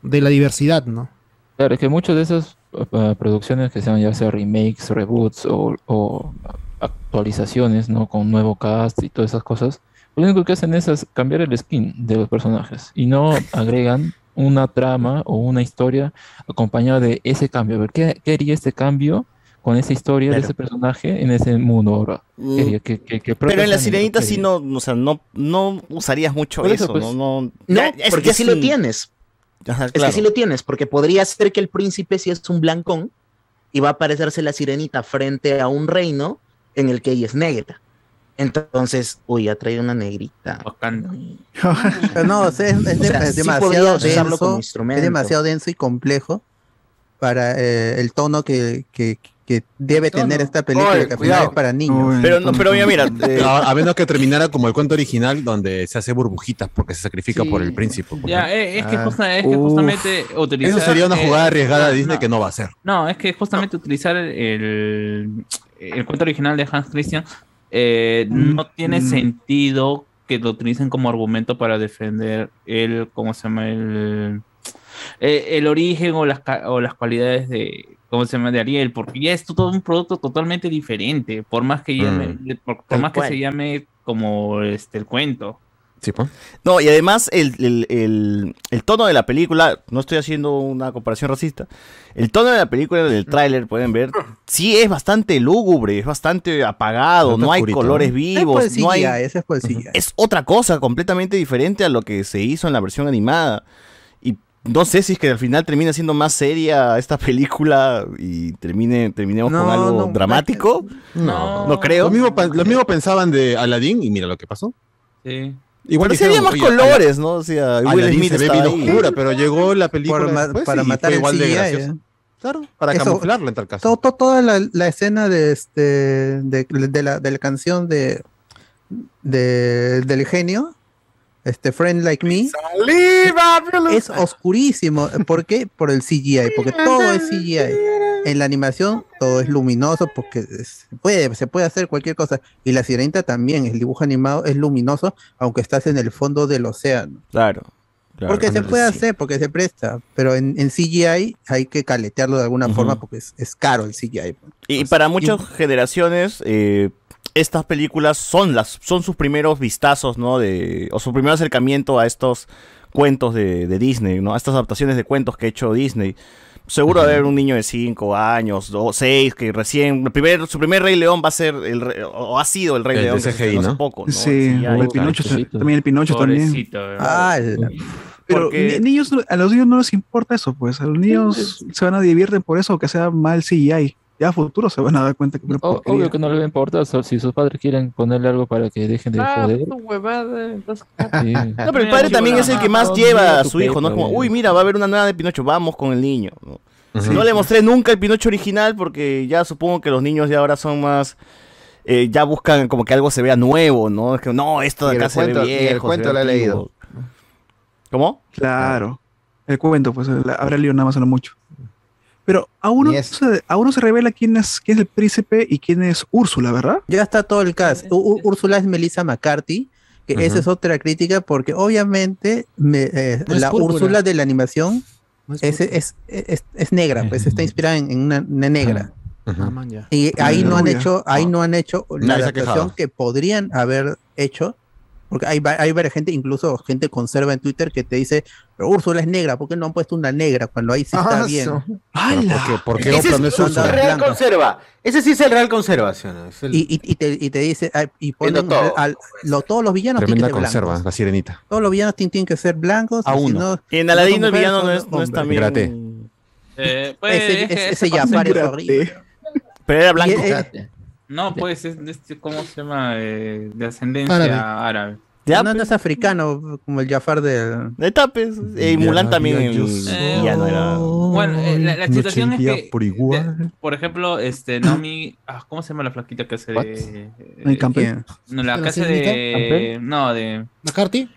[SPEAKER 15] de la diversidad, ¿no?
[SPEAKER 18] Claro, es que muchas de esas uh, producciones que sean ya sea remakes, reboots o, o actualizaciones, ¿no? Con nuevo cast y todas esas cosas, lo único que hacen es cambiar el skin de los personajes y no agregan una trama o una historia acompañada de ese cambio. A ver, ¿qué, qué haría este cambio con esa historia de
[SPEAKER 2] Claro.
[SPEAKER 18] ese personaje en ese mundo ahora?
[SPEAKER 2] Mm,
[SPEAKER 18] ¿Qué haría? ¿Qué- qué- qué
[SPEAKER 2] Pero en la sirenita sí no, o sea, no, no usarías mucho
[SPEAKER 18] eso,
[SPEAKER 2] eso,
[SPEAKER 18] pues.
[SPEAKER 2] ¿no? No,
[SPEAKER 5] No,
[SPEAKER 2] ya- es
[SPEAKER 5] porque
[SPEAKER 2] que
[SPEAKER 5] sí
[SPEAKER 2] es
[SPEAKER 5] lo tienes.
[SPEAKER 2] Ajá,
[SPEAKER 5] Es que sí lo tienes, porque podría ser que el príncipe si es un blancón y va a aparecerse la sirenita frente a un reino en el que ella es negra. Entonces, uy, ha traído una negrita.
[SPEAKER 4] No, o sea, es, es
[SPEAKER 5] O sea,
[SPEAKER 4] es
[SPEAKER 5] sí
[SPEAKER 4] demasiado denso,
[SPEAKER 5] como
[SPEAKER 4] es demasiado denso y complejo para eh, el tono que, que- que debe tener esta película
[SPEAKER 3] Oye,
[SPEAKER 4] que al final es para niños.
[SPEAKER 2] Pero no, pero mira, mira, eh,
[SPEAKER 3] a, a menos que terminara como el cuento original donde se hace burbujitas porque se sacrifica
[SPEAKER 16] Sí.
[SPEAKER 3] por el príncipe.
[SPEAKER 16] Ya, eh, es que,
[SPEAKER 3] Ah.
[SPEAKER 16] justa- es que
[SPEAKER 3] Uf.
[SPEAKER 16] justamente utilizar.
[SPEAKER 3] Eso sería una
[SPEAKER 16] eh,
[SPEAKER 3] jugada arriesgada de Disney
[SPEAKER 16] no.
[SPEAKER 3] que no va a hacer.
[SPEAKER 16] No, es que justamente utilizar el, el cuento original de Hans Christian eh, no tiene
[SPEAKER 8] mm.
[SPEAKER 16] sentido que lo utilicen como argumento para defender el, ¿cómo se llama? El, eh, el origen o las, ca- o las cualidades de, ¿cómo se llama? De Ariel, porque ya es todo un producto totalmente diferente, por más que, llame,
[SPEAKER 3] Mm.
[SPEAKER 16] por, más que se llame como este, el cuento.
[SPEAKER 3] Sí, pues.
[SPEAKER 2] No, y además el, el- el- el tono de la película, no estoy haciendo una comparación racista, el tono de la película del tráiler, pueden ver, sí es bastante lúgubre, es bastante apagado,
[SPEAKER 4] Bastante
[SPEAKER 2] no hay
[SPEAKER 4] oscurito,
[SPEAKER 2] colores
[SPEAKER 4] ¿no?
[SPEAKER 2] vivos,
[SPEAKER 4] Es
[SPEAKER 2] no hay...
[SPEAKER 4] Ese es CGI.
[SPEAKER 2] Es otra cosa completamente diferente a lo que se hizo en la versión animada. No sé si es que al final termina siendo más seria esta película y termine, terminemos con algo
[SPEAKER 3] no,
[SPEAKER 2] dramático.
[SPEAKER 3] No,
[SPEAKER 2] no creo.
[SPEAKER 3] Lo mismo, lo mismo pensaban de Aladdin y mira lo que pasó.
[SPEAKER 16] Sí.
[SPEAKER 3] Igual
[SPEAKER 2] Pero
[SPEAKER 3] dijeron,
[SPEAKER 2] más
[SPEAKER 3] oye,
[SPEAKER 2] colores, ¿no? O sea, Will
[SPEAKER 3] Aladdin
[SPEAKER 2] Smith
[SPEAKER 3] se ve bien oscura, pero llegó la película después
[SPEAKER 4] para
[SPEAKER 3] y
[SPEAKER 4] matar
[SPEAKER 3] fue igual de graciosa. Claro, para
[SPEAKER 4] Eso-
[SPEAKER 3] camuflarla en tal caso.
[SPEAKER 4] To- to- toda la, la escena de este de, de la, de la canción de, de- del genio este Friend Like Me es oscurísimo ¿por qué? por el CGI porque todo es CGI en la animación todo es luminoso porque se puede, se puede hacer cualquier cosa y la sirenita también el dibujo animado es luminoso aunque estás en el fondo del océano
[SPEAKER 2] Claro. claro.
[SPEAKER 4] porque se puede hacer, porque se presta, pero en, en CGI hay que caletearlo de alguna forma porque es, es caro el CGI.
[SPEAKER 2] Y para muchas generaciones, eh, estas películas son las son sus primeros vistazos, ¿no? De, o su primer acercamiento a estos cuentos de, de Disney, ¿no? A estas adaptaciones de cuentos que ha hecho Disney. Seguro va a haber un niño de 5 años o 6 que recién, el primer, su primer Rey León va a ser, el, o ha sido el Rey
[SPEAKER 3] El
[SPEAKER 2] León. poco, ¿no?
[SPEAKER 8] Sí,
[SPEAKER 2] Sí,
[SPEAKER 8] o
[SPEAKER 2] hay-
[SPEAKER 8] el Pinocho, también el Pinocho también.
[SPEAKER 4] Ah,
[SPEAKER 8] Pero
[SPEAKER 2] Porque-
[SPEAKER 8] niños, a los niños no les importa eso, pues. A los niños se van a divierten por eso, que sea mal CGI. Ya a futuro se van a dar cuenta que
[SPEAKER 18] O- obvio que no le va a importar so- si sus padres quieren ponerle algo para que dejen de
[SPEAKER 10] Ah,
[SPEAKER 18] joder.
[SPEAKER 10] huevada. estás-
[SPEAKER 18] Sí.
[SPEAKER 2] No, pero el padre también es el que más
[SPEAKER 18] Ah,
[SPEAKER 2] lleva a su hijo, ¿no? Como, uy, mira, va a haber una nueva de Pinocho, vamos con el niño. ¿no? No le mostré nunca el Pinocho original porque ya supongo que los niños de ahora son más... eh, ya buscan como que algo se vea nuevo, ¿no? Es que no, esto de acá se
[SPEAKER 13] cuento-
[SPEAKER 2] ve
[SPEAKER 13] y el cuento lo he leído.
[SPEAKER 2] ¿Cómo?
[SPEAKER 8] Claro. El cuento, pues habrá leído nada más a lo mucho. Pero aún no, se, aún no se revela quién es, quién es el príncipe y quién es Úrsula, ¿verdad?
[SPEAKER 4] Ya está todo el cast. U- U- Úrsula es Melissa McCarthy, que esa es otra crítica porque obviamente me- eh,
[SPEAKER 15] No
[SPEAKER 4] la
[SPEAKER 15] púrpura.
[SPEAKER 4] Úrsula de la animación
[SPEAKER 15] No es
[SPEAKER 4] es, es, es- es negra, pues está inspirada en, en una, una negra.
[SPEAKER 15] Ah.
[SPEAKER 4] Y ahí no han hecho, ahí no han hecho la
[SPEAKER 3] Nadie
[SPEAKER 4] adaptación que podrían haber hecho, porque hay, va- hay varias gente, incluso gente conserva en Twitter que te dice, pero Úrsula es negra, ¿por qué no han puesto una negra cuando ahí sí está
[SPEAKER 13] Ah,
[SPEAKER 4] bien?
[SPEAKER 13] so-
[SPEAKER 3] Pero ¿Por qué, por qué
[SPEAKER 1] Ese
[SPEAKER 3] Oprah no
[SPEAKER 1] es
[SPEAKER 3] es
[SPEAKER 1] el? Real. Conserva. Ese sí es el Real Conservación. es el-
[SPEAKER 4] Y, y- y te, y te dice, y ponen
[SPEAKER 1] todo,
[SPEAKER 4] al- lo- todos los villanos tienen
[SPEAKER 3] Tremenda
[SPEAKER 4] que ser
[SPEAKER 3] conserva,
[SPEAKER 4] blancos.
[SPEAKER 3] la sirenita.
[SPEAKER 4] Todos los villanos tienen, tienen que ser blancos.
[SPEAKER 3] A
[SPEAKER 4] si
[SPEAKER 3] uno.
[SPEAKER 4] no-
[SPEAKER 2] en Aladino el villano no es, no es también...
[SPEAKER 3] Grate.
[SPEAKER 16] Eh, pues,
[SPEAKER 4] Ese,
[SPEAKER 16] es
[SPEAKER 4] ese, es horrible.
[SPEAKER 2] Pero era
[SPEAKER 4] Y,
[SPEAKER 2] blanco.
[SPEAKER 4] eh,
[SPEAKER 16] No, pues es de este, ¿cómo se llama? Eh, de ascendencia
[SPEAKER 15] Árabe.
[SPEAKER 16] árabe.
[SPEAKER 2] Ya,
[SPEAKER 4] no, no es africano como el Jafar.
[SPEAKER 2] De tapes. Eh, y Mulan también
[SPEAKER 16] Eh,
[SPEAKER 2] era...
[SPEAKER 16] Bueno, eh, la, la situación es que,
[SPEAKER 3] por igual.
[SPEAKER 16] de- por ejemplo, este, Naomi, ah, ¿cómo se llama la flaquita que hace
[SPEAKER 3] What?
[SPEAKER 16] de...
[SPEAKER 4] ¿Quién?
[SPEAKER 16] No, la
[SPEAKER 15] ¿De la
[SPEAKER 16] casa de...
[SPEAKER 18] ¿Campbell?
[SPEAKER 16] No, de...
[SPEAKER 15] ¿McCarthy?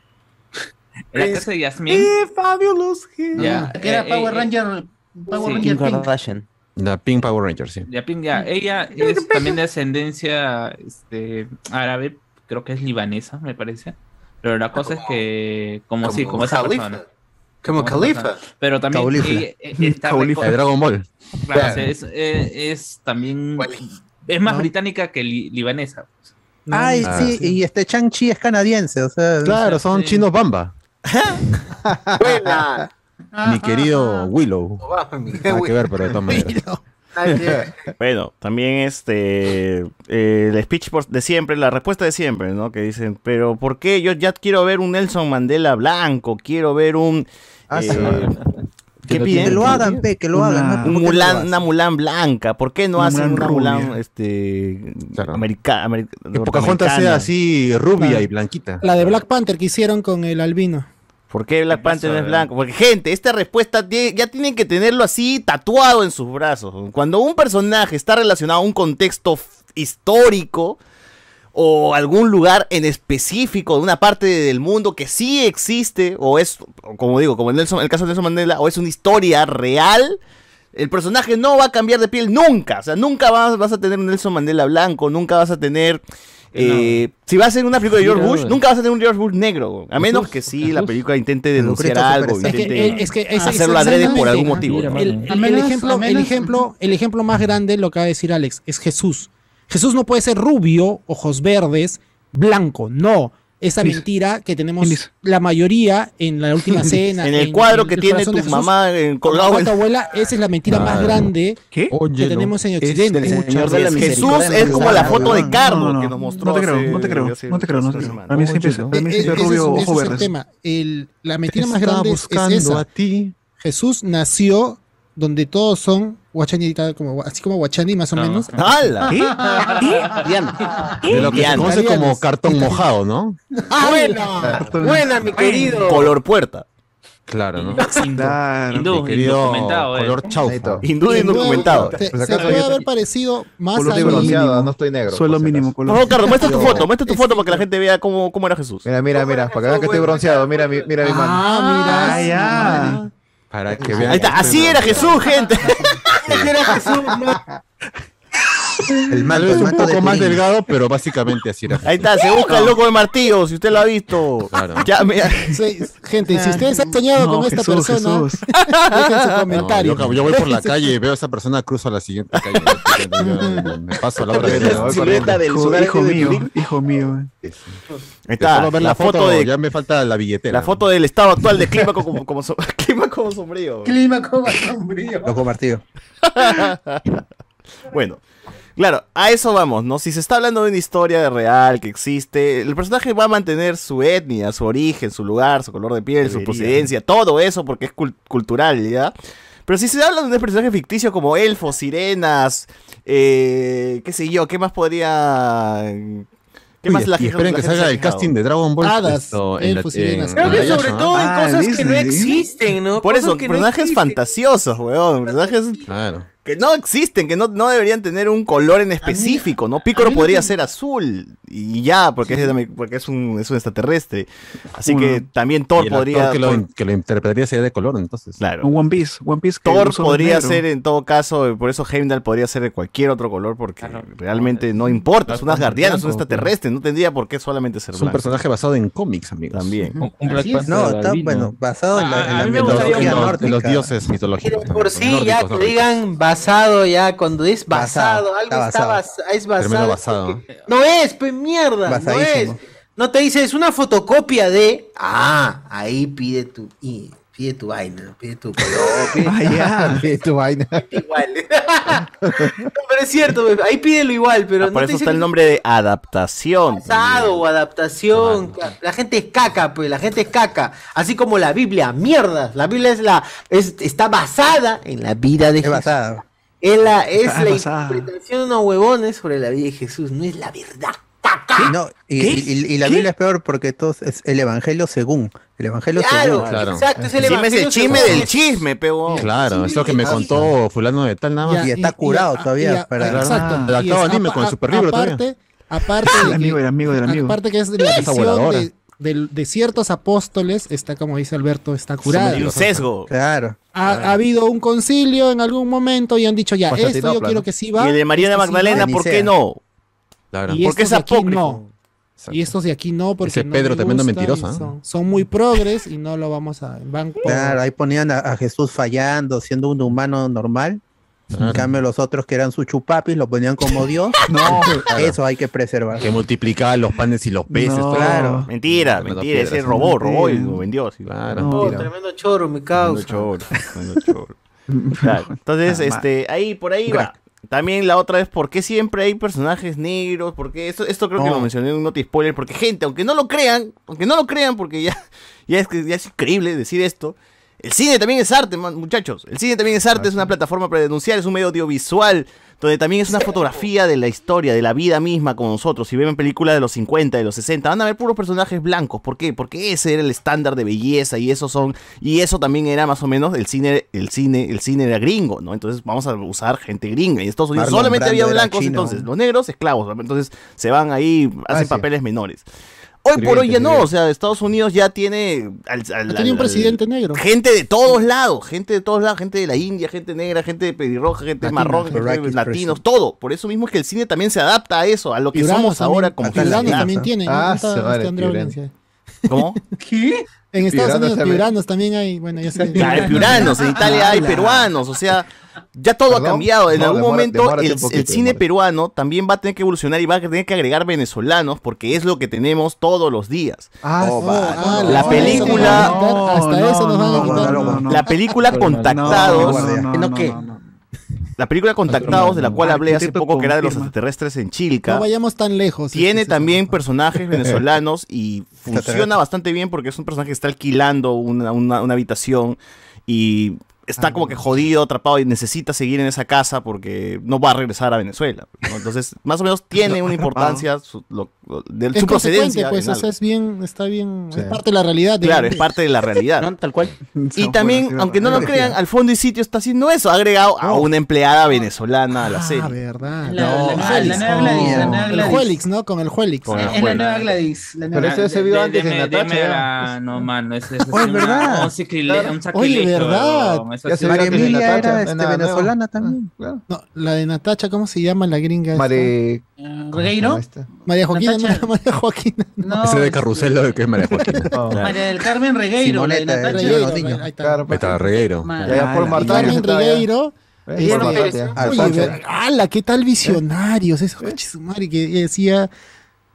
[SPEAKER 16] La casa de Yasmin.
[SPEAKER 2] Fabulous
[SPEAKER 16] Ya,
[SPEAKER 12] Que era
[SPEAKER 16] eh,
[SPEAKER 12] Power
[SPEAKER 16] eh,
[SPEAKER 12] Ranger, Power
[SPEAKER 16] sí.
[SPEAKER 12] Ranger Pink.
[SPEAKER 3] La Pink Power Ranger, sí.
[SPEAKER 16] Ya, pin- ya, ella es también de ascendencia este, árabe, creo que es libanesa, me parece. Pero la cosa es que, como, sí, como esa
[SPEAKER 1] Khalifa.
[SPEAKER 16] persona.
[SPEAKER 1] Como
[SPEAKER 16] esa
[SPEAKER 1] Khalifa.
[SPEAKER 16] persona. Pero también
[SPEAKER 4] Khalifa.
[SPEAKER 16] eh, está
[SPEAKER 8] Khalifa.
[SPEAKER 16] reco-
[SPEAKER 3] De Dragon Ball.
[SPEAKER 16] claro, o sea, es, eh, es también es más británica que li- libanesa. pues.
[SPEAKER 4] Ay,
[SPEAKER 3] Ah,
[SPEAKER 4] sí, y este Chang-Chi es canadiense, o sea...
[SPEAKER 3] Claro, son
[SPEAKER 16] Sí.
[SPEAKER 3] chinos bamba.
[SPEAKER 1] Buena.
[SPEAKER 3] Mi querido Willow.
[SPEAKER 1] No va, mi-
[SPEAKER 3] Nada que ver, pero de todas maneras.
[SPEAKER 2] Bueno, también este eh, el speech por- de siempre, la respuesta de siempre, ¿no? Que dicen, pero ¿por qué? Yo ya quiero ver un Nelson Mandela blanco, quiero ver un...
[SPEAKER 13] Ah, sí.
[SPEAKER 2] eh, ¿Qué
[SPEAKER 18] Que no
[SPEAKER 2] piden?
[SPEAKER 4] Que lo hagan, pe, que lo
[SPEAKER 8] Una-
[SPEAKER 4] hagan. ¿no? ¿Por
[SPEAKER 2] Un
[SPEAKER 4] qué no lo
[SPEAKER 2] Mulan, una Mulan blanca, ¿por qué no
[SPEAKER 8] Una
[SPEAKER 2] hacen una Mulan
[SPEAKER 8] rubia.
[SPEAKER 2] este,
[SPEAKER 3] Claro.
[SPEAKER 2] america- ameri-
[SPEAKER 3] Que Pocahontas sea así rubia y blanquita.
[SPEAKER 15] La de Black Panther que hicieron con el albino.
[SPEAKER 2] ¿Por qué Black Panther no es
[SPEAKER 16] pasó,
[SPEAKER 2] blanco? Porque, gente, esta respuesta ya tienen que tenerlo así tatuado en sus brazos. Cuando un personaje está relacionado a un contexto histórico o algún lugar en específico de una parte del mundo que sí existe, o es, como digo, como en Nelson- el caso de Nelson Mandela, o es una historia real, el personaje no va a cambiar de piel nunca. O sea, nunca vas, vas a tener un Nelson Mandela blanco, nunca vas a tener... eh, Si vas a hacer una película de George Bush, nunca vas a tener un George Bush negro. A menos que sí, la película intente denunciar algo.
[SPEAKER 15] Es que,
[SPEAKER 2] intente
[SPEAKER 15] es que ese-
[SPEAKER 2] hacerlo adrede por algún motivo.
[SPEAKER 15] El, ejemplo, el, ejemplo, el ejemplo más grande, lo que va a decir Alex, es Jesús. Jesús no puede ser rubio, ojos verdes, blanco, no. Esa mentira que tenemos la mayoría en la última cena.
[SPEAKER 2] En el cuadro que
[SPEAKER 15] el
[SPEAKER 2] tiene tu
[SPEAKER 15] Jesús,
[SPEAKER 2] mamá en colgado
[SPEAKER 15] con
[SPEAKER 2] en-
[SPEAKER 15] tu abuela, esa es la mentira más grande
[SPEAKER 8] ¿Qué?
[SPEAKER 15] que tenemos en Occidente.
[SPEAKER 5] Señor de la
[SPEAKER 15] veces.
[SPEAKER 2] Jesús es como la foto de Carlos que nos mostró.
[SPEAKER 8] No te creo,
[SPEAKER 2] hace-
[SPEAKER 8] no te creo, no te creo, no te
[SPEAKER 2] hace
[SPEAKER 8] creo. Para mí siempre,
[SPEAKER 15] es-
[SPEAKER 8] rubio, ojo
[SPEAKER 15] es el tema. El- la mentira más grande es- esa.
[SPEAKER 3] a ti.
[SPEAKER 15] Jesús nació donde todos son Guachani como, así como Guachani más o menos.
[SPEAKER 2] ¡Hala!
[SPEAKER 3] De lo que se
[SPEAKER 2] Diana.
[SPEAKER 3] conoce como cartón mojado, ¿no?
[SPEAKER 1] Buena, buena, mi querido.
[SPEAKER 2] Color puerta.
[SPEAKER 3] Claro, ¿no?
[SPEAKER 8] Claro.
[SPEAKER 16] Hindú,
[SPEAKER 3] Mi querido
[SPEAKER 16] indocumentado, eh.
[SPEAKER 3] color chaufa.
[SPEAKER 2] Hindú indocumentado.
[SPEAKER 15] Se,
[SPEAKER 13] Pues
[SPEAKER 15] se puede haber parecido más
[SPEAKER 13] Yo
[SPEAKER 15] a
[SPEAKER 13] estoy
[SPEAKER 8] Suelo
[SPEAKER 13] bronceado,
[SPEAKER 8] mínimo.
[SPEAKER 13] no estoy negro.
[SPEAKER 8] Suelo mínimo color.
[SPEAKER 2] favor, Carlos, muestra tu foto, muestra tu foto para que la gente vea cómo, cómo era Jesús.
[SPEAKER 13] Mira, mira, mira, para que vean que estoy bronceado, mira mi, mira mi mano.
[SPEAKER 15] Ah, mira.
[SPEAKER 8] Ah, ya.
[SPEAKER 3] Para que vean.
[SPEAKER 2] Ahí está, así era Jesús, gente.
[SPEAKER 1] خسوم
[SPEAKER 4] El manto, el
[SPEAKER 3] un
[SPEAKER 4] manto de
[SPEAKER 3] poco más
[SPEAKER 4] Turín.
[SPEAKER 3] delgado, pero básicamente así era.
[SPEAKER 2] Ahí está, se busca el loco de martillo, si usted lo ha visto.
[SPEAKER 3] Claro.
[SPEAKER 2] Ya, mira.
[SPEAKER 15] Sí, gente, si ustedes han soñado
[SPEAKER 8] No,
[SPEAKER 15] con esta
[SPEAKER 8] Jesús,
[SPEAKER 15] persona,
[SPEAKER 8] Jesús.
[SPEAKER 15] dejen su
[SPEAKER 3] No,
[SPEAKER 15] comentario.
[SPEAKER 3] yo, yo voy por la calle y veo a esa persona, cruzo a la siguiente calle. Me paso a la
[SPEAKER 13] corriendo.
[SPEAKER 5] Silueta del
[SPEAKER 8] Hijo,
[SPEAKER 5] de
[SPEAKER 8] mío,
[SPEAKER 5] Turín.
[SPEAKER 8] hijo mío.
[SPEAKER 2] Ahí
[SPEAKER 3] De
[SPEAKER 2] está,
[SPEAKER 3] solo ver
[SPEAKER 2] la foto de
[SPEAKER 3] ya me falta la billetera.
[SPEAKER 2] la foto del estado actual de clima como, como, so- clima como sombrío.
[SPEAKER 12] Clima como sombrío.
[SPEAKER 4] Loco martillo.
[SPEAKER 2] Bueno, claro, a eso vamos, ¿no? Si se está hablando de una historia real que existe, el personaje va a mantener su etnia, su origen, su lugar, su color de piel, su procedencia, todo eso porque es cul- cultural, ¿ya? Pero si se habla de un personaje ficticio como elfos, sirenas, eh, qué sé yo, ¿qué más podría... ¿Qué
[SPEAKER 3] Uy,
[SPEAKER 2] más la gente-
[SPEAKER 3] esperen
[SPEAKER 2] la
[SPEAKER 3] que salga el casting de Dragon Ball.
[SPEAKER 15] Hadas,
[SPEAKER 3] esto, en la-
[SPEAKER 15] elfos, sirenas.
[SPEAKER 3] en-
[SPEAKER 1] Creo que sobre todo en
[SPEAKER 8] Ah,
[SPEAKER 1] cosas que no existen, ¿no?
[SPEAKER 2] Por
[SPEAKER 1] Cosas
[SPEAKER 2] eso,
[SPEAKER 1] que no
[SPEAKER 2] personajes
[SPEAKER 1] existen.
[SPEAKER 2] fantasiosos, weón, personajes
[SPEAKER 3] Claro.
[SPEAKER 2] Que no existen, que no, no deberían tener un color en específico, ¿no? Pícoro podría ser azul y ya, porque, es, porque es, un, es un extraterrestre. Así que también
[SPEAKER 3] Y
[SPEAKER 2] Thor podría...
[SPEAKER 3] que lo,
[SPEAKER 2] Thor-
[SPEAKER 3] que lo interpretaría sería de color, entonces.
[SPEAKER 2] claro.
[SPEAKER 8] Un One Piece, One Piece que
[SPEAKER 2] Thor podría
[SPEAKER 8] negro.
[SPEAKER 2] ser en todo caso, por eso Heimdall podría ser de cualquier otro color, porque realmente no importa, es una guardiana, es un
[SPEAKER 3] blanco,
[SPEAKER 2] extraterrestre, no tendría por qué solamente ser
[SPEAKER 3] Es un
[SPEAKER 2] blanco.
[SPEAKER 3] personaje basado en cómics, amigos.
[SPEAKER 2] También.
[SPEAKER 18] Un, un Black. Panther
[SPEAKER 4] No, está bueno, basado en la, en
[SPEAKER 16] Ah,
[SPEAKER 4] la
[SPEAKER 16] a mí me
[SPEAKER 3] En los,
[SPEAKER 16] gustaría
[SPEAKER 3] en
[SPEAKER 4] mitología
[SPEAKER 3] los- dioses mitológicos.
[SPEAKER 1] Pero por sí, ya que digan basado, ya cuando es basado,
[SPEAKER 4] Basado,
[SPEAKER 1] algo
[SPEAKER 4] está
[SPEAKER 1] está
[SPEAKER 4] basado.
[SPEAKER 1] bas- es basado.
[SPEAKER 3] Basado.
[SPEAKER 1] porque- No es, pues mierda, no es. No te dice, es una fotocopia de. Ah, ahí pide tu. y- pide tu vaina, pide tu color, pide
[SPEAKER 8] Ah.
[SPEAKER 13] Sí, tu vaina.
[SPEAKER 1] igual. no, pero es cierto, pues, ahí pídelo igual, pero
[SPEAKER 2] Ah,
[SPEAKER 1] no
[SPEAKER 2] por
[SPEAKER 1] te
[SPEAKER 2] eso
[SPEAKER 1] dice
[SPEAKER 2] está el nombre de adaptación.
[SPEAKER 1] basado o adaptación. La gente es caca, pues, la gente es caca. Así como la Biblia, mierda. La Biblia es la, es, está basada en la vida de
[SPEAKER 4] Es
[SPEAKER 1] Jesús.
[SPEAKER 4] basada.
[SPEAKER 1] Es la, es la interpretación de unos huevones sobre la vida de Jesús, no es la verdad.
[SPEAKER 4] Sí, no, y, y- y- y la Biblia es peor porque todo es el Evangelio según. El Evangelio
[SPEAKER 1] Claro,
[SPEAKER 4] según.
[SPEAKER 3] Claro.
[SPEAKER 1] exacto, es el
[SPEAKER 2] Chisme es el
[SPEAKER 1] evangelio
[SPEAKER 2] chisme del chisme, peo.
[SPEAKER 3] Claro, es lo que me contó fulano de tal nada más.
[SPEAKER 4] Y está curado todavía para-
[SPEAKER 15] Exacto.
[SPEAKER 3] Ah, anime con el superlibro todavía.
[SPEAKER 15] aparte, aparte
[SPEAKER 8] El
[SPEAKER 15] de
[SPEAKER 8] amigo,
[SPEAKER 15] que-
[SPEAKER 8] el amigo del amigo.
[SPEAKER 15] aparte que es de la visión. De, ciertos apóstoles, está como dice Alberto, está curada.
[SPEAKER 2] Hay un sesgo.
[SPEAKER 4] Claro.
[SPEAKER 15] Ha, ha habido un concilio en algún momento y han dicho ya, esto yo quiero que sí va.
[SPEAKER 2] Y el de María de
[SPEAKER 15] esto sí
[SPEAKER 2] Magdalena, ¿por qué no?
[SPEAKER 3] Claro.
[SPEAKER 15] Y
[SPEAKER 2] Porque
[SPEAKER 15] estos
[SPEAKER 2] es
[SPEAKER 15] de aquí
[SPEAKER 2] apócrifo.
[SPEAKER 15] no. Y estos de aquí no, porque
[SPEAKER 3] Ese
[SPEAKER 15] no
[SPEAKER 3] Pedro
[SPEAKER 15] me
[SPEAKER 3] tremendo mentiroso, ¿eh?
[SPEAKER 15] Son, son muy progres y no lo vamos a... Van
[SPEAKER 4] Claro, ahí ponían a, a Jesús fallando, siendo un humano normal. En
[SPEAKER 3] Claro.
[SPEAKER 4] cambio, los otros que eran su chupapis lo ponían como Dios.
[SPEAKER 8] No,
[SPEAKER 4] Eso hay que preservar.
[SPEAKER 3] Que multiplicaba los panes y los peces.
[SPEAKER 8] No.
[SPEAKER 4] Claro.
[SPEAKER 2] Mentira, mentira, ese robó, robó y lo vendió. sí.
[SPEAKER 3] Claro.
[SPEAKER 8] No.
[SPEAKER 1] Oh,
[SPEAKER 8] Mentira.
[SPEAKER 1] tremendo choro, mi
[SPEAKER 2] Tremendo
[SPEAKER 1] causa.
[SPEAKER 2] choro, tremendo choro. Claro, Entonces,
[SPEAKER 8] Ah,
[SPEAKER 2] este, ahí, por ahí va. También la otra es por qué siempre hay personajes negros, porque esto, esto creo que lo mencioné en un noti spoiler, porque gente, aunque no lo crean, aunque no lo crean, porque ya, ya es que ya es increíble decir esto, el cine también es arte, man- muchachos. El cine también es arte, es una plataforma para denunciar, es un medio audiovisual, donde también es una fotografía de la historia, de la vida misma como nosotros. Si ven películas de los 50, de los 60, van a ver puros personajes blancos. ¿Por qué? Porque ese era el estándar de belleza y eso son y eso también era más o menos el cine, el cine, el cine era gringo, ¿no? Entonces vamos a usar gente gringa y en Estados Unidos
[SPEAKER 4] Marlon
[SPEAKER 2] solamente
[SPEAKER 4] Brando
[SPEAKER 2] había blancos, entonces los negros esclavos, entonces se van ahí hacen
[SPEAKER 13] Asia.
[SPEAKER 2] papeles menores. Hoy por hoy ya no, o sea, Estados Unidos ya tiene al, al-
[SPEAKER 15] Ha tenido un
[SPEAKER 2] al-
[SPEAKER 15] presidente negro.
[SPEAKER 2] Gente de todos lados, gente de todos lados, gente de la India, gente negra, gente de pelirroja, gente
[SPEAKER 15] Latina,
[SPEAKER 2] marrón, gente latinos, todo. Por eso mismo es que el cine también se adapta a eso, a lo que
[SPEAKER 15] Piuranos
[SPEAKER 2] somos
[SPEAKER 15] también-
[SPEAKER 2] ahora como
[SPEAKER 15] Piuranos
[SPEAKER 2] sociedad.
[SPEAKER 15] también tiene. ¿no?
[SPEAKER 13] Ah,
[SPEAKER 15] Está-
[SPEAKER 13] se
[SPEAKER 15] está. Valencia.
[SPEAKER 2] ¿Cómo?
[SPEAKER 12] ¿Qué?
[SPEAKER 15] En Estados
[SPEAKER 13] Piuranos
[SPEAKER 15] Unidos, piuranos también hay. Bueno, ya sé.
[SPEAKER 2] Claro, hay piuranos, en Italia hay peruanos, o sea, Ya todo
[SPEAKER 13] ¿Perdón?
[SPEAKER 2] ha cambiado. En
[SPEAKER 13] No,
[SPEAKER 2] algún
[SPEAKER 13] demora-
[SPEAKER 2] momento el,
[SPEAKER 13] un poquito,
[SPEAKER 2] el cine peruano también va a tener que evolucionar y va a tener que agregar venezolanos porque es lo que tenemos todos los días.
[SPEAKER 13] Ah,
[SPEAKER 15] Oh, ah,
[SPEAKER 2] la
[SPEAKER 15] no,
[SPEAKER 2] película,
[SPEAKER 15] hasta eso nos van a
[SPEAKER 2] la película Contactados,
[SPEAKER 4] no,
[SPEAKER 5] ¿No qué?
[SPEAKER 2] La película Contactados de la cual
[SPEAKER 8] Ah,
[SPEAKER 2] hablé hace poco que era de los extraterrestres en Chilca.
[SPEAKER 15] No vayamos tan lejos.
[SPEAKER 2] Tiene
[SPEAKER 15] este,
[SPEAKER 2] también personajes venezolanos y funciona bastante bien porque es un personaje que está alquilando una, una- una habitación y está como que jodido, atrapado y necesita seguir en esa casa porque no va a regresar a Venezuela. ¿no? Entonces, más o menos tiene una importancia su, lo- de
[SPEAKER 15] Es
[SPEAKER 2] su
[SPEAKER 15] consecuente,
[SPEAKER 2] procedencia.
[SPEAKER 15] pues,
[SPEAKER 2] en
[SPEAKER 15] o sea,
[SPEAKER 2] algo.
[SPEAKER 15] es bien, está bien, es parte de la realidad. de-
[SPEAKER 2] Claro, es parte de la realidad.
[SPEAKER 5] ¿No? Tal cual.
[SPEAKER 2] Y también, aunque no lo crean, al fondo y sitio está haciendo eso. Ha agregado a una empleada venezolana a la
[SPEAKER 15] Ah,
[SPEAKER 2] serie.
[SPEAKER 15] verdad.
[SPEAKER 12] La-
[SPEAKER 15] No,
[SPEAKER 12] la la nueva Gladys, la nueva
[SPEAKER 15] El
[SPEAKER 12] Gladys.
[SPEAKER 15] Juelix, ¿no? Con el Juelix.
[SPEAKER 2] Con el
[SPEAKER 12] Es la nueva Gladys. La nueva
[SPEAKER 13] Pero ese se vio antes en Natacha.
[SPEAKER 16] la- no, mano, es
[SPEAKER 4] Oye, ¿verdad?
[SPEAKER 16] un sacrile- un
[SPEAKER 15] Oye,
[SPEAKER 16] sacrilegio,
[SPEAKER 15] ¿verdad?
[SPEAKER 16] eso sí
[SPEAKER 4] María
[SPEAKER 13] vio antes de
[SPEAKER 4] Emilia
[SPEAKER 13] Natacha,
[SPEAKER 4] era
[SPEAKER 13] no
[SPEAKER 4] este, venezolana también.
[SPEAKER 15] No, la de Natacha, ¿cómo se llama la gringa?
[SPEAKER 13] Mare...
[SPEAKER 12] Regueiro.
[SPEAKER 13] Ahí está.
[SPEAKER 15] María Joaquina,
[SPEAKER 12] Natacha.
[SPEAKER 15] María Joaquina.
[SPEAKER 12] No,
[SPEAKER 3] Ese de Carrusel, lo que es María Joaquina.
[SPEAKER 13] Oh.
[SPEAKER 12] María del Carmen Regueiro. la de
[SPEAKER 4] Simoneta,
[SPEAKER 12] Natacha.
[SPEAKER 4] Regueiro.
[SPEAKER 15] Regueiro, ahí está.
[SPEAKER 13] Claro,
[SPEAKER 3] Ahí está Regueiro.
[SPEAKER 12] Ma-
[SPEAKER 13] Ya, ya, Paul
[SPEAKER 15] Y
[SPEAKER 13] Martán,
[SPEAKER 15] Carmen. Regueiro. ¡Hala! ¿Qué tal visionarios? Esos coches su madre que decía,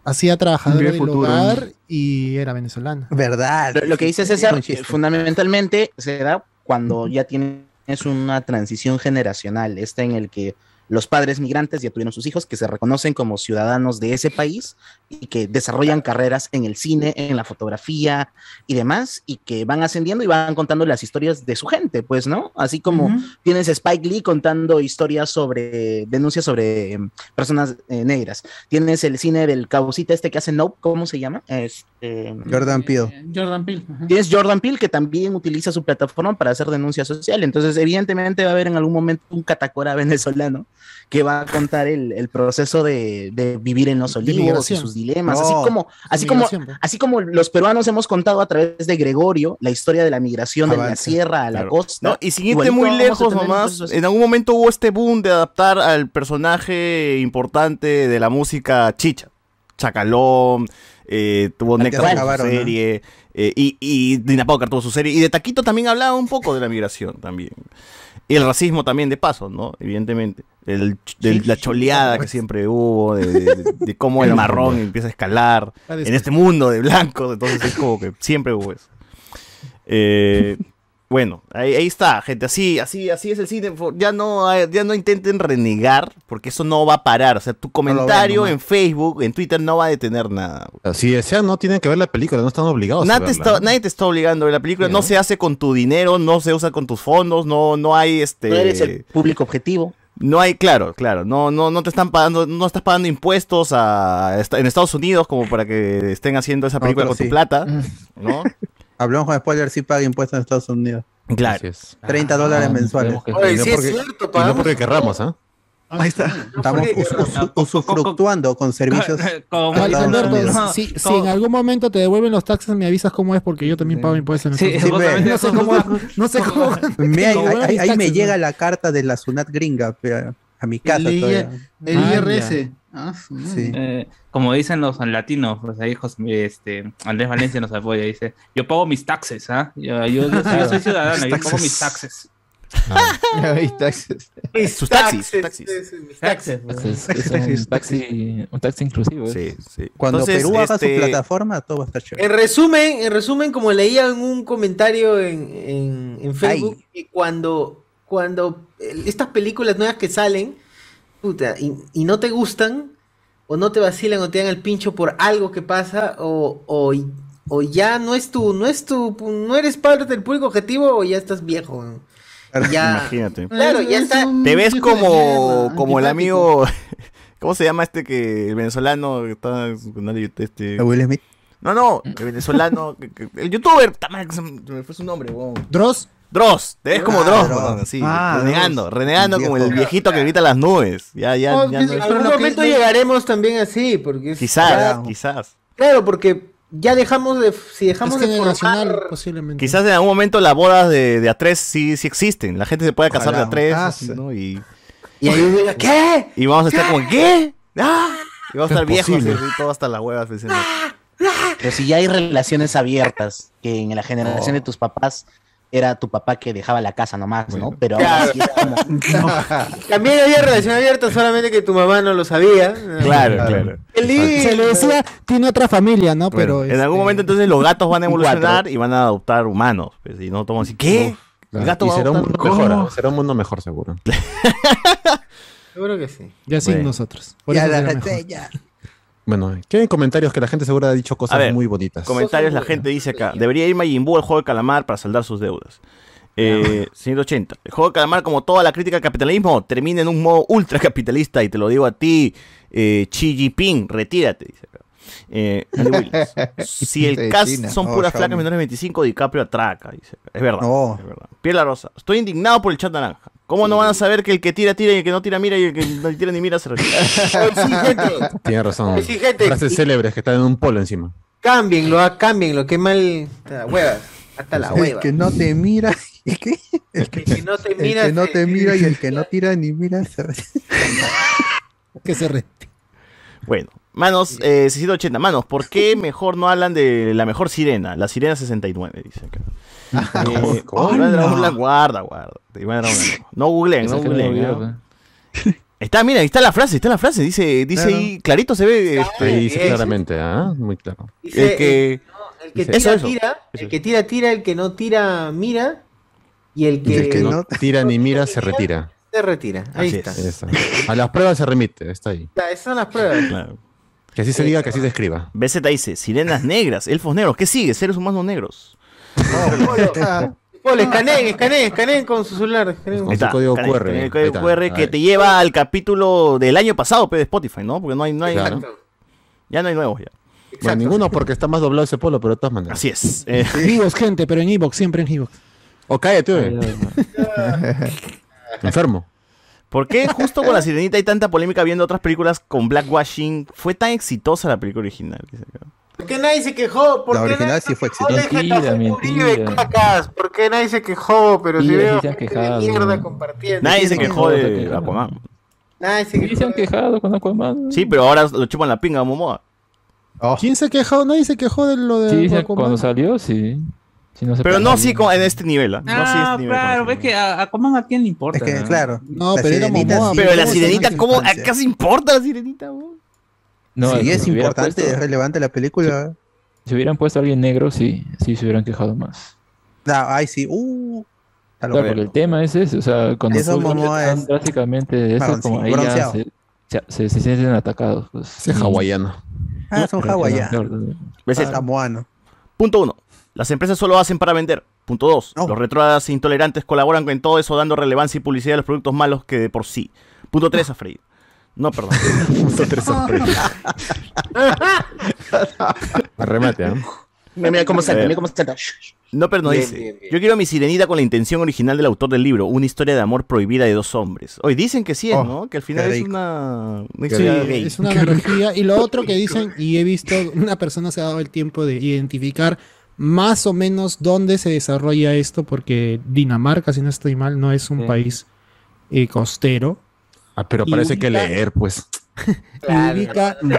[SPEAKER 15] hacía trabajadora
[SPEAKER 8] Bien
[SPEAKER 15] del
[SPEAKER 8] futuro.
[SPEAKER 15] hogar y era venezolana.
[SPEAKER 4] Verdad.
[SPEAKER 5] Lo, lo que dice
[SPEAKER 4] Es
[SPEAKER 5] César, fundamentalmente se da cuando ya tienes una transición generacional, esta en el que los padres migrantes ya tuvieron sus hijos que se reconocen como ciudadanos de ese país y que desarrollan carreras en el cine, en la fotografía y demás, y que van ascendiendo y van contando las historias de su gente, pues, ¿no? Así como
[SPEAKER 12] Ujú.
[SPEAKER 5] tienes a Spike Lee contando historias sobre, denuncias sobre em, personas eh, negras. Tienes el cine del cabocita este que hace Nope, ¿cómo se llama? Este,
[SPEAKER 4] Jordan Peele.
[SPEAKER 12] Eh, Jordan Peele. ajá.
[SPEAKER 5] Tienes Jordan Peele que también utiliza su plataforma para hacer denuncia social. Entonces, evidentemente va a haber en algún momento un catacora venezolano que va a contar el, el proceso de, de vivir en los olivos y sus dilemas.
[SPEAKER 4] No,
[SPEAKER 5] así como, así como,
[SPEAKER 15] pues.
[SPEAKER 5] así como los peruanos hemos contado a través de Gregorio la historia de la migración de la sierra a la
[SPEAKER 2] Claro.
[SPEAKER 5] costa.
[SPEAKER 2] No, y sin irte
[SPEAKER 5] Igualito
[SPEAKER 2] muy lejos nomás, en algún momento hubo este boom de adaptar al personaje importante de la música chicha. Chacalón, eh, tuvo tuvo su
[SPEAKER 4] acabaron, ¿no?
[SPEAKER 2] serie, eh, y, y Dina Paucar tuvo su serie, y de Taquito también hablaba un poco de la migración también. Y el racismo también de paso, ¿no? Evidentemente. El, la choleada que siempre hubo, de, de- de cómo el marrón empieza a escalar en este mundo de blancos, entonces es como que siempre hubo eso. Eh, bueno, ahí, ahí está, gente. Así, así, así es el cine. Ya no, hay- ya no intenten renegar, porque eso no va a parar. O sea, tu comentario en Facebook, en Twitter, no va a detener nada.
[SPEAKER 3] Si desean, no tienen que ver la película, no están obligados a
[SPEAKER 2] Nadie te,
[SPEAKER 3] verla.
[SPEAKER 2] está, nadie te está obligando a ver la película. No se hace con tu dinero, no se usa con tus fondos, no, no hay este.
[SPEAKER 5] No eres el público objetivo.
[SPEAKER 2] No hay, claro, claro, no, no, no te están pagando, no estás pagando impuestos a, en Estados Unidos como para que estén haciendo esa película con
[SPEAKER 4] sí.
[SPEAKER 2] tu plata, ¿no?
[SPEAKER 4] Hablamos con spoiler, sí paga impuestos en Estados Unidos.
[SPEAKER 2] Claro.
[SPEAKER 4] 30 dólares
[SPEAKER 18] Ah,
[SPEAKER 4] mensuales.
[SPEAKER 18] que-
[SPEAKER 13] Oye,
[SPEAKER 3] Y no
[SPEAKER 13] sí es
[SPEAKER 3] porque-
[SPEAKER 13] cierto,
[SPEAKER 3] Y no porque querramos, ¿ah?
[SPEAKER 8] Ahí está.
[SPEAKER 4] Estamos us- us- usufructuando con servicios.
[SPEAKER 16] Como
[SPEAKER 15] si, en algún momento te devuelven los taxes, me avisas cómo es, porque yo también pago impuestos en No sé cómo, no sé cómo.
[SPEAKER 4] Me- ahí, me llega la carta de la Sunat gringa a mi casa.
[SPEAKER 12] El,
[SPEAKER 4] todavía.
[SPEAKER 12] el
[SPEAKER 15] Ah,
[SPEAKER 12] IRS. Ah.
[SPEAKER 4] Sí.
[SPEAKER 16] Eh, como dicen los latinos, pues ahí José- este, Andrés Valencia nos apoya, dice, yo pago mis taxes, ¿ah? Yo, yo- yo soy- yo soy ciudadano, yo pago mis taxes.
[SPEAKER 2] Sus taxis, sus taxis.
[SPEAKER 12] Mis taxes.
[SPEAKER 18] Es, es un taxi, un taxi inclusivo. ¿eh?
[SPEAKER 2] Sí, sí.
[SPEAKER 4] Cuando
[SPEAKER 2] Entonces,
[SPEAKER 4] Perú haga
[SPEAKER 2] este,
[SPEAKER 4] su plataforma, todo va a estar chévere.
[SPEAKER 1] En resumen, en resumen, como leía en un comentario en, en- en Facebook, que cuando, cuando estas películas nuevas que salen, puta, y, y no te gustan, o no te vacilan, o te dan el pincho por algo que pasa, o, o, o ya no es tu, no es tu, no eres parte del público objetivo, o ya estás viejo. Ya,
[SPEAKER 2] Imagínate.
[SPEAKER 1] claro, ya
[SPEAKER 12] Es
[SPEAKER 1] está.
[SPEAKER 2] Te ves como, como el amigo. ¿Cómo se llama este que el venezolano que está con nadie, este
[SPEAKER 4] ¿A Will Smith?
[SPEAKER 2] No, no, el venezolano, el youtuber, se me fue su nombre, weón.
[SPEAKER 15] Dross.
[SPEAKER 2] Dross, te ves como
[SPEAKER 4] Ah,
[SPEAKER 2] Dross,
[SPEAKER 4] Dross.
[SPEAKER 8] Ah,
[SPEAKER 2] renegando,
[SPEAKER 8] Dross.
[SPEAKER 2] renegando como el viejito que grita las nubes. Ya, ya,
[SPEAKER 12] Oh,
[SPEAKER 2] ya no
[SPEAKER 1] En algún momento llegaremos también así, porque
[SPEAKER 2] Quizás,
[SPEAKER 1] ya-
[SPEAKER 2] quizás.
[SPEAKER 1] claro, porque ya dejamos de, si dejamos
[SPEAKER 15] Es
[SPEAKER 1] de formar,
[SPEAKER 15] posiblemente.
[SPEAKER 2] Quizás en algún momento las bodas de, de A3 sí, sí existen. La gente se puede casar
[SPEAKER 4] Ojalá.
[SPEAKER 2] de A3,
[SPEAKER 13] Ah,
[SPEAKER 2] así,
[SPEAKER 13] sí.
[SPEAKER 2] ¿no? Y,
[SPEAKER 1] y ahí uno diga, ¿qué?
[SPEAKER 2] y vamos a estar como, ¿qué? ¡Ah! Y vamos a estar
[SPEAKER 3] Es
[SPEAKER 2] viejos, así, todo hasta las huevas. diciendo,
[SPEAKER 5] Pero si ya hay relaciones abiertas, que en la generación de tus papás era tu papá que dejaba la casa nomás, ¿no? Pero ahora sí como...
[SPEAKER 1] También había relación abierta, solamente que tu mamá no lo sabía.
[SPEAKER 2] Claro, claro.
[SPEAKER 1] Qué lindo.
[SPEAKER 15] Se le decía, tiene otra familia, ¿no?
[SPEAKER 2] Bueno,
[SPEAKER 15] Pero
[SPEAKER 2] en algún
[SPEAKER 15] este,
[SPEAKER 2] momento entonces los gatos van a
[SPEAKER 15] cuatro.
[SPEAKER 2] evolucionar y van a adoptar humanos. pues, y no toman así, ¿qué? El gato
[SPEAKER 3] y
[SPEAKER 2] va a
[SPEAKER 3] será un
[SPEAKER 2] adoptar
[SPEAKER 3] mundo mejor,
[SPEAKER 2] ¿Cómo?
[SPEAKER 3] ¿ah? será un mundo mejor seguro.
[SPEAKER 1] Seguro que sí.
[SPEAKER 15] Ya sin
[SPEAKER 3] Bueno.
[SPEAKER 15] nosotros. Por
[SPEAKER 4] Ya la
[SPEAKER 15] mejor.
[SPEAKER 4] ya.
[SPEAKER 3] Bueno, ¿qué hay comentarios que la gente seguro ha dicho cosas
[SPEAKER 2] ver,
[SPEAKER 3] muy bonitas?
[SPEAKER 2] Comentarios, la gente dice acá, debería ir Majin Buu al juego de calamar para saldar sus deudas. Eh, 180. El juego de calamar, como toda la crítica al capitalismo, termina en un modo ultracapitalista y te lo digo a ti, eh, Xi Jinping, retírate, dice acá. Eh, si el cast son
[SPEAKER 4] Oh,
[SPEAKER 2] puras
[SPEAKER 4] Xiaomi.
[SPEAKER 2] flacas menores de 25, DiCaprio atraca, dice acá. Es verdad,
[SPEAKER 4] No.
[SPEAKER 2] es verdad. Piel Rosa. Estoy indignado por el chat naranja. ¿Cómo no van a saber que el que tira, tira y el que no tira, mira y el que no tira ni mira se retira?
[SPEAKER 3] Tiene razón.
[SPEAKER 1] Sí, gente.
[SPEAKER 3] Frases célebres que están en un polo encima.
[SPEAKER 1] Cámbienlo, ah, cámbienlo, qué mal. Hasta huevas. Hasta la
[SPEAKER 4] El
[SPEAKER 1] hueva.
[SPEAKER 4] que no te mira. ¿y qué? El que,
[SPEAKER 1] que no te
[SPEAKER 4] el
[SPEAKER 1] mira.
[SPEAKER 4] que no
[SPEAKER 1] se-
[SPEAKER 4] te mira y el que no tira ni mira. ¿sabes?
[SPEAKER 15] Que se re-
[SPEAKER 2] Bueno, manos, eh, 680, manos, ¿por qué mejor no hablan de la mejor sirena? La sirena 69, dice acá. Eh, Dragon
[SPEAKER 3] ¡Hala!
[SPEAKER 2] Blanc, guarda, guarda. Iván Dragon Blanc. No googleen, no googleen. Está, mira, ahí está la frase, está la frase, dice, dice
[SPEAKER 3] Claro.
[SPEAKER 2] ahí, clarito se ve. este,
[SPEAKER 3] Ahí dice claramente, ¿ah? Muy claro.
[SPEAKER 1] Dice,
[SPEAKER 2] el que...
[SPEAKER 1] El que
[SPEAKER 3] Dice-
[SPEAKER 1] tira,
[SPEAKER 2] Eso, eso.
[SPEAKER 1] tira. El que tira, tira. El que no tira, mira. Y el
[SPEAKER 3] Y
[SPEAKER 1] que,
[SPEAKER 3] el que no tira ni mira se retira.
[SPEAKER 1] se retira. Ahí
[SPEAKER 2] Así
[SPEAKER 1] está.
[SPEAKER 2] es.
[SPEAKER 3] A las pruebas se remite, está ahí.
[SPEAKER 1] Esas son las pruebas.
[SPEAKER 2] Claro.
[SPEAKER 3] Que así se diga, que así se escriba.
[SPEAKER 2] BZ dice, sirenas negras, elfos negros, ¿qué sigue? Seres humanos negros.
[SPEAKER 1] Polo, escaneen, escaneen, escaneen con su celular. escaneen.
[SPEAKER 3] Con su código QR.
[SPEAKER 2] El código
[SPEAKER 3] está.
[SPEAKER 2] QR que te lleva al capítulo del año pasado, de Spotify, ¿no? Porque no hay, no hay,
[SPEAKER 3] Claro.
[SPEAKER 2] ya no hay nuevos ya.
[SPEAKER 3] Bueno, ninguno porque está más doblado ese polo, pero de todas maneras.
[SPEAKER 2] Así es. Eh,
[SPEAKER 15] En Evox, gente, pero en Evox, siempre en Evox.
[SPEAKER 3] O cállate, oye. Enfermo.
[SPEAKER 2] ¿Por qué justo con la sirenita hay tanta polémica viendo otras películas con blackwashing? Fue tan exitosa la película original.
[SPEAKER 1] ¿Por qué nadie se quejó? ¿Por
[SPEAKER 4] La
[SPEAKER 1] qué
[SPEAKER 4] original sí fue
[SPEAKER 18] exitosa. Mentira, mentira.
[SPEAKER 1] cacas? ¿Por qué nadie se quejó? Pero si veo
[SPEAKER 18] sí se han
[SPEAKER 1] gente de
[SPEAKER 18] quejado.
[SPEAKER 1] mierda compartiendo.
[SPEAKER 2] Nadie se quejó de. Aquaman.
[SPEAKER 1] Nadie se
[SPEAKER 18] Sí,
[SPEAKER 1] quejó.
[SPEAKER 18] se han quejado con Aquaman.
[SPEAKER 2] Sí, pero ahora lo chupan la pinga a Momoa.
[SPEAKER 15] ¿Quién se quejó? Nadie se quejó de lo de
[SPEAKER 18] Sí, sí,
[SPEAKER 15] Aquaman.
[SPEAKER 18] cuando salió, sí. Sí, no se
[SPEAKER 2] Pero no así con- en este nivel. ¿ah? No
[SPEAKER 16] Ah,
[SPEAKER 2] este nivel.
[SPEAKER 16] claro, ves que a Aquaman a quién le importa.
[SPEAKER 4] Es que,
[SPEAKER 16] ¿no?
[SPEAKER 4] claro.
[SPEAKER 15] No,
[SPEAKER 4] la
[SPEAKER 15] pero era
[SPEAKER 4] sirenita
[SPEAKER 15] Momoa,
[SPEAKER 4] sí
[SPEAKER 2] Pero la sirenita, ¿cómo? ¿Acaso importa la sirenita?
[SPEAKER 18] No,
[SPEAKER 4] sí,
[SPEAKER 18] si
[SPEAKER 4] es
[SPEAKER 18] hubieran
[SPEAKER 4] importante,
[SPEAKER 18] puesto-
[SPEAKER 4] es relevante la película.
[SPEAKER 18] Si hubieran puesto a alguien negro, sí, sí se hubieran quejado más.
[SPEAKER 4] Ah, ay, sí. Uh,
[SPEAKER 18] Claro, porque el tema es ese, o sea, cuando
[SPEAKER 4] Eso es
[SPEAKER 18] drásticamente de eso, como ahí ya se, se, se- se sienten atacados. Pues.
[SPEAKER 3] Ese hawaiano.
[SPEAKER 4] Ah, son hawaianos.
[SPEAKER 2] ¿Ves
[SPEAKER 4] Ah, samoano.
[SPEAKER 2] Punto uno. Las empresas solo hacen para vender. Punto dos.
[SPEAKER 4] No.
[SPEAKER 2] Los retrógradas e intolerantes colaboran con todo eso dando relevancia y publicidad a los productos malos que de por sí. Punto tres, a freír. No, perdón.
[SPEAKER 3] Punto tres sorpresa. Arremate, ¿ah?
[SPEAKER 5] Mira, mira cómo salta,
[SPEAKER 2] Eh.
[SPEAKER 5] mira cómo salta.
[SPEAKER 2] No, pero no
[SPEAKER 1] Bien,
[SPEAKER 2] dice.
[SPEAKER 1] bien, bien.
[SPEAKER 2] Yo quiero mi sirenita con la intención original del autor del libro, una historia de amor prohibida de dos hombres. Hoy dicen que sí es,
[SPEAKER 4] Oh,
[SPEAKER 2] ¿no? Que al final es una, una historia gay.
[SPEAKER 15] Es una analogía. Y lo otro que dicen, y he visto, una persona se ha dado el tiempo de identificar más o menos dónde se desarrolla esto, porque Dinamarca, si no estoy mal, no es un
[SPEAKER 18] Sí.
[SPEAKER 15] país eh, costero.
[SPEAKER 3] Ah, pero
[SPEAKER 15] Y
[SPEAKER 3] parece que leer, pues.
[SPEAKER 1] Claro.
[SPEAKER 15] Ubica donde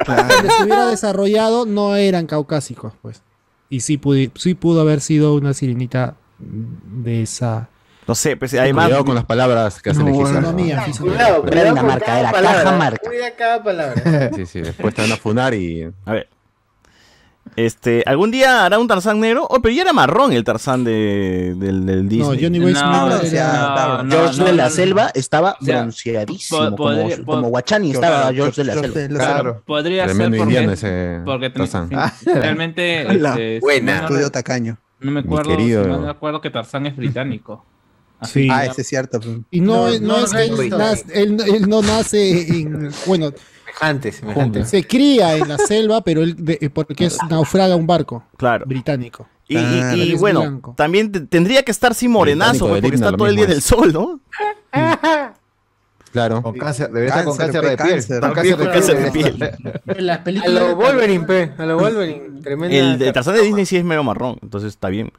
[SPEAKER 15] se hubiera desarrollado no eran caucásicos, pues. Y sí, pudi- sí pudo haber sido una sirenita de esa.
[SPEAKER 2] No sé, pues además.
[SPEAKER 3] Cuidado con las palabras que hacen
[SPEAKER 15] No,
[SPEAKER 3] legislar.
[SPEAKER 15] no, mía,
[SPEAKER 1] Cuidado,
[SPEAKER 15] fíjate.
[SPEAKER 1] cuidado con
[SPEAKER 5] Dinamarca,
[SPEAKER 1] cada
[SPEAKER 5] era
[SPEAKER 1] palabra.
[SPEAKER 5] Cajamarca.
[SPEAKER 1] Cuida cada palabra.
[SPEAKER 3] Sí, sí, después te van a funar y.
[SPEAKER 2] A ver. Este, ¿algún día hará un Tarzán negro? Oh, pero ya era marrón el Tarzán de, del, del
[SPEAKER 15] No,
[SPEAKER 2] Disney.
[SPEAKER 15] Johnny
[SPEAKER 16] No, no,
[SPEAKER 5] George
[SPEAKER 16] no,
[SPEAKER 5] de la
[SPEAKER 16] no,
[SPEAKER 5] Selva estaba
[SPEAKER 16] O sea,
[SPEAKER 5] bronceadísimo,
[SPEAKER 16] po-
[SPEAKER 5] como, como Guachani estaba
[SPEAKER 4] Claro,
[SPEAKER 5] George de la Selva.
[SPEAKER 4] la
[SPEAKER 16] Claro, podría
[SPEAKER 3] Tremendo
[SPEAKER 16] ser
[SPEAKER 3] indiano
[SPEAKER 16] porque,
[SPEAKER 3] ese
[SPEAKER 16] porque
[SPEAKER 3] Tarzán.
[SPEAKER 16] sí, realmente este,
[SPEAKER 1] Buena.
[SPEAKER 16] no,
[SPEAKER 4] Estudio tacaño.
[SPEAKER 16] no me acuerdo,
[SPEAKER 3] querido.
[SPEAKER 16] si no me acuerdo que Tarzán es británico.
[SPEAKER 15] Sí.
[SPEAKER 4] Ah, ese es cierto. pues.
[SPEAKER 15] Y no,
[SPEAKER 1] No,
[SPEAKER 15] no,
[SPEAKER 1] no,
[SPEAKER 15] es
[SPEAKER 1] no
[SPEAKER 15] que nace- él- él no nace en. Bueno,
[SPEAKER 1] Semejante, semejante.
[SPEAKER 15] se cría en la selva, pero él de- eh, porque es naufraga un barco
[SPEAKER 2] Claro.
[SPEAKER 15] británico.
[SPEAKER 2] Y, y-
[SPEAKER 4] Claro,
[SPEAKER 2] y
[SPEAKER 15] él es
[SPEAKER 2] bueno,
[SPEAKER 15] blanco.
[SPEAKER 2] también te- tendría que estar sin morenazo, porque
[SPEAKER 3] himno,
[SPEAKER 2] está todo el día
[SPEAKER 3] mismo
[SPEAKER 2] del
[SPEAKER 3] es.
[SPEAKER 2] sol, ¿no?
[SPEAKER 3] Claro.
[SPEAKER 13] Con cáncer, debería estar con
[SPEAKER 4] Cáncer,
[SPEAKER 13] de piel.
[SPEAKER 4] cáncer.
[SPEAKER 13] Con cáncer de
[SPEAKER 2] Cáncer de
[SPEAKER 13] piel.
[SPEAKER 5] Las
[SPEAKER 1] A
[SPEAKER 5] películas
[SPEAKER 1] lo Wolverine, pe. A lo Wolverine. Tremenda.
[SPEAKER 2] El de Tarzán de Disney sí es medio marrón, entonces está bien.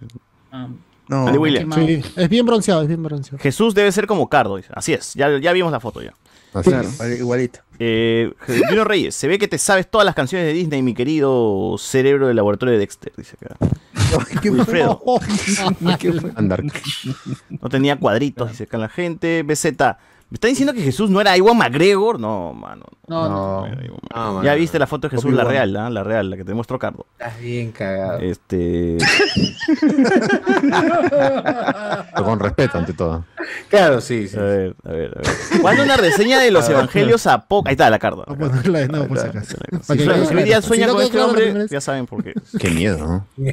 [SPEAKER 16] Ah,
[SPEAKER 4] No,
[SPEAKER 2] Andy Williams.
[SPEAKER 15] Sí, es bien bronceado, es bien bronceado.
[SPEAKER 2] Jesús debe ser como Cardo, dice. Así es, ya, ya vimos la foto ya.
[SPEAKER 3] Así
[SPEAKER 4] claro,
[SPEAKER 3] es.
[SPEAKER 4] igualito.
[SPEAKER 2] Eh, Reyes, se ve que te sabes todas las canciones de Disney, mi querido cerebro del laboratorio de Dexter, dice acá. Wilfredo. No tenía cuadritos, dice acá la gente. BZ. ¿Me está diciendo que Jesús no era Iwan McGregor? No, mano.
[SPEAKER 12] No, no.
[SPEAKER 1] mano.
[SPEAKER 2] ya viste la foto de Jesús, la real, ¿ah? la real, la que te muestro Cardo.
[SPEAKER 1] Estás bien cagado.
[SPEAKER 2] Este.
[SPEAKER 3] Pero con respeto ante todo.
[SPEAKER 1] Claro, sí, sí.
[SPEAKER 2] A ver, a ver, a ver. ¿Cuándo una reseña de los evangelios a poco? Ahí está la carta.
[SPEAKER 15] Voy a ponerla de nuevo por si acaso.
[SPEAKER 2] Si, hoy día sueña
[SPEAKER 15] no
[SPEAKER 2] con este hombre, ya saben por qué.
[SPEAKER 3] Qué miedo, ¿no?
[SPEAKER 1] no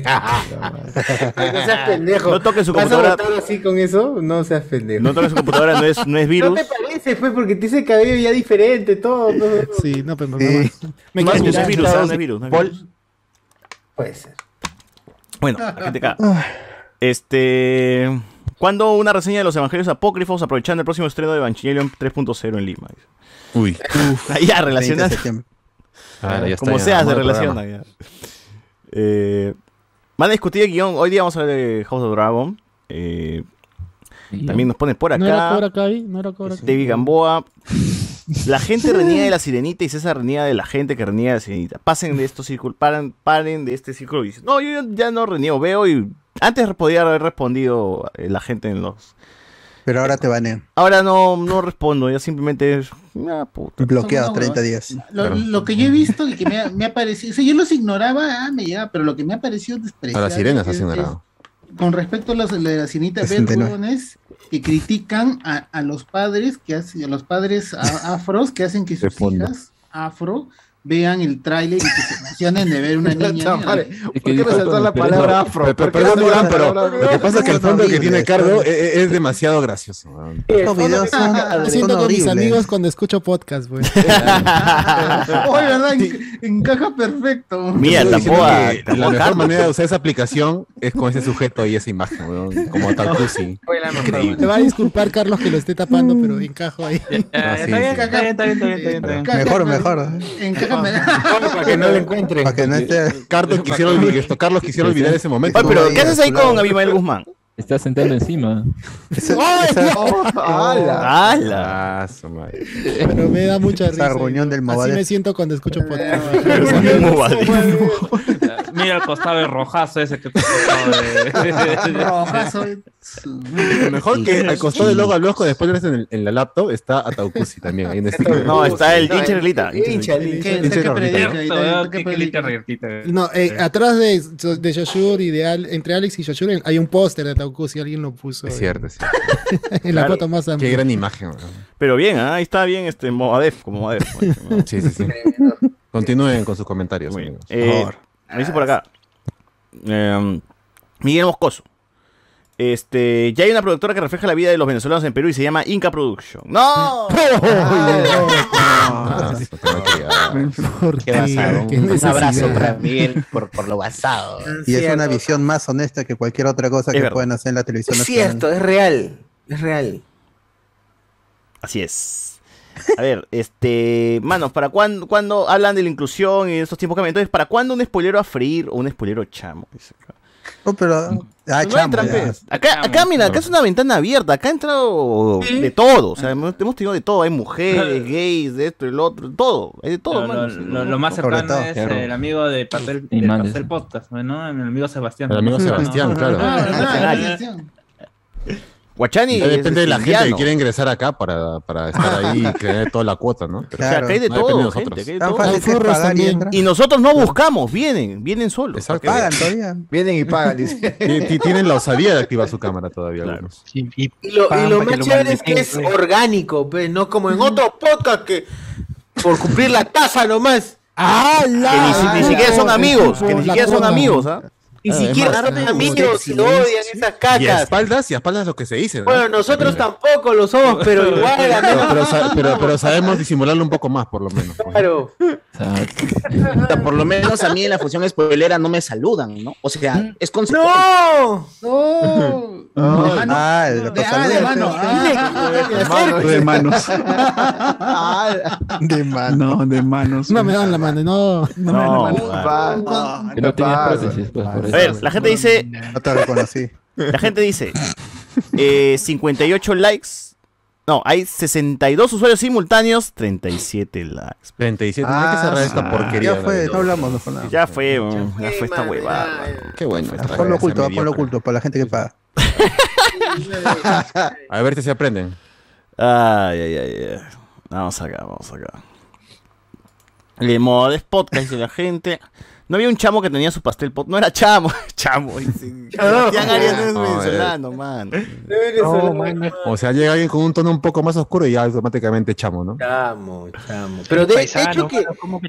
[SPEAKER 1] seas pendejo.
[SPEAKER 2] No toques su
[SPEAKER 1] ¿Vas a
[SPEAKER 2] computadora.
[SPEAKER 1] votar así con eso? No seas pendejo.
[SPEAKER 2] No toques su computadora, no es, no es
[SPEAKER 1] No
[SPEAKER 2] virus.
[SPEAKER 1] te parece, pues, porque te hice cabello ya diferente, todo.
[SPEAKER 15] Sí, no, pero no.
[SPEAKER 1] Sí.
[SPEAKER 15] Me
[SPEAKER 2] No es virus, no es virus. ¿ah? no no.
[SPEAKER 1] Puede ser.
[SPEAKER 2] Bueno, la gente acá. Este. ¿Cuándo una reseña de los evangelios apócrifos aprovechando el próximo estreno de Evangelion 3.0 en Lima?
[SPEAKER 3] Uy.
[SPEAKER 2] Ahí ya relacionas.
[SPEAKER 4] 20 de septiembre.
[SPEAKER 3] Ah, ya
[SPEAKER 2] Como sea, se relaciona. ya. Eh, van a discutir el guion. Hoy día vamos a hablar de House of Dragon. Eh, también nos ponen por
[SPEAKER 15] ¿No era
[SPEAKER 2] acá.
[SPEAKER 15] Cobra Kai? ¿No era Cobra Kai?
[SPEAKER 2] David Gamboa. La gente reniega de la sirenita y César reniega de la gente que reniega de la sirenita. Pasen de estos círculos, paren, paren de este círculo y dicen, no, yo ya no reniego, veo y antes podía haber respondido eh, la gente en los...
[SPEAKER 4] Pero ahora te banean.
[SPEAKER 2] Ahora no, no respondo, ya simplemente es... Ah, puta.
[SPEAKER 4] Bloqueado
[SPEAKER 12] No,
[SPEAKER 4] 30
[SPEAKER 12] no.
[SPEAKER 4] días.
[SPEAKER 12] Lo,
[SPEAKER 2] Claro.
[SPEAKER 12] lo que yo he visto y que me ha, me ha parecido, o sea, yo los ignoraba, ah, me llegaba, pero lo que me ha parecido
[SPEAKER 3] A
[SPEAKER 12] despreciable
[SPEAKER 3] las sirenas has ignorado.
[SPEAKER 12] con respecto a los de la sirenita, ver
[SPEAKER 4] 69.
[SPEAKER 12] huevones que critican a, a los padres que hacen, a los padres a- afros que hacen que sus hijas afro vean el tráiler y que se emocionen de ver una niña.
[SPEAKER 13] ¿Por
[SPEAKER 18] que
[SPEAKER 13] qué
[SPEAKER 18] con
[SPEAKER 13] la palabra afro?
[SPEAKER 3] Pero, pero,
[SPEAKER 13] ¿Por qué
[SPEAKER 3] perdón, Iván, pero lo que pasa es que el fondo que tiene Cardo
[SPEAKER 4] son-
[SPEAKER 3] es, es demasiado gracioso.
[SPEAKER 4] Estos videos son,
[SPEAKER 15] Me
[SPEAKER 4] son
[SPEAKER 15] siento con mis amigos cuando escucho podcast, güey.
[SPEAKER 12] Oye, ¿verdad? En- encaja perfecto.
[SPEAKER 2] Mira, tampoco
[SPEAKER 3] la mejor manera de usar esa aplicación es con ese sujeto y esa imagen, weón, como tal Tusi.
[SPEAKER 1] Fue la mejor
[SPEAKER 3] Increíble.
[SPEAKER 15] Me va a disculpar Carlos que lo esté tapando, pero encajo ahí.
[SPEAKER 3] Ah,
[SPEAKER 16] Está bien, está bien, está bien, está bien, está bien.
[SPEAKER 12] Encaja Encaja
[SPEAKER 1] Para que no lo encuentren.
[SPEAKER 4] Para que no esté.
[SPEAKER 3] Carlos quisiera olvidar, esto, Carlos quisiera olvidar ese momento.
[SPEAKER 2] Oye, pero ¿qué haces ahí con Abimael Guzmán?
[SPEAKER 18] Está sentando encima.
[SPEAKER 1] ¡Hala!
[SPEAKER 2] ¡Hala!
[SPEAKER 15] Pero me da mucha risa.
[SPEAKER 4] Esa reunión del
[SPEAKER 15] Así me siento cuando escucho podcast.
[SPEAKER 16] Mira el costado de rojazo ese que te costado
[SPEAKER 12] rojazo.
[SPEAKER 3] Lo mejor que al costado del logo al ojo después de en, el- en la laptop está Ataucusi también. Ahí en sticker.
[SPEAKER 2] No, está el hincha
[SPEAKER 12] ¿Qué- qué- qué ¿Qué
[SPEAKER 16] Qué revertita.
[SPEAKER 15] No, eh, atrás de, de Yoshur y de Al- entre Alex y Yoshur hay un póster de Taukusi, alguien lo puso
[SPEAKER 3] Es cierto, es cierto.
[SPEAKER 15] en la foto más
[SPEAKER 3] Qué
[SPEAKER 15] amplia.
[SPEAKER 3] gran imagen. weón.
[SPEAKER 2] Pero bien, ¿ah? ahí está bien este Movadef, como Movadef.
[SPEAKER 3] Sí, sí, sí. Continúen con sus comentarios.
[SPEAKER 2] Muy bien. Eh, me dice por acá. eh, Miguel Moscoso. Este, ya hay una productora que refleja la vida de los venezolanos en Perú y se llama Inca Production. ¡No!
[SPEAKER 3] Ah,
[SPEAKER 5] Un abrazo para Miguel por, por lo basado.
[SPEAKER 4] Y es
[SPEAKER 1] Cierto.
[SPEAKER 4] una visión más honesta que cualquier otra cosa
[SPEAKER 2] Es
[SPEAKER 4] que
[SPEAKER 2] verdad.
[SPEAKER 4] pueden hacer en la televisión.
[SPEAKER 1] Es cierto, es real. Es real.
[SPEAKER 2] Así es. A ver, este. Manos, ¿para cuándo, cuándo hablan de la inclusión y de estos tiempos cambian? Entonces, ¿para cuándo un spoilero a freír o un spoilero chamo? Dice acá.
[SPEAKER 4] No, pero. Ah,
[SPEAKER 2] No
[SPEAKER 4] chamo,
[SPEAKER 2] trampes.
[SPEAKER 4] ya.
[SPEAKER 2] Acá, acá, mira, acá es una ventana abierta. Acá ha entrado de todo. O sea, hemos, hemos tenido de todo. Hay mujeres, gays, de esto, el otro, todo. Hay de todo,
[SPEAKER 16] Lo, lo- lo- lo más cercano es el amigo de Pastel,
[SPEAKER 18] Y
[SPEAKER 16] del. Pastel Podcast, ¿no? El amigo Sebastián.
[SPEAKER 3] El amigo Sebastián, claro.
[SPEAKER 12] Ah.
[SPEAKER 2] Guachani.
[SPEAKER 3] Ya
[SPEAKER 2] es
[SPEAKER 3] depende de la gente que quiere ingresar acá para, para estar ahí y tener toda la cuota, ¿no? Pero
[SPEAKER 2] O sea,
[SPEAKER 4] Claro.
[SPEAKER 2] hay de
[SPEAKER 3] No depende
[SPEAKER 2] todo, gente. hay de
[SPEAKER 4] que pagar y
[SPEAKER 15] también.
[SPEAKER 4] entra.
[SPEAKER 2] Y nosotros no buscamos, vienen, vienen solos.
[SPEAKER 3] Exacto.
[SPEAKER 4] Pagan todavía.
[SPEAKER 13] Vienen y pagan, dice.
[SPEAKER 3] Ti- ti- Tienen la osadía de activar su cámara todavía.
[SPEAKER 2] Claro.
[SPEAKER 3] algunos.
[SPEAKER 6] Y, y
[SPEAKER 1] Y lo, lo más
[SPEAKER 6] que
[SPEAKER 1] chévere es que es
[SPEAKER 6] pues.
[SPEAKER 1] orgánico, pues, no como en otros podcasts que por cumplir la tasa nomás.
[SPEAKER 2] Que ni, si- ni siquiera son amigos, que ni
[SPEAKER 15] La
[SPEAKER 2] siquiera son amigos, ¿ah?
[SPEAKER 1] Ni
[SPEAKER 3] Ah,
[SPEAKER 1] siquiera son amigos y lo odian esas
[SPEAKER 3] Y a
[SPEAKER 1] cacas.
[SPEAKER 3] espaldas, y a espaldas lo que se dice, ¿no?
[SPEAKER 1] Bueno, nosotros tampoco lo somos, pero igual,
[SPEAKER 3] pero, pero, pero- pero sabemos disimularlo un poco más, por lo menos. pues.
[SPEAKER 1] Claro.
[SPEAKER 5] O sea, por lo menos a mí en la función spoilera no me saludan, ¿no? O sea, es con
[SPEAKER 1] ¡No!
[SPEAKER 12] No.
[SPEAKER 4] Ah, el
[SPEAKER 12] De, ah, de mano. Ah.
[SPEAKER 8] De manos.
[SPEAKER 4] De.
[SPEAKER 8] No, de manos.
[SPEAKER 15] No me dan la mano, no.
[SPEAKER 8] No me dan la
[SPEAKER 2] No,
[SPEAKER 8] mano.
[SPEAKER 2] man.
[SPEAKER 18] Que no
[SPEAKER 2] A ver, la gente dice,
[SPEAKER 4] No te reconocí.
[SPEAKER 2] la gente dice, eh, 58 likes No, hay 62 usuarios simultáneos, 37 likes.
[SPEAKER 3] 37. no hay que cerrar esta porquería.
[SPEAKER 4] Ya fue, no hablamos, no fue nada.
[SPEAKER 2] Ya fue, ya fue esta huevada.
[SPEAKER 3] Qué bueno.
[SPEAKER 4] Ponlo oculto, ponlo oculto para la gente que paga.
[SPEAKER 3] A ver si se aprenden.
[SPEAKER 2] Ay, ay, ay, ay. Vamos acá, vamos acá. Le modes podcast de la gente. No había un chamo que tenía su pastel pot. No era chamo, chamo. dice. Sebastián Arias no es
[SPEAKER 3] No,
[SPEAKER 2] venezolano, man.
[SPEAKER 3] O sea, llega alguien con un tono un poco más oscuro y ya automáticamente chamo, ¿no?
[SPEAKER 1] Chamo, chamo. Pero de,
[SPEAKER 6] Paisano,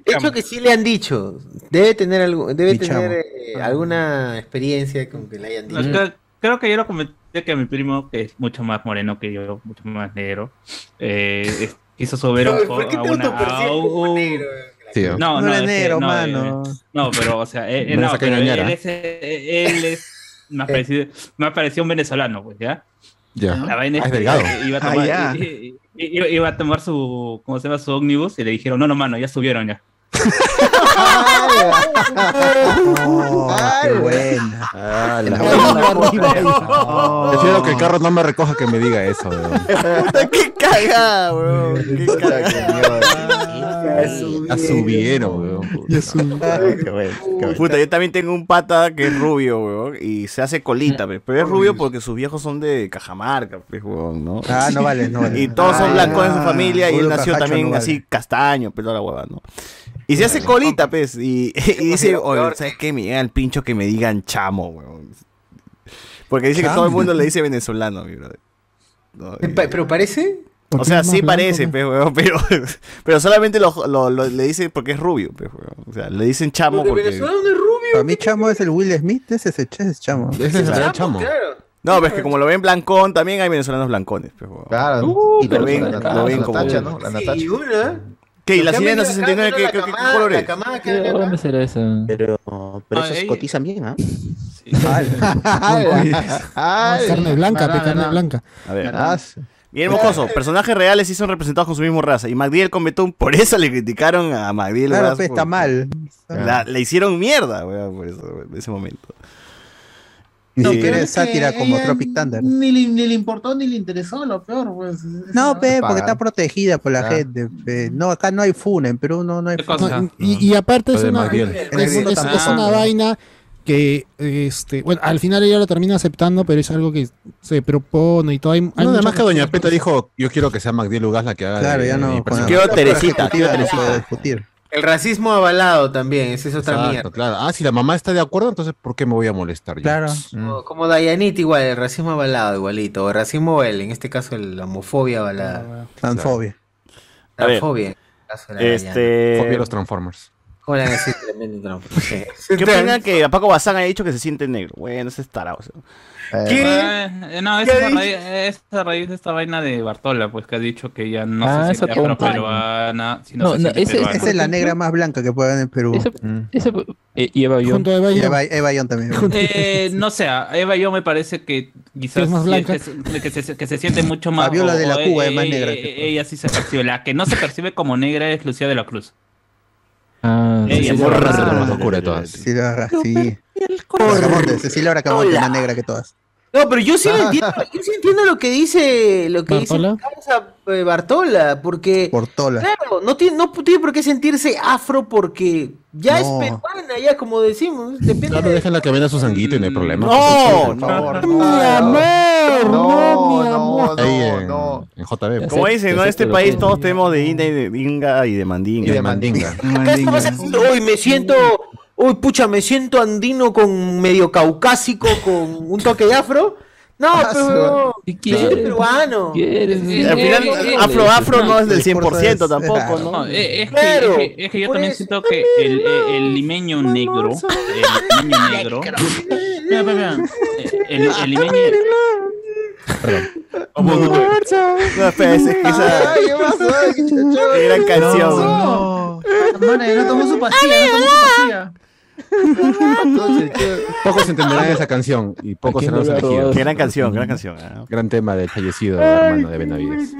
[SPEAKER 1] hecho que, sí le han dicho. Debe tener algo, debe
[SPEAKER 4] Mi
[SPEAKER 1] tener eh, alguna experiencia con que le hayan
[SPEAKER 16] No,
[SPEAKER 1] dicho.
[SPEAKER 16] creo, creo que yo lo comenté que mi primo, que es mucho más moreno que yo, mucho más negro, eh, quiso subir
[SPEAKER 1] Pero,
[SPEAKER 16] un
[SPEAKER 1] ¿por qué
[SPEAKER 16] a
[SPEAKER 1] te
[SPEAKER 16] una. a un-
[SPEAKER 3] ¿no?
[SPEAKER 16] No,
[SPEAKER 4] No
[SPEAKER 16] no,
[SPEAKER 4] eres
[SPEAKER 16] es que-
[SPEAKER 4] negro,
[SPEAKER 16] no,
[SPEAKER 4] mano.
[SPEAKER 16] eh, no, pero, o sea, eh, eh,
[SPEAKER 3] No
[SPEAKER 16] no, pero él es, eh, él es más parecido, más parecido a un venezolano, pues, ¿ya?
[SPEAKER 3] Ya.
[SPEAKER 16] La vaina
[SPEAKER 3] Ah,
[SPEAKER 16] es
[SPEAKER 3] es
[SPEAKER 16] que
[SPEAKER 3] delgado.
[SPEAKER 16] iba a
[SPEAKER 8] Ah,
[SPEAKER 16] tomar, i- i- iba a tomar su, ¿cómo se llama? Su ómnibus y le dijeron, no, no, mano, ya subieron ya.
[SPEAKER 4] Oh, qué buena.
[SPEAKER 3] Ah, la-
[SPEAKER 4] Oh.
[SPEAKER 3] Prefiero que el carro no me recoja que me diga eso, weón.
[SPEAKER 2] Puta, qué cagada, weón. Qué cagada.
[SPEAKER 3] Ya subieron, weón.
[SPEAKER 8] Ya su-
[SPEAKER 3] Qué bueno, qué bueno.
[SPEAKER 2] Puta, yo también tengo un pata que es rubio, weón, y se hace colita, pe, pero es rubio porque sus viejos son de Cajamarca, weón, ¿no?
[SPEAKER 4] Ah, no vale, no vale.
[SPEAKER 2] Y todos son
[SPEAKER 4] Ah,
[SPEAKER 2] blancos en su
[SPEAKER 4] ya.
[SPEAKER 2] familia y él nació
[SPEAKER 4] cajacho
[SPEAKER 2] también
[SPEAKER 4] no vale.
[SPEAKER 2] así castaño, pero la hueva, ¿no? Y se hace colita, pues, y, y dice, oye, ¿sabes qué? Me llega el pincho que me digan chamo, weón. Porque dice que todo el mundo le dice venezolano, mi brother. No, y-
[SPEAKER 1] ¿Pero parece?
[SPEAKER 2] O sea, sí parece,
[SPEAKER 8] ¿no?
[SPEAKER 2] pe, weón, pero, pero solamente lo, lo- lo- le dice porque es rubio, pe, weón. O sea, le dicen chamo
[SPEAKER 1] ¿De
[SPEAKER 2] porque...
[SPEAKER 1] venezolano no es rubio?
[SPEAKER 4] Para mí chamo es el Will Smith, ese es, ese es chamo.
[SPEAKER 3] Ese es el
[SPEAKER 1] Chamo,
[SPEAKER 3] chamo.
[SPEAKER 1] claro.
[SPEAKER 2] No, pero es que como lo ven blancón, también hay venezolanos blancones, pe, weón.
[SPEAKER 13] Claro.
[SPEAKER 2] Uh,
[SPEAKER 13] pero
[SPEAKER 2] lo ven-
[SPEAKER 13] la, la-
[SPEAKER 2] lo ven
[SPEAKER 13] la
[SPEAKER 2] como-
[SPEAKER 13] Natacha, ¿no? La
[SPEAKER 1] Sí,
[SPEAKER 13] Natacha.
[SPEAKER 1] una.
[SPEAKER 2] ¿Qué? ¿Y la sirena
[SPEAKER 1] venido acá
[SPEAKER 2] 69
[SPEAKER 1] son
[SPEAKER 2] qué, qué, qué color es?
[SPEAKER 1] camada que
[SPEAKER 18] ¿Qué
[SPEAKER 1] viene acá.
[SPEAKER 18] dónde será eso?
[SPEAKER 5] Pero, pero
[SPEAKER 16] Ah,
[SPEAKER 5] esos
[SPEAKER 16] ella-
[SPEAKER 5] cotizan bien, ¿ah?
[SPEAKER 13] Ay,
[SPEAKER 15] carne blanca, carne
[SPEAKER 13] no.
[SPEAKER 15] blanca.
[SPEAKER 2] A ver.
[SPEAKER 13] Ah, sí.
[SPEAKER 2] Bien mocoso, personajes reales sí son representados con su misma raza. Y Magdiel con Betún, por eso le criticaron a Magdiel.
[SPEAKER 4] Claro, pues, está mal.
[SPEAKER 2] La- le hicieron mierda, weón, por eso, en ese momento.
[SPEAKER 4] Ni
[SPEAKER 2] Sí.
[SPEAKER 12] Pero
[SPEAKER 4] es
[SPEAKER 12] que
[SPEAKER 4] sátira como Tropic Thunder.
[SPEAKER 12] Ni, le- ni le importó ni le interesó, lo peor, pues.
[SPEAKER 4] No, pe, porque está protegida por la
[SPEAKER 13] Ah.
[SPEAKER 4] gente. pe. No, acá no hay FUNA, en Perú no, no hay
[SPEAKER 16] ¿Qué
[SPEAKER 4] FUNA.
[SPEAKER 15] No, y, y aparte es
[SPEAKER 3] de
[SPEAKER 15] una, es, una vaina que, este, bueno, al final ella lo termina aceptando, pero es algo que se propone y todo. Hay, hay
[SPEAKER 3] No, además que Doña
[SPEAKER 15] cosas-
[SPEAKER 3] Peta dijo, yo quiero que sea Magdiel Ugas la que haga
[SPEAKER 4] Claro,
[SPEAKER 3] de-
[SPEAKER 4] ya no.
[SPEAKER 2] Quiero Teresita, quiero Teresita.
[SPEAKER 4] discutir.
[SPEAKER 1] El racismo avalado también, esa es otra
[SPEAKER 3] Exacto,
[SPEAKER 1] mierda.
[SPEAKER 3] claro. Ah, si la mamá está de acuerdo, entonces ¿por qué me voy a molestar yo?
[SPEAKER 4] Claro.
[SPEAKER 1] Como, como Dayanita igual, el racismo avalado igualito. O el racismo, el, en este caso, la homofobia avalada.
[SPEAKER 4] Transfobia.
[SPEAKER 2] A ver,
[SPEAKER 1] La fobia.
[SPEAKER 3] a
[SPEAKER 2] Este...
[SPEAKER 3] los Transformers.
[SPEAKER 1] ¿Cómo le van a decir tremendo Trump? No sé.
[SPEAKER 2] ¿Qué opinan que a Paco Bazán haya dicho que se siente negro? Bueno, ese es tarado. sea.
[SPEAKER 1] ¿Qué?
[SPEAKER 16] Eh, no,
[SPEAKER 1] ¿Qué
[SPEAKER 16] esa
[SPEAKER 1] dice?
[SPEAKER 16] raíz, es a raíz de esta vaina de Bartola, pues que ha dicho que ya no
[SPEAKER 18] Ah,
[SPEAKER 16] se siente afroperuana, sino
[SPEAKER 18] No,
[SPEAKER 16] se
[SPEAKER 18] no,
[SPEAKER 16] siente
[SPEAKER 18] ese-
[SPEAKER 16] peruana.
[SPEAKER 4] Esa es la negra más blanca que puede haber en Perú.
[SPEAKER 18] Eso,
[SPEAKER 3] Mm.
[SPEAKER 18] eso, eh, y Eva Young.
[SPEAKER 15] Junto a Eva
[SPEAKER 4] Y
[SPEAKER 15] Young.
[SPEAKER 4] Eva, Eva Young también.
[SPEAKER 16] Eh, no sé, Eva yo me parece que quizás
[SPEAKER 15] Es más
[SPEAKER 16] sí
[SPEAKER 15] blanca.
[SPEAKER 16] que, se- que se, que se siente mucho más.
[SPEAKER 4] Fabiola de la Cuba
[SPEAKER 16] eh,
[SPEAKER 4] es más
[SPEAKER 16] eh,
[SPEAKER 4] negra
[SPEAKER 16] eh,
[SPEAKER 4] que todas.
[SPEAKER 16] ella sí se percibe. La que no se percibe como negra es Lucía de la Cruz.
[SPEAKER 18] Ah, sí, sí,
[SPEAKER 3] todas.
[SPEAKER 18] sí.
[SPEAKER 4] Sí, la- sí. Bracamonte, Cecilia Bracamonte, más negra que todas.
[SPEAKER 1] No, pero yo sí lo entiendo, yo sí entiendo lo que dice, lo que dice
[SPEAKER 15] ¿Bartola?
[SPEAKER 1] eh, Bartola, porque
[SPEAKER 4] Portola.
[SPEAKER 1] claro, no tiene, no tiene por qué sentirse afro porque ya
[SPEAKER 4] No.
[SPEAKER 1] es peruana, ya como decimos, depende
[SPEAKER 3] Claro,
[SPEAKER 1] de
[SPEAKER 3] déjenla que venda su sanguito y no hay problema.
[SPEAKER 2] No, no,
[SPEAKER 3] favor.
[SPEAKER 13] Mi amor, no, no,
[SPEAKER 3] Ahí
[SPEAKER 13] no,
[SPEAKER 3] en,
[SPEAKER 13] no.
[SPEAKER 3] en JB.
[SPEAKER 2] Como
[SPEAKER 18] Sí,
[SPEAKER 2] dicen, ¿no? Este país todos tenemos de India y de Inga y de
[SPEAKER 3] Y
[SPEAKER 2] Mandinga.
[SPEAKER 3] de Mandinga.
[SPEAKER 1] Acá a decir, uy, me siento, uy, pucha, me siento andino con medio caucásico, con un toque de afro. No, pero
[SPEAKER 18] ¿Qué
[SPEAKER 1] yo soy peruano.
[SPEAKER 2] Al final,
[SPEAKER 16] Eh, eh,
[SPEAKER 2] afro afro no es del
[SPEAKER 4] El discurso
[SPEAKER 2] 100%
[SPEAKER 4] es-
[SPEAKER 2] tampoco,
[SPEAKER 16] No,
[SPEAKER 2] ¿no?
[SPEAKER 16] eh, es, que,
[SPEAKER 1] Claro,
[SPEAKER 16] es, que, es que yo también
[SPEAKER 1] eso
[SPEAKER 16] siento que el, el, limeño negro, el limeño negro, Mira, mira, mira, eh, el, el limeño,
[SPEAKER 2] No, espera, es que esa
[SPEAKER 12] Ay, ¿qué pasó? Ay, qué chacho.
[SPEAKER 2] qué gran canción.
[SPEAKER 8] No.
[SPEAKER 12] No tomó su pastilla, no tomó su pastilla.
[SPEAKER 3] Pocos entenderán esa canción y pocos serán los elegidos.
[SPEAKER 2] Qué gran canción, gran canción. ¿eh?
[SPEAKER 3] Gran tema del fallecido hermano de Benavides.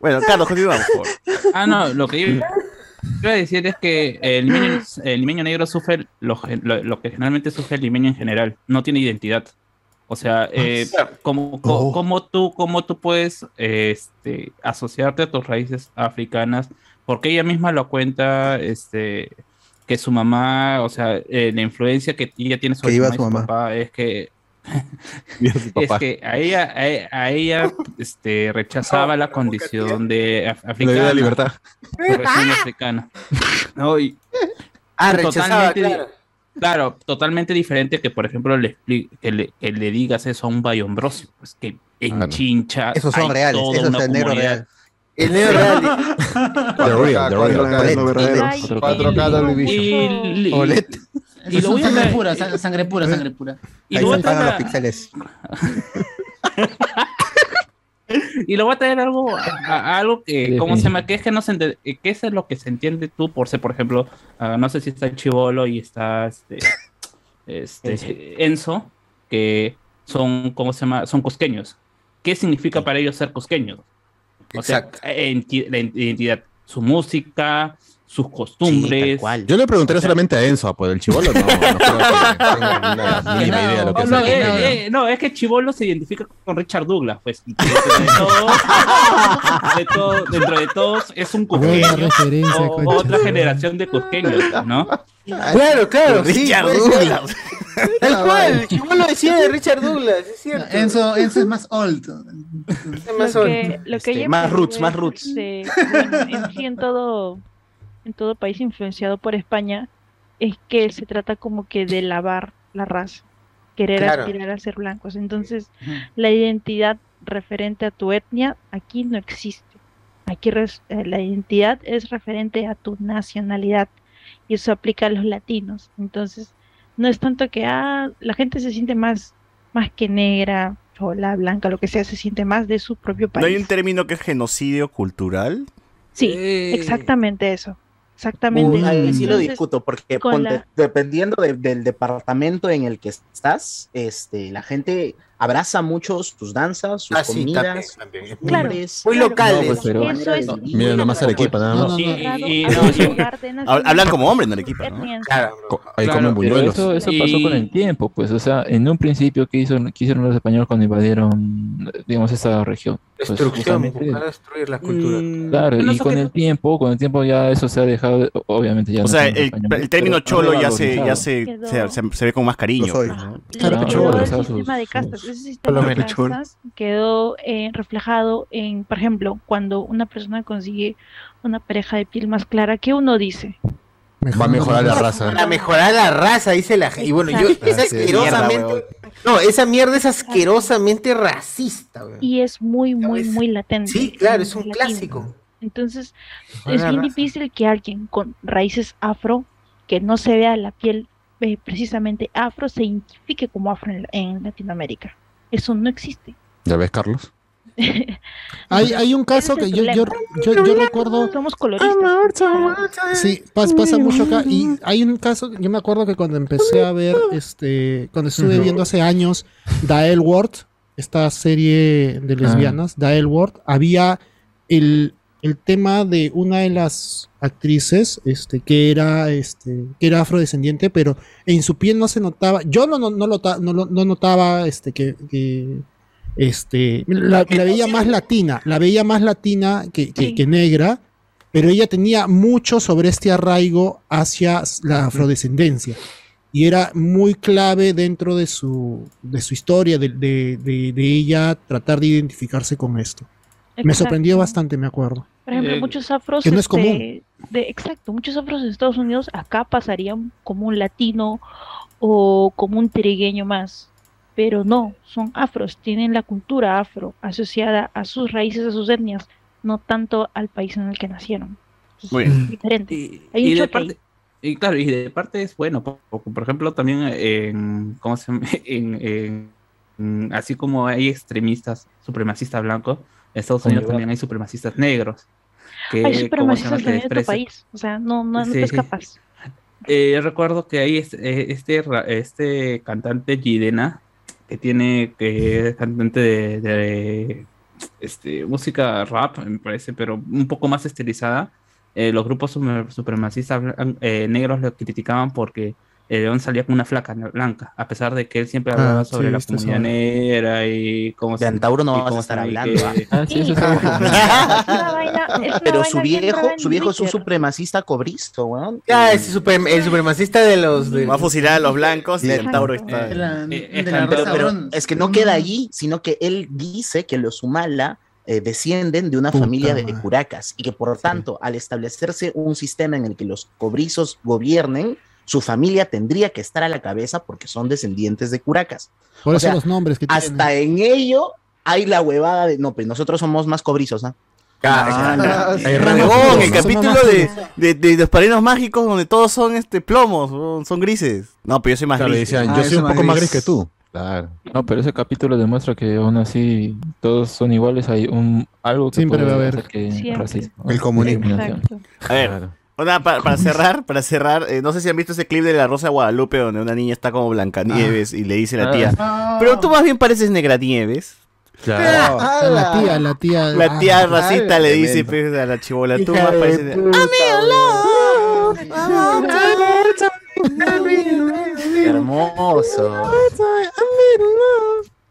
[SPEAKER 2] Bueno, Carlos, continuamos. por.
[SPEAKER 16] Ah, no, lo que yo iba a decir es que el limeño, el limeño negro sufre lo, gen- lo- lo que generalmente sufre el limeño en general. No tiene identidad. O sea, eh, ¿cómo, cómo- cómo tú, cómo tú puedes este, asociarte a tus raíces africanas? Porque ella misma lo cuenta, este, que su mamá, o sea, eh, la influencia que ella tiene sobre
[SPEAKER 4] iba
[SPEAKER 16] su mamá y su
[SPEAKER 4] mamá.
[SPEAKER 16] papá es que es que a ella, a, a ella este, rechazaba la condición de af- africana.
[SPEAKER 3] la libertad.
[SPEAKER 16] Región africana. No, y-
[SPEAKER 1] Ah, rechazaba,
[SPEAKER 16] totalmente
[SPEAKER 1] claro.
[SPEAKER 16] Claro, totalmente diferente que, por ejemplo, le expli- que, le, que le digas eso a un Bayombrosio, pues que en Chincha.
[SPEAKER 4] Esos son reales, eso es el negro real.
[SPEAKER 1] El negro real.
[SPEAKER 3] The real, the real.
[SPEAKER 8] Lo verdadero.
[SPEAKER 16] Ay,
[SPEAKER 13] 4K Dolby Vision.
[SPEAKER 16] Y, lo voy a
[SPEAKER 12] sangre
[SPEAKER 16] traer-
[SPEAKER 12] pura, sa- sangre pura, sangre pura.
[SPEAKER 16] y
[SPEAKER 4] Ahí
[SPEAKER 16] lo voy
[SPEAKER 4] se
[SPEAKER 16] a
[SPEAKER 4] pagan los
[SPEAKER 16] traer-
[SPEAKER 4] píxeles.
[SPEAKER 16] Y le voy a traer algo, a- a- algo que, ¿cómo se llama? Que es que no se eh, que eso es lo que se entiende tú por ser, por ejemplo, ah, no sé si está Chivolo y está este, este Enzo, que son, ¿cómo se llama? Son cusqueños. ¿Qué significa para ellos ser cusqueños? O sea, enti- la identidad, su música, sus costumbres.
[SPEAKER 3] Yo le preguntaría solamente a Enzo, pues el chivolo no, no de lo
[SPEAKER 16] no, eh, eh, no, es que Chivolo se identifica con Richard Douglas, pues. Dentro de todos, de todo- dentro de todos es un cusqueño.
[SPEAKER 15] referencia,
[SPEAKER 16] o- otra generación de cusqueños, ¿no?
[SPEAKER 1] Claro, claro, sí.
[SPEAKER 16] Richard
[SPEAKER 1] ser.
[SPEAKER 16] Douglas.
[SPEAKER 1] Tal cual, igual lo decía de Richard Douglas, es cierto.
[SPEAKER 12] Enzo, Enzo es más old.
[SPEAKER 1] Es más
[SPEAKER 14] lo
[SPEAKER 1] old.
[SPEAKER 14] que, lo que
[SPEAKER 5] Este, más roots, más roots.
[SPEAKER 14] bueno, en sí, en todo, en todo país influenciado por España, es que se trata como que de lavar la raza, querer
[SPEAKER 1] Claro.
[SPEAKER 14] aspirar a ser blancos. Entonces, la identidad referente a tu etnia aquí no existe. Aquí res- eh, la identidad es referente a tu nacionalidad y eso aplica a los latinos. Entonces, no es tanto que ah, la gente se siente más, más que negra, chola, blanca, lo que sea, se siente más de su propio
[SPEAKER 2] ¿No
[SPEAKER 14] país.
[SPEAKER 2] hay un término que es genocidio cultural?
[SPEAKER 14] Sí, exactamente eso. Exactamente.
[SPEAKER 5] Uy, ahí sí lo discuto, porque ponte,
[SPEAKER 14] la-
[SPEAKER 5] dependiendo de- del departamento en el que estás, este, la gente abraza mucho sus danzas, sus
[SPEAKER 1] Ah, sí,
[SPEAKER 5] comidas,
[SPEAKER 1] también, también.
[SPEAKER 5] sus
[SPEAKER 14] Claro,
[SPEAKER 1] Muy locales.
[SPEAKER 18] No, pues,
[SPEAKER 14] Eso es-
[SPEAKER 5] vivir.
[SPEAKER 3] Mira, nomás Arequipa, nada más.
[SPEAKER 16] No,
[SPEAKER 2] Hablan como hombre en Arequipa, ¿no?
[SPEAKER 14] sí.
[SPEAKER 1] Claro.
[SPEAKER 3] Co- Ahí
[SPEAKER 16] Claro,
[SPEAKER 3] comen buñuelos.
[SPEAKER 18] eso, eso pasó
[SPEAKER 16] Y-
[SPEAKER 18] con el tiempo, pues, o sea, en un principio, ¿qué, hizo, qué hicieron los españoles cuando invadieron, digamos, esa región? Pues,
[SPEAKER 1] Destrucción,
[SPEAKER 18] justamente-
[SPEAKER 1] buscar destruir la cultura.
[SPEAKER 5] Mm,
[SPEAKER 18] Claro,
[SPEAKER 16] No
[SPEAKER 18] y con el tiempo, con el tiempo ya eso se ha dejado, de- obviamente ya
[SPEAKER 2] O
[SPEAKER 18] no
[SPEAKER 2] sea, el, término cholo ya se, ya ve con más cariño. ¿no?
[SPEAKER 18] Claro, chulo,
[SPEAKER 14] el sistema de castas, ese sistema
[SPEAKER 8] Hola,
[SPEAKER 14] de castas quedó eh, reflejado en, por ejemplo, cuando una persona consigue una pareja de piel más clara, ¿qué uno dice?
[SPEAKER 3] Va a mejorar la raza.
[SPEAKER 1] Para mejorar la raza, dice la gente. Y bueno, yo, es asquerosamente.
[SPEAKER 2] mierda,
[SPEAKER 1] no, esa mierda es asquerosamente racista, weón.
[SPEAKER 14] Y es muy, muy, muy latente.
[SPEAKER 1] Sí, claro, es un
[SPEAKER 14] latino.
[SPEAKER 1] clásico.
[SPEAKER 14] Entonces, es bien
[SPEAKER 1] raza.
[SPEAKER 14] difícil que alguien con raíces afro, que no se vea la piel eh, precisamente afro, se identifique como afro en, en Latinoamérica. Eso no existe.
[SPEAKER 3] ¿Ya ves, Carlos?
[SPEAKER 15] Hay, hay un caso
[SPEAKER 14] es
[SPEAKER 15] que yo, yo, yo, yo recuerdo.
[SPEAKER 14] Somos coloristas.
[SPEAKER 15] Sí, pas- pasa mucho acá. Y hay un caso, yo me acuerdo que cuando empecé a ver, este, cuando estuve viendo hace años Dael Ward, esta serie de lesbianas, Dael Ward, había el, el tema de una de las actrices, este, que era, este, que era afrodescendiente, pero en su piel no se notaba, yo no, no, no, lo no, lo- no notaba, este, que, que, este, la, la veía más latina, la veía más latina que, que-
[SPEAKER 14] Sí.
[SPEAKER 15] que negra, pero ella tenía mucho sobre este arraigo hacia la afrodescendencia. Y era muy clave dentro de su, de su historia, de, de- de- de ella tratar de identificarse con esto. Me sorprendió bastante, me acuerdo.
[SPEAKER 14] Por ejemplo,
[SPEAKER 16] Eh,
[SPEAKER 14] muchos afros,
[SPEAKER 15] que no es
[SPEAKER 14] este,
[SPEAKER 15] común.
[SPEAKER 14] de, exacto, muchos afros en Estados Unidos acá pasarían como un latino o como un trigueño más, pero no, son afros, tienen la cultura afro asociada a sus raíces, a sus etnias, no tanto al país en el que nacieron. Entonces,
[SPEAKER 2] Muy
[SPEAKER 14] es diferente.
[SPEAKER 16] Y,
[SPEAKER 14] Hay
[SPEAKER 16] y
[SPEAKER 14] un
[SPEAKER 16] de
[SPEAKER 14] choque ahí.
[SPEAKER 16] parte, y claro, y de parte es bueno, po- po- por ejemplo, también en, ¿cómo se llama? En, así como hay extremistas supremacistas blancos, en Estados Unidos también hay supremacistas negros. Que,
[SPEAKER 14] Hay
[SPEAKER 16] que
[SPEAKER 14] también en tu país, o sea, no, no, no
[SPEAKER 16] Sí.
[SPEAKER 14] te escapas.
[SPEAKER 16] Eh, yo recuerdo que hay este, eh, este, este cantante Gidena, que tiene, que es cantante de, de, este, música rap, me parece, pero un poco más estilizada. Eh, los grupos supremacistas eh, negros lo criticaban porque el león salía con una flaca blanca, a pesar de que él siempre hablaba
[SPEAKER 5] Ah,
[SPEAKER 16] sobre
[SPEAKER 5] sí,
[SPEAKER 16] la comunidad negra y cómo
[SPEAKER 5] De Antauro no vas a
[SPEAKER 16] cómo
[SPEAKER 5] estar
[SPEAKER 16] se-
[SPEAKER 5] hablando, ¿ah?
[SPEAKER 16] Ah,
[SPEAKER 5] Pero su viejo, su viejo es un supremacista cobristo, weón.
[SPEAKER 1] Ah, es super- el supremacista de los. De...
[SPEAKER 2] Va a fusilar a los blancos y el Tauro está.
[SPEAKER 5] Eh, pero, pero es que no queda allí, sino que él dice que los Humala eh, descienden de una
[SPEAKER 8] Puta
[SPEAKER 5] familia de curacas y que por tanto, al establecerse un sistema en el que los cobrizos gobiernen, su familia tendría que estar a la cabeza porque son descendientes de curacas.
[SPEAKER 15] Por
[SPEAKER 5] O
[SPEAKER 15] eso
[SPEAKER 5] sea,
[SPEAKER 15] los nombres que
[SPEAKER 5] Hasta en ello hay la huevada de, no, pues nosotros somos más cobrizos, ¿ah?
[SPEAKER 2] Ah,
[SPEAKER 5] Hay
[SPEAKER 2] Huevón, el capítulo de,
[SPEAKER 5] puros.
[SPEAKER 2] de, de los padrinos mágicos donde todos son este plomos, son grises. No, pero yo soy más
[SPEAKER 3] Claro,
[SPEAKER 2] gris.
[SPEAKER 3] decían, yo soy un poco más gris que tú. Claro.
[SPEAKER 18] No, pero ese capítulo demuestra que aún así todos son iguales. Hay un algo que
[SPEAKER 15] Siempre
[SPEAKER 18] puede
[SPEAKER 15] va a haber.
[SPEAKER 18] que racismo.
[SPEAKER 3] El comunismo.
[SPEAKER 18] discriminación.
[SPEAKER 2] A ver, una, pa- para cerrar, para cerrar, eh, no sé si han visto ese clip de la Rosa de Guadalupe donde una niña está como Blancanieves y le dice a la tía,
[SPEAKER 15] Ah.
[SPEAKER 2] pero tú más bien pareces Negranieves.
[SPEAKER 15] Claro. Ah, la tía, la tía.
[SPEAKER 2] La tía
[SPEAKER 15] ah,
[SPEAKER 2] racista le dice pues, a la chibola, tú más pareces...
[SPEAKER 5] Hermoso.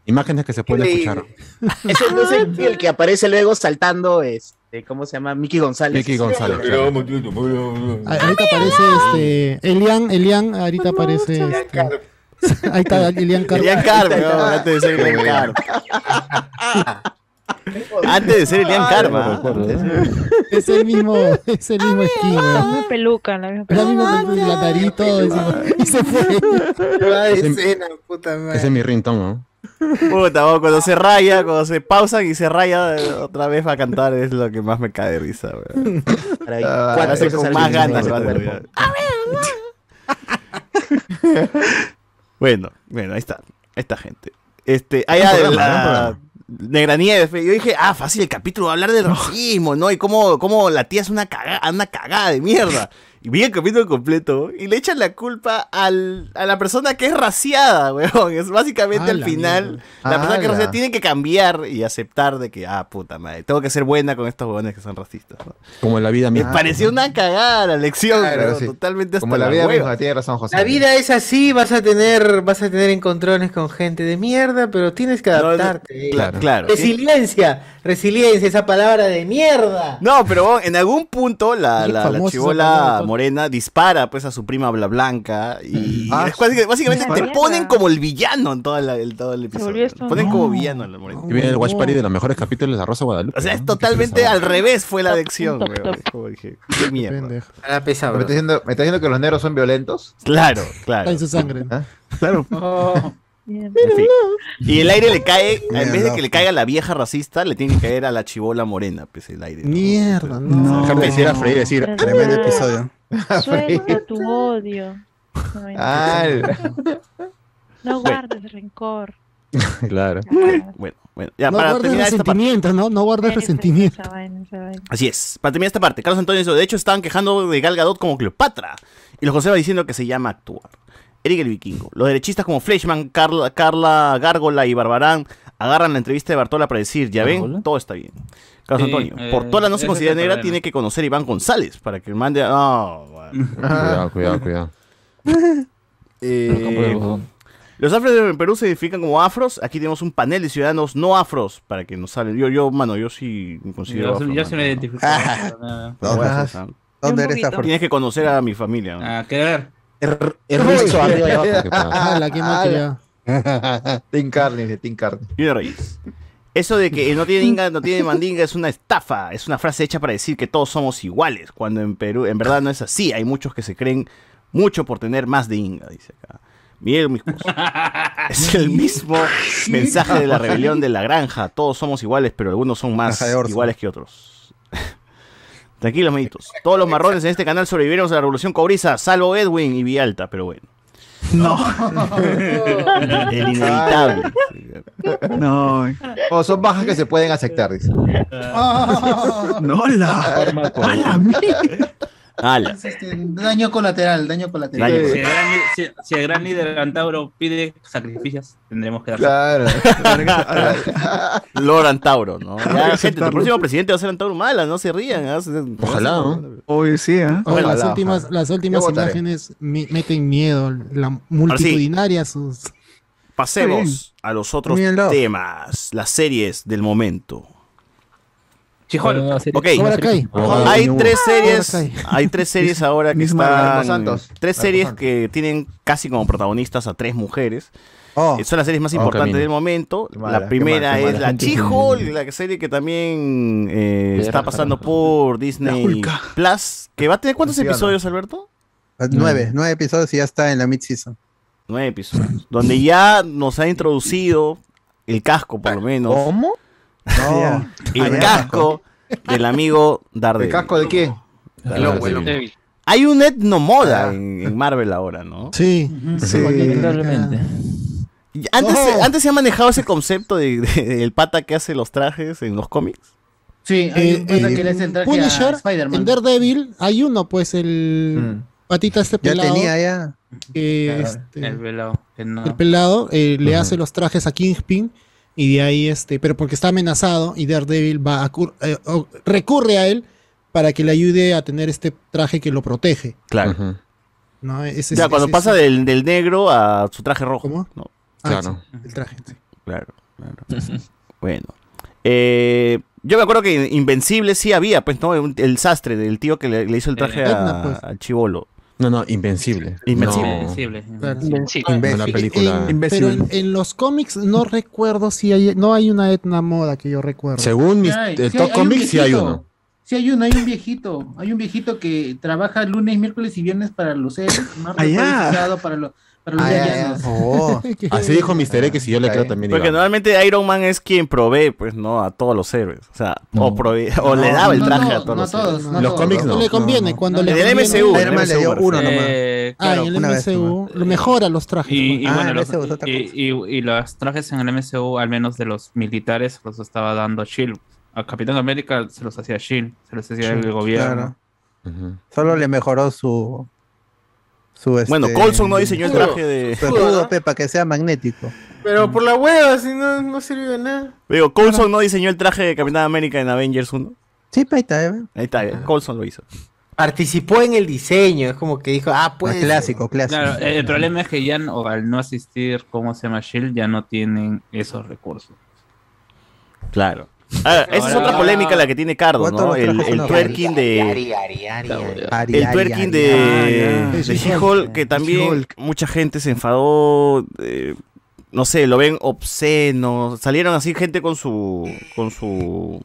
[SPEAKER 3] Imágenes que se pueden escuchar.
[SPEAKER 5] Ese no es el, el que aparece luego saltando, este, ¿cómo se llama? Mickey González.
[SPEAKER 3] Mickey González.
[SPEAKER 15] Ah, Ahorita aparece este. Elian, Elian, ahorita aparece. Este, ahí está Elian Carr.
[SPEAKER 2] Elian Carr, weón, antes de ser Elian Carr. Antes de ser Elian
[SPEAKER 18] Ah,
[SPEAKER 2] Carr,
[SPEAKER 18] no
[SPEAKER 2] va.
[SPEAKER 18] recuerdo, ¿eh?
[SPEAKER 15] Es el mismo, es el mismo skin,
[SPEAKER 14] La
[SPEAKER 15] weón.
[SPEAKER 14] misma peluca, la misma
[SPEAKER 15] La
[SPEAKER 14] peluca.
[SPEAKER 15] la nariz, todo encima. Y se fue.
[SPEAKER 3] Ese-
[SPEAKER 1] puta
[SPEAKER 3] Ese es mi ringtone, ¿no?
[SPEAKER 2] Puta, weón, cuando se raya, cuando se pausan y se raya eh, otra vez para cantar es lo que más me cae de risa, weón. Ah, hace con más ganas,
[SPEAKER 5] tiempo.
[SPEAKER 2] weón. Bueno, bueno, ahí está. Ahí está, gente. Este, allá de la. Negra Nieves, yo dije, ah, fácil el capítulo, va a hablar de racismo, ¿no? Y cómo, cómo la tía es una cagada, una cagada de mierda. Y vi el capítulo completo y le echan la culpa al, a la persona que es raciada, weón. Es básicamente al
[SPEAKER 15] la
[SPEAKER 2] final,
[SPEAKER 15] mierda.
[SPEAKER 2] la persona que es raciada tiene que cambiar y aceptar de que, ah, puta madre, tengo que ser buena con estos huevones que son racistas. ¿no?
[SPEAKER 3] Como en la vida
[SPEAKER 2] Me
[SPEAKER 3] misma.
[SPEAKER 2] pareció una cagada la lección,
[SPEAKER 13] Claro,
[SPEAKER 2] weón,
[SPEAKER 13] sí.
[SPEAKER 2] totalmente
[SPEAKER 13] Como la
[SPEAKER 2] la
[SPEAKER 13] vida
[SPEAKER 2] hueva.
[SPEAKER 13] misma, tiene razón, José.
[SPEAKER 1] La vida es así, vas a tener, vas a tener encontrones con gente de mierda, pero tienes que
[SPEAKER 2] No, no,
[SPEAKER 1] adaptarte.
[SPEAKER 2] claro, claro.
[SPEAKER 1] Resiliencia, resiliencia, esa palabra de mierda.
[SPEAKER 2] No, pero en algún punto la, la, la
[SPEAKER 15] palabra.
[SPEAKER 2] Morena dispara pues a su prima Bla Blanca y
[SPEAKER 13] Ah,
[SPEAKER 2] es básicamente, básicamente te ponen como el villano en todo, la- el, todo el episodio. ponen
[SPEAKER 14] no.
[SPEAKER 2] como villano a la morena.
[SPEAKER 3] Y viene el Watch Party de los mejores capítulos de La Rosa Guadalupe.
[SPEAKER 2] O sea, es
[SPEAKER 3] ¿no?
[SPEAKER 2] totalmente
[SPEAKER 3] ¿Qué es
[SPEAKER 2] al revés fue la como dije, qué mierda.
[SPEAKER 13] ¿Me estás diciendo, me estás diciendo que los negros son violentos?
[SPEAKER 2] Claro,
[SPEAKER 15] Está
[SPEAKER 2] claro.
[SPEAKER 15] en su sangre.
[SPEAKER 13] ¿Ah?
[SPEAKER 8] Claro.
[SPEAKER 14] Bien.
[SPEAKER 2] En fin. Y el aire le cae, en vez de que le caiga a la vieja racista, le tiene que caer a la chibola morena, pues el aire. ¿no?
[SPEAKER 15] Mierda, no.
[SPEAKER 8] No.
[SPEAKER 3] Dejar de decir a Frey, decir, tremendo
[SPEAKER 14] no.
[SPEAKER 3] episodio.
[SPEAKER 14] Suelta tu odio. No,
[SPEAKER 13] Ah,
[SPEAKER 14] no guardes rencor.
[SPEAKER 3] Claro.
[SPEAKER 2] Bueno, bueno, ya
[SPEAKER 15] No
[SPEAKER 2] para
[SPEAKER 15] guardes resentimientos, ¿no? No guardes resentimiento.
[SPEAKER 14] esa vaina, esa vaina.
[SPEAKER 2] Así es. Para terminar esta parte, Carlos Antonio dice, de hecho estaban quejando de Gal Gadot como Cleopatra. Y los José va diciendo que se llama actuar. Eric el Vikingo. Los derechistas como Fleischman, Carla, Carla Gárgola y Barbarán agarran la entrevista de Bartola para decir, ya ven,
[SPEAKER 18] ¿Gárgola?
[SPEAKER 2] todo está bien. Carlos
[SPEAKER 16] Sí,
[SPEAKER 2] Antonio,
[SPEAKER 16] eh,
[SPEAKER 2] Portola no se considera negra,
[SPEAKER 16] problema.
[SPEAKER 2] tiene que conocer a Iván González para que mande a... No, bueno.
[SPEAKER 3] Cuidado, cuidado, cuidado.
[SPEAKER 2] Eh,
[SPEAKER 18] de
[SPEAKER 2] los afros en Perú se identifican como afros. Aquí tenemos un panel de ciudadanos no afros para que nos hablen. Yo, yo, mano, yo sí me considero
[SPEAKER 16] Yo,
[SPEAKER 2] afro,
[SPEAKER 16] yo se
[SPEAKER 2] mano.
[SPEAKER 16] me identifico.
[SPEAKER 4] Ah. Ah. ¿Dónde eres afro?
[SPEAKER 2] Tienes que conocer a mi familia. ¿no?
[SPEAKER 16] A querer.
[SPEAKER 5] El ruso arriba y abajo.
[SPEAKER 3] ¿Qué?
[SPEAKER 15] Ah, la que no quería.
[SPEAKER 13] Tim Carney, de Tim Carney.
[SPEAKER 2] Y una raíz. Eso de que no tiene inga, no tiene mandinga es una estafa, es una frase hecha para decir que todos somos iguales, cuando en Perú en verdad no es así, hay muchos que se creen mucho por tener más de inga, dice acá. Miguel Miscos. Es el mismo mensaje de la rebelión de la granja, todos somos iguales, pero algunos son más iguales que otros. Tranquilos, meditos. Todos los marrones en este canal sobrevivieron a la revolución cobriza, salvo Edwin y Vialta, pero bueno.
[SPEAKER 8] No.
[SPEAKER 2] El inevitable.
[SPEAKER 8] No.
[SPEAKER 13] O son bajas que se pueden aceptar, dice.
[SPEAKER 8] No, la. A la mierda.
[SPEAKER 12] Es, este, daño colateral, daño colateral.
[SPEAKER 16] Si, el gran, si- si el gran líder Antauro pide sacrificios, tendremos que dar.
[SPEAKER 13] Claro.
[SPEAKER 2] Lord Antauro, ¿no? Ya,
[SPEAKER 8] Hay que
[SPEAKER 2] gente, tu próximo presidente va a ser Antauro Mala, no se rían. ¿ah?
[SPEAKER 3] Ojalá, ¿no?
[SPEAKER 8] Hoy sí, ¿eh?
[SPEAKER 15] Las
[SPEAKER 13] Ojalá,
[SPEAKER 15] últimas,
[SPEAKER 13] ojalá.
[SPEAKER 15] las últimas imágenes me- meten miedo, la multitudinaria sus
[SPEAKER 2] Pasemos a los otros temas, las series del momento.
[SPEAKER 16] Chihol.
[SPEAKER 2] Ok, hay tres series, hay tres series ahora que están, tres series que tienen casi como protagonistas a tres mujeres.
[SPEAKER 4] Oh,
[SPEAKER 2] Eh, Son las series más
[SPEAKER 13] Oh,
[SPEAKER 2] importantes del momento.
[SPEAKER 13] Mala,
[SPEAKER 2] la
[SPEAKER 13] qué
[SPEAKER 2] primera
[SPEAKER 13] mala, qué
[SPEAKER 2] es
[SPEAKER 13] mala.
[SPEAKER 2] la She-Hulk, la serie que también eh, está pasando por Disney. Plus. ¿Que va a tener cuántos episodios, Alberto?
[SPEAKER 4] nueve, nueve episodios y ya está en la mid-season.
[SPEAKER 2] Nueve episodios. donde ya nos ha introducido el casco, por lo menos.
[SPEAKER 4] ¿Cómo? No.
[SPEAKER 2] El
[SPEAKER 4] ya.
[SPEAKER 2] casco del amigo
[SPEAKER 13] ¿El
[SPEAKER 2] Daredevil.
[SPEAKER 13] casco de?
[SPEAKER 1] El el lobo.
[SPEAKER 6] Débil.
[SPEAKER 2] Hay un etnomoda
[SPEAKER 13] Ah.
[SPEAKER 2] en, en Marvel ahora, ¿no?
[SPEAKER 15] Sí,
[SPEAKER 8] Sí.
[SPEAKER 18] Lamentablemente.
[SPEAKER 2] Antes,
[SPEAKER 15] No.
[SPEAKER 2] se, antes se ha manejado ese concepto de, de- el pata que hace los trajes en los cómics.
[SPEAKER 12] Sí, hay
[SPEAKER 15] Eh,
[SPEAKER 12] un
[SPEAKER 15] eh,
[SPEAKER 12] que le hace el traje a
[SPEAKER 15] Punisher,
[SPEAKER 12] Spider-Man.
[SPEAKER 15] en Daredevil hay uno, pues el
[SPEAKER 13] Mm.
[SPEAKER 15] patita este
[SPEAKER 4] Ya
[SPEAKER 15] pelado.
[SPEAKER 4] tenía ya.
[SPEAKER 15] que,
[SPEAKER 12] Claro,
[SPEAKER 15] este,
[SPEAKER 16] El velado. que no.
[SPEAKER 15] el pelado eh, le
[SPEAKER 13] Ujú.
[SPEAKER 15] hace los trajes a Kingpin y de ahí este, pero porque está amenazado y Daredevil va a cur- eh, recurre a él para que le ayude a tener este traje que lo protege.
[SPEAKER 2] Claro.
[SPEAKER 15] ¿no? Ese-
[SPEAKER 2] Ya,
[SPEAKER 15] ese-
[SPEAKER 2] cuando pasa del, del negro a su traje rojo.
[SPEAKER 15] ¿Cómo?
[SPEAKER 2] ¿no?
[SPEAKER 15] Ah,
[SPEAKER 13] Claro.
[SPEAKER 15] sí, el traje. sí.
[SPEAKER 2] Claro, claro. bueno. Eh, yo me acuerdo que Invencible sí había, pues, ¿no? Un- El sastre del tío que le, le hizo el traje
[SPEAKER 16] Eh,
[SPEAKER 2] a-
[SPEAKER 15] pues.
[SPEAKER 2] al chivolo.
[SPEAKER 3] No, no, Invencible.
[SPEAKER 2] Invencible.
[SPEAKER 3] No,
[SPEAKER 16] Invencible.
[SPEAKER 6] Invencible.
[SPEAKER 3] no la película.
[SPEAKER 15] En- pero en, en los cómics no recuerdo si hay, no hay una etna moda que yo recuerdo.
[SPEAKER 3] Según mis,
[SPEAKER 12] hay,
[SPEAKER 3] el Top Comics sí hay uno.
[SPEAKER 12] Sí, hay uno, hay un viejito. Hay un viejito que trabaja lunes, miércoles y viernes para los héroes. Martes,
[SPEAKER 8] Ah,
[SPEAKER 12] sábado para, los para los
[SPEAKER 4] Ah. Oh.
[SPEAKER 3] Así dijo Mister X y yo le creo también.
[SPEAKER 2] Porque
[SPEAKER 3] Iván.
[SPEAKER 2] normalmente Iron Man es quien provee, pues, ¿no? A todos los héroes. O sea,
[SPEAKER 18] No.
[SPEAKER 2] o, provee- o
[SPEAKER 12] No,
[SPEAKER 2] le daba el
[SPEAKER 12] no
[SPEAKER 2] traje a
[SPEAKER 12] todos,
[SPEAKER 2] los
[SPEAKER 12] todos,
[SPEAKER 2] héroes.
[SPEAKER 12] no
[SPEAKER 3] Los cómics
[SPEAKER 15] No
[SPEAKER 3] no.
[SPEAKER 15] le conviene,
[SPEAKER 12] no,
[SPEAKER 15] cuando
[SPEAKER 12] no.
[SPEAKER 15] le
[SPEAKER 2] En el
[SPEAKER 15] conviene-
[SPEAKER 2] MCU. en el
[SPEAKER 4] Iron Man le
[SPEAKER 2] MCU
[SPEAKER 4] dio uno nomás.
[SPEAKER 16] Eh,
[SPEAKER 15] Ah, en el MCU lo mejora los trajes.
[SPEAKER 16] Y, y
[SPEAKER 4] Ah,
[SPEAKER 16] bueno, los, y, y- y los trajes en el MCU, al menos de los militares, los estaba dando Shield. A Capitán América se los hacía Shield, se los hacía el gobierno.
[SPEAKER 4] Claro. Solo le mejoró su. Su
[SPEAKER 2] Bueno,
[SPEAKER 4] este,
[SPEAKER 2] Colson no diseñó el traje de...
[SPEAKER 4] Su escudo, Pepa, que sea magnético.
[SPEAKER 1] Pero por la hueva, si no, no sirvió de nada.
[SPEAKER 2] Digo, Coulson no diseñó el traje de Capitán América en Avengers 1.
[SPEAKER 4] Sí, pa, ahí está, ¿eh?
[SPEAKER 2] Ahí está, eh, Coulson lo hizo.
[SPEAKER 1] Participó en el diseño, es como que dijo, ah, pues.
[SPEAKER 4] clásico, clásico.
[SPEAKER 16] Claro, el problema es que ya no- o al no asistir, ¿cómo se llama Shield? Ya no tienen esos recursos.
[SPEAKER 2] Claro. Ah, esa es otra polémica la que tiene Cardo,
[SPEAKER 4] ¿Cuántos
[SPEAKER 2] ¿no? El, el twerking de...
[SPEAKER 1] Ari, Ari, Ari, Ari.
[SPEAKER 4] Ari,
[SPEAKER 2] El twerking de, de
[SPEAKER 8] De
[SPEAKER 2] She-Hulk, que también mucha gente se enfadó, eh, no sé, lo ven obsceno, salieron así gente con su, con su,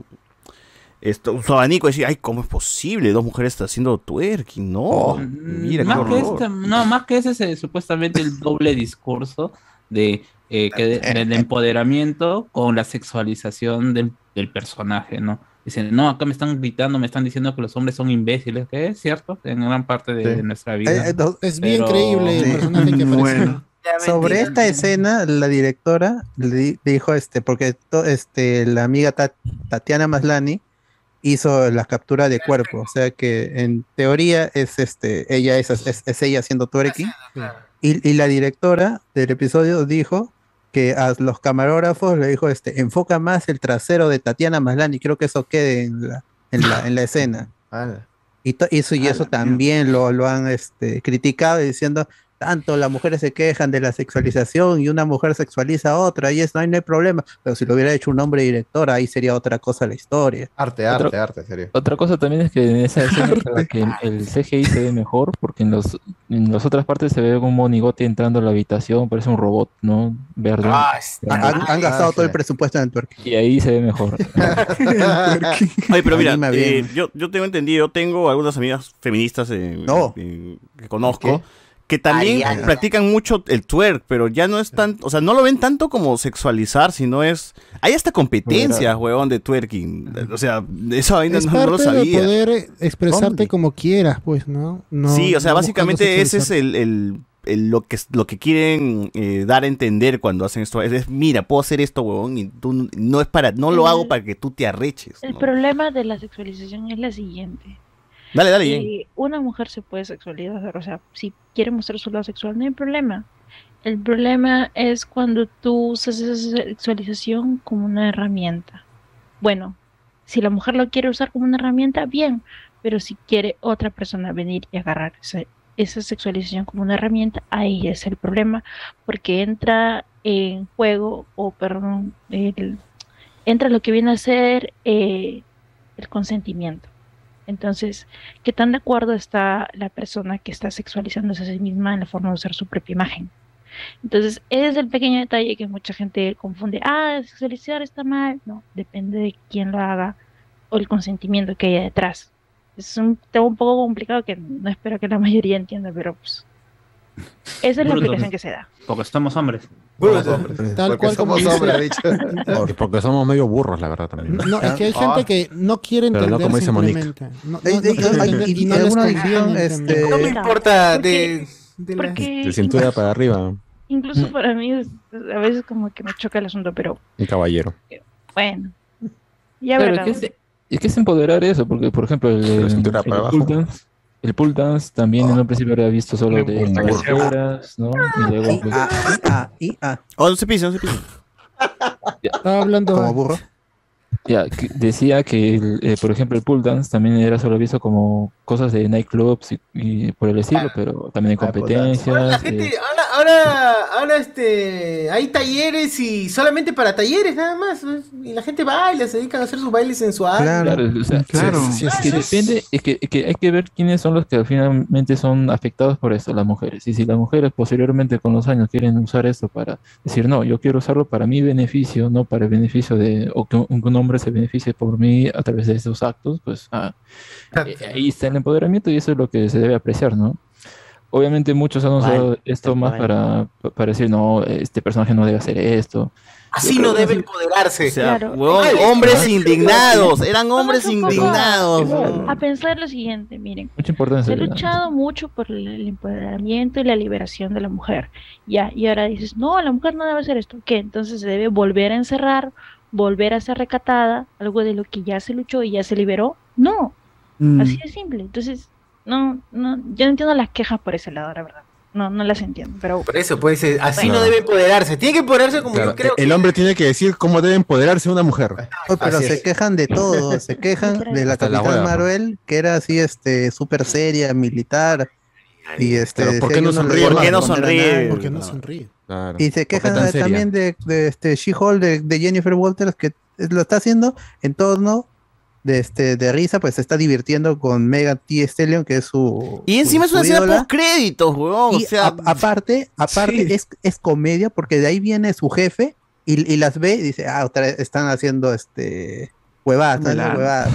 [SPEAKER 2] esto, su abanico y decía, ay, ¿cómo es posible? Dos mujeres están haciendo twerking, no, mira, qué
[SPEAKER 16] más que
[SPEAKER 2] horror.
[SPEAKER 16] este, no, más que ese es eh, supuestamente el doble discurso de, eh, que de- del empoderamiento con la sexualización del, del personaje, ¿no? Dicen, no, acá me están gritando, me están diciendo que los hombres son imbéciles, que es cierto, en gran parte de,
[SPEAKER 4] Sí.
[SPEAKER 16] de nuestra vida.
[SPEAKER 4] Eh, eh, no,
[SPEAKER 15] Es bien
[SPEAKER 16] Pero-
[SPEAKER 15] creíble el personaje que aparece.
[SPEAKER 8] Bueno.
[SPEAKER 4] Sobre esta escena, la directora le di- dijo, este, porque to- este, la amiga Ta- Tatiana Maslani hizo la captura de cuerpo, o sea que en teoría es este, ella es, es, es ella haciendo twerking, y, y la directora del episodio dijo que a los camarógrafos le dijo, este, enfoca más el trasero de Tatiana Maslani, creo que eso quede en la, en la, en la escena.
[SPEAKER 13] Ala.
[SPEAKER 4] Y to- eso, y eso también lo, lo han este, criticado diciendo, tanto las mujeres se quejan de la sexualización y una mujer sexualiza a otra y eso no hay, no hay problema. Pero si lo hubiera hecho un hombre director, ahí sería otra cosa la historia.
[SPEAKER 13] Arte,
[SPEAKER 18] Otro-
[SPEAKER 13] arte, arte, serio.
[SPEAKER 18] Otra cosa también es que en esa escena que el, CGI se ve mejor, porque en, los, en las otras partes se ve un monigote entrando a la habitación, parece un robot, ¿no? Verde.
[SPEAKER 1] Ah, está-
[SPEAKER 4] Han, han gastado todo el presupuesto en el twerking.
[SPEAKER 18] Y ahí se ve mejor.
[SPEAKER 2] Oye, pero mira, eh, yo, yo tengo entendido, tengo algunas amigas feministas en-
[SPEAKER 4] No.
[SPEAKER 2] en- que conozco
[SPEAKER 13] ¿Qué?
[SPEAKER 2] Que también
[SPEAKER 1] Ariana.
[SPEAKER 2] practican mucho el twerk, pero ya no es tan, o sea, no lo ven tanto como sexualizar, sino es, hay hasta competencias, huevón, de twerking, o sea, eso vaina
[SPEAKER 15] Es
[SPEAKER 2] no, no lo
[SPEAKER 15] parte de
[SPEAKER 2] sabía.
[SPEAKER 15] poder expresarte
[SPEAKER 4] Hombre.
[SPEAKER 15] como quieras, pues, ¿no? No-
[SPEAKER 2] sí, o sea,
[SPEAKER 15] no
[SPEAKER 2] básicamente ese es el, el- el- lo que lo que quieren eh, dar a entender cuando hacen esto, es, es, mira, puedo hacer esto, huevón, y tú no es para, no lo hago para que tú te arreches.
[SPEAKER 14] El
[SPEAKER 2] ¿no?
[SPEAKER 14] problema de la sexualización es la siguiente.
[SPEAKER 2] Dale, dale,
[SPEAKER 14] Y una mujer se puede sexualizar, o sea, si quiere mostrar su lado sexual, no hay problema. El problema es cuando tú usas esa sexualización como una herramienta. Bueno, si la mujer lo quiere usar como una herramienta, bien, pero si quiere otra persona venir y agarrar esa, esa sexualización como una herramienta, ahí es el problema, porque entra en juego, o perdón, el- entra lo que viene a ser eh, el consentimiento. Entonces, ¿qué tan de acuerdo está la persona que está sexualizándose a sí misma en la forma de usar su propia imagen? Entonces, ese es el pequeño detalle que mucha gente confunde. Ah, sexualizar está mal. No, depende de quién lo haga o el consentimiento que haya detrás. Es un tema un poco complicado que no espero que la mayoría entienda, pero pues esa es la explicación que se da.
[SPEAKER 3] Porque somos hombres.
[SPEAKER 15] Tal cual como dice-
[SPEAKER 3] Porque, porque somos medio burros, la verdad, también.
[SPEAKER 15] No, es que hay gente que no quiere
[SPEAKER 3] Pero
[SPEAKER 15] entender
[SPEAKER 3] no como dice Monique.
[SPEAKER 15] No, no- no
[SPEAKER 4] y
[SPEAKER 15] y no les conviene
[SPEAKER 4] este,
[SPEAKER 1] No me importa
[SPEAKER 14] Porque-
[SPEAKER 1] de, de la-
[SPEAKER 14] porque
[SPEAKER 3] De cintura para arriba,
[SPEAKER 14] incluso para mí es- a veces como que me choca el asunto, pero
[SPEAKER 3] un caballero.
[SPEAKER 14] bueno. Ya
[SPEAKER 18] Claro,
[SPEAKER 14] verán.
[SPEAKER 18] es que es, es que es empoderar eso, porque por ejemplo el,
[SPEAKER 3] para
[SPEAKER 18] el
[SPEAKER 3] abajo.
[SPEAKER 18] El pull dance también en un principio había visto solo de caballeras, ¿no? Y luego pues,
[SPEAKER 4] Ah, y ah, y ah.
[SPEAKER 2] Oh, no se pisa, no se pisa.
[SPEAKER 15] Estaba hablando.
[SPEAKER 4] Como burro.
[SPEAKER 18] ya, que decía que el, eh, por ejemplo el pull dance también era solo visto como cosas de nightclubs y, y por el estilo, pero también en
[SPEAKER 1] Ahora, la
[SPEAKER 18] competencias.
[SPEAKER 1] gente,
[SPEAKER 18] eh,
[SPEAKER 1] ahora, ahora, ahora este, hay talleres y solamente para talleres nada más. ¿no? Y la gente baila, se dedican a hacer sus bailes sensuales.
[SPEAKER 18] Claro, o sea, sí, es que depende, es que, es que hay que ver quiénes son los que finalmente son afectados por esto, las mujeres. Y si las mujeres posteriormente con los años quieren usar esto para decir, no, yo quiero usarlo para mi beneficio, no para el beneficio de, o que un, un hombre se beneficie por mí a través de estos actos, pues ah, eh, ahí está el empoderamiento y eso es lo que se debe apreciar, ¿no? Obviamente muchos han usado
[SPEAKER 1] Vale,
[SPEAKER 18] esto más para, para decir, no, este personaje no debe hacer esto.
[SPEAKER 1] Así no debe empoderarse.
[SPEAKER 2] O sea,
[SPEAKER 14] Claro.
[SPEAKER 2] hombres indignados, eran hombres indignados.
[SPEAKER 14] A pensar lo siguiente, miren.
[SPEAKER 18] Mucha importancia. Dan.
[SPEAKER 14] luchado mucho por el, el empoderamiento y la liberación de la mujer. Ya, y ahora dices, no, la mujer no debe hacer esto. ¿Qué? Entonces se debe volver a encerrar, volver a ser recatada, algo de lo que ya se luchó y ya se liberó. No,
[SPEAKER 8] Mm.
[SPEAKER 14] así de simple. Entonces, no, no, yo no entiendo las quejas por ese lado, la verdad. No, no las entiendo, pero
[SPEAKER 1] Por eso, pues, así
[SPEAKER 14] Bueno.
[SPEAKER 1] no debe empoderarse. Tiene que empoderarse como
[SPEAKER 3] Claro,
[SPEAKER 1] yo creo.
[SPEAKER 3] el hombre tiene que decir cómo debe empoderarse una mujer.
[SPEAKER 4] Oh, pero
[SPEAKER 3] Así
[SPEAKER 4] se
[SPEAKER 3] es.
[SPEAKER 4] quejan de todo, se quejan de la Capitán Marvel, que era así, este, súper seria, militar, y este...
[SPEAKER 3] Pero ¿por qué no
[SPEAKER 4] "Yo le
[SPEAKER 3] sonríe, ¿Por qué no sonríe?
[SPEAKER 4] nadie".
[SPEAKER 15] ¿Por qué no sonríe?
[SPEAKER 3] Claro.
[SPEAKER 4] Y se
[SPEAKER 3] ¿Por qué
[SPEAKER 4] quejan también de, de este She-Hulk, de, de Jennifer Walters, que lo está haciendo en torno de, este, de risa, pues se está divirtiendo con Mega T. Stallion, que es su...
[SPEAKER 2] Y encima es
[SPEAKER 4] su
[SPEAKER 2] una escena post créditos, huevón. O
[SPEAKER 4] Y
[SPEAKER 2] sea,
[SPEAKER 4] a- aparte, aparte es, es comedia porque de ahí viene su jefe y, y las ve y dice, ah, otra vez están haciendo este huevadas, están haciendo huevadas.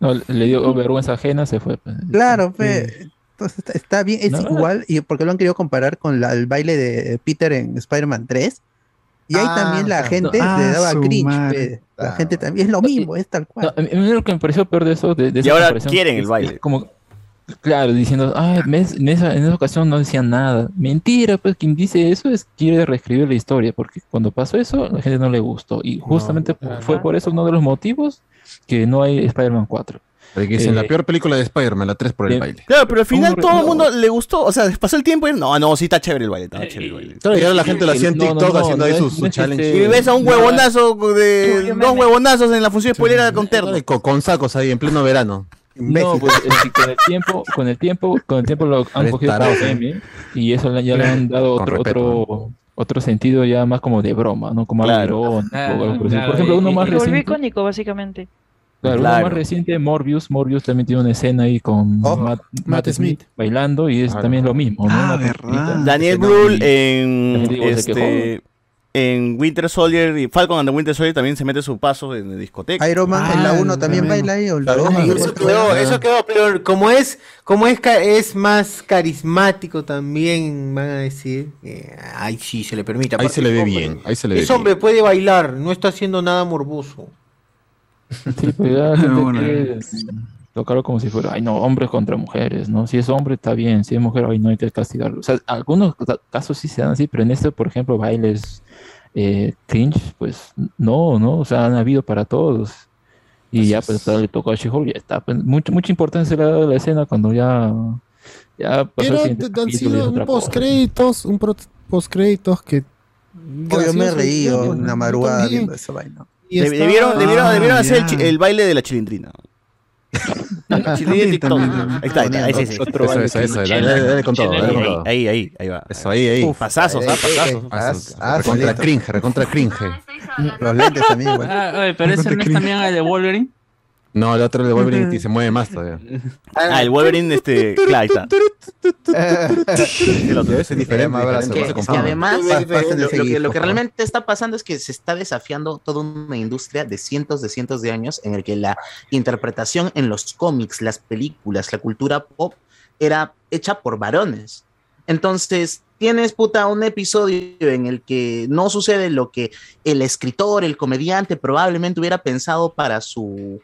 [SPEAKER 18] No, le dio vergüenza ajena, se fue. pues.
[SPEAKER 4] Claro, fe, entonces está, está bien, es
[SPEAKER 18] No.
[SPEAKER 4] igual, y porque lo han querido comparar con la- el baile de Peter en Spider-Man 3. Y ahí
[SPEAKER 18] Ah,
[SPEAKER 4] también la
[SPEAKER 18] claro.
[SPEAKER 4] gente
[SPEAKER 18] Ah,
[SPEAKER 4] le daba
[SPEAKER 18] su
[SPEAKER 4] cringe.
[SPEAKER 18] madre.
[SPEAKER 4] fe. La gente también es lo mismo, es tal cual.
[SPEAKER 18] No, a mí- lo que me pareció peor de eso, de, de
[SPEAKER 2] Y
[SPEAKER 18] esa
[SPEAKER 2] ahora quieren el baile.
[SPEAKER 18] Como, claro, diciendo, ay, en, esa, en esa ocasión no decían nada. Mentira, pues quien dice eso es quiere reescribir la historia, porque cuando pasó eso, la gente no le gustó. Y justamente fue por eso uno de los motivos que no hay Spider-Man 4.
[SPEAKER 3] Dicen, la
[SPEAKER 18] Eh,
[SPEAKER 3] peor película de Spider-Man, la 3 por el
[SPEAKER 18] eh,
[SPEAKER 3] baile.
[SPEAKER 2] Claro, pero al final
[SPEAKER 18] ¿Cómo
[SPEAKER 2] todo el mundo le gustó. O sea, pasó el tiempo y no, no, sí está chévere el baile, está chévere el baile.
[SPEAKER 3] Claro, y ahora la gente lo hacía en
[SPEAKER 18] No, no,
[SPEAKER 3] TikTok
[SPEAKER 18] no,
[SPEAKER 3] haciendo
[SPEAKER 18] no
[SPEAKER 3] ahí
[SPEAKER 18] es-
[SPEAKER 3] su, challenge.
[SPEAKER 18] este-
[SPEAKER 2] Y ves a un huevonazo de dos huevonazos en la función spoilera con terno.
[SPEAKER 3] Con, con sacos ahí en pleno verano.
[SPEAKER 18] No, pues es que con el tiempo, con el tiempo, con el tiempo lo han cogido
[SPEAKER 3] tarado,
[SPEAKER 18] y eso ya le han dado otro, otro, otro sentido ya más como de broma, ¿no? Como
[SPEAKER 2] Claro.
[SPEAKER 18] algo
[SPEAKER 6] Ah,
[SPEAKER 18] por así.
[SPEAKER 6] claro,
[SPEAKER 18] Por ejemplo, uno más
[SPEAKER 14] Se volvió
[SPEAKER 18] reciente,
[SPEAKER 14] icónico, básicamente.
[SPEAKER 18] Claro, uno
[SPEAKER 2] Claro.
[SPEAKER 18] más reciente, Morbius, Morbius también tiene una escena ahí con
[SPEAKER 4] Oh,
[SPEAKER 18] Matt,
[SPEAKER 15] Matt
[SPEAKER 18] Matt Smith,
[SPEAKER 15] Smith.
[SPEAKER 18] bailando y es
[SPEAKER 3] Claro.
[SPEAKER 18] también lo mismo, ¿no?
[SPEAKER 8] Ah, verdad.
[SPEAKER 2] Daniel Brühl en
[SPEAKER 18] la
[SPEAKER 2] este en Winter Soldier y Falcon and the Winter Soldier también se mete su paso en discoteca.
[SPEAKER 4] Iron Man en la
[SPEAKER 8] Ah,
[SPEAKER 4] 1 también baila ahí. O la
[SPEAKER 3] Claro,
[SPEAKER 4] no
[SPEAKER 1] Eso quedó, eso quedó, pero como es, como es, es más carismático también, van a decir, que, ay, sí, se le permite.
[SPEAKER 3] Ahí se le ve
[SPEAKER 1] hombre.
[SPEAKER 3] bien, ahí se le ve
[SPEAKER 1] Es
[SPEAKER 3] bien.
[SPEAKER 1] hombre, puede bailar, no está haciendo nada morboso.
[SPEAKER 18] Sí, pues ya la gente
[SPEAKER 8] Bueno.
[SPEAKER 18] quiere tocarlo como si fuera, ay no, hombres contra mujeres, ¿no? Si es hombre está bien, si es mujer, ay no hay que castigarlo. O sea, algunos ca- casos sí se dan así, pero en este, por ejemplo, bailes eh, cringe, pues no, ¿no? O sea, han habido para todos. Y ya, pues le tocó a She-Hulk, ya está. Pues, mucha, mucha importancia le ha dado a la escena cuando ya. Ya pasó
[SPEAKER 15] Pero han sido un post-créditos, un post-créditos que.
[SPEAKER 4] Yo me la
[SPEAKER 15] yo
[SPEAKER 4] madrugada viendo esa vaina.
[SPEAKER 15] Y
[SPEAKER 2] Deb-
[SPEAKER 15] está-
[SPEAKER 2] Debieron, debieron,
[SPEAKER 15] Ah,
[SPEAKER 2] debieron hacer el, el baile de la chilindrina. Chilindrina TikTok. Ahí está, ahí está,
[SPEAKER 3] Eso, eso, eso, dale, con todo.
[SPEAKER 2] Ahí, ahí, ahí va.
[SPEAKER 3] Eso, ahí, ahí.
[SPEAKER 2] Uf, pasazos, ah, pasazos.
[SPEAKER 13] Ah,
[SPEAKER 3] Recontra cringe, recontra cringe.
[SPEAKER 4] Los lentes también, güey.
[SPEAKER 16] Ah, oye, pero ese no es también el de Wolverine.
[SPEAKER 3] No, el otro de Wolverine y se mueve más todavía.
[SPEAKER 2] Ah, el Wolverine, este, claro.
[SPEAKER 13] El
[SPEAKER 2] otro.
[SPEAKER 3] Es diferente.
[SPEAKER 5] Además, lo, lo que, realmente está pasando es que se está desafiando toda una industria de cientos de cientos de años en el que la interpretación en los cómics, las películas, la cultura pop era hecha por varones. Entonces, tienes puta un episodio en el que no sucede lo que el escritor, el comediante probablemente hubiera pensado para su,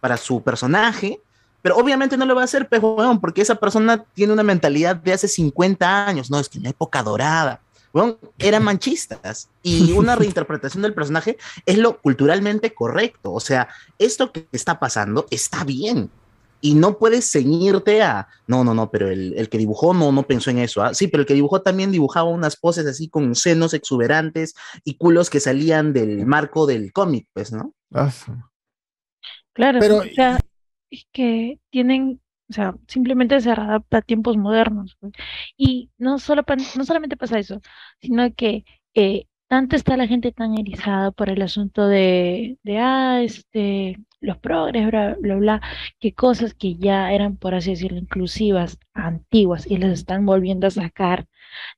[SPEAKER 5] para su personaje, pero obviamente no lo va a hacer, pues, weón, porque esa persona tiene una mentalidad de hace 50 años, no, es que en la época dorada, weón, eran manchistas. Y una reinterpretación del personaje es lo culturalmente correcto. O sea, esto que está pasando está bien. Y no puedes ceñirte a, no, no, no, pero el, el que dibujó no, no pensó en eso. ¿ah? Sí, pero el que dibujó también dibujaba unas poses así con senos exuberantes y culos que salían del marco del cómic, pues, ¿no?
[SPEAKER 13] Ah, su-
[SPEAKER 14] Claro,
[SPEAKER 15] Pero-
[SPEAKER 14] o sea, es que tienen, o sea, simplemente se adapta a tiempos modernos. Y no solo no solamente pasa eso, sino que eh, tanto está la gente tan erizada por el asunto de, de ah, este, los progres, bla, bla, bla, que cosas que ya eran, por así decirlo, inclusivas, antiguas, y las están volviendo a sacar.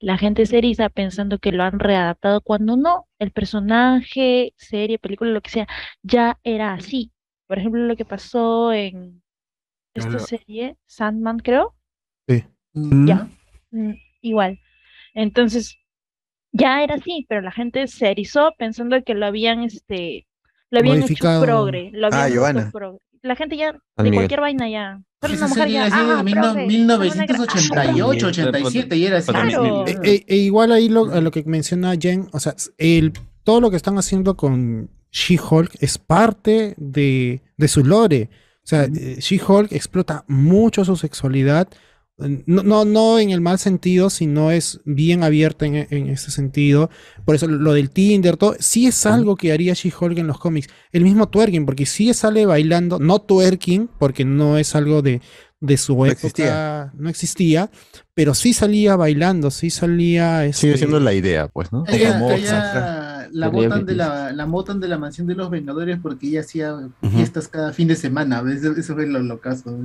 [SPEAKER 14] La gente se eriza pensando que lo han readaptado cuando no, el personaje, serie, película, lo que sea, ya era así. Por ejemplo, lo que pasó en esta
[SPEAKER 3] Claro.
[SPEAKER 14] serie, Sandman, creo.
[SPEAKER 3] Sí.
[SPEAKER 14] Ya, mm, igual. Entonces, ya era así, pero la gente se erizó pensando que lo habían, este, lo habían
[SPEAKER 15] Modificado.
[SPEAKER 14] hecho progre, lo
[SPEAKER 4] Ah,
[SPEAKER 14] habían hecho
[SPEAKER 4] Giovanna.
[SPEAKER 14] progre. La gente ya,
[SPEAKER 3] San
[SPEAKER 14] de
[SPEAKER 3] Miguel.
[SPEAKER 14] cualquier vaina ya. Solo
[SPEAKER 12] Esa
[SPEAKER 14] una mujer
[SPEAKER 12] serie
[SPEAKER 14] ya,
[SPEAKER 12] ha sido
[SPEAKER 14] ah,
[SPEAKER 12] de mil-
[SPEAKER 14] progre, una negra,
[SPEAKER 12] 1988,
[SPEAKER 14] ah,
[SPEAKER 12] 87 y era así.
[SPEAKER 15] E, e- e igual ahí lo, a lo que menciona Jen, o sea, el, todo lo que están haciendo con She-Hulk es parte de, de su lore. O sea, eh, She-Hulk explota mucho su sexualidad. No, no, no en el mal sentido, sino es bien abierta en, en ese sentido. Por eso lo del Tinder, todo, sí es algo que haría She-Hulk en los cómics. El mismo twerking, porque sí sale bailando, no twerking, porque no es algo de, de su época,
[SPEAKER 4] existía.
[SPEAKER 15] no existía, pero sí salía bailando, sí salía...
[SPEAKER 3] Sigue
[SPEAKER 15] este,
[SPEAKER 3] siendo la idea, pues, ¿no?
[SPEAKER 12] Ella-
[SPEAKER 3] Como
[SPEAKER 12] ella
[SPEAKER 3] Mozart.
[SPEAKER 12] La botan de la, la botan de la mansión de los Vengadores porque ella hacía fiestas cada fin de semana. Eso, eso fue lo locazo.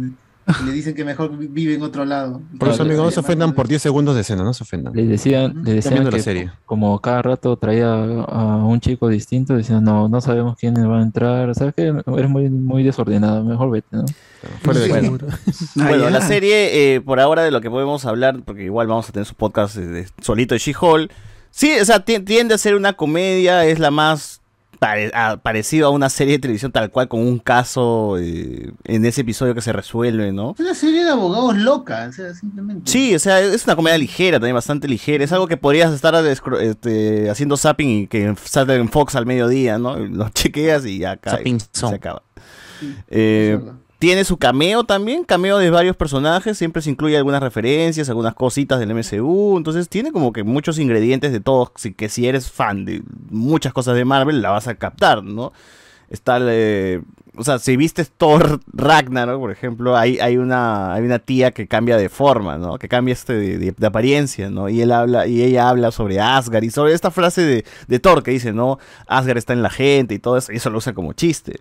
[SPEAKER 12] Le dicen que mejor vi- vive en otro lado.
[SPEAKER 3] Por eso, amigos, no se ofendan por 10 segundos de escena, no se ofendan.
[SPEAKER 18] Le decían, decían
[SPEAKER 3] viendo la
[SPEAKER 18] que
[SPEAKER 3] serie.
[SPEAKER 18] como cada rato traía a un chico distinto, decían, no, no sabemos quiénes van a entrar, sabes que eres muy, muy desordenado, mejor vete, ¿no?
[SPEAKER 3] Fuera de
[SPEAKER 2] Bueno, bueno, la serie, eh, por ahora de lo que podemos hablar, porque igual vamos a tener su podcast eh, de- solito de She-Hulk. Sí, o sea, ti- tiende a ser una comedia, es la más pare- a- parecido a una serie de televisión tal cual con un caso eh, en ese episodio que se resuelve, ¿no?
[SPEAKER 12] Es una serie de abogados loca, o sea, simplemente.
[SPEAKER 2] Sí, o sea, es una comedia ligera, también bastante ligera. Es algo que podrías estar este, haciendo zapping y que salga en Fox al mediodía, ¿no? Lo chequeas y ya cae, se acaba. Eh, tiene su cameo también, cameo de varios personajes, siempre se incluye algunas referencias, algunas cositas del MCU, entonces tiene como que muchos ingredientes de todos, que si eres fan de muchas cosas de Marvel la vas a captar, ¿no? Está, eh, o sea, si viste Thor Ragnarok, por ejemplo, hay, hay, una, hay una tía que cambia de forma, ¿no? Que cambia este de, de- de apariencia, ¿no? Y él habla, y ella habla sobre Asgard y sobre esta frase de, de Thor que dice, ¿no? Asgard está en la gente y todo eso, y eso lo usa como chiste.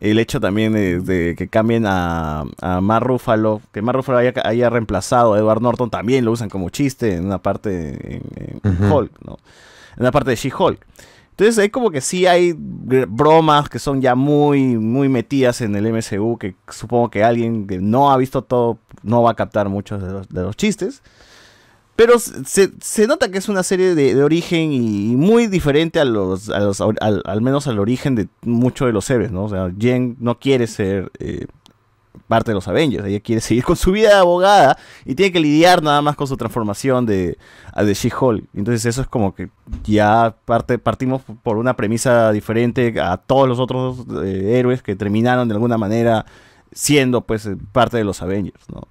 [SPEAKER 2] El hecho también de, que cambien a, a Mark Ruffalo, que Mark Ruffalo haya, haya reemplazado a Edward Norton, también lo usan como chiste en una parte en, en
[SPEAKER 3] Ujú.
[SPEAKER 2] Hulk, ¿no? En una parte de She-Hulk. Entonces hay como que sí hay bromas que son ya muy, muy metidas en el MCU, que supongo que alguien que no ha visto todo no va a captar muchos de los, de los chistes. Pero se, se nota que es una serie de, origen y muy diferente a los, a los- al, al menos al origen de muchos de los héroes, ¿no? O sea, Jen no quiere ser eh, parte de los Avengers. Ella quiere seguir con su vida de abogada y tiene que lidiar nada más con su transformación de, de She-Hulk. Entonces eso es como que ya parte, partimos por una premisa diferente a todos los otros eh, héroes que terminaron de alguna manera siendo pues parte de los Avengers, ¿no?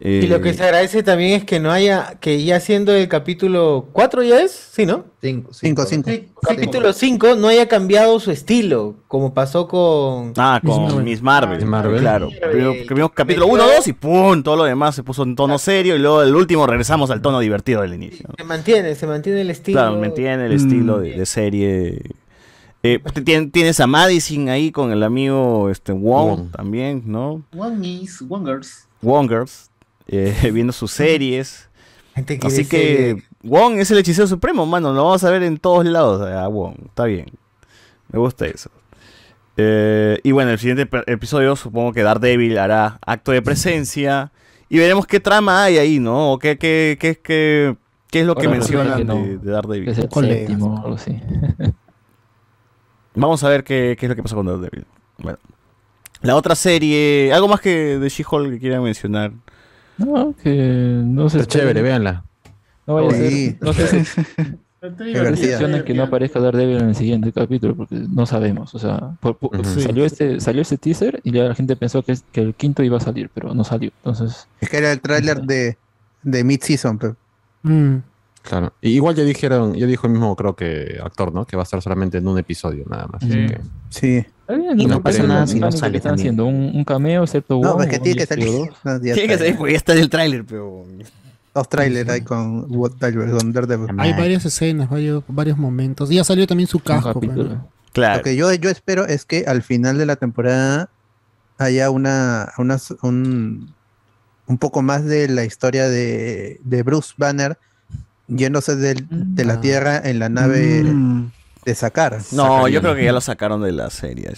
[SPEAKER 1] Y lo que
[SPEAKER 2] Eh,
[SPEAKER 1] se agradece también es que no haya, que ya siendo el capítulo 4 ya es, ¿sí, no?
[SPEAKER 13] 5,
[SPEAKER 4] 5, 5.
[SPEAKER 1] Capítulo 5 no haya cambiado su estilo, como pasó con...
[SPEAKER 2] Ah, con Miss Marvel.
[SPEAKER 3] Miss Marvel.
[SPEAKER 2] Claro.
[SPEAKER 1] Marvel.
[SPEAKER 2] Primero, primero capítulo 1, 2 y ¡pum! Todo lo demás se puso en tono serio y luego el último regresamos al tono divertido del inicio. ¿no?
[SPEAKER 1] Se mantiene, se mantiene el estilo.
[SPEAKER 2] Claro, mantiene el estilo de, de serie. Eh, tien- tienes a Madison ahí con el amigo este, Wong,
[SPEAKER 3] Wong.
[SPEAKER 2] también, ¿no?
[SPEAKER 12] One is Wongers.
[SPEAKER 2] Wongers, eh, viendo sus series.
[SPEAKER 1] Gente que
[SPEAKER 2] Así que
[SPEAKER 1] serie.
[SPEAKER 2] Wong es el hechicero supremo, mano. Lo vamos a ver en todos lados a Wong. Está bien. Me gusta eso. Eh, y bueno, el siguiente episodio supongo que Daredevil hará acto de presencia. Y veremos qué trama hay ahí, ¿no? O qué, qué, qué, qué, qué es lo que mencionan
[SPEAKER 18] que no,
[SPEAKER 2] de, de Daredevil.
[SPEAKER 18] es el séptimo o algo así.
[SPEAKER 2] Vamos a ver qué, qué es lo que pasa con Daredevil. Bueno. La otra serie, algo más que de She-Hulk que quieran mencionar.
[SPEAKER 18] No, que no se
[SPEAKER 3] Está chévere, véanla.
[SPEAKER 18] No vaya a ser, no sé si que no aparezca Daredevil en el siguiente capítulo, porque no sabemos. O sea, por- por-
[SPEAKER 3] Ujú.
[SPEAKER 18] salió este, salió este teaser y ya la gente pensó que, es- que el quinto iba a salir, pero no salió. Entonces,
[SPEAKER 4] Es que era el tráiler de, de Mid-Season, pero
[SPEAKER 8] Mm.
[SPEAKER 3] Claro. Y igual ya dijeron, ya dijo el mismo, creo que actor, ¿no? Que va a estar solamente en un episodio nada más. así
[SPEAKER 18] Sí.
[SPEAKER 3] que-
[SPEAKER 4] sí.
[SPEAKER 18] bien,
[SPEAKER 4] Y no pasa nada si no sale
[SPEAKER 18] están haciendo un, un cameo, excepto
[SPEAKER 4] No,
[SPEAKER 18] Wong,
[SPEAKER 4] es que tiene que salir. No,
[SPEAKER 2] Tiene que salir porque ya está en el tráiler, pero...
[SPEAKER 4] Dos trailers hay con, What- con Daredevil.
[SPEAKER 15] Hay varias escenas, varios, varios momentos. Y ya salió también su casco.
[SPEAKER 2] Claro.
[SPEAKER 4] Lo que yo, yo espero es que al final de la temporada haya una, una- un, un poco más de la historia de, de Bruce Banner yéndose del- de la Tierra en la nave
[SPEAKER 8] Mm.
[SPEAKER 4] de Sakar.
[SPEAKER 2] No, yo creo que ya lo sacaron de la serie.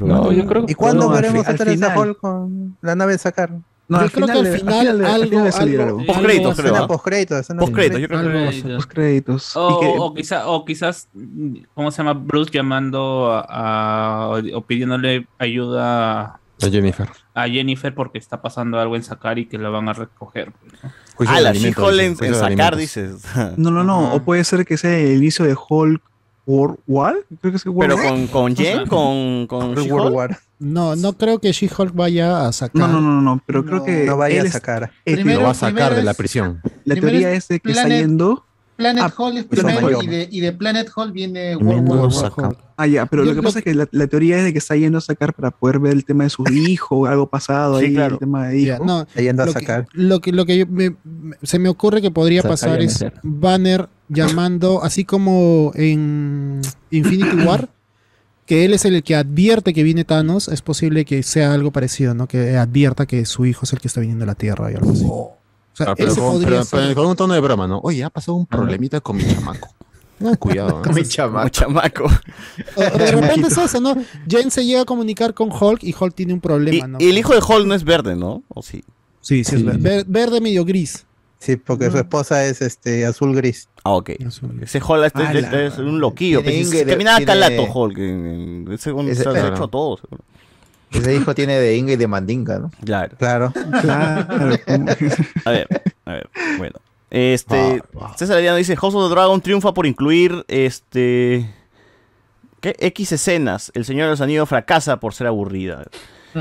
[SPEAKER 18] No, yo creo que
[SPEAKER 4] ¿Y cuándo veremos a Teresa. Hall con la nave de Sakar?
[SPEAKER 8] No,
[SPEAKER 15] Yo
[SPEAKER 8] al
[SPEAKER 15] creo que
[SPEAKER 8] final,
[SPEAKER 15] al final
[SPEAKER 8] al final de- al
[SPEAKER 15] algo-
[SPEAKER 8] final
[SPEAKER 15] algo-
[SPEAKER 8] algo.
[SPEAKER 2] Postcréditos,
[SPEAKER 15] algo-
[SPEAKER 2] creo. ¿ah?
[SPEAKER 4] postcréditos,
[SPEAKER 2] yo creo
[SPEAKER 15] algo
[SPEAKER 2] que...
[SPEAKER 16] O,
[SPEAKER 8] que-
[SPEAKER 16] o quizá- o quizás, ¿cómo se llama? Bruce llamando a, a- o pidiéndole ayuda
[SPEAKER 3] A Jennifer.
[SPEAKER 16] a Jennifer porque está pasando algo en Sakari que la van a recoger. pues,
[SPEAKER 2] Ah, la She-Hulk en, en
[SPEAKER 3] alimentos.
[SPEAKER 2] dices.
[SPEAKER 8] No, no, no. O puede ser que sea el inicio de Hulk World War. Creo que es World
[SPEAKER 2] Pero
[SPEAKER 8] War.
[SPEAKER 2] con, con Jen, con, con
[SPEAKER 4] World
[SPEAKER 2] She-Hulk.
[SPEAKER 4] War.
[SPEAKER 15] No, no creo que She-Hulk vaya a sacar.
[SPEAKER 8] No, no, no, no, pero creo
[SPEAKER 12] No,
[SPEAKER 8] que
[SPEAKER 4] No vaya
[SPEAKER 8] él
[SPEAKER 4] a sacar.
[SPEAKER 12] Primero-
[SPEAKER 3] Lo va a sacar de la
[SPEAKER 12] es-
[SPEAKER 3] prisión.
[SPEAKER 8] la teoría
[SPEAKER 12] es
[SPEAKER 8] es de que está
[SPEAKER 12] Planet-
[SPEAKER 8] yendo.
[SPEAKER 12] Planet
[SPEAKER 8] Ah,
[SPEAKER 12] Hall es
[SPEAKER 8] pero
[SPEAKER 12] primero y de, y de Planet Hall viene World War War.
[SPEAKER 3] War.
[SPEAKER 8] Ah, ya, pero
[SPEAKER 15] Yo
[SPEAKER 8] lo que
[SPEAKER 15] lo
[SPEAKER 8] pasa es que la, la teoría es de que está yendo a sacar para poder ver el tema de su hijo, algo pasado
[SPEAKER 2] Sí,
[SPEAKER 8] ahí,
[SPEAKER 2] claro.
[SPEAKER 8] el tema de
[SPEAKER 15] Ya,
[SPEAKER 8] hijo.
[SPEAKER 15] no,
[SPEAKER 4] Está yendo a
[SPEAKER 15] lo que,
[SPEAKER 4] sacar.
[SPEAKER 15] lo que, lo que yo me- me- se me ocurre que podría pasar es. Banner llamando, así como en Infinity War, que él es el que advierte que viene Thanos, es posible que sea algo parecido, ¿no? Que advierta que su hijo es el que está viniendo a la Tierra y algo así. O sea,
[SPEAKER 3] Ah, pero,
[SPEAKER 15] ese
[SPEAKER 3] con,
[SPEAKER 15] podría
[SPEAKER 3] pero-
[SPEAKER 15] ser-
[SPEAKER 3] pero con un tono de broma, ¿no? Oye, ha pasado un problemita con mi chamaco. No, cuidado. ¿no?
[SPEAKER 13] Con mi chamaco.
[SPEAKER 2] chamaco.
[SPEAKER 15] o- de repente es eso, ¿no? Jen se llega a comunicar con Hulk y Hulk tiene un
[SPEAKER 2] Y,
[SPEAKER 15] problema, ¿no?
[SPEAKER 2] y el hijo de Hulk no es verde, ¿no? ¿O sí?
[SPEAKER 15] Sí, sí, es
[SPEAKER 18] Sí.
[SPEAKER 15] ver- ver- verde medio gris.
[SPEAKER 4] Sí, porque su esposa es este azul gris.
[SPEAKER 2] Ah, ok.
[SPEAKER 15] Azul.
[SPEAKER 2] Ese Hulk este,
[SPEAKER 8] Ah,
[SPEAKER 2] este es un loquillo.
[SPEAKER 13] Tiene
[SPEAKER 2] pues, caminaba
[SPEAKER 13] tiene-
[SPEAKER 2] calato Hulk. ese un-
[SPEAKER 13] Ese-
[SPEAKER 2] se ha
[SPEAKER 3] claro.
[SPEAKER 2] hecho a todos. seguro.
[SPEAKER 13] Ese hijo tiene de Inga y de Mandinga, ¿no?
[SPEAKER 2] Claro.
[SPEAKER 4] Claro.
[SPEAKER 2] A ver, a ver, bueno. Este,
[SPEAKER 3] Ah,
[SPEAKER 2] César Adriano dice, House of the Dragon triunfa por incluir, este... ¿Qué? X escenas. El Señor de los Anillos fracasa por ser aburrida.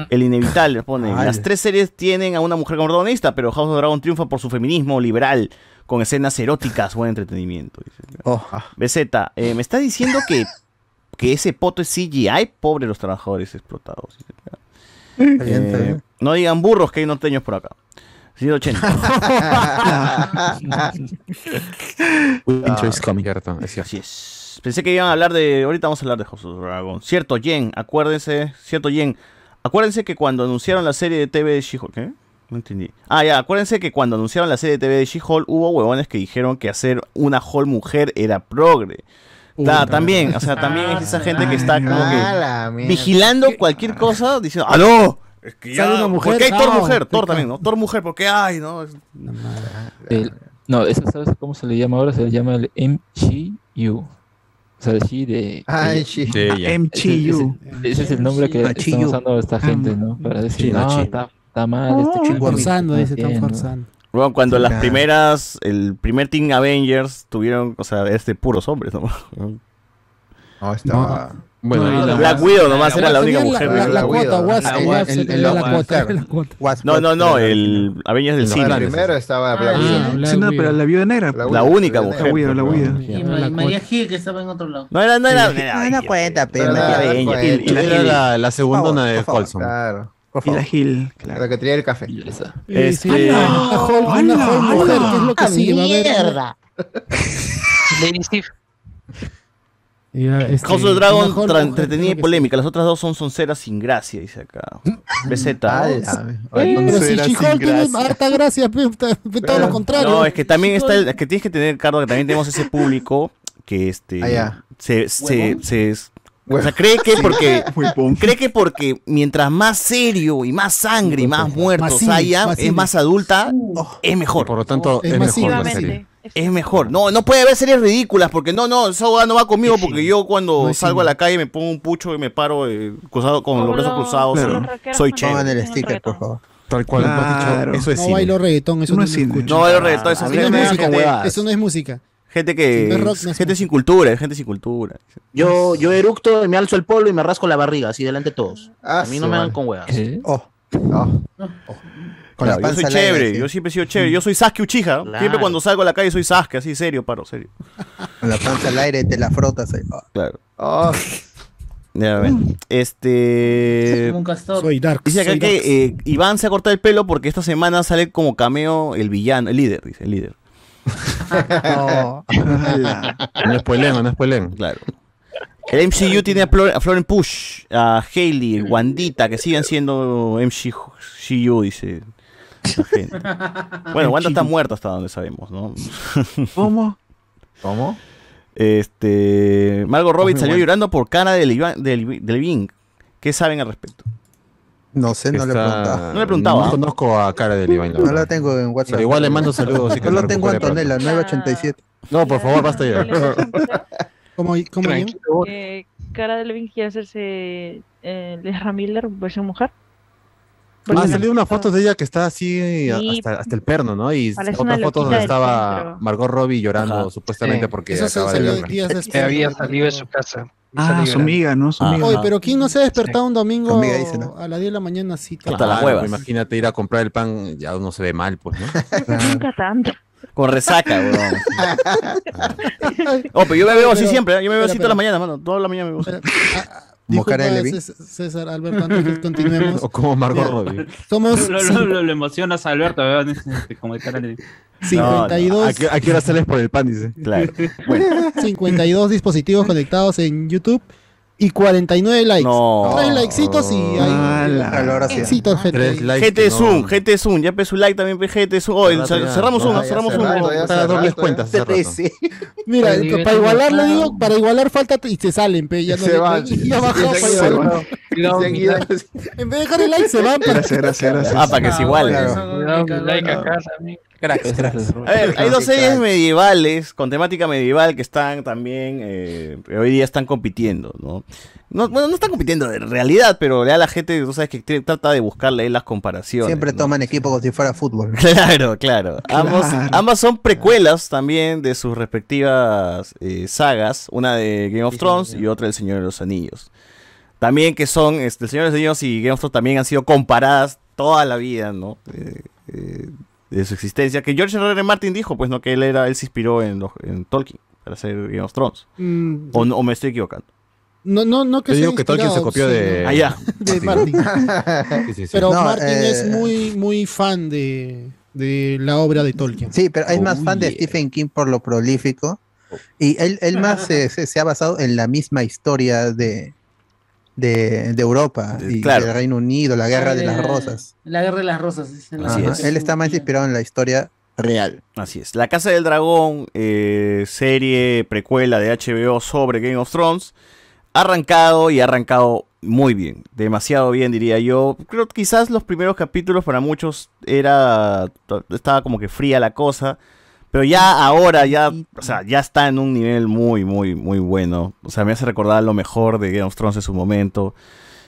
[SPEAKER 2] El inevitable, pone.
[SPEAKER 4] Ay.
[SPEAKER 2] Las tres series tienen a una mujer como protagonista, pero House of the Dragon triunfa por su feminismo liberal, con escenas eróticas, buen entretenimiento. dice.
[SPEAKER 4] Oh,
[SPEAKER 2] BZ, eh, me está diciendo que, que ese poto es CGI, pobre los trabajadores explotados. Eh,
[SPEAKER 4] bien.
[SPEAKER 2] no digan burros que hay norteños por acá. 180.
[SPEAKER 3] Winter is coming. Cierto, es cierto.
[SPEAKER 2] Así es. Pensé que iban a hablar de. Ahorita vamos a hablar de House of Dragon. Cierto, Jen, acuérdense. Cierto, Jen. Acuérdense que cuando anunciaron la serie de TV de She-Hulk. ¿Qué? No entendí. Ah, ya, acuérdense que cuando anunciaron la serie de TV de She-Hulk hubo huevones que dijeron que hacer una Hulk mujer era progre. Ta- también, o sea, también es esa gente que está como
[SPEAKER 13] Ah,
[SPEAKER 2] que
[SPEAKER 13] la mierda.
[SPEAKER 2] vigilando cualquier cosa diciendo, ¡aló! Es que ya,
[SPEAKER 15] una mujer,
[SPEAKER 2] ¿Por qué hay Thor
[SPEAKER 15] no,
[SPEAKER 2] mujer? Thor también, ¿no? Thor mujer, ¿por qué hay? ¿no? Es-
[SPEAKER 18] El- no, eso sabes cómo se le llama ahora, se le llama el MCU. O sea, el de.
[SPEAKER 13] Ah,
[SPEAKER 18] de-
[SPEAKER 13] el.
[SPEAKER 3] Sí, ya.
[SPEAKER 18] Ese,
[SPEAKER 8] MCU.
[SPEAKER 18] ese- ese es el nombre que
[SPEAKER 4] Ah,
[SPEAKER 18] está usando esta gente, ¿no? Para decir, no, está, está mal, este chico
[SPEAKER 15] Forzando, dice, están
[SPEAKER 18] entiendo".
[SPEAKER 15] forzando.
[SPEAKER 2] Bueno, cuando las
[SPEAKER 4] Claro.
[SPEAKER 2] primeras, el primer Team Avengers tuvieron, o sea, este puros hombres, ¿no?
[SPEAKER 13] No, estaba.
[SPEAKER 3] Bueno,
[SPEAKER 18] No,
[SPEAKER 3] ahí
[SPEAKER 18] la-
[SPEAKER 3] la-
[SPEAKER 2] Black Widow nomás era la única
[SPEAKER 15] la-
[SPEAKER 2] mujer.
[SPEAKER 15] La,
[SPEAKER 2] ¿no?
[SPEAKER 15] la
[SPEAKER 13] La
[SPEAKER 15] cuota,
[SPEAKER 13] Widow.
[SPEAKER 15] Wasp,
[SPEAKER 4] La
[SPEAKER 15] el
[SPEAKER 4] Wasp,
[SPEAKER 15] Wasp,
[SPEAKER 4] el-
[SPEAKER 15] el-
[SPEAKER 4] el
[SPEAKER 15] la
[SPEAKER 4] Wasp,
[SPEAKER 15] cuota, la
[SPEAKER 2] No, no, no, el Avengers del
[SPEAKER 3] No,
[SPEAKER 2] cine.
[SPEAKER 3] era
[SPEAKER 13] Primero estaba Black
[SPEAKER 10] Ah,
[SPEAKER 13] Widow.
[SPEAKER 10] ya.
[SPEAKER 8] Sí, no, pero la viuda negra.
[SPEAKER 13] La
[SPEAKER 2] La única mujer.
[SPEAKER 8] La Widow, la
[SPEAKER 2] pues,
[SPEAKER 8] Widow.
[SPEAKER 2] ¿no?
[SPEAKER 15] La
[SPEAKER 10] María. Gil que estaba en otro lado.
[SPEAKER 2] No era, no era.
[SPEAKER 4] No, no cuenta,
[SPEAKER 13] Pero la- la- la-
[SPEAKER 3] Y
[SPEAKER 2] la
[SPEAKER 3] era la, la segundona de Colson.
[SPEAKER 13] Claro.
[SPEAKER 4] Por
[SPEAKER 8] Y
[SPEAKER 4] favor.
[SPEAKER 8] la Gil, claro.
[SPEAKER 13] La que tenía el café.
[SPEAKER 18] Esa.
[SPEAKER 2] Este,
[SPEAKER 15] Una Hulk, una Hulk mujer, ¿qué es lo que sigue? Va a haber.
[SPEAKER 4] ¡Mierda!
[SPEAKER 6] Lady Steve.
[SPEAKER 15] Este,
[SPEAKER 2] House of the Dragon,
[SPEAKER 15] mujer,
[SPEAKER 2] entretenida
[SPEAKER 15] ¿qué
[SPEAKER 2] y polémica. Las otras dos son sonceras sin gracia, dice acá. BZ.
[SPEAKER 13] Ah, la-
[SPEAKER 15] Eh, Pero si She-Hulk tiene harta gracia, todo lo contrario.
[SPEAKER 2] No, es que también está el, es que tienes que tener, Carlos, que también tenemos ese público que este
[SPEAKER 13] Ah,
[SPEAKER 2] se, se,
[SPEAKER 13] Huevón.
[SPEAKER 2] se- o sea, cree que porque cree que porque mientras más serio y más sangre y más muertos
[SPEAKER 15] Masivo,
[SPEAKER 2] haya,
[SPEAKER 15] masivo.
[SPEAKER 2] es más adulta, es mejor.
[SPEAKER 3] Por lo tanto,
[SPEAKER 15] Es
[SPEAKER 3] es, mejor la serie.
[SPEAKER 2] Es mejor. No, no puede haber series ridículas porque no, no, abogada no va conmigo porque yo cuando
[SPEAKER 15] No es
[SPEAKER 2] salgo a la calle me pongo un pucho y me paro eh, cruzado con los brazos cruzados.
[SPEAKER 8] Claro.
[SPEAKER 2] Soy
[SPEAKER 4] Pongan
[SPEAKER 2] chévere.
[SPEAKER 4] el sticker, por favor.
[SPEAKER 3] Tal cual,
[SPEAKER 8] Claro.
[SPEAKER 3] dicho, eso es
[SPEAKER 15] No
[SPEAKER 3] cine.
[SPEAKER 15] bailo reggaetón, eso
[SPEAKER 8] No
[SPEAKER 15] no,
[SPEAKER 8] es cine.
[SPEAKER 2] No, el reto, eso es
[SPEAKER 15] no me música, eso no es música.
[SPEAKER 2] Gente
[SPEAKER 15] no
[SPEAKER 2] que
[SPEAKER 15] rock, no es
[SPEAKER 2] gente sin cultura, gente sin cultura.
[SPEAKER 5] Yo, yo eructo y me alzo el polo y me rasco la barriga, así delante de todos.
[SPEAKER 13] Ah,
[SPEAKER 5] A mí no me dan
[SPEAKER 13] madre.
[SPEAKER 5] con huevas.
[SPEAKER 18] ¿Qué?
[SPEAKER 4] Oh,
[SPEAKER 13] Oh.
[SPEAKER 4] con la
[SPEAKER 2] Claro, yo soy
[SPEAKER 4] aire,
[SPEAKER 2] chévere,
[SPEAKER 4] sí.
[SPEAKER 2] yo siempre he sido chévere. Yo soy Sasuke Uchiha.
[SPEAKER 5] Claro.
[SPEAKER 2] Siempre cuando salgo a la calle soy Sasuke, así serio, paro, serio.
[SPEAKER 4] Con la panza al aire te la frotas. ahí. Oh.
[SPEAKER 2] Claro.
[SPEAKER 13] Oh.
[SPEAKER 2] Ya, a ver. Este.
[SPEAKER 10] Como un castor.
[SPEAKER 15] Soy Dark.
[SPEAKER 2] Dice acá que eh, Iván se ha cortado el pelo porque esta semana sale como cameo el villano, el líder, dice, el líder.
[SPEAKER 4] No.
[SPEAKER 3] No spoilen, no spoilen.
[SPEAKER 2] Claro. El MCU tiene a, Flor- a Florence Push, a Hailey, Wandita, que siguen siendo MCU, dice la gente. Bueno, Wanda está muerta hasta donde sabemos, ¿no?
[SPEAKER 8] ¿Cómo?
[SPEAKER 13] ¿Cómo?
[SPEAKER 2] Este. Margot Robbie salió
[SPEAKER 3] bueno.
[SPEAKER 2] llorando por cara de Levi- de Levi- de Levine. ¿Qué saben al respecto?
[SPEAKER 4] No sé, no le he preguntado.
[SPEAKER 2] No le preguntaba.
[SPEAKER 3] No conozco a cara de Levi, la
[SPEAKER 4] No la tengo en WhatsApp.
[SPEAKER 3] Pero igual le mando saludos. que se
[SPEAKER 4] lo tengo a. Antonella, 987.
[SPEAKER 3] No, por favor, basta ya.
[SPEAKER 15] ¿Cómo, cómo?
[SPEAKER 14] Eh, Cara de Levin quiere hacerse eh, Ezra Miller, versión mujer.
[SPEAKER 3] Ah, salió
[SPEAKER 14] no-
[SPEAKER 3] unas fotos de ella que está así
[SPEAKER 14] Sí.
[SPEAKER 3] hasta, hasta el perno, ¿no? Y otras fotos donde estaba
[SPEAKER 14] centro.
[SPEAKER 3] Margot Robbie llorando
[SPEAKER 2] Ajá.
[SPEAKER 3] supuestamente
[SPEAKER 6] Sí.
[SPEAKER 3] porque
[SPEAKER 15] Eso se
[SPEAKER 3] acaba de
[SPEAKER 6] había salido de su casa.
[SPEAKER 8] Ah, su amiga, ¿no? Su amiga.
[SPEAKER 15] Oye, pero ¿quién no se ha despertado un domingo
[SPEAKER 4] Amiga dice, ¿no?
[SPEAKER 15] a las 10 de la mañana así?
[SPEAKER 2] Hasta las
[SPEAKER 3] Claro,
[SPEAKER 2] huevas.
[SPEAKER 3] Imagínate ir a comprar el pan, ya uno se ve mal, pues, ¿no?
[SPEAKER 14] Nunca tanto.
[SPEAKER 2] Con resaca, weón. Oh, pero yo me veo así
[SPEAKER 15] Pero-
[SPEAKER 2] siempre, ¿eh? yo me veo así toda la mañana, mano. Toda la mañana me veo así.
[SPEAKER 4] Como cara Levin.
[SPEAKER 15] César, Alberto, antes que continuemos.
[SPEAKER 3] O como Margot
[SPEAKER 15] Ya.
[SPEAKER 3] Robbie.
[SPEAKER 15] Somos
[SPEAKER 16] Lo, lo, lo, lo emocionas a Alberto, ¿verdad? Como de cara de...
[SPEAKER 15] 52,
[SPEAKER 3] ¿A qué, a qué hora sales por el pan? Dice.
[SPEAKER 2] Claro.
[SPEAKER 15] 52 dispositivos conectados en YouTube y 49 likes.
[SPEAKER 2] No.
[SPEAKER 15] Tres likecitos y hay
[SPEAKER 4] sí.
[SPEAKER 15] éxitos, gente.
[SPEAKER 3] Tres likes.
[SPEAKER 2] Gente de
[SPEAKER 3] no.
[SPEAKER 2] Zoom, gente de Zoom, ya un like también, de Zoom. Oh, cerramos
[SPEAKER 3] No,
[SPEAKER 2] uno, cerramos uno.
[SPEAKER 3] Para dobles cuentas.
[SPEAKER 4] Trece.
[SPEAKER 15] Mira, para igualar, le digo, para igualar falta y se salen, pe, ya no
[SPEAKER 13] Se van.
[SPEAKER 15] y ya bajó
[SPEAKER 13] Se
[SPEAKER 15] para
[SPEAKER 13] ido.
[SPEAKER 15] En vez de dejar el like se van para
[SPEAKER 8] Gracias, gracias, gracias.
[SPEAKER 2] Ah, para que se iguale.
[SPEAKER 6] cuidado, mi like acá también.
[SPEAKER 4] Cracks, cracks.
[SPEAKER 2] A ver, hay dos series medievales con temática medieval que están también, eh, hoy día están compitiendo, ¿no? No, bueno, no están compitiendo de realidad, pero ya la gente, tú sabes que trata de buscarle las comparaciones.
[SPEAKER 4] Siempre
[SPEAKER 2] ¿no?
[SPEAKER 4] toman equipo como si fuera fútbol.
[SPEAKER 2] Claro, claro. Ambos, ambas son precuelas también de sus respectivas eh, sagas, una de Game of Thrones y otra del Señor de los Anillos. También que son, este, el Señor de los Anillos y Game of Thrones también han sido comparadas toda la vida, ¿no? Eh, eh, de su existencia. Que George R. R. Martin dijo, pues, ¿no? Que él era, él se inspiró en, los- en Tolkien para hacer Game of Thrones.
[SPEAKER 15] Mm,
[SPEAKER 2] O, no- o me estoy equivocando.
[SPEAKER 15] No, no, no que
[SPEAKER 3] Yo digo que Tolkien se copió de.
[SPEAKER 2] Ah,
[SPEAKER 15] de Martin.
[SPEAKER 3] Sí, sí, sí.
[SPEAKER 15] Pero
[SPEAKER 4] No,
[SPEAKER 15] Martin
[SPEAKER 4] eh,
[SPEAKER 15] es muy, muy fan de, de la obra de Tolkien.
[SPEAKER 4] Sí, pero es más
[SPEAKER 3] Oh,
[SPEAKER 4] fan de. Stephen King por lo prolífico. Y él, él más se, se- se ha basado en la misma historia de, de, de Europa y
[SPEAKER 2] claro.
[SPEAKER 4] del Reino Unido, la Guerra de las Rosas.
[SPEAKER 10] La guerra de las rosas. dicen.
[SPEAKER 2] Así
[SPEAKER 4] Ajá,
[SPEAKER 2] es.
[SPEAKER 4] Él está más inspirado en la historia real.
[SPEAKER 2] Así es. La Casa del Dragón, eh, serie precuela de HBO sobre Game of Thrones, ha arrancado y ha arrancado muy bien. Demasiado bien, diría yo. Creo que quizás los primeros capítulos para muchos era. Estaba como que fría la cosa. Pero ya ahora, ya, o sea, ya está en un nivel muy, muy, muy bueno. O sea, me hace recordar lo mejor de Game of Thrones en su momento.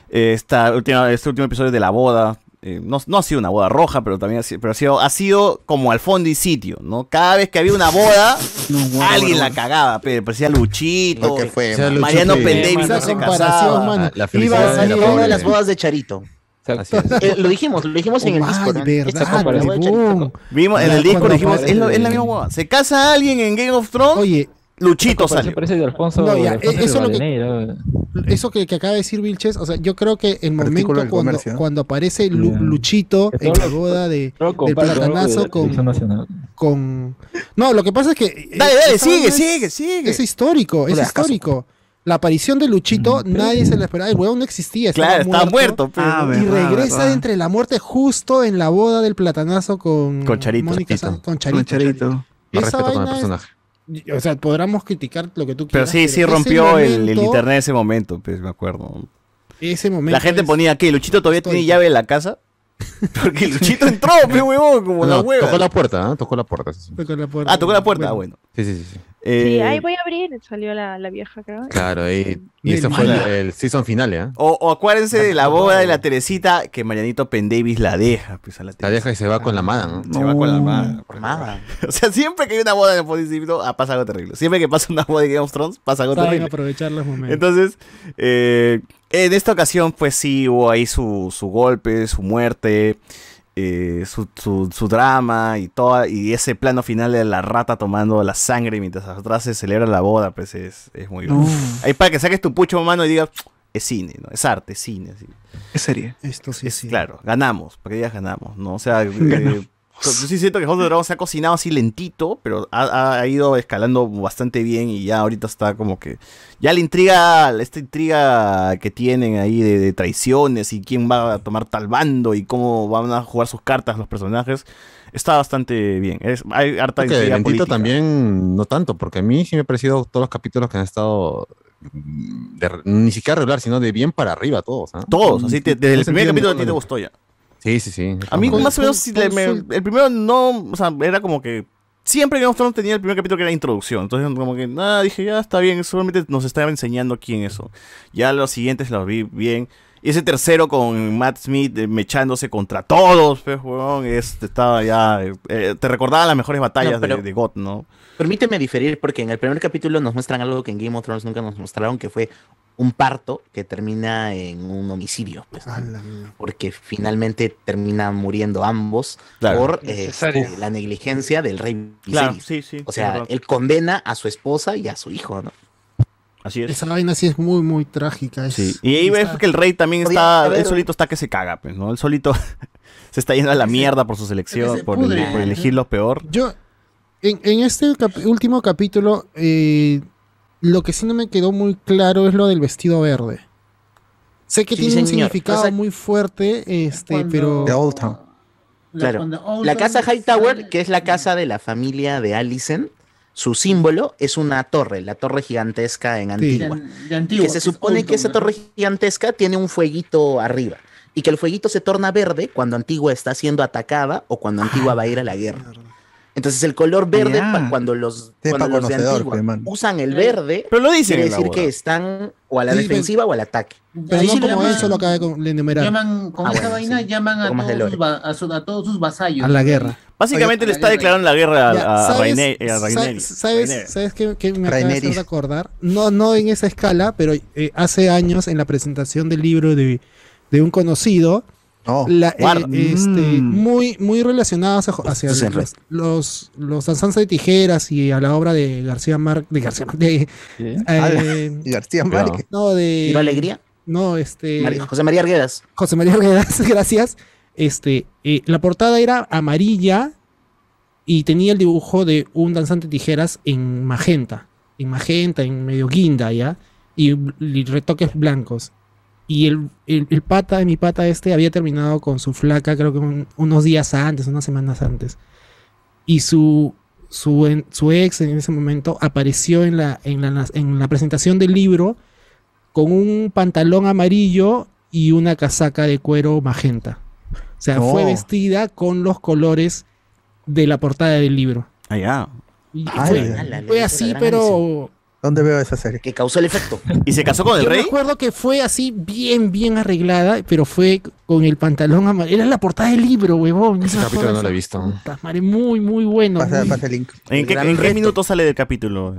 [SPEAKER 2] Eh, Esta última, este último episodio de la boda. eh, no, no ha sido una boda roja, pero también ha sido, pero ha sido, ha sido como al fondo y sitio, ¿no? Cada vez que había una boda, alguien la cagaba, pero parecía Luchito,
[SPEAKER 5] Lo que fue.
[SPEAKER 2] Mariano
[SPEAKER 5] Luchito, mano.
[SPEAKER 2] no se casaba.
[SPEAKER 13] La
[SPEAKER 5] Iba a salir una de las bodas de Charito. Eh, lo dijimos, lo dijimos en el Discord. ¿no?
[SPEAKER 15] verdad,
[SPEAKER 5] de Charito.
[SPEAKER 2] Vimos en el disco
[SPEAKER 15] cuando
[SPEAKER 2] dijimos, es, lo- es la misma boda. Se casa alguien en Game of Thrones,
[SPEAKER 15] Oye,
[SPEAKER 2] Luchito sale.
[SPEAKER 18] parece de Alfonso,
[SPEAKER 15] No, ya,
[SPEAKER 18] de Alfonso
[SPEAKER 15] eh, eso lo que-
[SPEAKER 18] Valdenera.
[SPEAKER 15] Eso que, que acaba de decir Vilches, o sea, yo creo que el momento cuando,
[SPEAKER 4] comercio.
[SPEAKER 15] cuando aparece Lu-. Luchito en la boda de, del platanazo
[SPEAKER 18] la
[SPEAKER 15] con. No, lo que pasa es que... eh,
[SPEAKER 2] Dale, dale, sigue, sigue, sigue.
[SPEAKER 15] Es histórico, es
[SPEAKER 4] ¿acaso?
[SPEAKER 15] La aparición de Luchito, nadie se la esperaba. El huevón no existía, estaba
[SPEAKER 2] Claro, estaba
[SPEAKER 15] muerto.
[SPEAKER 2] muerto. pero-
[SPEAKER 8] Ah,
[SPEAKER 15] Y
[SPEAKER 8] verdad,
[SPEAKER 15] regresa
[SPEAKER 8] verdad.
[SPEAKER 15] de entre la muerte justo en la boda del platanazo con,
[SPEAKER 2] Con Charito.
[SPEAKER 15] San- con Charito.
[SPEAKER 8] Con Charito.
[SPEAKER 15] Esa
[SPEAKER 13] con el
[SPEAKER 15] es-
[SPEAKER 13] personaje.
[SPEAKER 15] O sea, podremos criticar lo que tú
[SPEAKER 2] Pero
[SPEAKER 15] quieras.
[SPEAKER 2] sí, sí
[SPEAKER 15] ese
[SPEAKER 2] rompió el, el internet ese momento, pues me acuerdo.
[SPEAKER 15] Ese momento
[SPEAKER 2] La gente
[SPEAKER 15] es-
[SPEAKER 2] ponía que Luchito todavía tiene llave en la casa. Porque Luchito entró, pe huevón, como la
[SPEAKER 13] No,
[SPEAKER 2] hueva.
[SPEAKER 13] tocó la puerta, ¿ah? Tocó la puerta. sí, sí.
[SPEAKER 15] Tocó la puerta.
[SPEAKER 2] Ah, tocó la puerta, ah, bueno.
[SPEAKER 13] Sí, sí, sí. Sí.
[SPEAKER 2] Eh,
[SPEAKER 14] Sí, ahí voy a abrir, salió la, la vieja, creo.
[SPEAKER 13] Claro, ahí- y
[SPEAKER 15] Del
[SPEAKER 13] ese fue el, season finale, ¿ah?
[SPEAKER 2] o, o acuérdense de la boda de la Teresita que Marianito Pendavis la deja, pues a la
[SPEAKER 13] La deja y se va con la mano, ¿no?
[SPEAKER 2] Se va con la mano.
[SPEAKER 5] Nada.
[SPEAKER 2] O sea, siempre que hay una boda en el Podicipito, ah, pasa algo terrible. Siempre que pasa una boda de Game of Thrones, pasa algo
[SPEAKER 15] Saben
[SPEAKER 2] terrible.
[SPEAKER 15] aprovechar los momentos.
[SPEAKER 2] Entonces, eh, en esta ocasión, pues sí, hubo ahí su, su golpe, su muerte, eh, su, su- su drama y toda, y ese plano final de la rata tomando la sangre mientras atrás se celebra la boda, pues es, es muy bien. Ahí para que saques tu pucho mano y digas, es cine, ¿no? Es arte, es cine. así.
[SPEAKER 8] Es serie.
[SPEAKER 15] Esto sí,
[SPEAKER 2] Es,
[SPEAKER 15] sí.
[SPEAKER 2] Claro, ganamos, para que digas ganamos, ¿no? O sea, eh. Yo sí siento que House of the Dragon se ha cocinado así lentito, pero ha, ha ido escalando bastante bien y ya ahorita está como que... Ya la intriga, esta intriga que tienen ahí de, de traiciones y quién va a tomar tal bando y cómo van a jugar sus cartas los personajes, está bastante bien. Es, hay harta
[SPEAKER 13] Porque
[SPEAKER 2] intriga
[SPEAKER 13] lentito
[SPEAKER 2] política.
[SPEAKER 13] también, no tanto, porque a mí sí me ha parecido todos los capítulos que han estado mm, de- ni siquiera regular, sino de bien para arriba todos. ¿ah?
[SPEAKER 2] Todos, así te- desde el primer capítulo a ti te gustó ya.
[SPEAKER 13] Sí, sí, sí.
[SPEAKER 2] A mí más o menos le- me-
[SPEAKER 15] con-
[SPEAKER 2] el primero no, o sea, era como que siempre Game of Thrones tenía el primer capítulo que era introducción, entonces como que nada, dije ya está bien, solamente nos estaba enseñando quién es eso. Ya los siguientes los vi bien. Y ese tercero con Matt Smith eh, mechándose contra todos, pues, huevón, es, estaba ya, eh, te recordaba las mejores batallas
[SPEAKER 5] No, pero-
[SPEAKER 2] de, de GOT, ¿no?
[SPEAKER 5] Permíteme diferir porque en el primer capítulo nos muestran algo que en Game of Thrones nunca nos mostraron, que fue un parto que termina en un homicidio. pues, porque finalmente terminan muriendo ambos
[SPEAKER 2] Claro.
[SPEAKER 5] por eh, la negligencia del rey
[SPEAKER 2] Claro, sí, sí.
[SPEAKER 5] O sea, él condena a su esposa y a su hijo, ¿no?
[SPEAKER 2] así es.
[SPEAKER 15] Esa vaina sí es muy, muy trágica. es-
[SPEAKER 2] Sí. Y ahí ves que el rey también está,
[SPEAKER 5] haber-
[SPEAKER 2] él solito está que se caga, pues, ¿no? Él solito se está yendo a la mierda por su selección,
[SPEAKER 12] se
[SPEAKER 2] por,
[SPEAKER 12] pudre.
[SPEAKER 2] el- por elegir lo peor.
[SPEAKER 15] Yo, en, en este cap- último capítulo, eh, lo que sí no me quedó muy claro es lo del vestido verde. Sé que
[SPEAKER 5] Sí,
[SPEAKER 15] tiene un significado
[SPEAKER 5] O sea,
[SPEAKER 15] muy fuerte, este,
[SPEAKER 12] cuando-
[SPEAKER 15] pero...
[SPEAKER 4] De Old Town.
[SPEAKER 12] La-
[SPEAKER 5] Claro.
[SPEAKER 12] Old
[SPEAKER 5] La casa Hightower,
[SPEAKER 12] sale-
[SPEAKER 5] que es la casa de la familia de Alicent, su símbolo es una torre, la torre gigantesca en
[SPEAKER 15] Sí.
[SPEAKER 12] de,
[SPEAKER 5] Antigua.
[SPEAKER 12] de Antigua,
[SPEAKER 5] que se supone que esa torre gigantesca tiene un fueguito arriba. Y que el fueguito se torna verde cuando Antigua está siendo atacada o cuando Antigua va a ir a la guerra. Entonces el color verde, pa- cuando los,
[SPEAKER 4] Sepa
[SPEAKER 5] cuando los de Antigua
[SPEAKER 4] man.
[SPEAKER 5] usan el verde,
[SPEAKER 2] Pero lo dicen
[SPEAKER 5] quiere decir que están o a la
[SPEAKER 15] Sí,
[SPEAKER 5] defensiva o al ataque.
[SPEAKER 15] Pero
[SPEAKER 12] Ahí
[SPEAKER 15] no
[SPEAKER 12] sí
[SPEAKER 15] como
[SPEAKER 12] llaman-
[SPEAKER 15] él solo acaba de enumerar.
[SPEAKER 12] Llaman, con
[SPEAKER 5] Ah,
[SPEAKER 12] esa
[SPEAKER 5] bueno,
[SPEAKER 12] vaina
[SPEAKER 5] sí.
[SPEAKER 12] llaman a todos, sus, a, su- a todos sus vasallos.
[SPEAKER 15] A la guerra.
[SPEAKER 2] Básicamente
[SPEAKER 12] Oye,
[SPEAKER 2] le está declarando la guerra a, a,
[SPEAKER 15] ¿sabes-
[SPEAKER 2] Rhaenyra.
[SPEAKER 15] ¿Sabes,
[SPEAKER 2] Rhaenyra.
[SPEAKER 15] ¿sabes qué, qué me acaba de recordar? No, no en esa escala, pero eh, hace años en la presentación del libro de, de un conocido,
[SPEAKER 4] No.
[SPEAKER 15] la- eh, este,
[SPEAKER 8] Mm.
[SPEAKER 15] muy, muy relacionadas a- hacia los, los, los danzantes de tijeras y a la obra de García Márquez, de García de,
[SPEAKER 18] ¿Sí?
[SPEAKER 15] eh,
[SPEAKER 4] Y García. Márquez.
[SPEAKER 15] no, de...
[SPEAKER 5] ¿Viva Alegría?
[SPEAKER 15] No, este...
[SPEAKER 5] José María Arguedas.
[SPEAKER 15] José María Arguedas, gracias. Este, eh, la portada era amarilla y tenía el dibujo de un danzante de tijeras en magenta, en magenta, en medio guinda, ¿ya? Y, y retoques blancos. Y el, el- el pata de mi pata este había terminado con su flaca, creo que un- unos días antes, unas semanas antes. Y su, su, en- su ex en ese momento apareció en la, en, la, en la presentación del libro con un pantalón amarillo y una casaca de cuero magenta. O sea, fue vestida con los colores de la portada del libro.
[SPEAKER 2] Ah, ya.
[SPEAKER 15] Y
[SPEAKER 4] Ay,
[SPEAKER 15] fue, así, pero
[SPEAKER 4] ¿Dónde veo esa serie?
[SPEAKER 5] Que causó el efecto.
[SPEAKER 2] ¿Y se casó con el
[SPEAKER 15] Yo
[SPEAKER 2] rey?
[SPEAKER 15] me acuerdo que fue así bien, bien arreglada, pero fue con el pantalón amarillo. Era la portada del libro, huevón.
[SPEAKER 13] Ese capítulo no lo he visto.
[SPEAKER 15] puta madre, muy, muy bueno.
[SPEAKER 4] Pasa,
[SPEAKER 15] muy-
[SPEAKER 4] pasa el link.
[SPEAKER 2] ¿En qué,
[SPEAKER 5] gran
[SPEAKER 2] en qué
[SPEAKER 5] reto.
[SPEAKER 2] minuto sale del capítulo?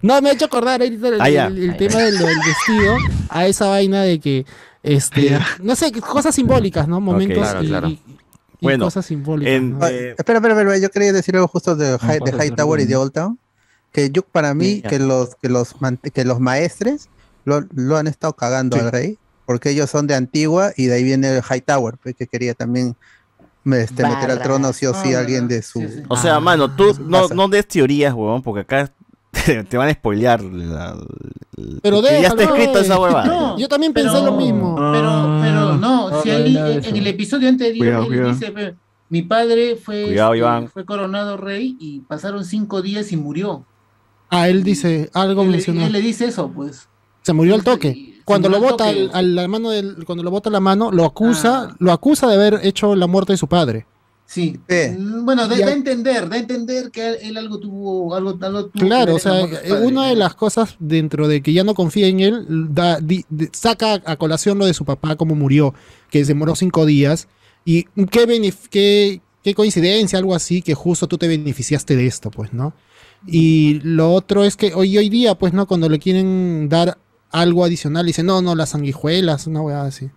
[SPEAKER 15] No, me ha hecho acordar el,
[SPEAKER 2] Ah,
[SPEAKER 15] el- el tema del, del vestido a esa vaina de que, este, no sé, cosas simbólicas, ¿no? Momentos
[SPEAKER 13] claro,
[SPEAKER 15] y,
[SPEAKER 13] claro.
[SPEAKER 15] y- y
[SPEAKER 2] Bueno,
[SPEAKER 15] cosas simbólicas.
[SPEAKER 2] en-
[SPEAKER 15] ¿no?
[SPEAKER 4] Ah,
[SPEAKER 2] Eh,
[SPEAKER 4] espera, espera, espera, yo quería decir algo justo de, High, de
[SPEAKER 18] pasa,
[SPEAKER 4] Hightower y de. Old Town. Que yo, para mí,
[SPEAKER 5] Ya.
[SPEAKER 4] que los, que los, que los maestres lo, lo han estado cagando
[SPEAKER 3] Sí.
[SPEAKER 4] al rey, porque ellos son de Antigua y de ahí viene el Hightower, pues, que quería también me- este, meter al trono sí o sí
[SPEAKER 12] Ah,
[SPEAKER 4] alguien de
[SPEAKER 12] sí,
[SPEAKER 4] su...
[SPEAKER 12] sí.
[SPEAKER 2] O sea,
[SPEAKER 5] Ah,
[SPEAKER 2] mano, tú no, no des teorías, huevón, porque acá te, te van a spoilear. la- la-
[SPEAKER 15] Pero
[SPEAKER 2] que ya
[SPEAKER 15] déjalo,
[SPEAKER 2] está escrito esa huevada.
[SPEAKER 12] No,
[SPEAKER 15] Yo también pensé
[SPEAKER 12] pero-
[SPEAKER 15] lo mismo.
[SPEAKER 12] Pero, pero no, si
[SPEAKER 18] no, nada de
[SPEAKER 12] en, en el episodio anterior
[SPEAKER 8] Cuidado,
[SPEAKER 12] él
[SPEAKER 8] cuidado.
[SPEAKER 12] dice, "Ve, mi padre fue,
[SPEAKER 2] Cuidado,
[SPEAKER 12] este, fue coronado rey y pasaron cinco días y murió.
[SPEAKER 15] Ah, él dice, algo
[SPEAKER 12] Él,
[SPEAKER 15] mencionó.
[SPEAKER 12] él le dice eso, pues.
[SPEAKER 15] Se murió al toque. Cuando lo
[SPEAKER 12] al
[SPEAKER 15] bota
[SPEAKER 12] toque.
[SPEAKER 15] al, a la mano del, cuando lo bota la mano, lo acusa,
[SPEAKER 12] Ah.
[SPEAKER 15] lo acusa de haber hecho la muerte de su padre.
[SPEAKER 12] Sí.
[SPEAKER 4] Eh.
[SPEAKER 12] Bueno, da a entender, da a entender que él, algo tuvo, algo, algo tuvo
[SPEAKER 15] Claro, o sea,
[SPEAKER 12] de
[SPEAKER 15] una de las cosas dentro de que ya no confía en él, da- di- de- saca a colación lo de su papá, cómo murió, que se demoró cinco días, y qué, qué, qué coincidencia, algo así, que justo tú te beneficiaste de esto, pues, ¿no? Y lo otro es que hoy, hoy día, pues, ¿no? Cuando le quieren dar algo adicional, dicen, no, no, las sanguijuelas, una weá así.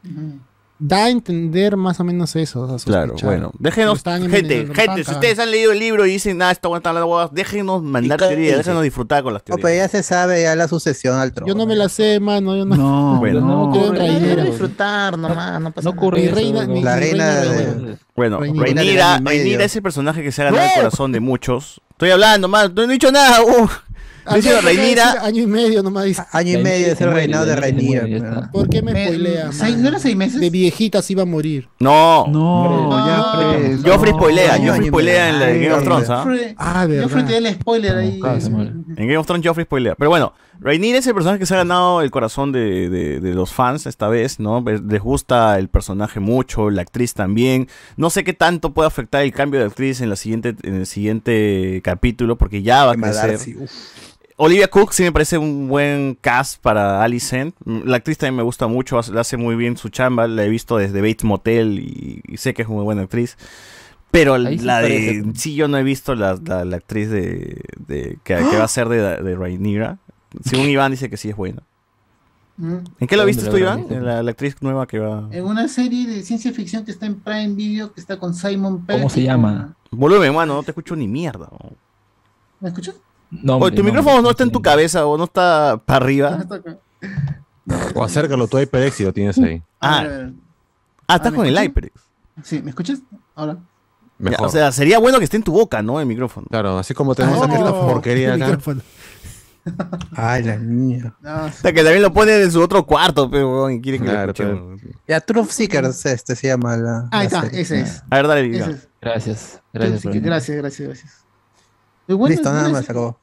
[SPEAKER 15] Da a entender más o menos eso. a
[SPEAKER 2] Claro, bueno. Déjenos, gente, gente, si ustedes han leído el libro y dicen, nada, esta buena hablando déjenos mandar teorías, déjenos disfrutar con las
[SPEAKER 4] No,
[SPEAKER 2] teorías.
[SPEAKER 4] pero ya se sabe ya la sucesión al trono.
[SPEAKER 15] Yo no me la sé, mano. Yo no.
[SPEAKER 8] No,
[SPEAKER 2] Bueno,
[SPEAKER 8] no,
[SPEAKER 15] no
[SPEAKER 8] no,
[SPEAKER 5] disfrutar nomás, no pasa
[SPEAKER 18] No
[SPEAKER 5] nada.
[SPEAKER 18] ocurre eso,
[SPEAKER 15] reina,
[SPEAKER 18] no.
[SPEAKER 15] mi-
[SPEAKER 4] La reina
[SPEAKER 15] reina
[SPEAKER 4] de-
[SPEAKER 2] Bueno,
[SPEAKER 4] medio.
[SPEAKER 2] Rhaenyra es el personaje que se ha ganado el corazón de muchos. Estoy hablando, man, no he dicho nada. Uh.
[SPEAKER 15] Decir
[SPEAKER 2] Rhaenyra,
[SPEAKER 15] Año y medio nomás dice.
[SPEAKER 4] Año y medio es
[SPEAKER 18] se
[SPEAKER 4] el reinado de
[SPEAKER 18] se está.
[SPEAKER 15] ¿Por qué me spoilea?
[SPEAKER 12] ¿No era seis meses?
[SPEAKER 15] De viejitas iba a morir.
[SPEAKER 2] no.
[SPEAKER 8] No, ya
[SPEAKER 12] No.
[SPEAKER 8] pues.
[SPEAKER 2] Joffrey spoilea,
[SPEAKER 4] año,
[SPEAKER 2] Joffrey
[SPEAKER 4] año
[SPEAKER 2] spoilea en la- en
[SPEAKER 4] medio.
[SPEAKER 2] Game of Thrones, ¿ah?
[SPEAKER 12] Joffrey-
[SPEAKER 15] Ah,
[SPEAKER 12] Joffrey
[SPEAKER 15] verdad.
[SPEAKER 12] te da el spoiler ahí.
[SPEAKER 18] Se.
[SPEAKER 2] En Game of Thrones Joffrey spoilea. Pero bueno, Rhaenyra es el personaje que se ha ganado el corazón de, de- de los fans esta vez, ¿no? Les gusta el personaje mucho, la actriz también. No sé qué tanto puede afectar el cambio de actriz en, la siguiente, en el siguiente capítulo, porque ya va a crecer.
[SPEAKER 4] Darcy.
[SPEAKER 2] Olivia Cook sí me parece un buen cast para Alicent. Mm, La actriz también me gusta mucho, hace- le hace muy bien su chamba. La he visto desde Bates Motel y, y sé que es muy buena actriz. Pero
[SPEAKER 18] Ahí
[SPEAKER 2] la de.
[SPEAKER 18] parece.
[SPEAKER 2] Sí, yo no he visto la, la- la actriz de, de- que, que va a ser de, de Rhaenyra. Según Iván dice que sí es buena.
[SPEAKER 12] Mm.
[SPEAKER 2] ¿En qué lo
[SPEAKER 18] ¿Dónde
[SPEAKER 2] viste tú, Iván? la, la actriz nueva que va.
[SPEAKER 12] En una serie de ciencia ficción que está en Prime Video, que está con Simon Pegg.
[SPEAKER 18] ¿Cómo se llama?
[SPEAKER 2] Volumen, mano, no te escucho ni mierda.
[SPEAKER 12] ¿Me escuchas?
[SPEAKER 18] No,
[SPEAKER 2] Oye, tu
[SPEAKER 18] no,
[SPEAKER 2] micrófono no está en tu cabeza o no está para arriba.
[SPEAKER 13] O acércalo a HyperX y lo tienes ahí.
[SPEAKER 2] Ah,
[SPEAKER 12] A ver, a ver.
[SPEAKER 2] ah, estás
[SPEAKER 12] ¿me
[SPEAKER 2] con el? HyperX.
[SPEAKER 12] Sí, ¿me escuchas? Ahora.
[SPEAKER 2] Ya,
[SPEAKER 13] Mejor.
[SPEAKER 2] o sea, sería bueno que esté en tu boca, ¿no? El micrófono.
[SPEAKER 13] claro, así como tenemos
[SPEAKER 15] Ah,
[SPEAKER 13] aquí esta
[SPEAKER 15] no,
[SPEAKER 13] porquería acá.
[SPEAKER 15] micrófono.
[SPEAKER 4] Ay, la niña.
[SPEAKER 12] No,
[SPEAKER 2] O sea, que también lo ponen en su otro cuarto, pero y quieren que
[SPEAKER 13] Claro,
[SPEAKER 2] lo.
[SPEAKER 4] Ya, Truth Seekers este se llama la.
[SPEAKER 12] Ahí
[SPEAKER 4] la
[SPEAKER 12] está,
[SPEAKER 4] serie.
[SPEAKER 12] ese es.
[SPEAKER 2] A ver, dale,
[SPEAKER 12] es.
[SPEAKER 18] Gracias, gracias.
[SPEAKER 12] Gracias, gracias, gracias. Es bueno,
[SPEAKER 4] Listo, nada más, se acabó.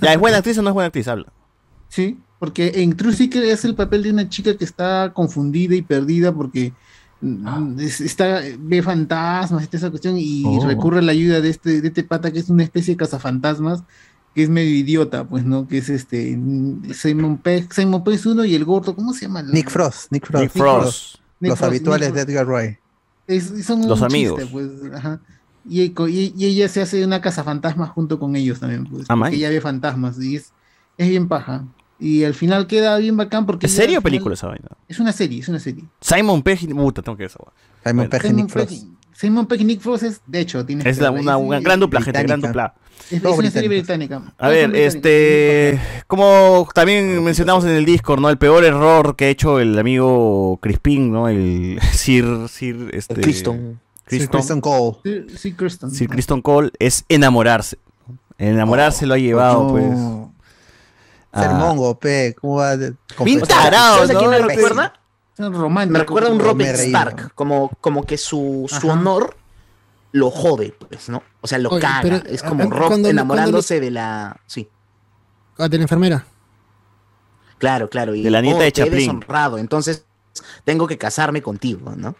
[SPEAKER 2] ¿Ya es buena actriz o no es buena actriz? Habla.
[SPEAKER 12] Sí, porque en True Seeker es el papel de una chica que está confundida y perdida porque mm, es- está, ve fantasmas, está esa cuestión, y
[SPEAKER 18] Oh.
[SPEAKER 12] recurre a la ayuda de este, de este pata que es una especie de cazafantasmas, que es medio idiota, pues, ¿no? Que es este mm, Simon Pegg, Simon Pegg es uno y el gordo, ¿cómo se llama?
[SPEAKER 4] Nick Frost, Nick Frost.
[SPEAKER 2] Nick Frost.
[SPEAKER 12] Nick
[SPEAKER 4] Los
[SPEAKER 12] Frost,
[SPEAKER 4] habituales
[SPEAKER 12] Nick
[SPEAKER 4] de Edgar Wright.
[SPEAKER 12] Es- son
[SPEAKER 2] Los
[SPEAKER 12] un
[SPEAKER 2] amigos.
[SPEAKER 12] chiste, pues, ajá. Y, y- y ella se hace una cazafantasmas junto con ellos también, pues.
[SPEAKER 2] Ah,
[SPEAKER 12] porque ella ve fantasmas y es, es bien paja. Y al final queda bien bacán porque.
[SPEAKER 2] ¿Es serie o película esa vaina?
[SPEAKER 12] Es una serie, es una serie.
[SPEAKER 2] Simon Pegg. Puta, tengo que ver esa.
[SPEAKER 4] Simon
[SPEAKER 2] Bueno.
[SPEAKER 4] Pegg Nick Frost.
[SPEAKER 12] Simon Pegg y Nick Frost es, de hecho, tiene
[SPEAKER 2] Es la- una, una gran dupla, gente, gran dupla.
[SPEAKER 12] Es, es una serie británica.
[SPEAKER 2] A ver, este. Como también mencionamos en el Discord, ¿no? El peor error que ha hecho el amigo Crispin, ¿no? El Sir. Sir. Este,
[SPEAKER 5] Criston.
[SPEAKER 4] Sir
[SPEAKER 2] Criston.
[SPEAKER 4] Kristen Cole.
[SPEAKER 12] Kristen.
[SPEAKER 2] Sir Criston Cole es enamorarse. Enamorarse lo ha llevado, pues.
[SPEAKER 4] No.
[SPEAKER 2] a-
[SPEAKER 4] Ser mongo, pe. ¿Cómo va?
[SPEAKER 2] Bien tarado,
[SPEAKER 5] ¿Sabes a quién me
[SPEAKER 2] ¿no?
[SPEAKER 5] recuerda?
[SPEAKER 12] Son románticos.
[SPEAKER 5] Me recuerda a un
[SPEAKER 4] reído.
[SPEAKER 5] Stark, como, como que su, su honor lo jode, pues, ¿no? O sea, lo
[SPEAKER 15] Oye,
[SPEAKER 5] caga.
[SPEAKER 15] pero,
[SPEAKER 5] es
[SPEAKER 15] ah,
[SPEAKER 5] como
[SPEAKER 15] ah,
[SPEAKER 5] Rob
[SPEAKER 15] cuando-
[SPEAKER 5] enamorándose de la. Sí,
[SPEAKER 15] Ah, de la enfermera.
[SPEAKER 5] claro, claro. Y,
[SPEAKER 2] De la nieta
[SPEAKER 5] oh,
[SPEAKER 2] de
[SPEAKER 5] te he
[SPEAKER 2] Chaplin.
[SPEAKER 5] deshonrado, entonces tengo que casarme contigo, ¿no?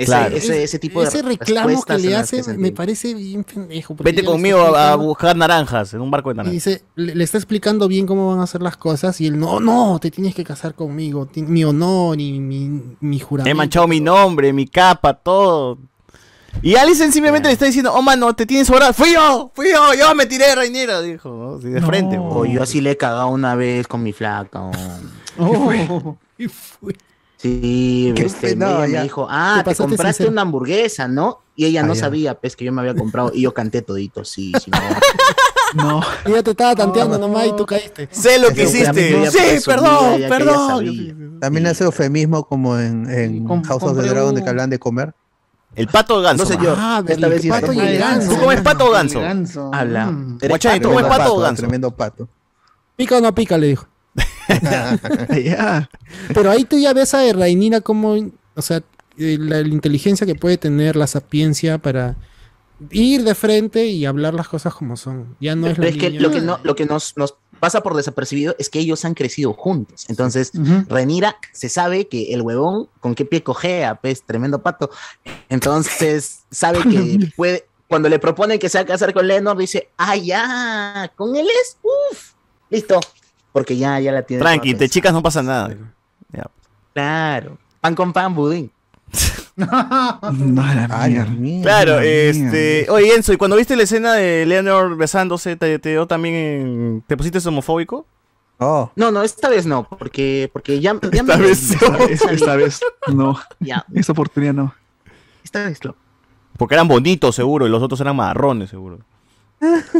[SPEAKER 5] Ese,
[SPEAKER 2] Claro.
[SPEAKER 5] ese, ese tipo de
[SPEAKER 15] Ese reclamo que le
[SPEAKER 5] en las que
[SPEAKER 15] hace
[SPEAKER 5] se
[SPEAKER 15] me parece bien pendejo.
[SPEAKER 2] Vete conmigo a, buscar naranjas en un barco de
[SPEAKER 15] Y
[SPEAKER 2] naranjas.
[SPEAKER 15] dice, le, le está explicando bien cómo van a hacer las cosas y él, no, no, te tienes que casar conmigo, mi honor y mi, mi juramento.
[SPEAKER 2] He manchado mi nombre, mi capa, todo. Y Alicent simplemente le está diciendo, oh mano, te tienes hora. Fui yo, fui yo, yo me tiré de Reinera, dijo, ¿no? Así de frente.
[SPEAKER 5] O yo así le he cagado una vez con mi flaca.
[SPEAKER 15] Oh.
[SPEAKER 5] Sí,
[SPEAKER 4] ¿Qué
[SPEAKER 5] este,
[SPEAKER 4] fue? No,
[SPEAKER 5] ella me dijo, ah,
[SPEAKER 15] Te
[SPEAKER 5] compraste
[SPEAKER 15] sincero.
[SPEAKER 5] una hamburguesa, ¿no? Y ella
[SPEAKER 4] Ah,
[SPEAKER 5] no
[SPEAKER 4] ya.
[SPEAKER 5] sabía, pues, que yo me había comprado. Y yo canté todito, sí, sí, no.
[SPEAKER 8] No.
[SPEAKER 15] Ella te estaba tanteando nomás y tú caíste.
[SPEAKER 2] Sé lo que hiciste. Sí,
[SPEAKER 5] presumía,
[SPEAKER 2] perdón, perdón.
[SPEAKER 4] También hace eufemismo como en, House of the Dragon de que hablan de comer.
[SPEAKER 2] El pato de ganso.
[SPEAKER 5] No yo.
[SPEAKER 15] Ah,
[SPEAKER 5] esta vez sí
[SPEAKER 15] pato y el ganso.
[SPEAKER 2] ¿Tú comes pato o ganso?
[SPEAKER 10] Ganso.
[SPEAKER 5] Habla.
[SPEAKER 10] Mm.
[SPEAKER 2] ¿tú
[SPEAKER 5] pato,
[SPEAKER 2] comes pato o ganso?
[SPEAKER 4] tremendo pato.
[SPEAKER 15] Pica o no pica, le dijo. Pero ahí tú ya ves a Rainira como, o sea, eh, la, la inteligencia que puede tener, la sapiencia para ir de frente y hablar las cosas como son. Ya no es
[SPEAKER 5] Pero
[SPEAKER 15] la
[SPEAKER 5] es que lo que, no, lo que nos, nos pasa por desapercibido es que ellos han crecido juntos. Entonces, Renira se sabe que el huevón con qué pie cojea, pues, tremendo pato. Entonces, sabe que puede, cuando le proponen que se va a casar con Lenor, dice, ah, ya, con él es, uff, listo. Porque ya, ya la tiene.
[SPEAKER 2] Tranqui, te chicas no pasa nada. Ya.
[SPEAKER 5] Claro. Pan con pan, budín.
[SPEAKER 8] No, la
[SPEAKER 4] Ay.
[SPEAKER 2] Claro, este. Oye, Enzo, ¿y cuando viste la escena de Leonor besándose, te, te dio también. en- ¿Te pusiste homofóbico?
[SPEAKER 4] Oh,
[SPEAKER 5] No, no, esta vez no, porque, porque ya, ya
[SPEAKER 2] Esta
[SPEAKER 5] me-
[SPEAKER 2] vez no.
[SPEAKER 8] Esta, esta vez no.
[SPEAKER 5] Ya,
[SPEAKER 8] Esta oportunidad no.
[SPEAKER 5] esta vez no.
[SPEAKER 2] Porque eran bonitos, seguro, y los otros eran marrones, seguro.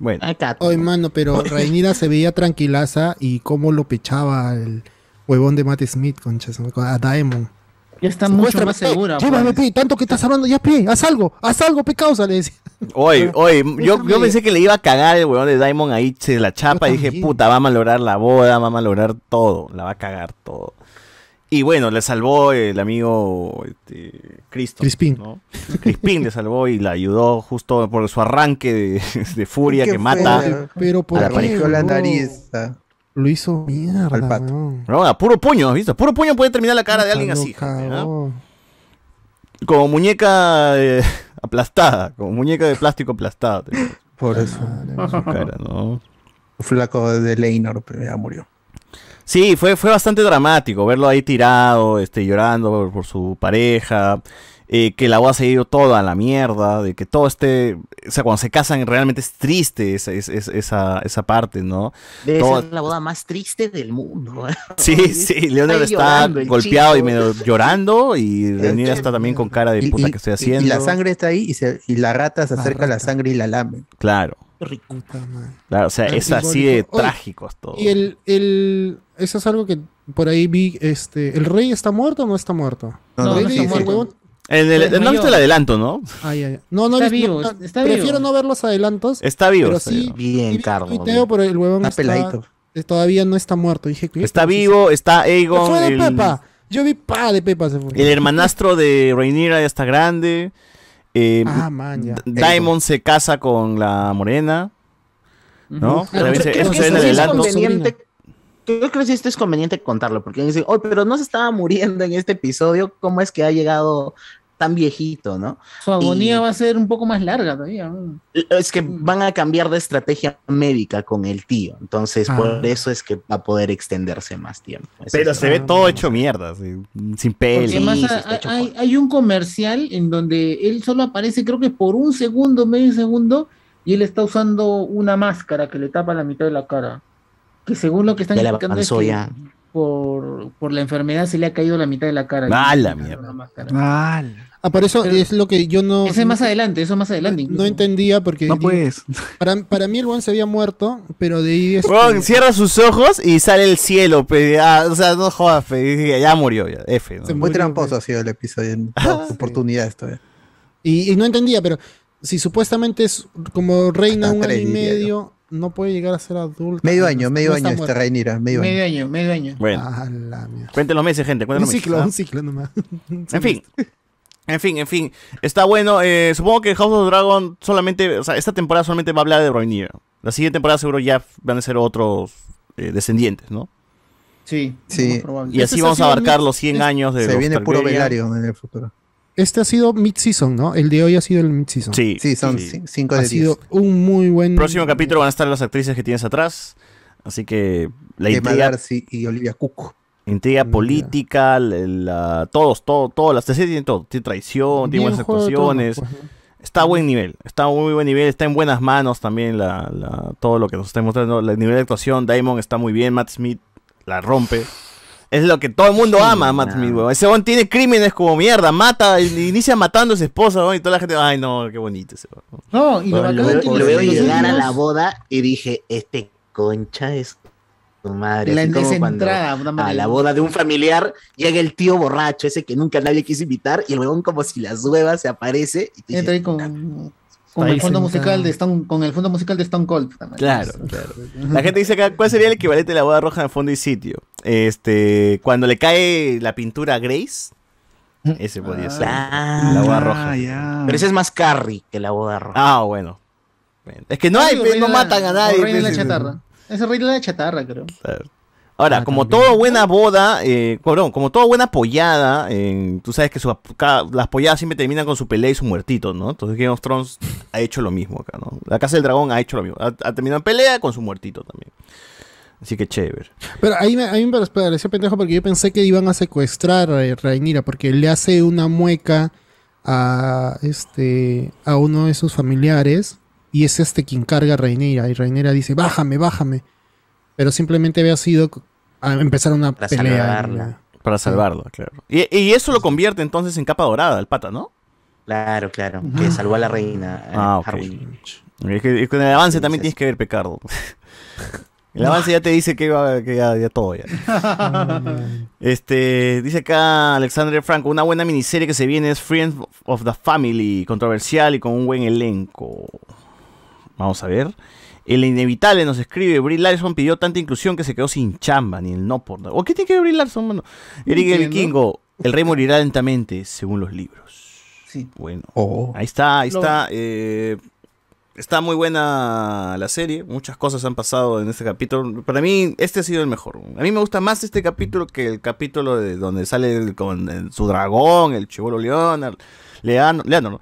[SPEAKER 2] Bueno,
[SPEAKER 5] Acá.
[SPEAKER 15] Ay, mano, pero Rainira se veía tranquilaza y cómo lo pechaba el huevón de Matt Smith, conchas, ¿no? a Daemon.
[SPEAKER 10] Ya está mucho más
[SPEAKER 15] eh,
[SPEAKER 10] segura.
[SPEAKER 15] llévame,
[SPEAKER 10] pues.
[SPEAKER 15] pe, tanto que estás hablando, ya, pe, haz algo, haz algo, pe, causa, le decía.
[SPEAKER 2] oye, oye, yo, yo pensé que le iba a cagar el weón de Diamond ahí, se la chapa, y dije, puta, va a malograr la boda, va a malograr todo, la va a cagar todo. Y bueno, le salvó el amigo este, Cristo.
[SPEAKER 15] Crispín.
[SPEAKER 2] ¿no? Crispín le salvó y la ayudó justo por su arranque de, de furia
[SPEAKER 4] ¿Qué
[SPEAKER 2] que
[SPEAKER 4] fue?
[SPEAKER 2] mata.
[SPEAKER 15] Pero por qué,
[SPEAKER 4] apareció la
[SPEAKER 15] huevón?
[SPEAKER 4] nariz. ah.
[SPEAKER 15] Lo hizo mierda,
[SPEAKER 4] Al pato.
[SPEAKER 2] No, a puro puño, ¿has visto? Puro puño puede terminar la cara de alguien así. Como muñeca eh, aplastada, como muñeca de plástico aplastada.
[SPEAKER 4] Por eso.
[SPEAKER 2] su cara, ¿no?
[SPEAKER 4] Flaco de Leinor, pero ya murió.
[SPEAKER 2] Sí, fue, fue bastante dramático verlo ahí tirado, este, llorando por, por su pareja, eh, que la boda se ha ido toda a la mierda, de que todo esté, o sea, cuando se casan realmente es triste esa, es- es- esa, esa parte, ¿no?
[SPEAKER 5] Debe
[SPEAKER 2] Todo-
[SPEAKER 5] ser la boda más triste del mundo.
[SPEAKER 2] Sí, sí, Leonard
[SPEAKER 5] ahí
[SPEAKER 2] está
[SPEAKER 5] llorando
[SPEAKER 2] golpeado y medio llorando y Renira está también con cara de
[SPEAKER 4] Y,
[SPEAKER 2] puta
[SPEAKER 4] y-
[SPEAKER 2] que estoy haciendo.
[SPEAKER 4] y la sangre está ahí y, se- y la rata se acerca a la sangre y la lame.
[SPEAKER 2] Claro,
[SPEAKER 15] madre.
[SPEAKER 2] claro, o sea, es así de.
[SPEAKER 15] Oye,
[SPEAKER 2] trágico todo.
[SPEAKER 15] Y el, el, eso es algo que por ahí vi, este, ¿el rey está muerto o no está muerto?
[SPEAKER 4] No,
[SPEAKER 10] No,
[SPEAKER 15] El
[SPEAKER 10] no está
[SPEAKER 15] dice,
[SPEAKER 10] muerto.
[SPEAKER 15] huevón,
[SPEAKER 2] En el,
[SPEAKER 10] Se
[SPEAKER 2] ¿No viste el adelanto, no?
[SPEAKER 15] Ah, ya, ya. No, no,
[SPEAKER 10] Está vivo,
[SPEAKER 15] no,
[SPEAKER 10] está
[SPEAKER 15] prefiero
[SPEAKER 10] vivo.
[SPEAKER 15] no ver los adelantos.
[SPEAKER 2] Está vivo.
[SPEAKER 15] pero
[SPEAKER 2] está
[SPEAKER 15] sí,
[SPEAKER 2] vivo.
[SPEAKER 5] Bien, Carlos.
[SPEAKER 15] pero el huevón
[SPEAKER 4] Está
[SPEAKER 15] está,
[SPEAKER 4] peladito.
[SPEAKER 15] eh, todavía no está muerto. Dije que
[SPEAKER 2] Está vivo, está Aegon,
[SPEAKER 15] fue de
[SPEAKER 2] el,
[SPEAKER 15] Pepa. Yo vi pa de Pepa se fue.
[SPEAKER 2] el hermanastro de Rhaenyra ya está grande. eh,
[SPEAKER 15] Ah, man, ya.
[SPEAKER 2] Daemon se casa con la morena, ¿no?
[SPEAKER 5] Pero
[SPEAKER 2] También se-
[SPEAKER 5] creo
[SPEAKER 2] eso
[SPEAKER 5] que
[SPEAKER 2] se ve en el adelanto.
[SPEAKER 5] Creo que sí esto es conveniente contarlo, porque dicen, oh, pero no se estaba muriendo en este episodio, ¿cómo es que ha llegado tan viejito, no?
[SPEAKER 10] Su agonía
[SPEAKER 5] Y-
[SPEAKER 10] va a ser un poco más larga todavía.
[SPEAKER 5] Es que van a cambiar de estrategia médica con el tío, entonces
[SPEAKER 15] Ah.
[SPEAKER 5] por eso es que va a poder extenderse más tiempo. Eso
[SPEAKER 2] Pero se ve todo hecho mierda, así, sin pelo.
[SPEAKER 10] Porque más
[SPEAKER 5] sí,
[SPEAKER 10] hay un comercial en donde él solo aparece, creo que por un segundo, medio segundo, y él está usando una máscara que le tapa la mitad de la cara. Que según lo que están explicando es que
[SPEAKER 5] ya.
[SPEAKER 10] por, por la enfermedad se le ha caído la mitad de la cara.
[SPEAKER 2] Ah,
[SPEAKER 10] Y-
[SPEAKER 2] la mierda.
[SPEAKER 10] máscara.
[SPEAKER 8] Ah,
[SPEAKER 15] Ah, por eso
[SPEAKER 10] Pero-
[SPEAKER 15] es lo que yo no.
[SPEAKER 10] Ese es más adelante, eso más adelante.
[SPEAKER 15] no entendía porque.
[SPEAKER 8] no puedes.
[SPEAKER 15] Para, para mí el buen se había muerto, pero de ahí. este,
[SPEAKER 2] Weón, cierra sus ojos y sale el cielo, pe, ah, o sea, no jodas, pe, ya murió, ya, F. ¿no?
[SPEAKER 15] Se
[SPEAKER 4] Muy tramposo ha sido el episodio en dos oportunidades todavía.
[SPEAKER 15] Y, y no entendía, pero si supuestamente es como reina
[SPEAKER 4] Hasta
[SPEAKER 15] un año y medio, no puede llegar a ser adulta.
[SPEAKER 4] Medio año, medio
[SPEAKER 15] no
[SPEAKER 4] año
[SPEAKER 15] está.
[SPEAKER 4] Rhaenyra, medio
[SPEAKER 10] Medio
[SPEAKER 4] año.
[SPEAKER 10] año, medio año.
[SPEAKER 2] Bueno,
[SPEAKER 15] Ah, la mierda.
[SPEAKER 2] cuenten los meses, gente, cuenten
[SPEAKER 15] Un
[SPEAKER 2] los
[SPEAKER 15] ciclo,
[SPEAKER 2] ¿ah?
[SPEAKER 15] un ciclo nomás.
[SPEAKER 2] En fin. En fin, en fin. Está bueno. eh, supongo que House of the Dragon solamente, o sea, esta temporada solamente va a hablar de Rhaenyra. La siguiente temporada seguro ya van a ser otros eh, descendientes, ¿no?
[SPEAKER 10] Sí,
[SPEAKER 4] Sí.
[SPEAKER 10] probable.
[SPEAKER 2] Y así
[SPEAKER 15] ha
[SPEAKER 2] vamos a abarcar los 100
[SPEAKER 15] es-
[SPEAKER 2] años de
[SPEAKER 4] Se
[SPEAKER 2] los
[SPEAKER 4] viene puro. Velario en el futuro.
[SPEAKER 15] Este ha sido mid-season, ¿no? El de hoy ha sido el mid-season.
[SPEAKER 2] Sí.
[SPEAKER 4] Sí, son
[SPEAKER 2] sí.
[SPEAKER 4] cin- cinco
[SPEAKER 15] Ha
[SPEAKER 4] de
[SPEAKER 15] sido
[SPEAKER 4] 10.
[SPEAKER 15] un muy buen.
[SPEAKER 2] Próximo capítulo van a estar las actrices que tienes atrás. Así que la
[SPEAKER 4] Emma
[SPEAKER 2] intriga,
[SPEAKER 4] Darcy y Olivia Cook.
[SPEAKER 2] intriga política, la, la- todos, todo, todas las series tienen todo. Tiene traición, tiene buenas
[SPEAKER 15] de
[SPEAKER 2] actuaciones.
[SPEAKER 15] pues, ¿no?
[SPEAKER 2] Está a buen nivel, está a muy buen nivel, está en buenas manos también la, la- todo lo que nos está mostrando. El nivel de actuación, Diamond está muy bien, Matt Smith la rompe. Es lo que todo el mundo ama a Matt Smith, weón. Ese weón tiene crímenes como mierda, mata, inicia matando a su esposa, weón, y toda la gente, ay no, qué bonito ese weón.
[SPEAKER 10] No, y lo
[SPEAKER 5] Bueno, lo, veo llegar a la boda y dije, este concha es tu madre.
[SPEAKER 10] La-
[SPEAKER 5] Así como cuando
[SPEAKER 10] entrada,
[SPEAKER 5] a la boda de un familiar llega el tío borracho, ese que nunca nadie quiso invitar, y el huevón como si las huevas se aparece y te
[SPEAKER 10] Entra ahí
[SPEAKER 5] dice,
[SPEAKER 10] con, con el fondo musical de Stone, con el fondo musical de Stone Cold.
[SPEAKER 2] Claro, claro. La gente dice acá, ¿cuál sería el equivalente de la boda roja en fondo y sitio? Este, cuando le cae la pintura a Grace, ese podría ser.
[SPEAKER 5] Ah,
[SPEAKER 2] la boda roja.
[SPEAKER 5] Pero ese es más Carrie que la boda roja.
[SPEAKER 2] Ah, bueno. Es que no hay, no
[SPEAKER 10] la-
[SPEAKER 2] matan a nadie.
[SPEAKER 10] Rey de la
[SPEAKER 2] pues,
[SPEAKER 10] chatarra. Ese rey de la chatarra, creo.
[SPEAKER 2] Claro. Ahora, como toda buena boda, eh, como toda buena pollada, eh, tú sabes que su- cada- las polladas siempre terminan con su pelea y su muertito, ¿no? Entonces Game of Thrones ha hecho lo mismo acá, ¿no? La Casa del Dragón ha hecho lo mismo. Ha, ha terminado en pelea con su muertito también. Así que chévere.
[SPEAKER 15] Pero ahí me, a mí me pareció pendejo porque yo pensé que iban a secuestrar a Rhaenyra porque le hace una mueca a este a uno de sus familiares y es este quien carga a Rhaenyra y Rhaenyra dice bájame, bájame. Pero simplemente había sido a empezar una
[SPEAKER 5] Para
[SPEAKER 15] pelea.
[SPEAKER 5] salvarla.
[SPEAKER 2] Para salvarla, claro. Y, y eso lo convierte entonces en capa dorada, el pata, ¿no?
[SPEAKER 5] Claro, claro, que salvó a la reina. eh,
[SPEAKER 2] Ah, ok. Es que, es que en el avance también tienes que ver Pecardo. El avance ya te dice que, va, que ya, ya todo ya. Este, dice acá Alexander Franco, una buena miniserie que se viene es Friends of the Family, controversial y con un buen elenco. Vamos a ver. El inevitable nos escribe, Brie Larson pidió tanta inclusión que se quedó sin chamba, ni el no por nada. ¿O qué tiene que ver Brie Larson, mano? Eric el. Vikingo, el rey morirá lentamente, según los libros.
[SPEAKER 10] Sí.
[SPEAKER 2] Bueno.
[SPEAKER 4] Oh.
[SPEAKER 2] Ahí está, ahí está. eh, está muy buena la serie. Muchas cosas han pasado en este capítulo. Para mí, este ha sido el mejor. A mí me gusta más este capítulo que el capítulo de donde sale el- con el- su dragón, el chivolo Leonard, Leandro, Leandro, ¿no?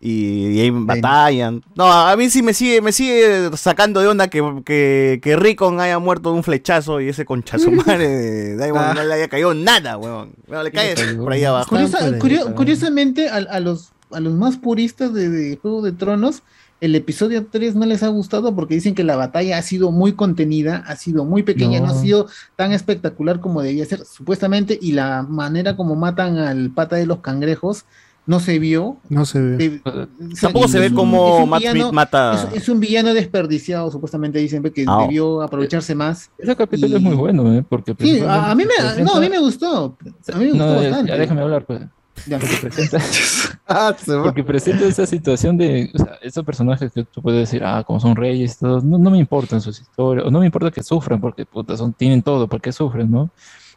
[SPEAKER 2] Y, y ahí batallan. No, a mí sí me sigue, me sigue sacando de onda que, que, que Rickon haya muerto de un flechazo y ese conchazo madre de Daimon no le haya caído nada, weón. Bueno, le cae por ahí abajo.
[SPEAKER 10] Curiosa- curio- curiosamente, a, a los, a los más puristas de, de Juego de Tronos, el episodio 3 no les ha gustado porque dicen que la batalla ha sido muy contenida, ha sido muy pequeña, no,
[SPEAKER 15] No.
[SPEAKER 10] ha sido tan espectacular como debía ser, supuestamente, y la manera como matan al pata de los cangrejos no se vio.
[SPEAKER 15] No se ve.
[SPEAKER 10] Eh, o sea,
[SPEAKER 2] Tampoco se ve
[SPEAKER 10] un
[SPEAKER 2] Matt
[SPEAKER 10] villano-
[SPEAKER 2] Smith mata-
[SPEAKER 10] Es, es un villano desperdiciado, supuestamente dicen que
[SPEAKER 18] Ah.
[SPEAKER 10] debió aprovecharse más.
[SPEAKER 18] Ese capítulo es muy bueno, ¿eh? Porque
[SPEAKER 10] Sí, a, a mí me,
[SPEAKER 18] presenta-
[SPEAKER 10] no, a mí me gustó. A mí me gustó
[SPEAKER 18] No,
[SPEAKER 10] bastante.
[SPEAKER 18] ya déjame hablar, pues.
[SPEAKER 10] Ya.
[SPEAKER 18] Porque presenta, porque presenta esa situación de, o sea, esos personajes que tú puedes decir, ah, como son reyes, todo, no, no me importan sus historias, o no me importa que sufran, porque puta, son, tienen todo, ¿por qué sufren, no?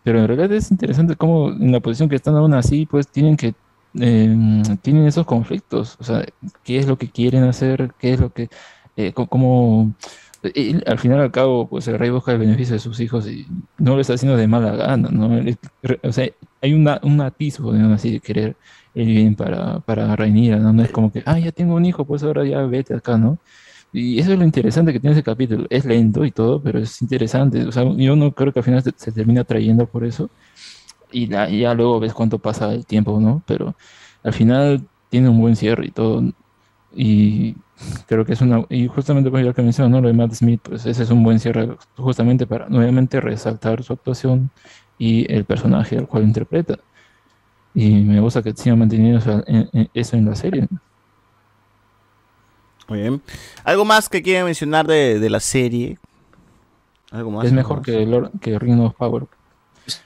[SPEAKER 18] Pero en realidad es interesante cómo en la posición que están aún así, pues tienen que, eh, tienen esos conflictos, o sea, qué es lo que quieren hacer, qué es lo que, eh, cómo, y al final al cabo, pues el rey busca el beneficio de sus hijos y no lo está haciendo de mala gana, ¿no? O sea, hay una, un atisbo de así de querer el bien para, para Rhaenyra, ¿no? No es como que, ah, ya tengo un hijo, pues ahora ya vete acá, ¿no? Y eso es lo interesante que tiene ese capítulo. Es lento y todo, pero es interesante. O sea, yo no creo que al final se, se atrayendo por eso. Y la- ya luego ves cuánto pasa el tiempo, ¿no? Pero al final tiene un buen cierre y todo. Y creo que es una. Y justamente pues ya que menciono, ¿no? Lo de Matt Smith, pues ese es un buen cierre justamente para nuevamente resaltar su actuación y el personaje al cual interpreta. Y me gusta que siga manteniendo eso en, en- eso en la serie.
[SPEAKER 2] Muy bien. ¿Algo más que quieran mencionar de, de la serie? ¿Algo más?
[SPEAKER 18] Es
[SPEAKER 2] ¿Algo
[SPEAKER 18] mejor
[SPEAKER 2] más?
[SPEAKER 18] que, Lord, que Ring of Power.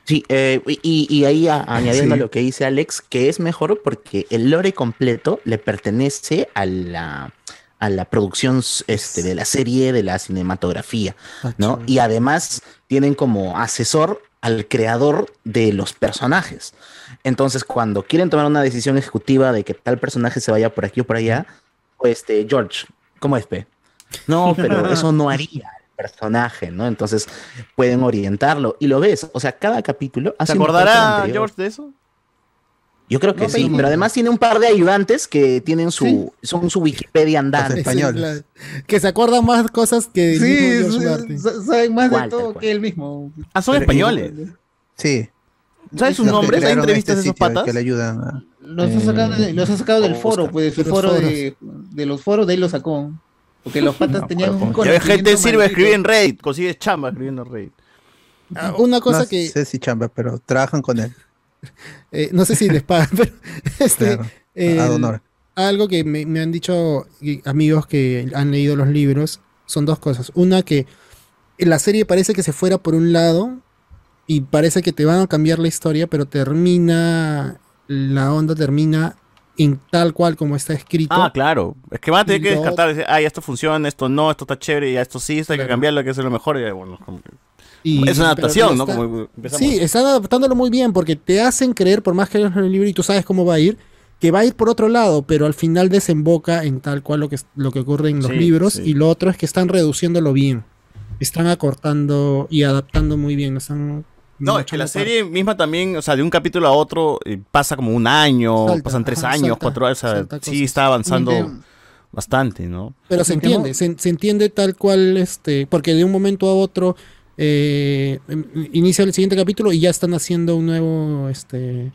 [SPEAKER 5] Sí, eh, y, y ahí a- añadiendo
[SPEAKER 18] Sí.
[SPEAKER 5] lo que dice Alex, que es mejor porque el lore completo le pertenece a la, a la producción este, de la serie, de la cinematografía, ¿no? Y además tienen como asesor al creador de los personajes. Entonces, cuando quieren tomar una decisión ejecutiva de que tal personaje se vaya por aquí o por allá, pues, este, George, ¿cómo es, P? No, pero eso no haría personaje, ¿no? Entonces pueden orientarlo y lo ves. O sea, cada capítulo
[SPEAKER 2] ¿Se
[SPEAKER 5] el
[SPEAKER 2] acordará. George de eso?
[SPEAKER 5] Yo creo que
[SPEAKER 4] No,
[SPEAKER 5] sí,
[SPEAKER 4] pero-
[SPEAKER 5] pero además tiene un par de ayudantes que tienen su, son su Wikipedia andante.
[SPEAKER 15] Sí, la- que se acuerdan más cosas que el
[SPEAKER 12] Sí, saben más de
[SPEAKER 5] ¿Cuál,
[SPEAKER 12] todo
[SPEAKER 5] cual?
[SPEAKER 12] que él mismo.
[SPEAKER 2] Ah, son
[SPEAKER 4] Pero-
[SPEAKER 2] españoles.
[SPEAKER 4] Sí.
[SPEAKER 2] ¿Sabes sus nombres? ¿Hay entrevistas de
[SPEAKER 4] este
[SPEAKER 2] esos
[SPEAKER 4] sitio
[SPEAKER 2] patas?
[SPEAKER 4] Que le ayudan a...
[SPEAKER 12] Los ha sacado, de- los ha sacado del
[SPEAKER 4] a
[SPEAKER 12] foro,
[SPEAKER 4] buscar.
[SPEAKER 12] pues, de su
[SPEAKER 15] De los
[SPEAKER 12] foro
[SPEAKER 15] foros.
[SPEAKER 12] de, de los foros, de ahí lo sacó. Porque los patas tenían un
[SPEAKER 2] Ya gente sirve escribir en Reddit, consigues chamba escribiendo en Reddit.
[SPEAKER 15] Ah, Una cosa
[SPEAKER 4] no
[SPEAKER 15] que
[SPEAKER 4] sé si chamba, pero trabajan con él.
[SPEAKER 15] eh, no sé si les pagan, pero este,
[SPEAKER 4] Claro,
[SPEAKER 15] el-
[SPEAKER 4] ad honor.
[SPEAKER 15] algo que me, me han dicho amigos que han leído los libros son dos cosas. Una que la serie parece que se fuera por un lado y parece que te van a cambiar la historia, pero termina, la onda termina en tal cual como está escrito.
[SPEAKER 2] Ah, claro. Es que van a tener que descartar. decir, Ah, ya esto funciona, esto no, esto está chévere, ya esto sí, esto hay que cambiarlo, hay que hacerlo mejor. Y, bueno, como que-
[SPEAKER 15] Y-
[SPEAKER 2] es una adaptación, ¿no? Como.
[SPEAKER 15] Sí, están adaptándolo muy bien porque te hacen creer, por más que leas el libro y tú sabes cómo va a ir, que va a ir por otro lado, pero al final desemboca en tal cual lo que, lo que ocurre en los
[SPEAKER 2] Sí,
[SPEAKER 15] libros.
[SPEAKER 2] sí.
[SPEAKER 15] Y lo otro es que están reduciéndolo bien. Están acortando y adaptando muy bien. Están
[SPEAKER 2] No, es que la serie misma también, o sea, de un capítulo a otro eh, pasa como un año,
[SPEAKER 15] Salta,
[SPEAKER 2] pasan tres
[SPEAKER 15] ajá,
[SPEAKER 2] años,
[SPEAKER 15] salta,
[SPEAKER 2] cuatro años, o sea, sí está avanzando
[SPEAKER 15] Entiendo.
[SPEAKER 2] bastante, ¿no?
[SPEAKER 15] Pero se entiende, se, se entiende tal cual, este, porque de un momento a otro eh, em- inicia el siguiente capítulo y ya están haciendo un nuevo, este,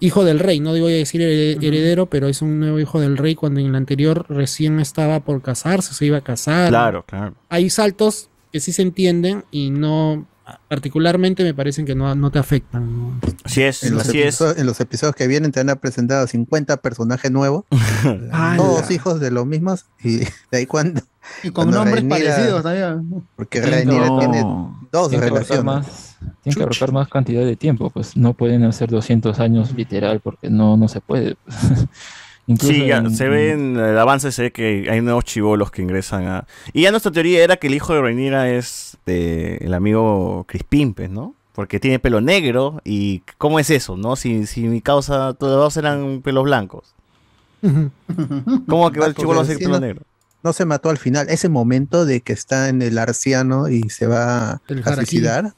[SPEAKER 15] hijo del rey. No digo a decir hered- heredero, pero es un nuevo hijo del rey cuando en el anterior recién estaba por casarse, se iba a casar.
[SPEAKER 2] Claro, claro.
[SPEAKER 15] Hay saltos que sí se entienden y no, particularmente me parecen que no, no te afectan. ¿no?
[SPEAKER 2] Así es,
[SPEAKER 4] En los,
[SPEAKER 2] así es.
[SPEAKER 4] en los episodios que vienen te van a presentar a 50 personajes nuevos, todos hijos de los mismos, y de ahí cuando...
[SPEAKER 12] Y con
[SPEAKER 4] cuando
[SPEAKER 12] nombres
[SPEAKER 4] Rhaenyra-
[SPEAKER 12] parecidos también.
[SPEAKER 4] Porque Rhaenyra tiene
[SPEAKER 18] No.
[SPEAKER 4] dos
[SPEAKER 18] Tienen que abarcar
[SPEAKER 4] relaciones.
[SPEAKER 18] más, tienen que abarcar más cantidad de tiempo, pues no pueden hacer 200 años literal porque no, no se puede. Incluso
[SPEAKER 2] Sí, ya
[SPEAKER 18] en-
[SPEAKER 2] se ve en el avance, se ve que hay nuevos chivolos que ingresan a... Y ya nuestra teoría era que el hijo de Rhaenyra es de el amigo Crispín, pues, ¿no? Porque tiene pelo negro y ¿cómo es eso, no? Si, si mi causa, todos eran pelos blancos. ¿Cómo que va el chivolo a ser pelo negro?
[SPEAKER 4] No se mató al final. Ese momento de que está en el arciano y se va
[SPEAKER 15] El
[SPEAKER 4] a suicidar.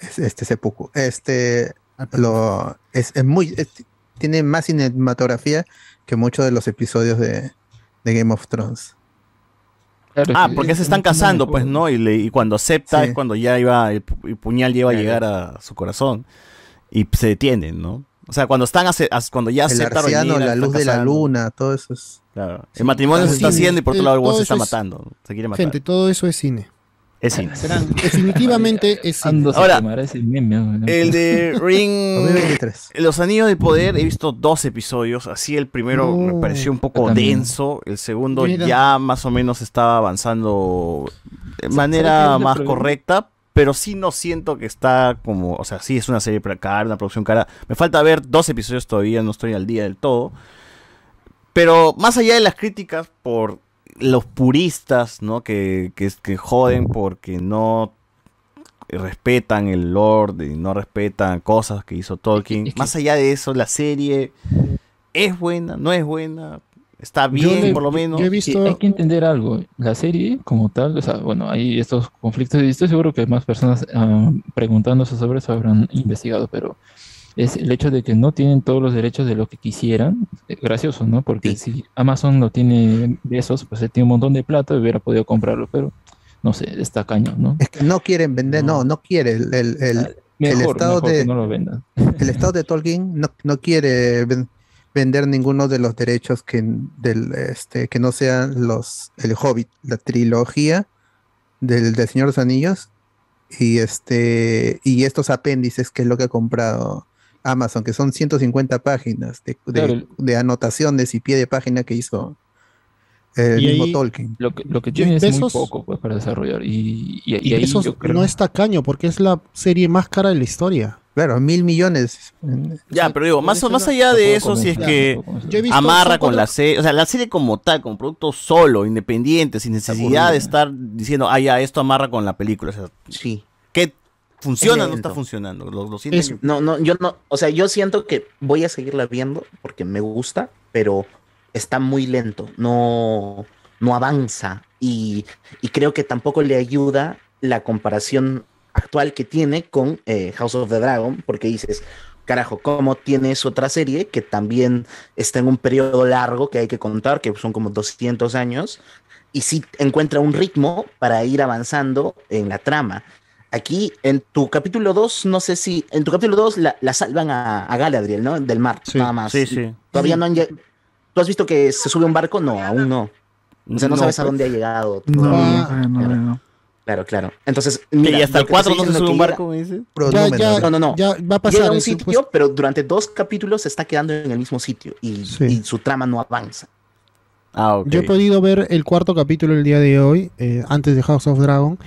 [SPEAKER 4] es- Este seppuku. Este lo es, es muy es- tiene más cinematografía que muchos de los episodios de, de Game of Thrones.
[SPEAKER 2] Ah, porque se están casando, pues, ¿no? Y, le- y cuando acepta
[SPEAKER 4] Sí.
[SPEAKER 2] es cuando ya iba, el, pu- el puñal lleva a
[SPEAKER 4] Claro.
[SPEAKER 2] llegar a su corazón. Y se detienen, ¿no? O sea, cuando están, ace- as- cuando ya
[SPEAKER 4] el
[SPEAKER 2] acepta
[SPEAKER 4] arciano,
[SPEAKER 2] Rhaenyra,
[SPEAKER 4] la luz de la luna, todo eso es.
[SPEAKER 2] Claro. El matrimonio se está
[SPEAKER 15] cine.
[SPEAKER 2] haciendo y por otro lado el se está
[SPEAKER 15] es-
[SPEAKER 2] matando. Se quiere matar.
[SPEAKER 15] Gente, todo eso es cine.
[SPEAKER 2] Es cine.
[SPEAKER 15] Definitivamente es
[SPEAKER 18] se
[SPEAKER 2] Ahora. El de Ring.
[SPEAKER 4] 2023.
[SPEAKER 2] Los Anillos de Poder, he visto dos episodios. Así el primero me pareció un poco denso. El segundo
[SPEAKER 18] Mira.
[SPEAKER 2] ya más o menos estaba avanzando de
[SPEAKER 18] ¿Sabes
[SPEAKER 2] manera más
[SPEAKER 18] problema?
[SPEAKER 2] correcta. Pero sí no siento que está como. O sea, sí es una serie cara, una producción cara. Me falta ver dos episodios todavía, no estoy al día del todo. Pero más allá de las críticas por los puristas, ¿no? Que, que, que joden porque no respetan el Lord y no respetan cosas que hizo Tolkien. Más allá de eso, la serie es buena, no es buena, está bien
[SPEAKER 18] le-
[SPEAKER 2] por lo menos.
[SPEAKER 18] Sí, hay que entender algo. La serie, como tal, o sea, bueno, hay estos conflictos y estoy seguro que más personas ah, preguntándose sobre eso habrán investigado, pero es el hecho de que no tienen todos los derechos de lo que quisieran. eh, gracioso, ¿no? Porque si Amazon lo tiene de esos, pues él tiene un montón de plata y hubiera podido comprarlo, pero no sé, está caño, ¿no?
[SPEAKER 4] Es que no quieren vender, no, no quiere. El, el, el- el
[SPEAKER 18] Mejor,
[SPEAKER 4] estado
[SPEAKER 18] mejor
[SPEAKER 4] de
[SPEAKER 18] que no lo vendan.
[SPEAKER 4] el estado de Tolkien no, no quiere ven- vender ninguno de los derechos que del este que no sean los el Hobbit, la trilogía del, del Señor de los Anillos y este y estos apéndices que es lo que ha comprado Amazon, que son 150 páginas de, de-
[SPEAKER 18] Claro.
[SPEAKER 4] de anotaciones y pie de página que hizo el
[SPEAKER 15] Y
[SPEAKER 4] mismo
[SPEAKER 15] ahí-
[SPEAKER 4] Tolkien.
[SPEAKER 18] Lo que, lo que tiene es muy poco pues, para desarrollar. Y, y, y
[SPEAKER 15] Y
[SPEAKER 18] ahí
[SPEAKER 15] eso
[SPEAKER 18] yo creo...
[SPEAKER 15] no es tacaño, porque es la serie más cara de la historia.
[SPEAKER 4] Claro, mil millones.
[SPEAKER 2] Ya, pero digo, más, más allá de eso, si es que amarra con la serie, o sea, la serie como tal, como producto solo, independiente, sin necesidad de estar diciendo, ah, ya, esto amarra con la película. O sea,
[SPEAKER 5] sí.
[SPEAKER 2] ¿Qué funciona o no está funcionando? Lo, lo sienten que-
[SPEAKER 5] No, no, yo no, o sea, yo siento que voy a seguirla viendo porque me gusta, pero está muy lento, no, no avanza y, y creo que tampoco le ayuda la comparación actual que tiene con eh, House of the Dragon, porque dices, carajo, ¿cómo tienes otra serie que también está en un periodo largo que hay que contar, que son como 200 años, y sí encuentra un ritmo para ir avanzando en la trama? Aquí, en tu capítulo 2, no sé si. En tu capítulo 2 la, la salvan a, a Galadriel, ¿no? Del mar, nada más.
[SPEAKER 2] sí, sí.
[SPEAKER 5] Todavía no han ¿Tú has visto que se sube un barco? No, aún no. O sea, no,
[SPEAKER 2] No,
[SPEAKER 5] sabes a
[SPEAKER 2] pues.
[SPEAKER 5] dónde ha llegado.
[SPEAKER 8] No, no, no, no.
[SPEAKER 5] Claro, claro. Entonces, mira,
[SPEAKER 2] y hasta el
[SPEAKER 5] que te
[SPEAKER 2] 4
[SPEAKER 5] estoy
[SPEAKER 2] no se sube un barco, me dice.
[SPEAKER 15] Ya, ya,
[SPEAKER 5] no, no, no.
[SPEAKER 15] ya va a pasar
[SPEAKER 5] Llega a un sitio,
[SPEAKER 15] pues.
[SPEAKER 5] pero durante dos capítulos se está quedando en el mismo sitio y,
[SPEAKER 15] Sí.
[SPEAKER 5] y su trama no avanza.
[SPEAKER 2] Ah, ok.
[SPEAKER 15] Yo he podido ver el cuarto capítulo el día de hoy, eh, antes de House of Dragon.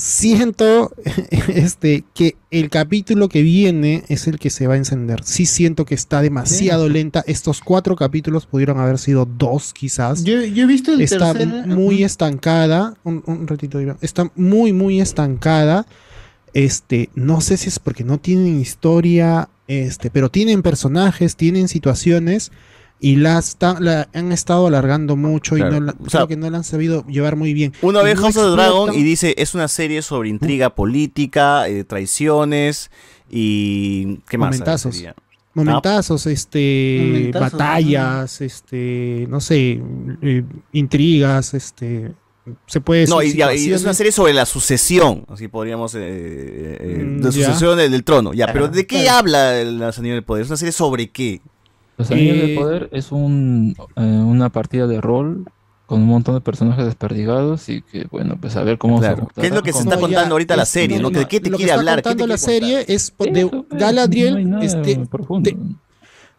[SPEAKER 15] Siento este, que el capítulo que viene es el que se va a encender. Sí siento que está demasiado lenta. Estos cuatro capítulos pudieron haber sido dos, quizás.
[SPEAKER 10] Yo, yo he visto el
[SPEAKER 15] está muy estancada. Un, un ratito, Iván. Está muy, muy estancada. Este, no sé si es porque no tienen historia, este, pero tienen personajes, tienen situaciones y la, está- la han estado alargando mucho
[SPEAKER 2] Claro.
[SPEAKER 15] y no la-
[SPEAKER 2] O sea,
[SPEAKER 15] creo que no la han sabido llevar muy bien.
[SPEAKER 2] Uno ve
[SPEAKER 15] no
[SPEAKER 2] House of the Dragon y dice, es una serie sobre intriga política, eh, traiciones y... ¿Qué más?
[SPEAKER 15] Momentazos. Momentazos, este,
[SPEAKER 10] Momentazos,
[SPEAKER 15] batallas, este, no sé, eh, intrigas, este, se puede
[SPEAKER 2] No,
[SPEAKER 15] decir
[SPEAKER 2] y, ya, y es una serie sobre la sucesión, así podríamos... eh, eh,
[SPEAKER 15] Mm,
[SPEAKER 2] la
[SPEAKER 15] ya.
[SPEAKER 2] sucesión del, del trono, ya. Pero. ¿de qué
[SPEAKER 15] Claro.
[SPEAKER 2] habla el Anillo del Poder? ¿Es una serie sobre qué?
[SPEAKER 18] Los Anillos
[SPEAKER 15] Eh,
[SPEAKER 18] del Poder es un, eh, una partida de rol con un montón de personajes desperdigados y que, bueno, pues a ver cómo
[SPEAKER 2] Claro.
[SPEAKER 18] se
[SPEAKER 2] ¿Qué es lo que se está contando ahorita la serie? ¿no? ¿De qué te
[SPEAKER 15] lo que
[SPEAKER 2] quiere
[SPEAKER 15] está
[SPEAKER 2] hablar? ¿Qué te
[SPEAKER 15] contando la serie es de
[SPEAKER 18] Eso, pues,
[SPEAKER 15] Galadriel.
[SPEAKER 18] no
[SPEAKER 15] este, de-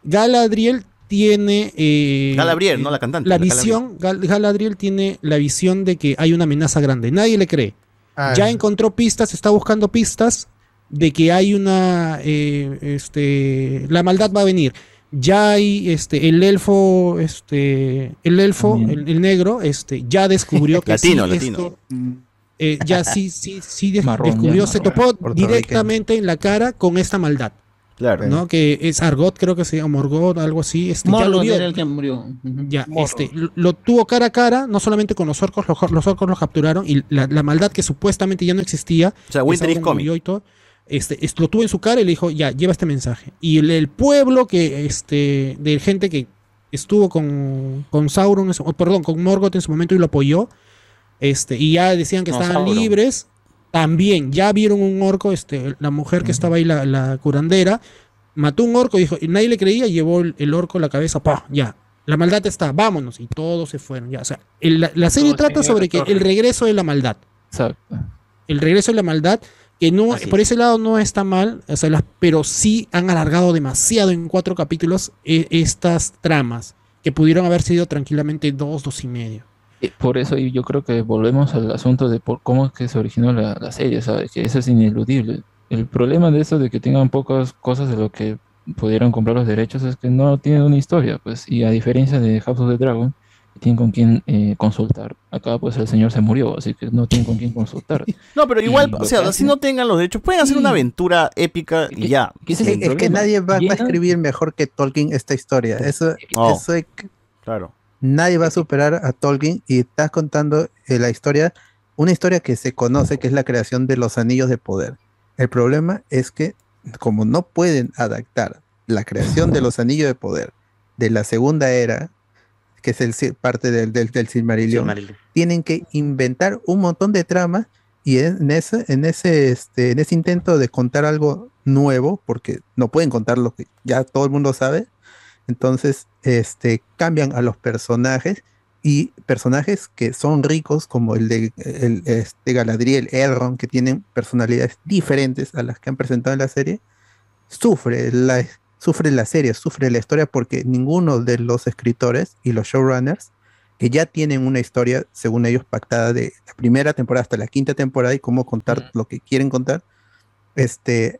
[SPEAKER 15] Galadriel tiene eh,
[SPEAKER 2] Galadriel, no la cantante,
[SPEAKER 15] La
[SPEAKER 2] la
[SPEAKER 15] visión, Gal- Galadriel tiene la visión de que hay una amenaza grande. Nadie le cree.
[SPEAKER 4] Ah,
[SPEAKER 15] ya encontró pistas, está buscando pistas de que hay una, eh, este, la maldad va a venir. Ya hay, este, el elfo, este, el elfo, el, el negro, este, ya descubrió que
[SPEAKER 2] Latino,
[SPEAKER 15] sí,
[SPEAKER 2] latino.
[SPEAKER 15] esto, eh, ya sí, sí, sí de-
[SPEAKER 18] Marrón,
[SPEAKER 15] descubrió,
[SPEAKER 18] ya,
[SPEAKER 15] se
[SPEAKER 18] marrón.
[SPEAKER 15] topó directamente en la cara con esta maldad.
[SPEAKER 2] Claro.
[SPEAKER 15] ¿no? Que es Argot, creo que se llama Morgoth, algo así. Este, ya lo vio.
[SPEAKER 10] era el que murió.
[SPEAKER 15] Ya, este, lo, lo tuvo cara a cara, no solamente con los orcos, los, los orcos los capturaron y la, la maldad que supuestamente ya no existía.
[SPEAKER 2] O sea, Winter is coming.
[SPEAKER 15] y todo, este, es- lo tuvo en su cara y le dijo, ya, lleva este mensaje. Y el, el pueblo que, este, de gente que estuvo con, con Sauron, en su- perdón, con Morgoth en su momento y lo apoyó, este, y ya decían que
[SPEAKER 5] No,
[SPEAKER 15] estaban
[SPEAKER 5] Sauron.
[SPEAKER 15] libres, también ya vieron un orco, este, la mujer que estaba ahí, la, la curandera, mató un orco, dijo, y nadie le creía, llevó el, el orco la cabeza, pa, ya. La maldad está, vámonos, y todos se fueron, ya. O sea, el- la, la serie trata sobre que el regreso de la maldad.
[SPEAKER 18] Exacto.
[SPEAKER 15] El regreso de la maldad, que no,
[SPEAKER 5] Así
[SPEAKER 15] por
[SPEAKER 5] es.
[SPEAKER 15] ese lado no está mal, o sea, las- pero sí han alargado demasiado en cuatro capítulos eh, estas tramas, que pudieron haber sido tranquilamente dos, dos y medio.
[SPEAKER 18] Eh, Por eso y yo creo que volvemos al asunto de por cómo es que se originó la, la serie, ¿sabes? Que eso es ineludible. El problema de eso de que tengan pocas cosas de lo que pudieron comprar los derechos es que no tienen una historia, pues, y a diferencia de House of the Dragon, tienen con quién eh, consultar. Acá pues el señor se murió, así que no tienen con quién consultar.
[SPEAKER 2] No, pero igual,
[SPEAKER 18] Y
[SPEAKER 2] o sea, si
[SPEAKER 18] hacen-
[SPEAKER 2] no tengan los derechos, pueden hacer una aventura épica y ya.
[SPEAKER 18] ¿Qué ese
[SPEAKER 4] Es, que nadie va, va a escribir mejor que Tolkien esta historia. Eso,
[SPEAKER 2] Oh.
[SPEAKER 4] eso es-
[SPEAKER 2] Claro.
[SPEAKER 4] nadie va a superar a Tolkien y estás contando eh, la historia, una historia que se conoce que es la creación de los anillos de poder. El problema es que como no pueden adaptar la creación de los anillos de poder de la segunda era, que es el parte del, del, del Silmarillion,
[SPEAKER 5] Silmarillion.
[SPEAKER 4] tienen que inventar un montón de tramas y en ese, en ese, este, en ese intento de contar algo nuevo, porque no pueden contar lo que ya todo el mundo sabe, entonces este, cambian a los personajes y personajes que son ricos, como el de el, este Galadriel, Elrond, que tienen personalidades diferentes a las que han presentado en la serie, sufre la, sufre la serie, sufre la historia porque ninguno de los escritores y los showrunners que ya tienen una historia, según ellos, pactada de la primera temporada hasta la quinta temporada y cómo contar lo que quieren contar, este,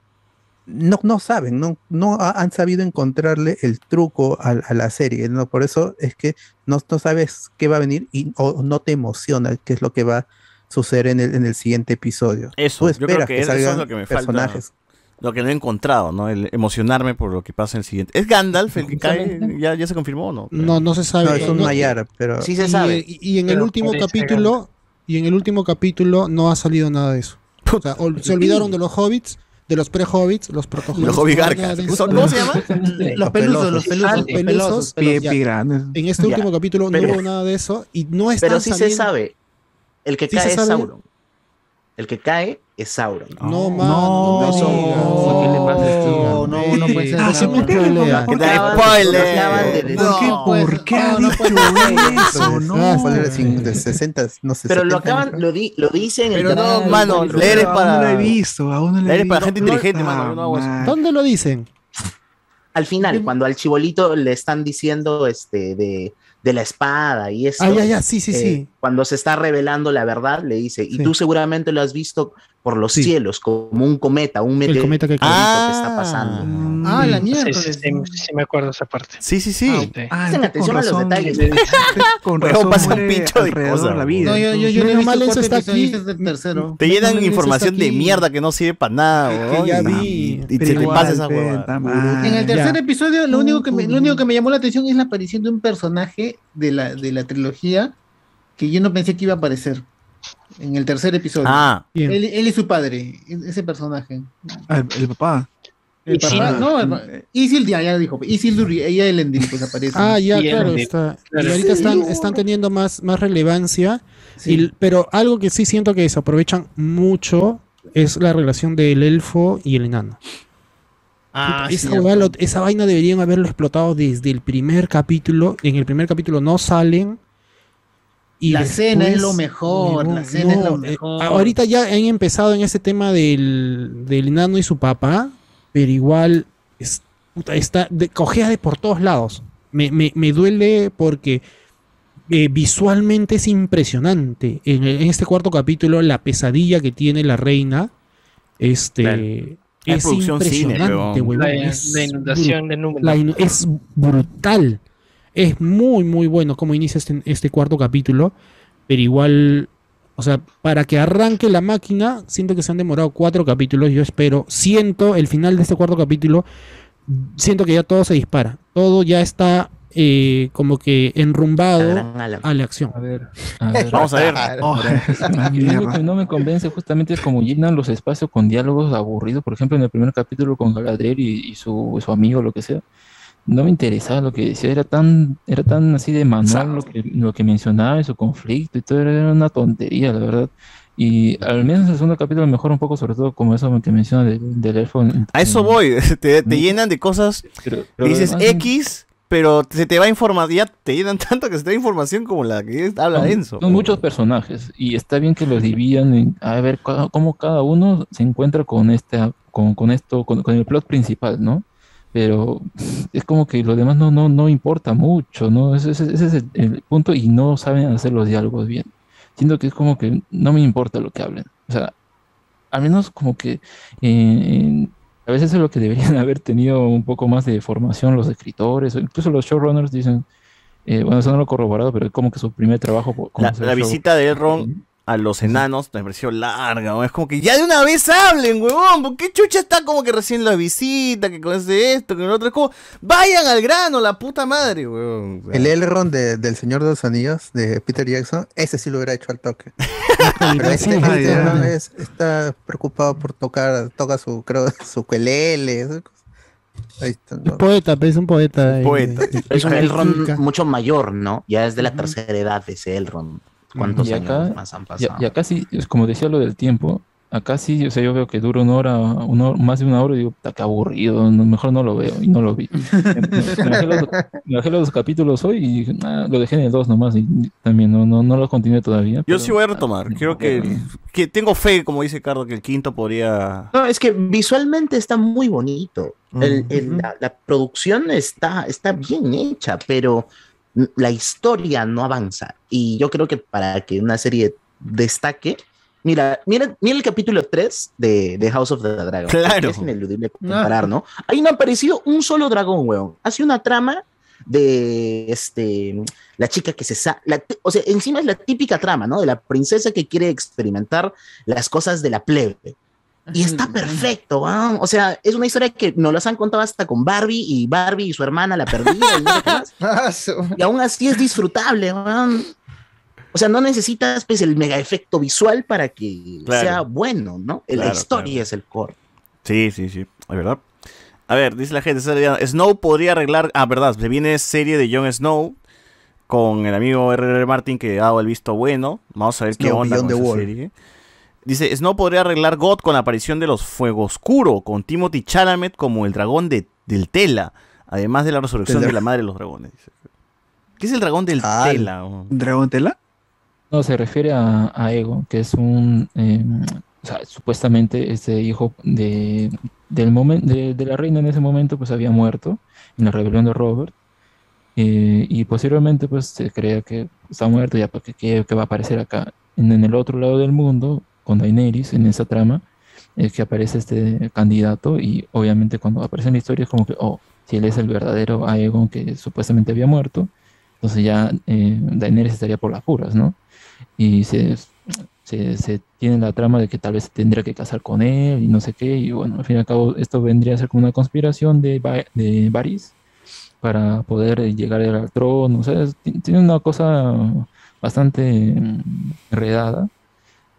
[SPEAKER 4] no, no saben, no, no ha- han sabido encontrarle el truco a, a la serie, ¿no? Por eso es que no, no sabes qué va a venir y o no te emociona qué es lo que va a suceder en el, en el siguiente episodio.
[SPEAKER 2] Eso,
[SPEAKER 4] Tú
[SPEAKER 2] yo creo
[SPEAKER 4] esperas
[SPEAKER 2] que, eso es
[SPEAKER 4] salgan
[SPEAKER 2] lo que me
[SPEAKER 4] personajes.
[SPEAKER 2] falta. Lo que no he encontrado, ¿no? El emocionarme por lo que pasa en el siguiente. ¿Es Gandalf el que cae? ¿Ya, ya se confirmó o no?
[SPEAKER 15] No, no se sabe.
[SPEAKER 4] No, es un
[SPEAKER 15] No-
[SPEAKER 4] Mayar, pero
[SPEAKER 5] Sí se sabe.
[SPEAKER 15] Y, y en el último capítulo, y en el último capítulo no ha salido nada de eso. O sea, ol- se olvidaron de los hobbits, de los pre-hobbits, los proto
[SPEAKER 2] Los Hobbit Garcas. ¿Cómo se llama?
[SPEAKER 10] Los pelusos, los pelusos, los pelusos.
[SPEAKER 15] pero
[SPEAKER 8] Pie,
[SPEAKER 15] ya,
[SPEAKER 8] pie grandes.
[SPEAKER 15] En este
[SPEAKER 5] Ya,
[SPEAKER 15] último capítulo
[SPEAKER 5] pero-
[SPEAKER 15] no hubo nada de eso y no está
[SPEAKER 5] Pero sí se sabe. El que
[SPEAKER 15] Sí
[SPEAKER 5] cae es
[SPEAKER 15] sabe.
[SPEAKER 5] Sauron. El que cae es Sauron.
[SPEAKER 15] No, mano, no, me digas.
[SPEAKER 5] ¿Qué le pasa a este
[SPEAKER 10] No, no, no puede ser.
[SPEAKER 15] Ah.
[SPEAKER 5] ¿Qué
[SPEAKER 1] tal?
[SPEAKER 5] spoiler? Decir-
[SPEAKER 10] ¿Por qué?
[SPEAKER 8] ¿Por qué ha
[SPEAKER 10] No, no
[SPEAKER 8] dicho
[SPEAKER 10] puede
[SPEAKER 8] eso? No.
[SPEAKER 4] Spoiler de cin- de 60, no sé.
[SPEAKER 5] Pero lo
[SPEAKER 4] 70,
[SPEAKER 5] acaban, lo, di, lo dice en el
[SPEAKER 2] Pero no, mano, leer es
[SPEAKER 8] Aún
[SPEAKER 2] para.
[SPEAKER 8] no lo he visto, aún no lo he
[SPEAKER 2] Leer es para gente inteligente, mano. No
[SPEAKER 8] man.
[SPEAKER 15] ¿Dónde lo dicen?
[SPEAKER 5] Al final, cuando al chibolito le están diciendo este de, de la espada y eso.
[SPEAKER 15] Ah, ya, ya, sí, sí,
[SPEAKER 5] eh,
[SPEAKER 15] sí.
[SPEAKER 5] Cuando se está revelando la verdad, le dice, y
[SPEAKER 15] Sí.
[SPEAKER 5] tú seguramente lo has visto por los
[SPEAKER 15] Sí.
[SPEAKER 5] cielos, como un cometa, un meteorito
[SPEAKER 15] cometa que
[SPEAKER 5] que está pasando.
[SPEAKER 10] Ah, la
[SPEAKER 6] Sí,
[SPEAKER 10] mierda.
[SPEAKER 6] sí, sí, sí me acuerdo esa parte.
[SPEAKER 2] Sí, sí, sí.
[SPEAKER 8] Ah,
[SPEAKER 5] Presten
[SPEAKER 8] con
[SPEAKER 5] atención a los detalles.
[SPEAKER 8] Con razón
[SPEAKER 2] pasa un pincho de cosas,
[SPEAKER 8] la vida.
[SPEAKER 10] No, yo, yo, yo no
[SPEAKER 15] mal eso está aquí.
[SPEAKER 10] es el tercero.
[SPEAKER 2] Te llenan información de mierda que no sirve para nada, weón.
[SPEAKER 15] ya
[SPEAKER 2] y-
[SPEAKER 15] vi.
[SPEAKER 2] Y, se te
[SPEAKER 8] igual,
[SPEAKER 2] pasa esa huevada.
[SPEAKER 10] En el tercer
[SPEAKER 15] Ya.
[SPEAKER 10] episodio, lo único, que me, lo único que me llamó la atención es la aparición de un personaje de la, de la trilogía que yo no pensé que iba a aparecer. En el tercer episodio.
[SPEAKER 2] Ah.
[SPEAKER 10] Él, él y su padre, e- ese personaje.
[SPEAKER 8] Ah, el, el papá.
[SPEAKER 10] El papá, no, el pa- Isildur, ya, ya dijo. Isildur y Elendil, pues aparece.
[SPEAKER 15] Ah, ya, claro, está.
[SPEAKER 6] claro.
[SPEAKER 15] Y ahorita están, están teniendo más, más relevancia.
[SPEAKER 10] Sí.
[SPEAKER 15] y- pero algo que sí siento que desaprovechan mucho es la relación del elfo y el enano.
[SPEAKER 10] Ah,
[SPEAKER 15] esa, esa vaina deberían haberlo explotado desde el primer capítulo. En el primer capítulo no salen. Y
[SPEAKER 10] La cena es lo mejor,
[SPEAKER 15] no,
[SPEAKER 10] la cena es lo
[SPEAKER 15] eh,
[SPEAKER 10] mejor.
[SPEAKER 15] ahorita ya han empezado en ese tema del, del enano y su papá, pero igual es- puta, está de, cojea de por todos lados. Me, me- me duele porque eh, visualmente es impresionante. En, en este cuarto capítulo, la pesadilla que tiene la reina este,
[SPEAKER 2] Claro. Es
[SPEAKER 15] es
[SPEAKER 2] producción cine,
[SPEAKER 15] impresionante,
[SPEAKER 6] La,
[SPEAKER 15] es
[SPEAKER 6] la inundación de números.
[SPEAKER 15] la inu- es brutal. Es muy, muy bueno como inicia este, este cuarto capítulo. Pero igual, o sea, para que arranque la máquina, siento que se han demorado cuatro capítulos. Yo espero, siento el final de este cuarto capítulo. Siento que ya todo se dispara. Todo ya está eh, como que enrumbado a la acción.
[SPEAKER 18] A ver, a ver.
[SPEAKER 2] vamos a ver.
[SPEAKER 8] Oh,
[SPEAKER 18] lo que no me convence justamente es como llenan los espacios con diálogos aburridos. Por ejemplo, en el primer capítulo con Galadriel y, y su, su amigo, lo que sea. No me interesaba lo que decía, era tan, era tan así de manual lo que, lo que mencionaba en su conflicto y todo era una tontería, la verdad. Y al menos el segundo capítulo mejora un poco, sobre todo como eso que menciona del, del en-
[SPEAKER 2] A eso voy. Te, te llenan de cosas.
[SPEAKER 18] pero-
[SPEAKER 2] que
[SPEAKER 18] pero
[SPEAKER 2] dices
[SPEAKER 18] además-
[SPEAKER 2] X, pero se te va información. Ya te llenan tanto que se te da información como la que habla
[SPEAKER 18] Son-
[SPEAKER 2] Enzo.
[SPEAKER 18] Son muchos personajes y está bien que los dividan en a ver cómo cada uno se encuentra con esta, con, con esto, con, con el plot principal, ¿no? Pero es como que lo demás no, no, no importa mucho, ¿no? Ese, ese- ese es el, el punto y no saben hacer los diálogos bien. Siento que es como que no me importa lo que hablen. O sea, al menos como que eh, a veces es lo que deberían haber tenido un poco más de formación los escritores o incluso los showrunners dicen, eh, bueno, eso no lo he corroborado, pero es como que su primer trabajo como
[SPEAKER 2] La, la visita de Elrond a los enanos me pareció larga, ¿no? Es como que ya de una vez hablen, huevón. ¿Por qué chucha está como que recién la visita, que con ese esto, que con lo otro? Es como, vayan al grano, la puta madre, huevón.
[SPEAKER 4] El Elrond de- del Señor de los Anillos de Peter Jackson, ese sí lo hubiera hecho al toque. Pero este, este. Elrond es- está preocupado por tocar, toca su, creo, su quelele. Ahí está,
[SPEAKER 15] Es
[SPEAKER 4] ¿no?
[SPEAKER 15] poeta, es un poeta. eh,
[SPEAKER 2] Poeta.
[SPEAKER 15] eh,
[SPEAKER 5] Es un
[SPEAKER 15] eh,
[SPEAKER 5] Elrond mucho mayor, ¿no? Ya es de la tercera edad ese Elrond. ¿Cuántos
[SPEAKER 18] Y acá-
[SPEAKER 5] años más han pasado?
[SPEAKER 18] y acá sí, es como decía lo del tiempo, acá sí, o sea, yo veo que dura una hora, una hora- más de una hora y digo, está que aburrido, mejor no lo veo y no lo vi. Me, bajé los, me los capítulos hoy y "Ah, lo dejé en el 2 nomás y también no, no, no lo continué todavía.
[SPEAKER 2] Yo
[SPEAKER 18] pero-
[SPEAKER 2] sí voy a retomar. Quiero que, que tengo fe, como dice Cardo, que el quinto podría.
[SPEAKER 5] No, es que visualmente está muy bonito. El- el- la, la producción está, está bien hecha, pero la historia no avanza. Y yo creo que para que una serie destaque, mira, mira, mira el capítulo 3 de, de House of the Dragon.
[SPEAKER 2] Claro.
[SPEAKER 5] Es ineludible comparar, ¿no? Ahí no ha aparecido un solo dragón, weón. Hace una trama de este la chica que se sa la o sea, encima es la típica trama, ¿no? De la princesa que quiere experimentar las cosas de la plebe. Y está perfecto. O sea, es una historia que nos las han contado hasta con Barbie y Barbie y su hermana la perdida y no sé qué más. Y aún así es disfrutable. O sea, no necesitas pues, el mega efecto visual para que
[SPEAKER 2] Claro.
[SPEAKER 5] sea bueno, ¿no? La historia
[SPEAKER 2] claro.
[SPEAKER 5] es el core.
[SPEAKER 2] Sí, sí, sí, es verdad. A ver, dice la gente, Snow podría arreglar... Ah, verdad, se viene serie de Jon Snow con el amigo R.R. Martin que ha dado el visto bueno. Vamos a ver qué onda con esa serie. Dice, Snow podría arreglar God con la aparición de los Fuego Oscuro, con Timothy Chalamet como el dragón de, del Tela, además de la resurrección de la madre de los dragones. dice. ¿Qué es el dragón del Tela? oh?
[SPEAKER 8] ¿Dragón Tela?
[SPEAKER 18] No, se refiere a, a Ego, que es un, eh, o sea, supuestamente este hijo de, del momen- de, de la reina en ese momento, pues había muerto en la rebelión de Robert. eh, y posteriormente, pues se creía que está muerto, ya porque que, que va a aparecer acá. En, en el otro lado del mundo, con Daenerys, en esa trama, es que aparece este candidato. Y obviamente, cuando aparece en la historia, es como que, oh, si él es el verdadero Aegon que supuestamente había muerto, entonces ya eh, Daenerys estaría por las puras, ¿no? y se, se, tiene la trama de que tal vez tendría que casar con él y no sé qué, y bueno, al fin y al cabo esto vendría a ser como una conspiración de, Va- de Varys para poder llegar al trono, o sea, tiene una cosa bastante mm, enredada,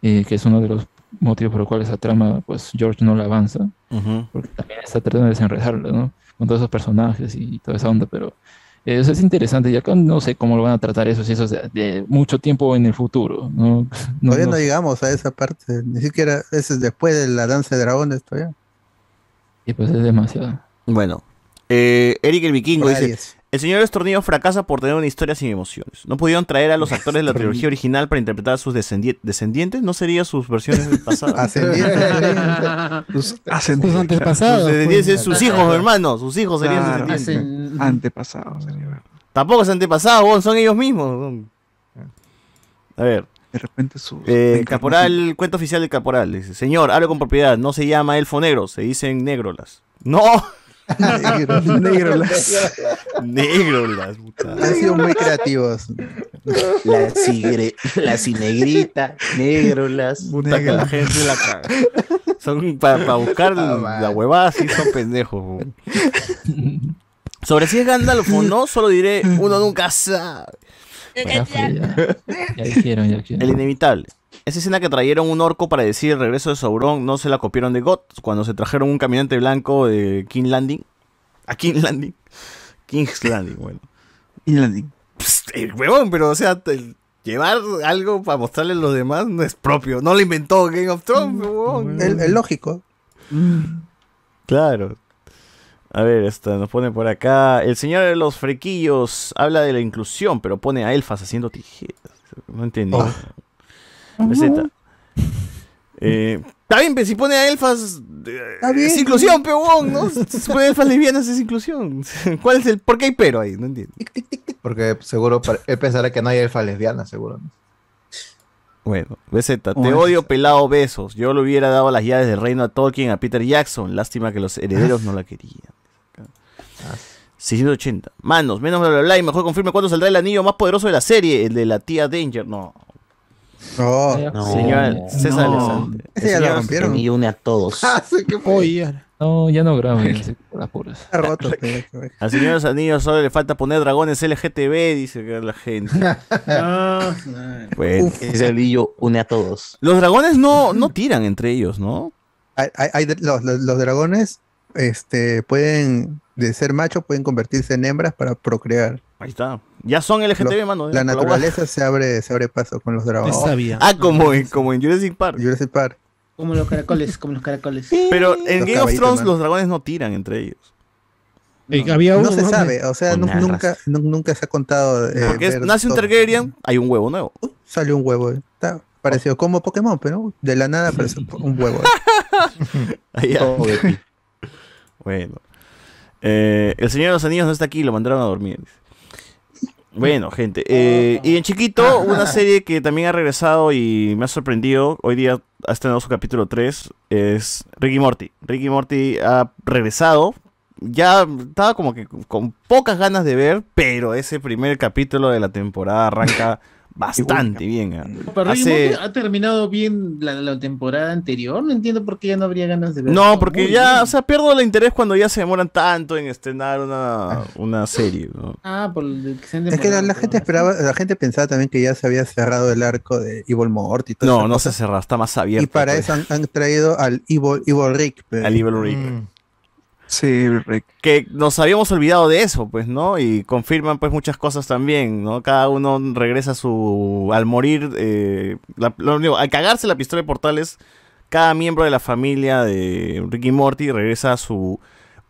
[SPEAKER 18] eh, que es uno de los motivos por los cuales esa trama, pues George no la avanza, porque también está tratando de desenredarla, ¿no? Con todos esos personajes y toda esa onda, pero eh, eso es interesante. Y acá no sé cómo lo van a tratar eso, si eso es de, de mucho tiempo en el futuro, ¿no? No-
[SPEAKER 4] Todavía
[SPEAKER 18] no
[SPEAKER 4] llegamos a esa parte, ni siquiera ese es después de la danza de dragones todavía.
[SPEAKER 18] Y pues es demasiado.
[SPEAKER 2] Bueno, eh, Eric el Vikingo dice. El Señor de los Tornillos fracasa por tener una historia sin emociones. No pudieron traer a los actores de la trilogía original para interpretar a sus descendi- descendientes. ¿No sería sus versiones pasadas?
[SPEAKER 8] Sus
[SPEAKER 15] Sus antepasados.
[SPEAKER 2] Sus descendientes
[SPEAKER 15] pues.
[SPEAKER 2] sus hijos, hermano. Sus hijos serían
[SPEAKER 8] Claro,
[SPEAKER 2] descendientes.
[SPEAKER 8] Antepasados. sería.
[SPEAKER 2] Tampoco es antepasado, son ellos mismos. A ver.
[SPEAKER 8] De repente su.
[SPEAKER 2] Eh, caporal, cuenta oficial del caporal. Dice, señor, hablo con propiedad. No se llama elfo negro, se dicen negrolas. ¡No!
[SPEAKER 4] Negrolas.
[SPEAKER 2] negrolas, puta.
[SPEAKER 4] Han sido muy creativos.
[SPEAKER 5] La, cigre, la cinegrita, negro, las.
[SPEAKER 2] Puta que la gente la caga. Son para buscar la huevada, sí son pendejos. Sobre si es Gandalf o no, solo diré, uno nunca sabe.
[SPEAKER 18] Ya fue, ya. Ya dijeron, ya dijeron.
[SPEAKER 2] El inevitable. Esa escena que trajeron un orco para decir el regreso de Sauron no se la copiaron de God cuando se trajeron un caminante blanco de King Landing. A King Landing. King's Landing, bueno.
[SPEAKER 8] King Landing.
[SPEAKER 2] el huevón, pero o sea, el llevar algo para mostrarle a los demás no es propio. No lo inventó Game of Thrones, huevón.
[SPEAKER 4] El, el lógico.
[SPEAKER 2] Claro. A ver, esta nos pone por acá. El señor de los frequillos habla de la inclusión, pero pone a elfas haciendo tijeras. No entendí. Receta. Eh, Está bien, pero si pone a elfas. eh, Es inclusión, peón, ¿no? Si pone elfas lesbianas es inclusión. ¿Cuál es el. ¿Por qué hay pero ahí? No entiendo.
[SPEAKER 20] Porque seguro, él pensará que no hay elfa lesbiana, seguro. ¿no?
[SPEAKER 2] Bueno, BZ, te odio pelado besos. Yo le hubiera dado las llaves del reino a Tolkien a Peter Jackson. Lástima que los herederos no la querían. 680. Manos, menos bla bla bla. Y mejor confirme cuándo saldrá el anillo más poderoso de la serie, el de la tía Danger. No.
[SPEAKER 4] No,
[SPEAKER 2] Señor César Alexander.
[SPEAKER 4] Ese ya lo rompieron.
[SPEAKER 5] Y une a todos.
[SPEAKER 18] No, ya no graben las puras.
[SPEAKER 4] Está roto.
[SPEAKER 2] Al señor de los anillos solo le falta poner dragones LGTB, dice que la gente. Bueno.
[SPEAKER 5] Ese anillo une a todos.
[SPEAKER 2] Los dragones no, no tiran entre ellos, ¿no?
[SPEAKER 4] Hay, hay- hay de- los, los- los dragones este, pueden, de ser machos, pueden convertirse en hembras para procrear.
[SPEAKER 2] Ahí está. Ya son LGTB,
[SPEAKER 4] Lo-
[SPEAKER 2] mano.
[SPEAKER 4] La naturaleza se abre, se abre paso con los dragones.
[SPEAKER 15] No sabía.
[SPEAKER 2] Ah, como en, como en Jurassic Park.
[SPEAKER 4] Jurassic Park.
[SPEAKER 10] Como los caracoles, como los caracoles.
[SPEAKER 2] Pero en
[SPEAKER 4] Los
[SPEAKER 2] Game of Thrones
[SPEAKER 4] man.
[SPEAKER 2] los dragones no tiran entre ellos.
[SPEAKER 15] Eh, había
[SPEAKER 4] No se
[SPEAKER 15] ¿no?
[SPEAKER 4] sabe, o sea, nunca, nunca se ha contado. eh,
[SPEAKER 2] Porque es-
[SPEAKER 4] ver
[SPEAKER 2] nace un. Targaryen, hay un huevo nuevo.
[SPEAKER 4] Sale un huevo. eh. Está parecido como Pokémon, pero de la nada aparece un huevo.
[SPEAKER 2] Ahí ya. Bueno. Eh, el Señor de los Anillos no está aquí, lo mandaron a dormir. dice. Bueno, gente. eh, y en chiquito, una serie que también ha regresado y me ha sorprendido. Hoy día ha estrenado su capítulo 3. Es Ricky Morty. Ricky Morty ha regresado. Ya estaba como que con pocas ganas de ver, pero ese primer capítulo de la temporada arranca bastante bien. ¿ah?
[SPEAKER 10] Pero
[SPEAKER 2] Hace-
[SPEAKER 10] ha terminado bien la, la temporada anterior. No entiendo por qué ya no habría ganas de ver.
[SPEAKER 2] No, porque ya, o sea, pierdo el interés cuando ya se demoran tanto en estrenar una, una serie, ¿no?
[SPEAKER 10] Ah, por el que se han
[SPEAKER 4] Es que la, gente esperaba, la gente pensaba también que ya se había cerrado el arco de Evil Morty y
[SPEAKER 2] No, no
[SPEAKER 4] cosa.
[SPEAKER 2] se cerró, está más abierto.
[SPEAKER 4] Y para
[SPEAKER 2] pues.
[SPEAKER 4] eso han, han traído al Evil, Evil Rick. pe.
[SPEAKER 2] Al Evil Rick.
[SPEAKER 8] Sí.
[SPEAKER 2] Que nos habíamos olvidado de eso, pues, ¿no? Y confirman, pues, muchas cosas también, ¿no? Cada uno regresa a su... Al morir, eh, la- único- al cagarse la pistola de portales, cada miembro de la familia de Ricky Morty regresa a su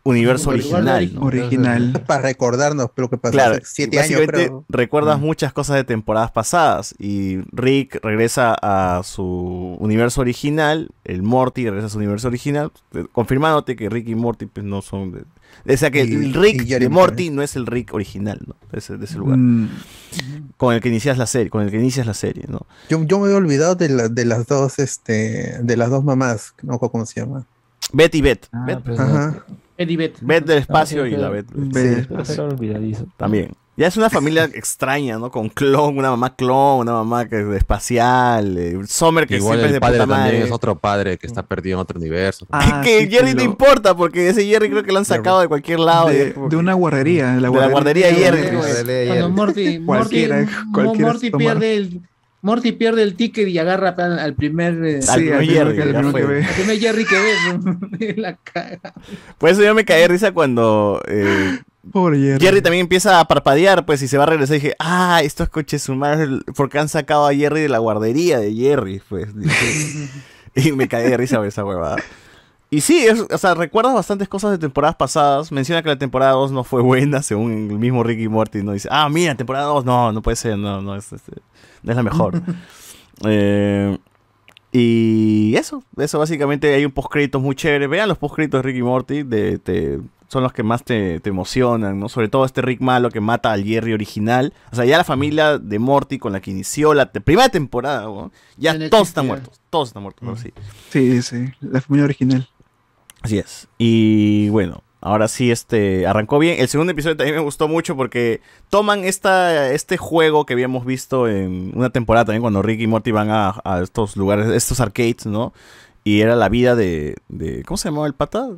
[SPEAKER 2] universo original, ¿no?
[SPEAKER 8] Original.
[SPEAKER 4] Para recordarnos lo que pasó
[SPEAKER 2] Claro,
[SPEAKER 4] hace siete años, creo.
[SPEAKER 2] recuerdas muchas cosas de temporadas pasadas y Rick regresa a su universo original, el Morty regresa a su universo original, eh, confirmándote que Rick y Morty pues, no son... De, o sea que
[SPEAKER 4] Y-
[SPEAKER 2] el Rick
[SPEAKER 4] y
[SPEAKER 2] de Morty no es el Rick original, ¿no? De ese, de ese lugar.
[SPEAKER 8] Mm,
[SPEAKER 2] Con el que inicias la serie, con el que inicias la serie, ¿no?
[SPEAKER 4] Yo, yo me he olvidado de, la- de las dos, este, de las dos mamás, no me acuerdo cómo se llama.
[SPEAKER 2] Betty Beth.
[SPEAKER 18] Ah,
[SPEAKER 2] Beth,
[SPEAKER 18] pues,
[SPEAKER 4] Ajá.
[SPEAKER 10] Beth.
[SPEAKER 2] Beth del espacio
[SPEAKER 18] Ah, sí,
[SPEAKER 2] y la. Beth.
[SPEAKER 18] Sí, pero olvidadizo.
[SPEAKER 2] También. Ya es una familia extraña, ¿no? Con clon, una mamá clon, una mamá que es espacial, eh, Summer que
[SPEAKER 13] Igual
[SPEAKER 2] siempre es
[SPEAKER 13] el
[SPEAKER 2] de
[SPEAKER 13] padre
[SPEAKER 2] puta
[SPEAKER 13] también
[SPEAKER 2] madre.
[SPEAKER 13] es otro padre que está perdido en otro universo.
[SPEAKER 8] Ah,
[SPEAKER 2] que
[SPEAKER 8] sí,
[SPEAKER 2] Jerry no
[SPEAKER 8] lo-
[SPEAKER 2] importa, porque ese Jerry creo que lo han sacado de cualquier lado.
[SPEAKER 8] de,
[SPEAKER 2] es
[SPEAKER 8] una guardería. De la
[SPEAKER 2] de la guardería
[SPEAKER 8] de
[SPEAKER 2] Jerry.
[SPEAKER 8] Jerry.
[SPEAKER 2] pues.
[SPEAKER 10] Cuando Morty, Morty,
[SPEAKER 8] Cualquiera-
[SPEAKER 10] Mo-
[SPEAKER 8] cualquiera
[SPEAKER 10] Morty pierde el Morty pierde el ticket y agarra al, al primer eh,
[SPEAKER 2] Al
[SPEAKER 8] Sí,
[SPEAKER 2] primer Jerry,
[SPEAKER 8] al
[SPEAKER 2] ya
[SPEAKER 8] primero
[SPEAKER 2] fue.
[SPEAKER 8] que ve.
[SPEAKER 10] al primer Jerry que ve la caga.
[SPEAKER 2] Por eso yo me caí de risa cuando eh,
[SPEAKER 8] Pobre Jerry.
[SPEAKER 2] Jerry también empieza a parpadear, pues, y se va a regresar. Y dije, ah, estos coches humanos, porque han sacado a Jerry de la guardería de Jerry, pues. Dije, y me caí de risa por esa huevada. Y sí, es- o sea, recuerdas bastantes cosas de temporadas pasadas. Menciona que la temporada 2 no fue buena, según el mismo Ricky Morty. No dice, ah, mira, temporada 2, no, no puede ser, no, no es, este, no es la mejor. Eh, y eso, eso básicamente hay un postcrédito muy chévere. Vean los postcréditos de Ricky Morty, de, son los que más te, te emocionan, ¿no? Sobre todo este Rick malo que mata al Jerry original. O sea, ya la familia de Morty con la que inició la te- primera temporada, ¿no? ya todos están muertos, todos están muertos, ahora sí.
[SPEAKER 8] Sí, sí. La familia original.
[SPEAKER 2] Así es. Y bueno, ahora sí este arrancó bien. El segundo episodio también me gustó mucho porque toman esta, este juego que habíamos visto en una temporada también cuando Rick y Morty van a, a estos lugares, estos arcades, ¿no? Y era la vida de, de ¿cómo se llamaba el pata?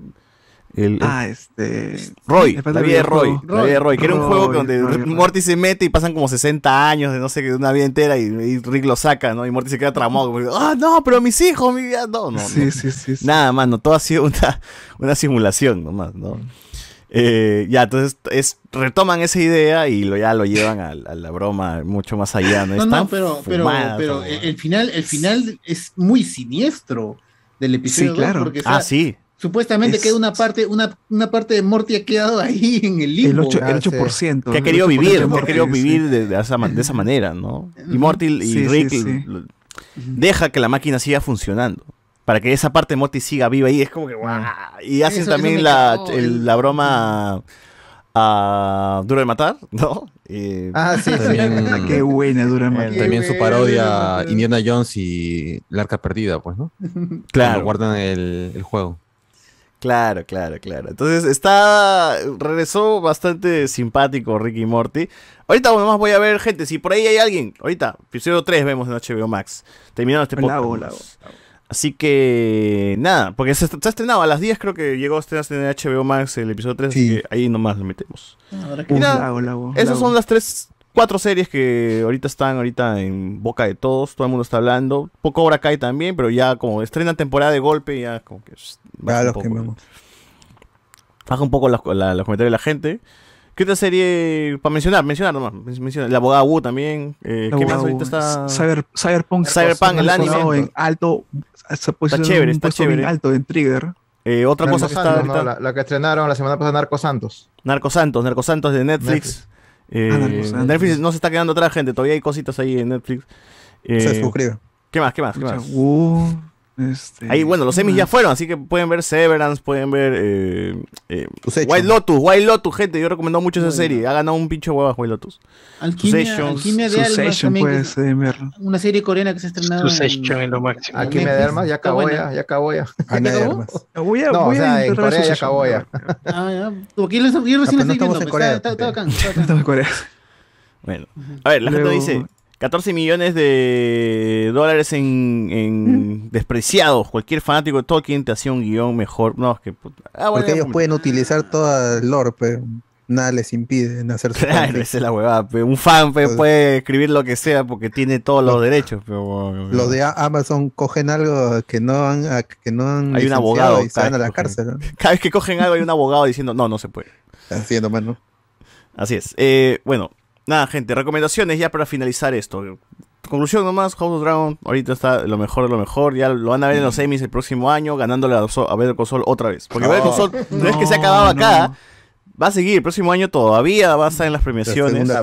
[SPEAKER 2] El, el-
[SPEAKER 8] Ah, este.
[SPEAKER 2] Roy, la vida de Roy,
[SPEAKER 8] videojuego.
[SPEAKER 2] la vida de Roy, que era un juego
[SPEAKER 8] Roy,
[SPEAKER 2] donde
[SPEAKER 8] Roy, Roy.
[SPEAKER 2] Morty se mete y pasan como 60 años de no sé qué, de una vida entera y, y Rick lo saca, ¿no? Y Morty se queda traumado, como, ah, no, pero mis hijos, mi vida, no, no,
[SPEAKER 8] Sí,
[SPEAKER 2] no.
[SPEAKER 8] sí, sí. sí.
[SPEAKER 2] Nada, mano, todo ha sido una, una simulación nomás, ¿no? Eh, ya, entonces es, retoman esa idea y lo, ya lo llevan a, a la broma mucho más allá, ¿no?
[SPEAKER 10] No, no, pero, pero, pero el, el final, el final es muy siniestro del episodio
[SPEAKER 8] Sí,
[SPEAKER 10] 2,
[SPEAKER 8] claro.
[SPEAKER 10] porque o sea,
[SPEAKER 2] Ah, sí.
[SPEAKER 10] Supuestamente
[SPEAKER 8] Es-
[SPEAKER 10] queda una parte, una, una parte de Morty ha quedado ahí en el
[SPEAKER 8] El
[SPEAKER 10] limbo.
[SPEAKER 8] 8%.
[SPEAKER 20] Ah,
[SPEAKER 8] El
[SPEAKER 20] sí.
[SPEAKER 8] 8%.
[SPEAKER 2] que ha
[SPEAKER 8] el
[SPEAKER 2] querido
[SPEAKER 8] 8%
[SPEAKER 2] vivir,
[SPEAKER 8] de
[SPEAKER 2] que ha querido
[SPEAKER 8] sí.
[SPEAKER 2] vivir de, de esa, de esa manera, ¿no? Y Morty y
[SPEAKER 8] Sí, sí,
[SPEAKER 2] Rick
[SPEAKER 8] sí.
[SPEAKER 2] deja que la máquina siga funcionando. Para que esa parte de Morty siga viva ahí. Es como que guau. Y hacen
[SPEAKER 10] Eso-
[SPEAKER 2] también la, el-
[SPEAKER 10] el-
[SPEAKER 2] la broma a Duro de Matar, ¿no? Y-
[SPEAKER 20] Ah, sí, sí.
[SPEAKER 13] También,
[SPEAKER 8] Ah, Qué buena dura más.
[SPEAKER 20] El-
[SPEAKER 13] también su parodia
[SPEAKER 10] bueno.
[SPEAKER 13] Indiana Jones y el arca perdida, pues, ¿no?
[SPEAKER 2] Claro.
[SPEAKER 13] Guardan el, el juego.
[SPEAKER 2] Claro, claro, claro. Entonces está. Regresó bastante simpático Ricky Morty. Ahorita nomás voy a ver, gente. Si por ahí hay alguien. Ahorita, episodio 3 vemos en HBO Max. Terminando este podcast. Así que. Nada, porque se, se ha estrenado a las 10, creo que llegó a estrenarse en HBO Max el episodio 3. Así
[SPEAKER 4] Sí.
[SPEAKER 2] que ahí nomás lo metemos.
[SPEAKER 10] Ahora que-
[SPEAKER 8] la
[SPEAKER 2] Esas son las tres. Cuatro series que ahorita están ahorita en boca de todos, todo el mundo está hablando. Poco Cobra Kai también, pero ya como estrena temporada de golpe, ya como que shh, baja un
[SPEAKER 4] los
[SPEAKER 2] poco.
[SPEAKER 4] quemamos.
[SPEAKER 2] Baja un poco la- los comentarios de la gente. ¿Qué otra serie? Para mencionar, mencionar nomás. men- Menciona. La abogada Wu también. eh,
[SPEAKER 8] La
[SPEAKER 2] ¿Qué más ahorita está?
[SPEAKER 8] Cyber, Cyberpunk.
[SPEAKER 2] Cyberpunk, el anime.
[SPEAKER 8] en alto. Se puesto
[SPEAKER 2] chévere,
[SPEAKER 8] en un
[SPEAKER 2] está chévere.
[SPEAKER 8] alto en Trigger.
[SPEAKER 2] Eh, otra cosa que está
[SPEAKER 20] Santos,
[SPEAKER 2] ahorita.
[SPEAKER 20] ¿no? La, la que estrenaron la semana pasada, Narco Santos.
[SPEAKER 2] Narco Santos, Narco Santos de Netflix.
[SPEAKER 20] Netflix.
[SPEAKER 2] Eh,
[SPEAKER 8] Ah, Santos.
[SPEAKER 2] Netflix no se está quedando atrás, gente. Todavía hay cositas ahí en Netflix. Eh,
[SPEAKER 4] Se suscribe.
[SPEAKER 2] ¿Qué más? ¿Qué más? ¿Qué más?
[SPEAKER 8] uh, este,
[SPEAKER 2] Ahí, bueno, los
[SPEAKER 8] ¿qué
[SPEAKER 2] semis ya fueron, así que pueden ver Severance, pueden ver eh, eh. White Lotus, White Lotus, gente. Yo recomiendo mucho esa
[SPEAKER 10] Bueno.
[SPEAKER 2] serie. Ha ganado un pincho hueva White Lotus.
[SPEAKER 10] Alquimia, Alquimia de Almas también, que
[SPEAKER 8] puede
[SPEAKER 10] es
[SPEAKER 8] ser verlo.
[SPEAKER 10] una serie coreana que se ha estrenado.
[SPEAKER 6] Succession es lo máximo.
[SPEAKER 20] Aquí me
[SPEAKER 10] Netflix.
[SPEAKER 20] dermas, ya acabó ya, ya acabó ya.
[SPEAKER 4] De
[SPEAKER 10] acabó?
[SPEAKER 4] Armas.
[SPEAKER 8] Voy a,
[SPEAKER 20] No,
[SPEAKER 8] voy
[SPEAKER 20] o sea,
[SPEAKER 8] a
[SPEAKER 20] en Corea ya acabó ya.
[SPEAKER 10] Ah, ya. Porque yo, recién
[SPEAKER 4] Ah, no
[SPEAKER 10] estoy viendo.
[SPEAKER 4] en
[SPEAKER 10] pues,
[SPEAKER 4] Corea,
[SPEAKER 10] Está, está,
[SPEAKER 4] tío.
[SPEAKER 10] bacán, está bacán.
[SPEAKER 2] Bueno, a ver, la gente dice: 14 millones de dólares en, en despreciados. Cualquier fanático de Tolkien te hacía un guion mejor. No, es que puta. Ah, bueno,
[SPEAKER 4] Porque ellos pueden utilizar toda el lore, pero nada les impide en hacer su
[SPEAKER 2] Claro, esa es la huevada. pe. Un fan pe, puede escribir lo que sea porque tiene todos los derechos. Pero,
[SPEAKER 4] Los de Amazon cogen algo que no han, que no han
[SPEAKER 2] Hay un abogado.
[SPEAKER 4] y se van a la cárcel.
[SPEAKER 2] Cada vez que cogen algo hay un abogado diciendo, no, no se puede.
[SPEAKER 4] Haciendo mano.
[SPEAKER 2] Así es. Eh, bueno, nada, gente. Recomendaciones ya para finalizar esto. Conclusión nomás, House of Dragon ahorita está lo mejor de lo mejor. Ya lo van a ver en los semis el próximo año, ganándole a, a Better Call Saul otra vez. Porque Better Call Saul no, es que se ha acabado acá. Va a seguir el próximo año todavía, va a estar en las premiaciones.
[SPEAKER 4] de-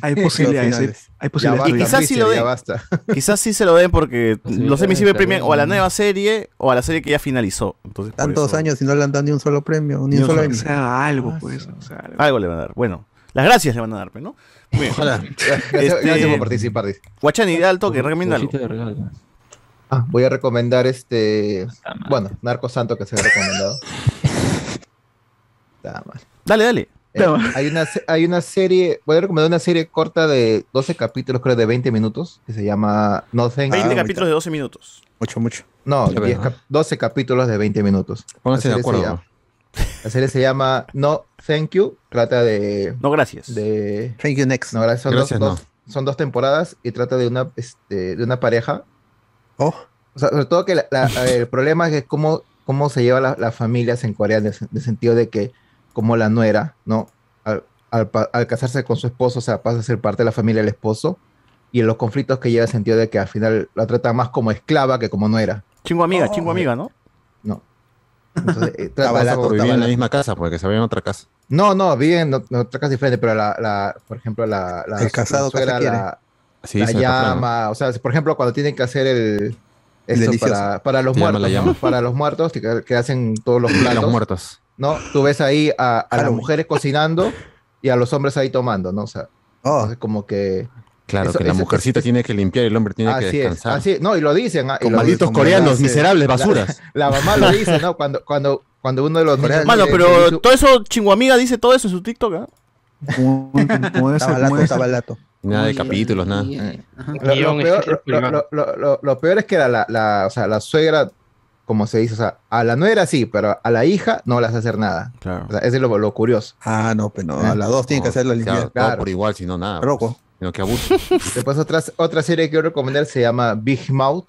[SPEAKER 8] Hay- hay posibilidades, hay- hay posibilidades.
[SPEAKER 2] Y quizás sí lo den. Quizás sí se lo den porque los semis siempre premian o a la nueva serie o a la serie que ya finalizó. Entonces,
[SPEAKER 4] Tantos
[SPEAKER 2] eso-
[SPEAKER 4] años y no le han dado ni un solo premio, ni
[SPEAKER 2] Ni
[SPEAKER 4] un solo
[SPEAKER 2] solo-
[SPEAKER 4] Emmy.
[SPEAKER 8] O sea, algo, pues. O sea, algo.
[SPEAKER 2] Algo le van a dar. Bueno, las gracias le van a dar, pues, ¿no? Muy bien.
[SPEAKER 20] Gracias,
[SPEAKER 2] Este,
[SPEAKER 20] gracias por participar. dice.
[SPEAKER 2] Guachani, da al toque, recomienda algo.
[SPEAKER 20] Ah, voy a recomendar este. Bueno, Narco Santo que se ha recomendado. Está mal.
[SPEAKER 2] Dale, dale.
[SPEAKER 20] Eh, hay, una, hay una serie, voy a recomendar una serie corta de 12 capítulos, creo de 20 minutos, que se llama No Thank
[SPEAKER 2] 20
[SPEAKER 20] You.
[SPEAKER 2] capítulos de 12 minutos.
[SPEAKER 4] Mucho, mucho.
[SPEAKER 20] No,
[SPEAKER 13] Ya
[SPEAKER 20] 10
[SPEAKER 13] veo.
[SPEAKER 20] cap- 12 capítulos de 20 minutos.
[SPEAKER 13] Pónganse de acuerdo.
[SPEAKER 20] La serie se llama No Thank You, trata de...
[SPEAKER 2] No, gracias.
[SPEAKER 20] De,
[SPEAKER 4] Thank you next.
[SPEAKER 20] no, gracias, son,
[SPEAKER 13] Gracias,
[SPEAKER 20] dos, dos- son dos temporadas y trata de una, este, de una pareja.
[SPEAKER 4] Oh.
[SPEAKER 20] O sea, sobre todo que la- la- el problema es cómo, cómo se lleva la- las familias en Corea, en el, sen- en el sentido de que como la nuera, ¿no? Al, al casarse con su esposo, o sea, pasa a ser parte de la familia del esposo, y en los conflictos que lleva el sentido de que al final la tratan más como esclava que como nuera.
[SPEAKER 2] Chingo amiga, chingo amiga, ¿no?
[SPEAKER 20] No. Entonces, eh, eso-
[SPEAKER 13] Vivían en la misma casa, porque se veían en otra casa.
[SPEAKER 20] No, no, viven en otra casa diferente, pero la, la, por ejemplo, la, la,
[SPEAKER 4] El casado
[SPEAKER 20] la
[SPEAKER 4] quiere.
[SPEAKER 20] la, la
[SPEAKER 13] refrán, ¿no?
[SPEAKER 20] llama, o sea, por ejemplo, cuando tienen que hacer el
[SPEAKER 4] delicioso.
[SPEAKER 20] para, para los
[SPEAKER 13] Se llama
[SPEAKER 20] muertos,
[SPEAKER 13] la
[SPEAKER 20] ¿no? para los muertos que, que hacen todos los platos,
[SPEAKER 13] los muertos.
[SPEAKER 20] ¿no? Tú ves ahí a, a las mujeres cocinando y a los hombres ahí tomando, ¿no? O sea,
[SPEAKER 4] Oh,
[SPEAKER 20] como que
[SPEAKER 13] Claro,
[SPEAKER 20] Eso-
[SPEAKER 13] que la
[SPEAKER 20] eso-
[SPEAKER 13] mujercita
[SPEAKER 20] eso-
[SPEAKER 13] tiene que limpiar y el hombre tiene que
[SPEAKER 20] así es,
[SPEAKER 13] descansar.
[SPEAKER 20] así, no, y lo dicen, ah, y
[SPEAKER 13] Con
[SPEAKER 20] lo
[SPEAKER 13] malditos
[SPEAKER 20] dicen,
[SPEAKER 13] coreanos, miserables,
[SPEAKER 20] La-
[SPEAKER 13] basuras.
[SPEAKER 20] La, mamá lo dice, ¿no? Cuando, cuando, cuando uno de los
[SPEAKER 2] Mano,
[SPEAKER 20] le-
[SPEAKER 2] pero todo eso, chingo amiga dice todo eso en su TikTok, ¿ah?
[SPEAKER 8] Como, como como
[SPEAKER 4] lato,
[SPEAKER 8] debe ser.
[SPEAKER 4] estaba lato.
[SPEAKER 13] Nada de capítulos, nada.
[SPEAKER 12] ajá.
[SPEAKER 20] Lo, lo peor, lo-
[SPEAKER 6] privado.
[SPEAKER 20] lo- lo- lo- lo peor es que la, la, la- o sea, la suegra, como se dice, o sea, a la nuera sí, pero a la hija no le hace hacer nada.
[SPEAKER 2] Claro.
[SPEAKER 20] O sea, ese es lo, lo curioso.
[SPEAKER 4] Ah, no, pero no, a las dos tienen que hacer la limpieza.
[SPEAKER 13] todo
[SPEAKER 20] Claro.
[SPEAKER 13] por igual, si no nada.
[SPEAKER 4] Loco.
[SPEAKER 13] pues, Sino que abuso.
[SPEAKER 20] Después otra, otra serie que quiero recomendar se llama Big Mouth.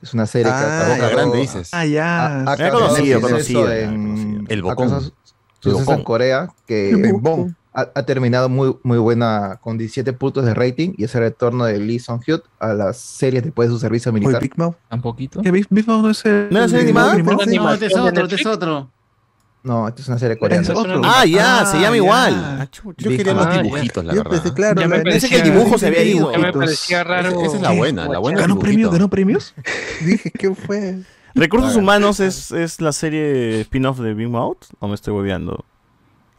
[SPEAKER 20] Es una serie
[SPEAKER 4] Ah,
[SPEAKER 20] que acabó-
[SPEAKER 13] grande, dices.
[SPEAKER 8] Ah, ya.
[SPEAKER 20] ha-
[SPEAKER 2] conocido.
[SPEAKER 13] El bocón.
[SPEAKER 20] suceso en. Corea que
[SPEAKER 4] El
[SPEAKER 20] ha, ha terminado muy, muy buena con 17 puntos de rating y es el retorno de Lee Sung-hyuk a las series después de su servicio militar.
[SPEAKER 4] Big Mouth.
[SPEAKER 18] ¿Un poquito?
[SPEAKER 8] ¿Qué Big Mouth no es el.
[SPEAKER 2] ¿No
[SPEAKER 6] Una
[SPEAKER 12] No, es otro, es otro.
[SPEAKER 20] No, esta es una serie coreana.
[SPEAKER 8] Es otro.
[SPEAKER 2] Ah, ya, se
[SPEAKER 8] Ah,
[SPEAKER 2] llama
[SPEAKER 8] ya.
[SPEAKER 2] igual. Ah, chucha.
[SPEAKER 13] Yo quería los
[SPEAKER 6] Ah,
[SPEAKER 13] dibujitos, la
[SPEAKER 4] Yo
[SPEAKER 13] verdad.
[SPEAKER 4] pensé, claro,
[SPEAKER 6] Ya me
[SPEAKER 2] Pensé que el dibujo se había ido.
[SPEAKER 6] Ya me parecía raro.
[SPEAKER 13] Esa, esa es la buena, la buena.
[SPEAKER 8] ¿Ganó premios? ¿Ganó premios?
[SPEAKER 4] dije, ¿qué fue?
[SPEAKER 2] Recursos Humanos es, es la serie spin-off de Big Mouth. ¿O me estoy hueveando?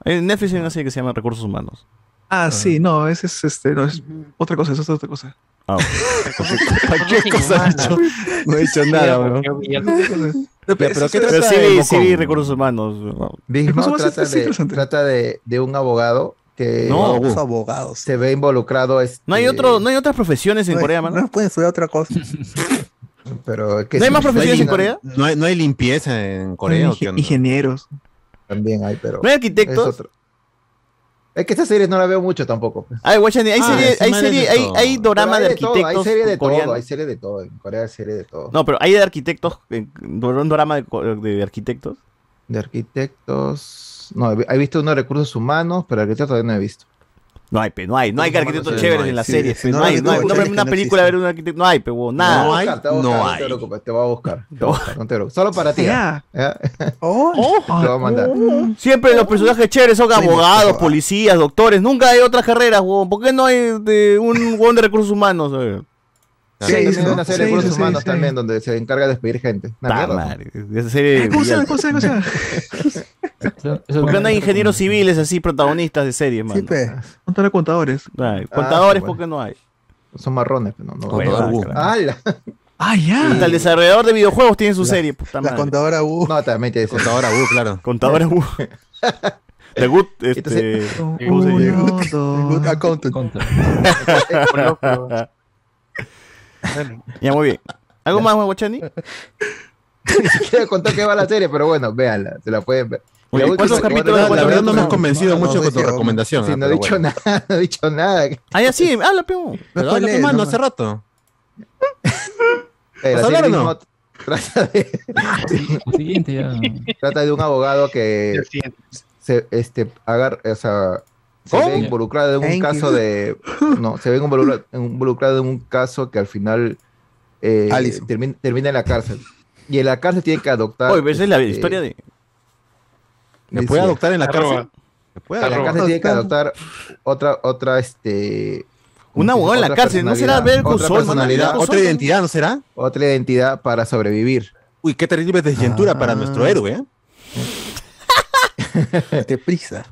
[SPEAKER 2] En Netflix hay una serie que se llama Recursos Humanos.
[SPEAKER 8] Ah, sí, no, ese es este, no, es otra cosa, eso es otra cosa.
[SPEAKER 2] Ah,
[SPEAKER 13] ¿Qué cosa ha hecho? No he hecho nada, bro.
[SPEAKER 20] pero ¿qué
[SPEAKER 2] Pero
[SPEAKER 20] trata
[SPEAKER 2] sí,
[SPEAKER 20] de
[SPEAKER 2] sí vi Recursos Humanos.
[SPEAKER 20] Big trata, de, trata de, de un abogado que
[SPEAKER 2] No,
[SPEAKER 4] Los abogados.
[SPEAKER 20] se ve involucrado. Este,
[SPEAKER 2] No hay, otro, no hay otras profesiones en
[SPEAKER 4] No,
[SPEAKER 2] Corea, mano.
[SPEAKER 4] No pueden estudiar otra cosa.
[SPEAKER 20] Pero que
[SPEAKER 2] ¿No hay más profesiones en
[SPEAKER 20] no-
[SPEAKER 2] Corea?
[SPEAKER 13] ¿No hay, no hay limpieza en Corea? o qué onda?
[SPEAKER 8] Ingenieros.
[SPEAKER 20] También hay, pero.
[SPEAKER 2] ¿No hay
[SPEAKER 20] es
[SPEAKER 2] arquitectos?
[SPEAKER 20] Es que esta serie no la veo mucho tampoco.
[SPEAKER 2] Ay, hay
[SPEAKER 13] Ah,
[SPEAKER 2] serie, hay, serie,
[SPEAKER 13] de
[SPEAKER 2] hay,
[SPEAKER 13] todo.
[SPEAKER 2] hay dorama
[SPEAKER 20] Pero
[SPEAKER 2] de
[SPEAKER 20] hay todo,
[SPEAKER 2] arquitectos
[SPEAKER 20] Hay serie de todo, hay serie de todo. En Corea hay serie de todo.
[SPEAKER 2] No, pero hay de arquitectos, eh, un dorama de, de arquitectos.
[SPEAKER 20] De arquitectos. No, he he visto uno de recursos humanos, pero arquitectos todavía no he visto.
[SPEAKER 2] No hay, pe, no hay, no hay arquitectos chéveres en las
[SPEAKER 20] Sí,
[SPEAKER 2] series.
[SPEAKER 20] si
[SPEAKER 2] pe,
[SPEAKER 20] no
[SPEAKER 2] hay, no hay, una película a ver un arquitecto, no hay, pe, nada.
[SPEAKER 13] No hay, no
[SPEAKER 20] buscar,
[SPEAKER 13] hay.
[SPEAKER 20] No te preocupes, te voy a buscar. Solo para ti.
[SPEAKER 8] Ya.
[SPEAKER 20] ¿ya?
[SPEAKER 4] Oh,
[SPEAKER 20] Te lo voy a mandar.
[SPEAKER 2] Siempre los personajes chéveres son abogados, policías, doctores. Nunca hay otras carreras, huevón. ¿Por qué no hay de un huevón de recursos humanos? eh?
[SPEAKER 20] Sí,
[SPEAKER 8] Seis,
[SPEAKER 20] también hay
[SPEAKER 8] ¿no?
[SPEAKER 20] una serie de recursos humanos también donde se encarga de despedir gente. Una mierda.
[SPEAKER 2] madre, esa serie
[SPEAKER 8] ¿Cómo se. ¿Cómo se
[SPEAKER 2] ¿Por qué no hay ingenieros civiles así, protagonistas de series, mano?
[SPEAKER 4] sí, pe.
[SPEAKER 8] Contar a contadores.
[SPEAKER 2] Ay, contadores,
[SPEAKER 20] sí,
[SPEAKER 2] ¿por qué no hay?
[SPEAKER 20] Son marrones, pero no. no
[SPEAKER 13] Contador.
[SPEAKER 20] ¡Hala!
[SPEAKER 8] Ah, ya.
[SPEAKER 2] Hasta el desarrollador de videojuegos tiene su
[SPEAKER 4] La-
[SPEAKER 2] serie, puta
[SPEAKER 4] La
[SPEAKER 2] madre.
[SPEAKER 4] contadora U.
[SPEAKER 20] No, también tiene
[SPEAKER 13] Contadora U, claro.
[SPEAKER 2] Contadores, uh. The Good, este,
[SPEAKER 20] Entonces,
[SPEAKER 2] ¿cómo se llama?
[SPEAKER 20] Good accountant.
[SPEAKER 2] Ya, muy bien. ¿Algo más, Guachani?
[SPEAKER 20] Ni siquiera contó que va la serie, pero bueno, véanla, se la pueden ver.
[SPEAKER 3] Oye, ¿cuántos capítulos? La
[SPEAKER 20] la
[SPEAKER 3] verdad no me has convencido mucho con tu
[SPEAKER 20] sí,
[SPEAKER 3] recomendación,
[SPEAKER 20] Sí, no he dicho
[SPEAKER 3] bueno.
[SPEAKER 20] nada, no he dicho nada.
[SPEAKER 2] Ah, ya sí, habla, peón.
[SPEAKER 3] Pero habla, mano, hace rato. ¿Vas a hablar o no?
[SPEAKER 20] trata de,
[SPEAKER 18] Siguiente ya.
[SPEAKER 20] trata de un abogado que se este agar, o sea, se
[SPEAKER 18] ¿Cómo?
[SPEAKER 20] ve involucrado en un
[SPEAKER 18] Thank
[SPEAKER 20] caso
[SPEAKER 18] you.
[SPEAKER 20] de no, se ve involucrado, en un caso que al final eh, termina, termina en la cárcel. Y en la cárcel tiene que adoptar.
[SPEAKER 2] Oye, pero esa es la
[SPEAKER 20] este,
[SPEAKER 2] historia de.
[SPEAKER 3] ¿Me puede adoptar en la
[SPEAKER 20] Arroba.
[SPEAKER 3] cárcel? ¿Me puede
[SPEAKER 20] En la
[SPEAKER 3] adoptar?
[SPEAKER 20] cárcel tiene que adoptar otra, otra, este.
[SPEAKER 2] Un abogado en la cárcel, ¿no será Call
[SPEAKER 20] otra
[SPEAKER 2] mano?
[SPEAKER 20] personalidad,
[SPEAKER 3] ¿Otra identidad no será?
[SPEAKER 20] Otra identidad para sobrevivir.
[SPEAKER 3] Uy, qué terrible desyentura para nuestro héroe, ¿eh?
[SPEAKER 4] De prisa.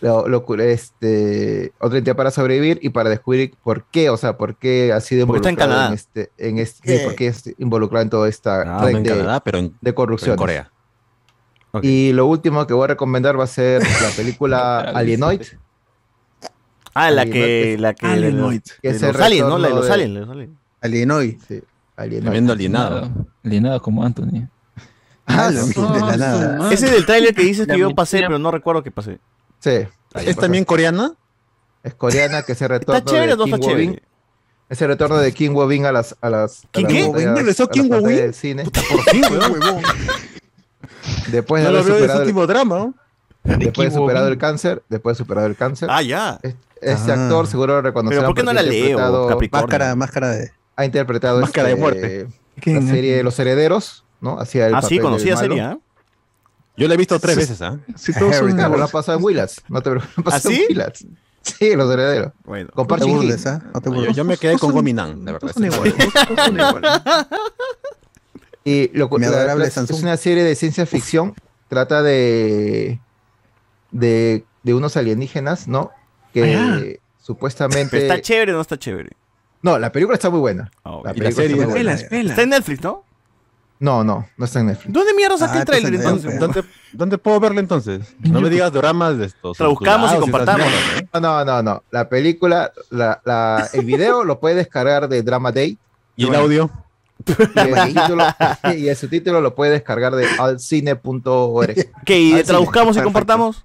[SPEAKER 20] Lo, lo cu- este, otra identidad para sobrevivir y para descubrir por qué, o sea, por qué ha sido
[SPEAKER 2] Porque está en
[SPEAKER 20] involucrado
[SPEAKER 2] Canadá.
[SPEAKER 20] este, en este,
[SPEAKER 3] ¿Qué?
[SPEAKER 20] sí, por qué es involucrado en toda esta
[SPEAKER 3] Ah,
[SPEAKER 20] red
[SPEAKER 3] no en
[SPEAKER 20] de,
[SPEAKER 3] Canadá, pero en,
[SPEAKER 20] de
[SPEAKER 3] pero
[SPEAKER 20] corrupción.
[SPEAKER 3] en Corea. Ok.
[SPEAKER 20] Y lo último que voy a recomendar va a ser la película Alienoid.
[SPEAKER 2] Ah, la
[SPEAKER 20] Alienoid
[SPEAKER 2] que.
[SPEAKER 20] es-
[SPEAKER 2] La que.
[SPEAKER 20] Alienoid. Que es el
[SPEAKER 2] los aliens, ¿no? La de
[SPEAKER 20] retorno
[SPEAKER 2] los
[SPEAKER 20] de-
[SPEAKER 2] aliens. los aliens.
[SPEAKER 4] Alienoid.
[SPEAKER 20] Sí, Alienoid.
[SPEAKER 3] Tremendo alienado.
[SPEAKER 18] Alienado como Anthony.
[SPEAKER 4] Ah, lo mismo, de la nada.
[SPEAKER 2] Ese es del tráiler que dices
[SPEAKER 6] La
[SPEAKER 2] que yo
[SPEAKER 6] mentira.
[SPEAKER 2] pasé, pero no recuerdo que pasé.
[SPEAKER 20] Sí.
[SPEAKER 3] ¿Es también coreana?
[SPEAKER 20] Es coreana que se retorno
[SPEAKER 2] ¿Está chévere o no está chévere?
[SPEAKER 20] Es el retorno de King Wobin a las a las a
[SPEAKER 2] ¿King
[SPEAKER 20] las
[SPEAKER 2] qué?
[SPEAKER 3] ¿Regresó
[SPEAKER 20] a
[SPEAKER 3] King Wo-bin? Por fin, huevón.
[SPEAKER 20] Después de
[SPEAKER 3] No lo
[SPEAKER 20] haber
[SPEAKER 3] veo en
[SPEAKER 20] superado
[SPEAKER 3] su
[SPEAKER 20] el-
[SPEAKER 3] último drama, ¿no?
[SPEAKER 20] después de superado el cáncer, después de superado el cáncer.
[SPEAKER 2] Ah, ya.
[SPEAKER 20] es- Este
[SPEAKER 4] Ah.
[SPEAKER 20] actor seguro lo reconocerán
[SPEAKER 2] Pero ¿por qué no la leo?
[SPEAKER 4] Máscara, máscara de.
[SPEAKER 20] Ha interpretado
[SPEAKER 3] Máscara de
[SPEAKER 20] este,
[SPEAKER 3] muerte.
[SPEAKER 20] la serie Los Herederos, ¿no? Hacía el
[SPEAKER 2] Ah, sí, la serie. ¿ah?
[SPEAKER 3] Yo la he visto tres veces, ¿ah?
[SPEAKER 8] Si todos son
[SPEAKER 20] Claro, lo ha
[SPEAKER 8] iguales.
[SPEAKER 20] pasado en Willas. No te pasado
[SPEAKER 2] ¿Ah, sí?
[SPEAKER 20] en Willas. Sí, Los Herederos.
[SPEAKER 2] Bueno.
[SPEAKER 20] Con
[SPEAKER 4] No te burles, ¿ah? No te
[SPEAKER 3] No, yo,
[SPEAKER 4] burles.
[SPEAKER 3] yo me quedé con Gominan, la verdad.
[SPEAKER 8] Todos son iguales. Todos son iguales.
[SPEAKER 20] Y lo,
[SPEAKER 4] Mi
[SPEAKER 20] la-
[SPEAKER 4] adorable
[SPEAKER 20] la- es una serie de ciencia ficción. Trata de, de, de unos alienígenas, ¿no? Que
[SPEAKER 8] Ah,
[SPEAKER 20] supuestamente.
[SPEAKER 2] Pero está chévere o no está chévere.
[SPEAKER 20] No, la película está muy buena.
[SPEAKER 2] Ok.
[SPEAKER 20] La
[SPEAKER 3] ¿Y la
[SPEAKER 20] película
[SPEAKER 3] serie?
[SPEAKER 20] está muy buena.
[SPEAKER 8] Espela, espela.
[SPEAKER 2] Está en Netflix, ¿no?
[SPEAKER 20] No, no, no está en Netflix.
[SPEAKER 2] ¿Dónde mierda saqué
[SPEAKER 4] Ah,
[SPEAKER 2] el tráiler
[SPEAKER 4] entonces?
[SPEAKER 3] ¿Dónde, ¿Dónde puedo verla entonces? No me digas dramas de estos.
[SPEAKER 2] Traduzcamos y compartamos.
[SPEAKER 3] ¿eh?
[SPEAKER 20] No, no, no, no. La película, la, la, el video lo puedes descargar de Drama Day.
[SPEAKER 3] ¿Y el audio?
[SPEAKER 20] Y el, subtítulo, y lo puedes descargar de alcine.org.
[SPEAKER 2] ¿Qué? ¿Y
[SPEAKER 20] Ah, sí,
[SPEAKER 2] traduzcamos y compartamos?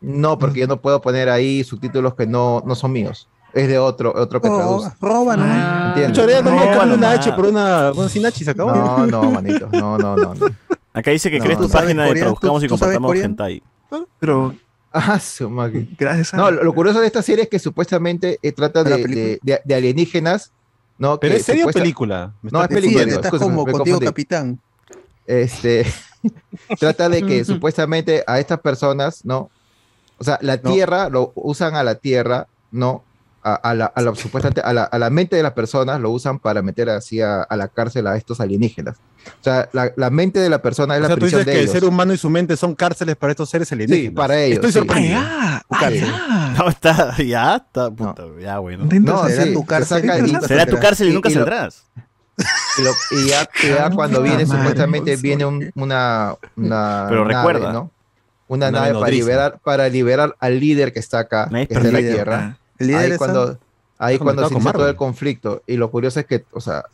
[SPEAKER 20] No, porque yo no puedo poner ahí subtítulos que no, no son míos. Es de otro, otro que
[SPEAKER 4] Oh,
[SPEAKER 20] traduce.
[SPEAKER 4] roba, ¿no?
[SPEAKER 20] ¿Entiendes?
[SPEAKER 3] Chorea, no me una. H por una, una sin H y se acabó.
[SPEAKER 20] No, no, manito. No, no, no. no.
[SPEAKER 2] Acá dice que
[SPEAKER 20] No,
[SPEAKER 2] crees tu
[SPEAKER 20] ¿tú
[SPEAKER 4] sabes
[SPEAKER 2] página de traduzcamos y
[SPEAKER 4] ¿Tú- tú sabes
[SPEAKER 2] compartamos hentai.
[SPEAKER 8] Pero
[SPEAKER 20] Ah, su madre.
[SPEAKER 8] gracias a.
[SPEAKER 20] No, lo, lo curioso de esta serie es que supuestamente eh, trata
[SPEAKER 4] de-
[SPEAKER 20] de alienígenas. ¿No?
[SPEAKER 3] ¿Pero
[SPEAKER 20] que
[SPEAKER 3] es serio película? Me
[SPEAKER 20] No,
[SPEAKER 3] está-
[SPEAKER 20] es película.
[SPEAKER 4] Sí, estás
[SPEAKER 20] escúchame,
[SPEAKER 4] como contigo, capitán.
[SPEAKER 20] Este trata de que supuestamente a estas personas, ¿no? O sea, la
[SPEAKER 4] No.
[SPEAKER 20] tierra, lo usan a la tierra, ¿no? A, a la, a la- supuestamente a la, a la mente de las personas lo usan para meter así a, a la cárcel a estos alienígenas. O sea, la, la mente de la persona es
[SPEAKER 3] O
[SPEAKER 20] la
[SPEAKER 3] sea, tú
[SPEAKER 20] prisión
[SPEAKER 3] dices
[SPEAKER 20] de
[SPEAKER 3] que el
[SPEAKER 20] ellos.
[SPEAKER 3] ser humano y su mente son cárceles para estos seres alienígenas.
[SPEAKER 20] Sí, para ellos,
[SPEAKER 3] Estoy
[SPEAKER 20] sí.
[SPEAKER 3] sorprendido.
[SPEAKER 8] Ah, ah,
[SPEAKER 20] Cárcel.
[SPEAKER 8] ya.
[SPEAKER 2] No, está, ya, está, puta, ya, bueno.
[SPEAKER 20] No,
[SPEAKER 4] Será
[SPEAKER 20] sí,
[SPEAKER 4] tu cárcel.
[SPEAKER 20] saca y-
[SPEAKER 4] nunca
[SPEAKER 2] Será tu
[SPEAKER 4] saldrás.
[SPEAKER 2] cárcel y
[SPEAKER 20] Y-
[SPEAKER 2] nunca
[SPEAKER 20] y lo-
[SPEAKER 2] saldrás.
[SPEAKER 20] Y, lo- y ya, y ya cuando viene
[SPEAKER 8] madre,
[SPEAKER 20] supuestamente
[SPEAKER 8] pues,
[SPEAKER 20] viene un- una, una
[SPEAKER 2] Pero
[SPEAKER 20] nave,
[SPEAKER 2] recuerda.
[SPEAKER 20] ¿no? Una,
[SPEAKER 3] Una
[SPEAKER 20] nave para liberar, para liberar al líder que está acá, que está en la
[SPEAKER 4] líder.
[SPEAKER 20] tierra. Ahí
[SPEAKER 4] es
[SPEAKER 20] cuando, ahí cuando se inicia todo el conflicto. Y lo curioso es que, o sea,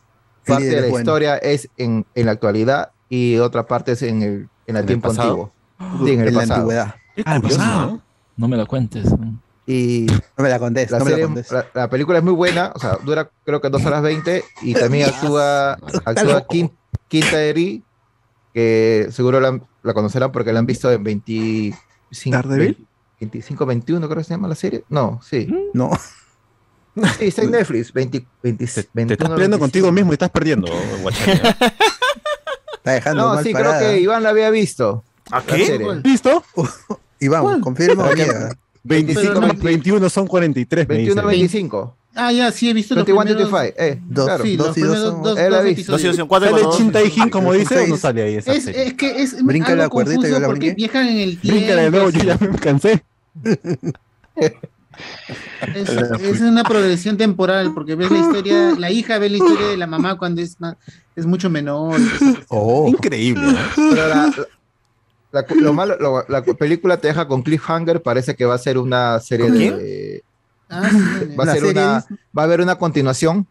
[SPEAKER 20] parte de la
[SPEAKER 4] bueno.
[SPEAKER 20] historia es en, en la actualidad y otra parte es en el, en el
[SPEAKER 3] ¿En el
[SPEAKER 20] tiempo
[SPEAKER 3] pasado?
[SPEAKER 20] antiguo. Sí, en el
[SPEAKER 4] en la
[SPEAKER 20] pasado.
[SPEAKER 4] antigüedad.
[SPEAKER 8] Ah, el pasado.
[SPEAKER 3] ¿no?
[SPEAKER 18] No me la cuentes.
[SPEAKER 20] Y
[SPEAKER 4] No me la contés,
[SPEAKER 20] la,
[SPEAKER 4] no me la
[SPEAKER 20] serie-
[SPEAKER 4] contés.
[SPEAKER 20] la- la película es muy buena, o sea, dura creo que dos horas 20 y también actúa, actúa. Kim, Kim Tae-ri, que seguro la, la conocerán porque la han visto en 25,
[SPEAKER 8] ¿Daredevil?
[SPEAKER 20] 25, 21 creo que se llama la serie. No, sí.
[SPEAKER 4] No.
[SPEAKER 20] Sí, está en Netflix. 20, 20,
[SPEAKER 3] Te, te
[SPEAKER 20] 21,
[SPEAKER 3] estás peleando
[SPEAKER 20] 25.
[SPEAKER 3] contigo mismo y estás perdiendo.
[SPEAKER 4] Está dejando
[SPEAKER 20] No,
[SPEAKER 4] mal
[SPEAKER 20] sí,
[SPEAKER 4] parada.
[SPEAKER 20] creo que Iván la había visto.
[SPEAKER 2] ¿A qué?
[SPEAKER 20] serie.
[SPEAKER 3] ¿Listo?
[SPEAKER 4] Iván, confirma o niega.
[SPEAKER 3] 25
[SPEAKER 12] Pero no-
[SPEAKER 3] más 21 son 43, me
[SPEAKER 20] 21,
[SPEAKER 3] dice.
[SPEAKER 20] 25.
[SPEAKER 12] Ah, ya, sí, he visto los
[SPEAKER 20] 21,
[SPEAKER 12] primeros...
[SPEAKER 20] 25. Eh,
[SPEAKER 4] Dos,
[SPEAKER 20] claro.
[SPEAKER 12] Sí,
[SPEAKER 4] dos
[SPEAKER 12] los
[SPEAKER 4] y dos son-
[SPEAKER 12] dos,
[SPEAKER 20] Él
[SPEAKER 12] dos
[SPEAKER 20] ha visto.
[SPEAKER 2] Dos y dos
[SPEAKER 12] episodios.
[SPEAKER 2] son cuatro
[SPEAKER 3] ¿Sale
[SPEAKER 2] dos.
[SPEAKER 3] Chintaijin como dice o no sale ahí esa
[SPEAKER 12] Es,
[SPEAKER 3] serie?
[SPEAKER 12] es que es
[SPEAKER 4] Brinca
[SPEAKER 12] algo
[SPEAKER 4] la cuerdita, yo
[SPEAKER 12] confuso
[SPEAKER 4] la
[SPEAKER 12] porque
[SPEAKER 4] brinqué.
[SPEAKER 12] viajan en el tiempo.
[SPEAKER 3] Brinca de nuevo, yo ya me cansé.
[SPEAKER 12] Es, es una progresión temporal porque ves la historia, la hija ve la historia de la mamá cuando es, ma- es mucho menor.
[SPEAKER 4] Oh.
[SPEAKER 3] Increíble.
[SPEAKER 20] Pero la, La, lo malo, lo- la película te deja con cliffhanger, parece que va a ser una serie
[SPEAKER 8] ¿Con
[SPEAKER 20] de...
[SPEAKER 12] Ah, sí,
[SPEAKER 20] Va a ser
[SPEAKER 12] serie
[SPEAKER 20] una, va a haber una continuación.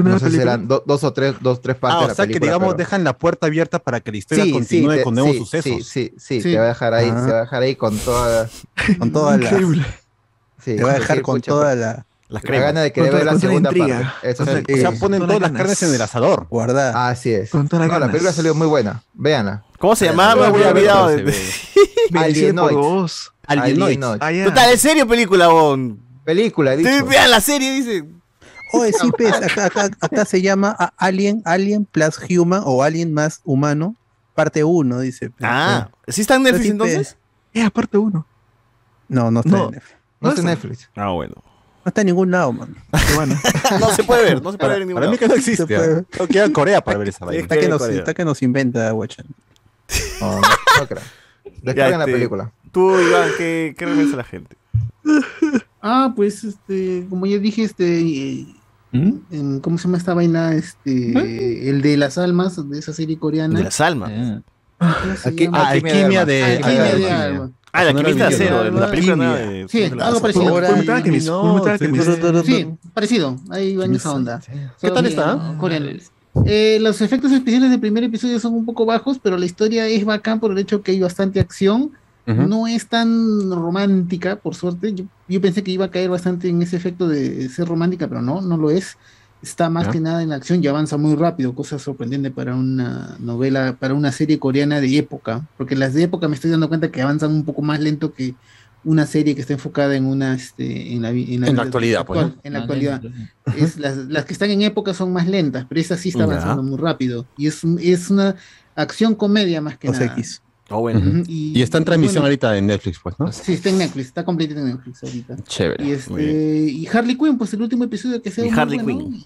[SPEAKER 8] ¿Una
[SPEAKER 20] No sé si do- dos o tres, dos, tres partes
[SPEAKER 3] Ah,
[SPEAKER 20] de
[SPEAKER 3] o
[SPEAKER 20] la
[SPEAKER 3] sea que digamos
[SPEAKER 20] pero-
[SPEAKER 3] dejan la puerta abierta para que la historia
[SPEAKER 20] Sí,
[SPEAKER 3] continúe
[SPEAKER 20] sí,
[SPEAKER 3] con nuevos
[SPEAKER 20] sí,
[SPEAKER 3] sucesos.
[SPEAKER 20] Sí, sí, sí,
[SPEAKER 3] Sí.
[SPEAKER 20] te va a dejar ahí,
[SPEAKER 3] Ah.
[SPEAKER 20] te va a dejar ahí con toda,
[SPEAKER 4] Con toda la.
[SPEAKER 8] Increíble.
[SPEAKER 20] sí,
[SPEAKER 4] Te va a dejar con
[SPEAKER 20] pucha,
[SPEAKER 4] toda
[SPEAKER 20] pues,
[SPEAKER 4] la.
[SPEAKER 3] Las
[SPEAKER 20] la gana de querer ver la segunda
[SPEAKER 8] intriga.
[SPEAKER 20] parte. Eso
[SPEAKER 8] O sea,
[SPEAKER 20] sí.
[SPEAKER 3] O sea, ponen todas
[SPEAKER 8] las
[SPEAKER 3] carnes en el asador.
[SPEAKER 4] Guardada.
[SPEAKER 20] Así es.
[SPEAKER 8] Con todas las
[SPEAKER 20] No, la película salió muy buena. Véanla.
[SPEAKER 2] ¿Cómo se llamaba? había
[SPEAKER 20] ya,
[SPEAKER 2] olvidado.
[SPEAKER 20] ya,
[SPEAKER 2] de-
[SPEAKER 20] ya,
[SPEAKER 8] Bendecido
[SPEAKER 20] Alienoid.
[SPEAKER 8] por vos.
[SPEAKER 3] Alienoid.
[SPEAKER 20] Alienoid.
[SPEAKER 8] Ah, ya.
[SPEAKER 2] Total, ¿en serio película, bon?
[SPEAKER 20] Película.
[SPEAKER 2] Sí, Vean la serie, dice.
[SPEAKER 4] Oye, sí, pues, acá, acá, acá se llama Alien, Alien plus Human o Alien más humano, parte 1, dice.
[SPEAKER 2] Ah, ¿sí está en Netflix
[SPEAKER 4] pues.
[SPEAKER 2] entonces?
[SPEAKER 8] Eh, aparte uno.
[SPEAKER 4] No, no está
[SPEAKER 8] No.
[SPEAKER 4] en Netflix.
[SPEAKER 20] No está en Netflix.
[SPEAKER 2] Ah, bueno.
[SPEAKER 4] No está en ningún lado, man.
[SPEAKER 8] Bueno.
[SPEAKER 2] No se puede ver, no se puede
[SPEAKER 3] Para,
[SPEAKER 2] ver en ningún
[SPEAKER 3] para mí
[SPEAKER 2] lado.
[SPEAKER 3] que no existe.
[SPEAKER 4] Se puede.
[SPEAKER 3] ¿ah? Tengo que ir a Corea para ver esa vaina.
[SPEAKER 4] Está que, nos, está que nos inventa, Watchan.
[SPEAKER 20] No, no, no creo.
[SPEAKER 2] Ya,
[SPEAKER 20] Descarguen la
[SPEAKER 2] este,
[SPEAKER 20] película.
[SPEAKER 2] Tú, Iván, ¿qué, qué a la gente?
[SPEAKER 12] Ah, pues, este, como ya dije, este, eh,
[SPEAKER 2] ¿Mm?
[SPEAKER 12] en- ¿cómo se llama esta vaina? Este, el de las almas, de esa serie coreana.
[SPEAKER 2] De las almas.
[SPEAKER 12] ¿Cómo se
[SPEAKER 20] Aquí-
[SPEAKER 12] llama?
[SPEAKER 3] Alquimia de-
[SPEAKER 12] Alquimia de alma.
[SPEAKER 2] Ah, la
[SPEAKER 3] video.
[SPEAKER 2] cero, la película nueva de...
[SPEAKER 12] Sí, algo parecido.
[SPEAKER 4] Sí,
[SPEAKER 12] parecido. Ahí va en esa onda.
[SPEAKER 3] ¿Qué tal está?
[SPEAKER 12] Coreano. Eh, los efectos especiales del primer episodio son un poco bajos, pero la historia es bacán por el hecho que hay bastante acción. No es tan romántica, por suerte. Yo, yo pensé que iba a caer bastante en ese efecto de ser romántica, pero no, no lo es. Está más
[SPEAKER 3] Ya.
[SPEAKER 12] que nada en la acción y avanza muy rápido, cosa sorprendente para una novela, para una serie coreana de época, porque las de época me estoy dando cuenta que avanzan un poco más lento que una serie que está enfocada en una este en la,
[SPEAKER 3] En la actualidad, pues,
[SPEAKER 12] en la actualidad es las, las que están en época son más lentas, pero esa sí está
[SPEAKER 3] Ya.
[SPEAKER 12] avanzando muy rápido. Y es, es una acción comedia más que
[SPEAKER 4] Los
[SPEAKER 12] nada.
[SPEAKER 4] X.
[SPEAKER 2] Oh, bueno.
[SPEAKER 12] Ujú,
[SPEAKER 3] Y está en transmisión
[SPEAKER 12] bueno,
[SPEAKER 3] ahorita en Netflix, pues, ¿no?
[SPEAKER 12] Sí, está en Netflix, está completito en Netflix ahorita.
[SPEAKER 3] Chévere.
[SPEAKER 12] Y, este, y Harley Quinn, pues el último episodio que se
[SPEAKER 2] Y Harley Quinn.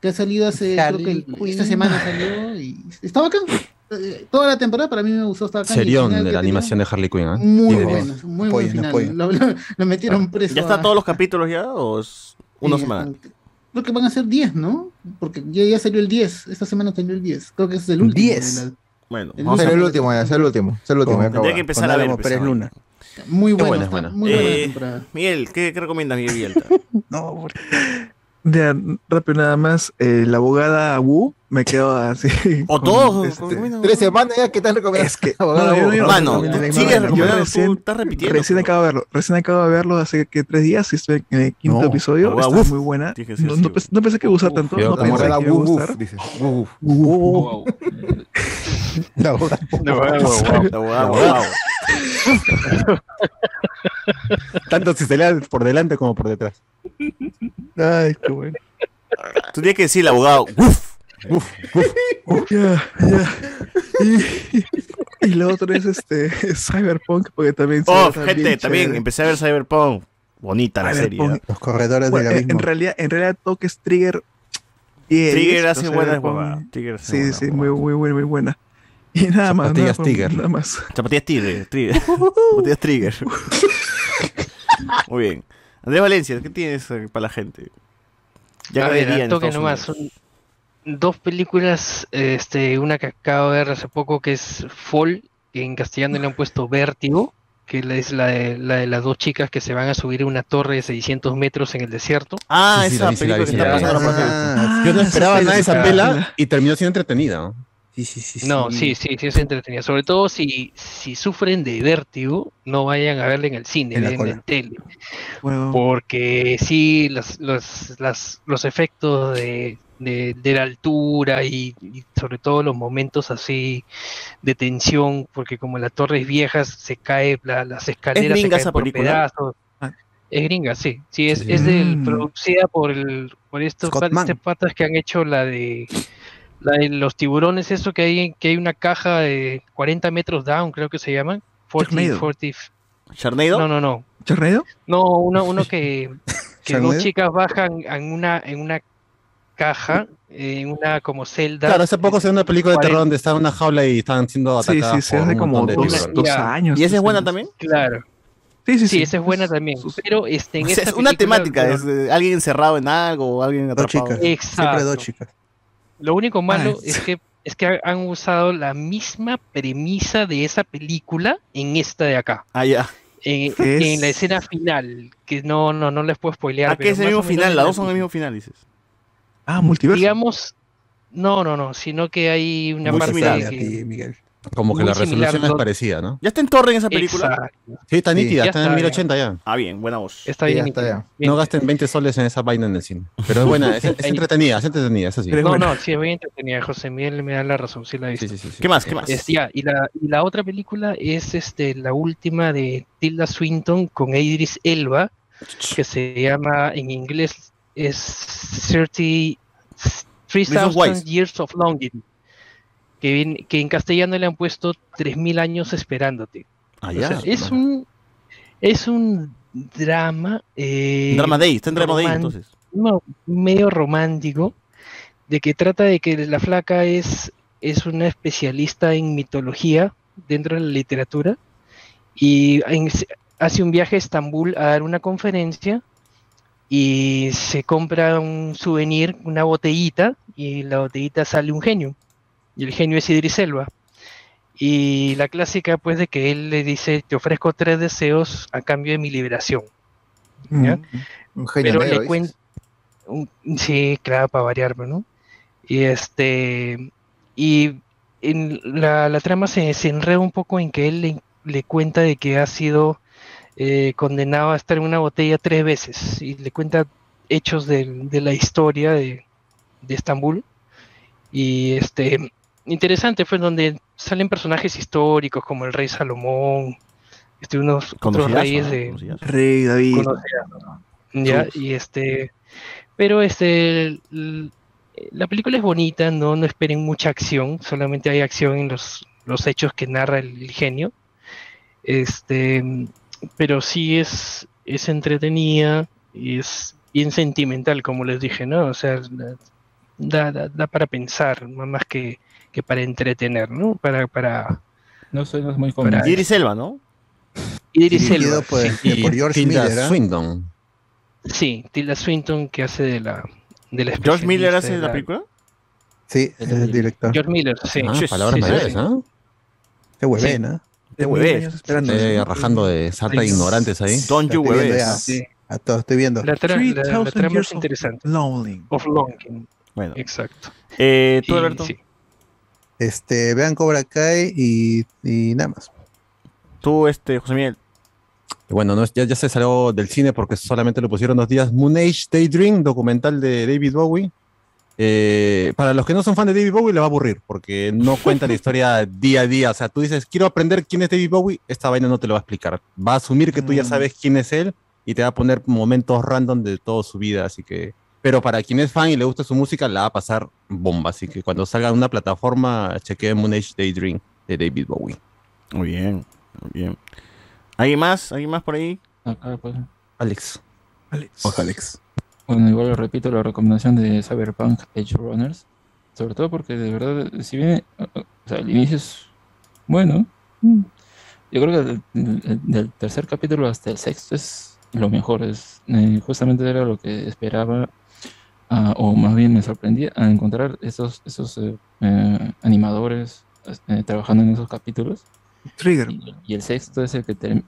[SPEAKER 12] Que ha salido hace, creo que
[SPEAKER 4] Quinn.
[SPEAKER 12] esta semana salió y está bacán. Eh, Toda la temporada para mí me gustó. Y el
[SPEAKER 3] Serión de la
[SPEAKER 12] tenía,
[SPEAKER 3] animación de Harley Quinn, ¿ah?
[SPEAKER 12] Muy bueno, muy buen final. Lo, lo- lo metieron preso.
[SPEAKER 2] ¿Ya
[SPEAKER 12] a-
[SPEAKER 2] están todos los capítulos ya o es una
[SPEAKER 12] Sí,
[SPEAKER 2] semana?
[SPEAKER 12] Creo que van a ser 10, ¿no? Porque ya, ya salió el 10. Esta semana salió el 10. Creo que ese es el último.
[SPEAKER 4] 10.
[SPEAKER 2] Bueno,
[SPEAKER 12] El
[SPEAKER 2] vamos a
[SPEAKER 20] el
[SPEAKER 12] último.
[SPEAKER 20] es el último. Es el último.
[SPEAKER 2] Tendría que empezar a ver. Pues,
[SPEAKER 4] Pérez Luna.
[SPEAKER 12] Muy
[SPEAKER 3] buena, buena.
[SPEAKER 12] Muy buena
[SPEAKER 2] Eh,
[SPEAKER 12] temporada.
[SPEAKER 2] Miguel, ¿qué, qué recomiendas, Miguel Villalta?
[SPEAKER 4] No, porque-
[SPEAKER 8] Ya, rápido nada más. eh, la abogada Wu me quedo así.
[SPEAKER 2] ¿O todos?
[SPEAKER 8] este,
[SPEAKER 20] Tres semanas ya que están recomendando.
[SPEAKER 8] Es que. No, yo yo
[SPEAKER 2] Mano,
[SPEAKER 8] recién,
[SPEAKER 2] estás repitiendo.
[SPEAKER 8] recién acabo de verlo. Recién acabo de verlo hace que tres días y estoy en el quinto
[SPEAKER 4] No.
[SPEAKER 8] episodio. Está
[SPEAKER 2] Uf.
[SPEAKER 8] muy buena. No,
[SPEAKER 2] así,
[SPEAKER 8] no,
[SPEAKER 2] güey.
[SPEAKER 8] pens- no pensé que iba a gustar tanto. No pensé
[SPEAKER 20] la
[SPEAKER 8] que iba a gustar.
[SPEAKER 20] dice.
[SPEAKER 4] La.
[SPEAKER 3] Tanto si se lea por delante como por detrás.
[SPEAKER 8] Ay, qué bueno.
[SPEAKER 2] Tú tienes que decir el abogado. ¡Uf!
[SPEAKER 8] Ya, ya. Y, y lo otro es este Cyberpunk, porque también
[SPEAKER 2] Oh, gente,
[SPEAKER 8] bien
[SPEAKER 2] también empecé a ver Cyberpunk. Bonita la serie.
[SPEAKER 8] Cyberpunk.
[SPEAKER 2] ¿eh?
[SPEAKER 4] Los corredores
[SPEAKER 8] Bueno,
[SPEAKER 4] del
[SPEAKER 8] en, en realidad, en realidad toques Trigger 10,
[SPEAKER 2] Trigger hace buenas. Trigger hace
[SPEAKER 8] Sí,
[SPEAKER 2] buenas
[SPEAKER 8] sí, muy, muy buena, muy buena. Y nada más, nada,
[SPEAKER 3] Zapatillas Tiger.
[SPEAKER 8] nada más.
[SPEAKER 2] Zapatillas Trigger. Trigger. Zapatillas Trigger. Muy bien. Andrés Valencia, ¿qué tienes eh, para la gente? Ya
[SPEAKER 6] a
[SPEAKER 2] que
[SPEAKER 6] ver, toque nomás.
[SPEAKER 2] Unidos.
[SPEAKER 6] Dos películas, este, una que acabo de ver hace poco que es Fall, que en castellano le han puesto Vértigo, que es la de, la de las dos chicas que se van a subir a una torre de 600 metros en el desierto.
[SPEAKER 2] Ah,
[SPEAKER 3] Sí, sí,
[SPEAKER 2] esa
[SPEAKER 3] sí, la
[SPEAKER 2] película
[SPEAKER 3] vi,
[SPEAKER 2] que
[SPEAKER 3] sí,
[SPEAKER 2] está
[SPEAKER 4] Ah,
[SPEAKER 3] Yo no esperaba nada de esa pela y terminó siendo entretenida. ¿no?
[SPEAKER 4] Sí, sí, sí.
[SPEAKER 6] No, sí, sí, sí es entretenida. Sobre todo si, si sufren de vértigo, no vayan a verla en el cine,
[SPEAKER 4] En cola.
[SPEAKER 6] en tele.
[SPEAKER 8] Bueno,
[SPEAKER 6] Porque sí, las, los, las, los efectos de, de, de la altura y, y sobre todo los momentos así de tensión, porque como la torre es vieja, se cae, la- las escaleras se caen por pedazos.
[SPEAKER 8] Ah.
[SPEAKER 6] Es gringa, sí. Sí, es, es del,
[SPEAKER 8] Mm.
[SPEAKER 6] producida por el, por estos patas que han hecho la de la de los tiburones, eso que hay, que hay una caja de 40 metros down, creo que se llaman. 40,
[SPEAKER 8] Sharknado.
[SPEAKER 6] 40
[SPEAKER 2] ¿Charneido?
[SPEAKER 6] no, no, no.
[SPEAKER 8] ¿Charneido?
[SPEAKER 6] No, uno, uno que, que dos chicas bajan en una, en una caja, en una como celda.
[SPEAKER 3] Claro, hace poco se ve una película de terror donde estaba en una jaula y estaban siendo
[SPEAKER 8] Sí,
[SPEAKER 3] atacadas
[SPEAKER 8] sí, se hace como dos, dos años.
[SPEAKER 2] ¿Y esa es buena también?
[SPEAKER 6] Claro.
[SPEAKER 8] Sí, sí,
[SPEAKER 6] Sí,
[SPEAKER 8] sí.
[SPEAKER 6] esa es buena también. Pero este, en
[SPEAKER 2] O sea,
[SPEAKER 6] esta
[SPEAKER 2] es una
[SPEAKER 6] película,
[SPEAKER 2] temática, es eh, alguien encerrado en algo o alguien
[SPEAKER 4] Dos
[SPEAKER 2] atrapado.
[SPEAKER 4] chicas. Siempre
[SPEAKER 6] Exacto.
[SPEAKER 4] dos chicas.
[SPEAKER 6] Lo único malo
[SPEAKER 8] Ah,
[SPEAKER 6] es que es que ha- han usado la misma premisa de esa película en esta de acá.
[SPEAKER 2] Ah, ya.
[SPEAKER 6] En,
[SPEAKER 2] ¿Qué
[SPEAKER 6] en
[SPEAKER 2] es?
[SPEAKER 6] la escena final, que no, no, no les puedo spoilear.
[SPEAKER 2] ¿A qué es el mismo final? Las
[SPEAKER 6] la-
[SPEAKER 2] dos son el mismo final, dices.
[SPEAKER 8] Ah, multiverso.
[SPEAKER 6] Digamos, no, no, no, sino que hay una
[SPEAKER 13] Muy
[SPEAKER 6] parte que-
[SPEAKER 13] A ti, Miguel. Como que
[SPEAKER 6] muy
[SPEAKER 13] la resolución
[SPEAKER 6] similar,
[SPEAKER 13] es parecida, ¿no?
[SPEAKER 2] ¿Ya está en torre en esa película?
[SPEAKER 6] Exacto.
[SPEAKER 13] Sí, está
[SPEAKER 6] Sí,
[SPEAKER 13] nítida,
[SPEAKER 6] ya
[SPEAKER 13] está en
[SPEAKER 6] está,
[SPEAKER 13] 1080 ya.
[SPEAKER 2] Ah, bien, buena voz.
[SPEAKER 6] Está bien nítida. Bien.
[SPEAKER 13] No gasten 20 soles en esa vaina en el cine. Pero es buena, es, es entretenida, es entretenida, eso sí.
[SPEAKER 6] No, no, sí, es bien entretenida. José Miguel me da la razón, sí la he visto.
[SPEAKER 2] ¿Qué más? ¿Qué más?
[SPEAKER 6] Es- ya, y, la, y la otra película es este la última de Tilda Swinton con Idris Elba, que se llama en inglés es 30
[SPEAKER 2] Reasons
[SPEAKER 6] 3000
[SPEAKER 2] Wise.
[SPEAKER 6] Years of Longing, que, viene- que en castellano le han puesto 3000 años esperándote.
[SPEAKER 2] Ah,
[SPEAKER 6] O
[SPEAKER 2] ya.
[SPEAKER 6] sea, es un es un drama eh,
[SPEAKER 2] Drama Day, está en Drama Day, entonces.
[SPEAKER 6] no, medio romántico de que trata de que la flaca es es una especialista en mitología dentro de la literatura y en- hace un viaje a Estambul a dar una conferencia y se compra un souvenir, una botellita, y la botellita sale un genio. Y el genio es Idris Elba. Y la clásica, pues, de que él le dice, te ofrezco tres deseos a cambio de mi liberación. ¿ya?
[SPEAKER 20] Un genio
[SPEAKER 6] Pero le cuen- un- Sí, claro, para variar, ¿no? Y este. Y en la, la trama se, se enreda un poco en que él le, le cuenta de que ha sido eh, condenado a estar en una botella tres veces. Y le cuenta hechos del- de, la historia de, de Estambul. Y este. Interesante fue donde salen personajes históricos como el rey Salomón, este, unos otros reyes de.
[SPEAKER 8] Rey David.
[SPEAKER 6] ya
[SPEAKER 8] Uf.
[SPEAKER 6] y este pero este la película es bonita no no esperen mucha acción solamente hay acción en los los hechos que narra el, el genio este pero sí es es entretenida y es bien sentimental como les dije no o sea da, da, da para pensar no más que, que para entretener no para para
[SPEAKER 18] No soy muy
[SPEAKER 6] Para-
[SPEAKER 18] convencido.
[SPEAKER 2] Idris Elba, ¿no?
[SPEAKER 6] Idris Elba,
[SPEAKER 4] por-
[SPEAKER 6] sí.
[SPEAKER 4] por George
[SPEAKER 13] Tilda
[SPEAKER 4] Miller, ¿ah?
[SPEAKER 13] Swindon.
[SPEAKER 6] Sí, Tilda Swinton que hace de la de la
[SPEAKER 2] ¿George Miller hace
[SPEAKER 6] de
[SPEAKER 2] la película?
[SPEAKER 4] Sí, es el director.
[SPEAKER 6] George Miller, sí.
[SPEAKER 13] Ah, palabras
[SPEAKER 6] sí,
[SPEAKER 13] mayores,
[SPEAKER 6] sí.
[SPEAKER 13] ¿ah?
[SPEAKER 4] Qué huevena.
[SPEAKER 13] Qué
[SPEAKER 8] huevés.
[SPEAKER 13] Eh, rajando de sarta de ignorantes ahí.
[SPEAKER 2] Don't you hueves.
[SPEAKER 4] A todos estoy viendo.
[SPEAKER 6] La, tra- la- la
[SPEAKER 8] 3000
[SPEAKER 6] trama es
[SPEAKER 8] of
[SPEAKER 6] interesante.
[SPEAKER 8] Longing.
[SPEAKER 6] Of Longing.
[SPEAKER 2] Bueno.
[SPEAKER 6] Exacto.
[SPEAKER 2] Eh, ¿Tú,
[SPEAKER 6] Y-
[SPEAKER 2] Alberto?
[SPEAKER 6] sí.
[SPEAKER 4] Este, vean Cobra Kai y, y nada más.
[SPEAKER 2] Tú, este, José Miguel.
[SPEAKER 13] Bueno, no, ya, ya se salió del cine porque solamente lo pusieron dos días. Moon Age Daydream, documental de David Bowie. Eh, para los que no son fan de David Bowie, le va a aburrir porque no cuenta la historia día a día. O sea, tú dices, quiero aprender quién es David Bowie, esta vaina no te lo va a explicar. Va a asumir que tú ya sabes quién es él y te va a poner momentos random de toda su vida. Así que, pero para quien es fan y le gusta su música, la va a pasar bomba. Así que cuando salga en una plataforma, chequeen Moon Age Daydream de David Bowie.
[SPEAKER 2] Muy bien, muy bien. ¿Alguien más? ¿Alguien más por ahí?
[SPEAKER 18] Acá, pues.
[SPEAKER 13] Alex.
[SPEAKER 8] Alex.
[SPEAKER 13] Alex.
[SPEAKER 18] Bueno, igual repito la recomendación de Cyberpunk Edge Runners. Sobre todo porque de verdad, si bien o sea, el inicio es bueno, mm, yo creo que del, tercer capítulo hasta el sexto es lo mejor. Es, eh, justamente era lo que esperaba, ah, o más bien me sorprendía a encontrar esos, esos eh, eh, animadores eh, trabajando en esos capítulos.
[SPEAKER 8] Trigger.
[SPEAKER 18] Y, y el sexto es el que termina.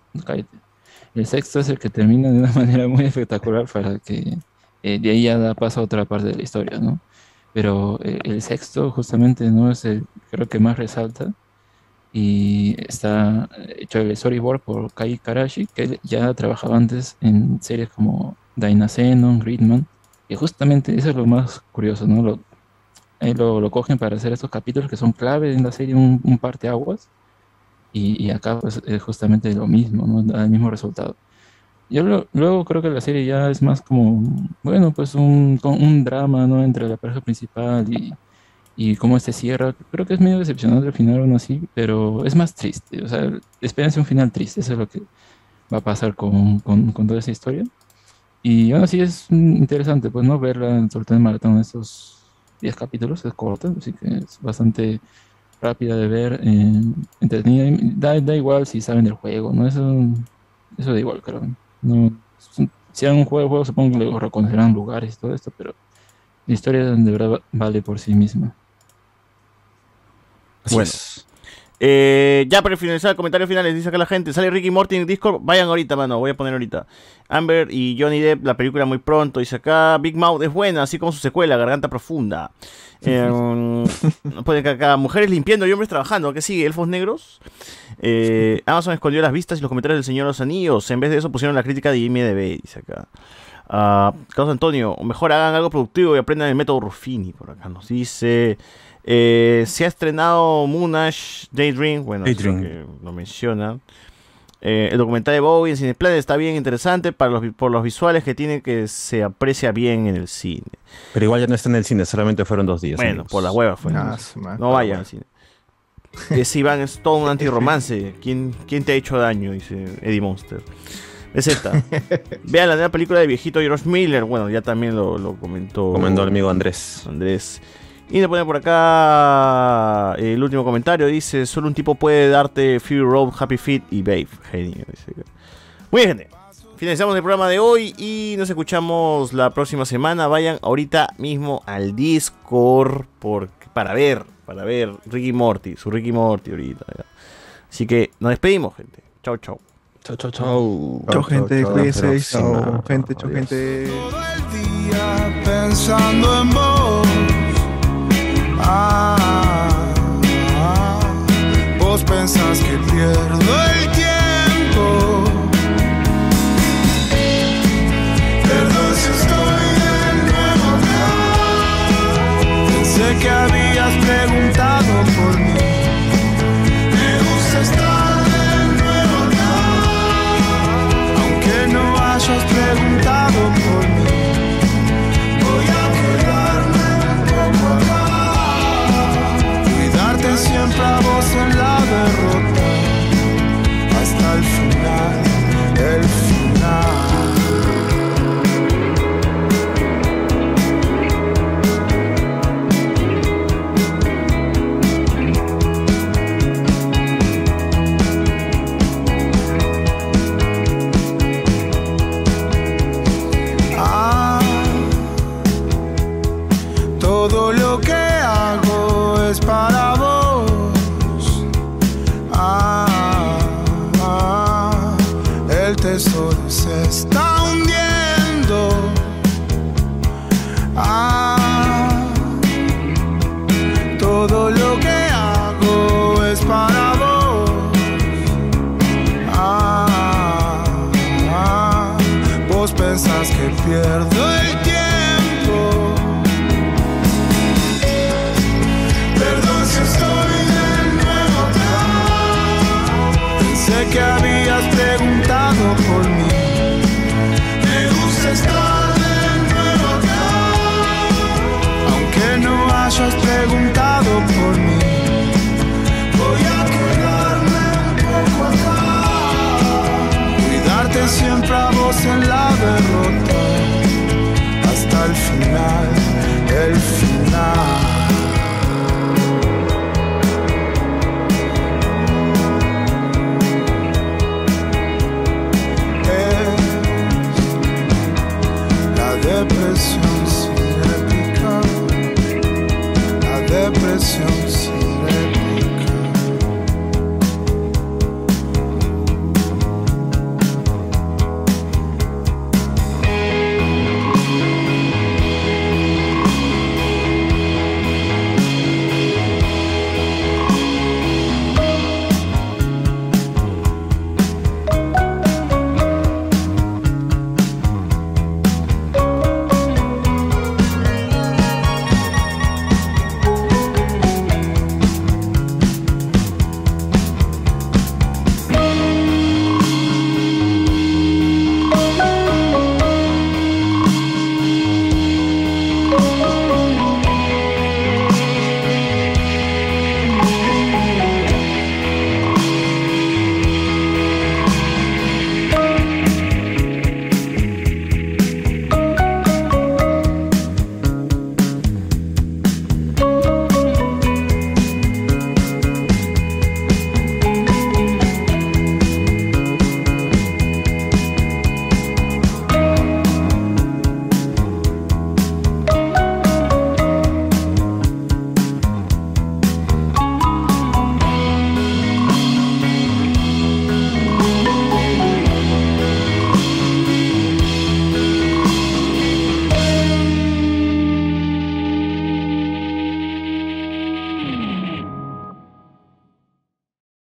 [SPEAKER 18] El sexto es el que termina de una manera muy espectacular para que eh, de ahí ya da paso a otra parte de la historia, ¿no? Pero eh, el sexto justamente no es el, creo que más resalta y está hecho el storyboard por Kai Karashi, que ya trabajaba antes en series como Dyna Xenon, Gridman, y justamente eso es lo más curioso, ¿no? Lo, ahí lo, lo cogen para hacer estos capítulos que son clave en la serie, un, un parteaguas, y, y acá pues es justamente lo mismo, ¿no? Da el mismo resultado. Yo lo- luego creo que la serie ya es más como, bueno, pues un, un drama, ¿no? Entre la pareja principal y, y cómo este cierra. Creo que es medio decepcionante al final aún así, pero es más triste. O sea, espérense un final triste, eso es lo que va a pasar con, con, toda esa historia. Y aún así es interesante, pues, ¿no? Verla, sobre todo en maratón, estos 10 capítulos, es corta, así que es bastante rápida de ver, eh, entretenida. Da, da igual si saben del juego, ¿no? Eso, eso da igual, creo. No, si han un juego, juego supongo que lo reconocerán lugares y todo esto, pero la historia de verdad va- vale por sí misma.
[SPEAKER 2] Bueno. Eh, ya para finalizar, comentarios finales, dice acá la gente, sale Ricky Morty en Discord, vayan ahorita, mano, voy a poner ahorita. Amber y Johnny Depp, la película muy pronto, dice acá, Big Mouth es buena, así como su secuela, Garganta Profunda. Eh, acá, acá, mujeres limpiando y hombres trabajando, ¿qué sigue? ¿Elfos negros? Eh, Amazon escondió las vistas y los comentarios del Señor los Anillos, en vez de eso pusieron la crítica de IMDB, dice acá. Ah, Carlos Antonio, mejor hagan algo productivo y aprendan el método Ruffini, por acá nos dice. Eh, se ha estrenado Moonash Daydream, bueno,
[SPEAKER 13] Daydream.
[SPEAKER 2] que lo mencionan. Eh, el documental de Bowie en Cineplanet está bien interesante para los, por los visuales que tiene que se aprecia bien en el cine.
[SPEAKER 13] Pero igual ya no está en el cine, solamente fueron dos días.
[SPEAKER 2] Bueno,
[SPEAKER 13] amigos.
[SPEAKER 2] por la hueva fue.
[SPEAKER 13] Ah, madre.
[SPEAKER 2] no vayan al cine. Ese Iván es todo un antirromance. ¿Quién, ¿Quién te ha hecho daño? Dice Eddie Monster. BZ. Vean la nueva película de viejito George Miller. Bueno, ya también lo, lo comentó.
[SPEAKER 13] Comentó el amigo Andrés.
[SPEAKER 2] Andrés. Y le pone por acá eh, el último comentario. Dice: Solo un tipo puede darte Fury Road, Happy Feet y Babe. Genio. Muy bien, gente. Finalizamos el programa de hoy y nos escuchamos la próxima semana. Vayan ahorita mismo al Discord por, para ver, para ver Ricky Morty, su Ricky Morty ahorita. ya. Así que nos despedimos, gente. Chau, chau.
[SPEAKER 13] Chau, chau, chau.
[SPEAKER 8] Chau, gente, cuídense. Chau, gente, chau, gente.
[SPEAKER 7] pensando en vos. Ah, vos pensás que pierdo el tiempo. Perdón si estoy de nuevo acá. Pensé que habías preguntado Es la depresión cinética, la depresión cinética.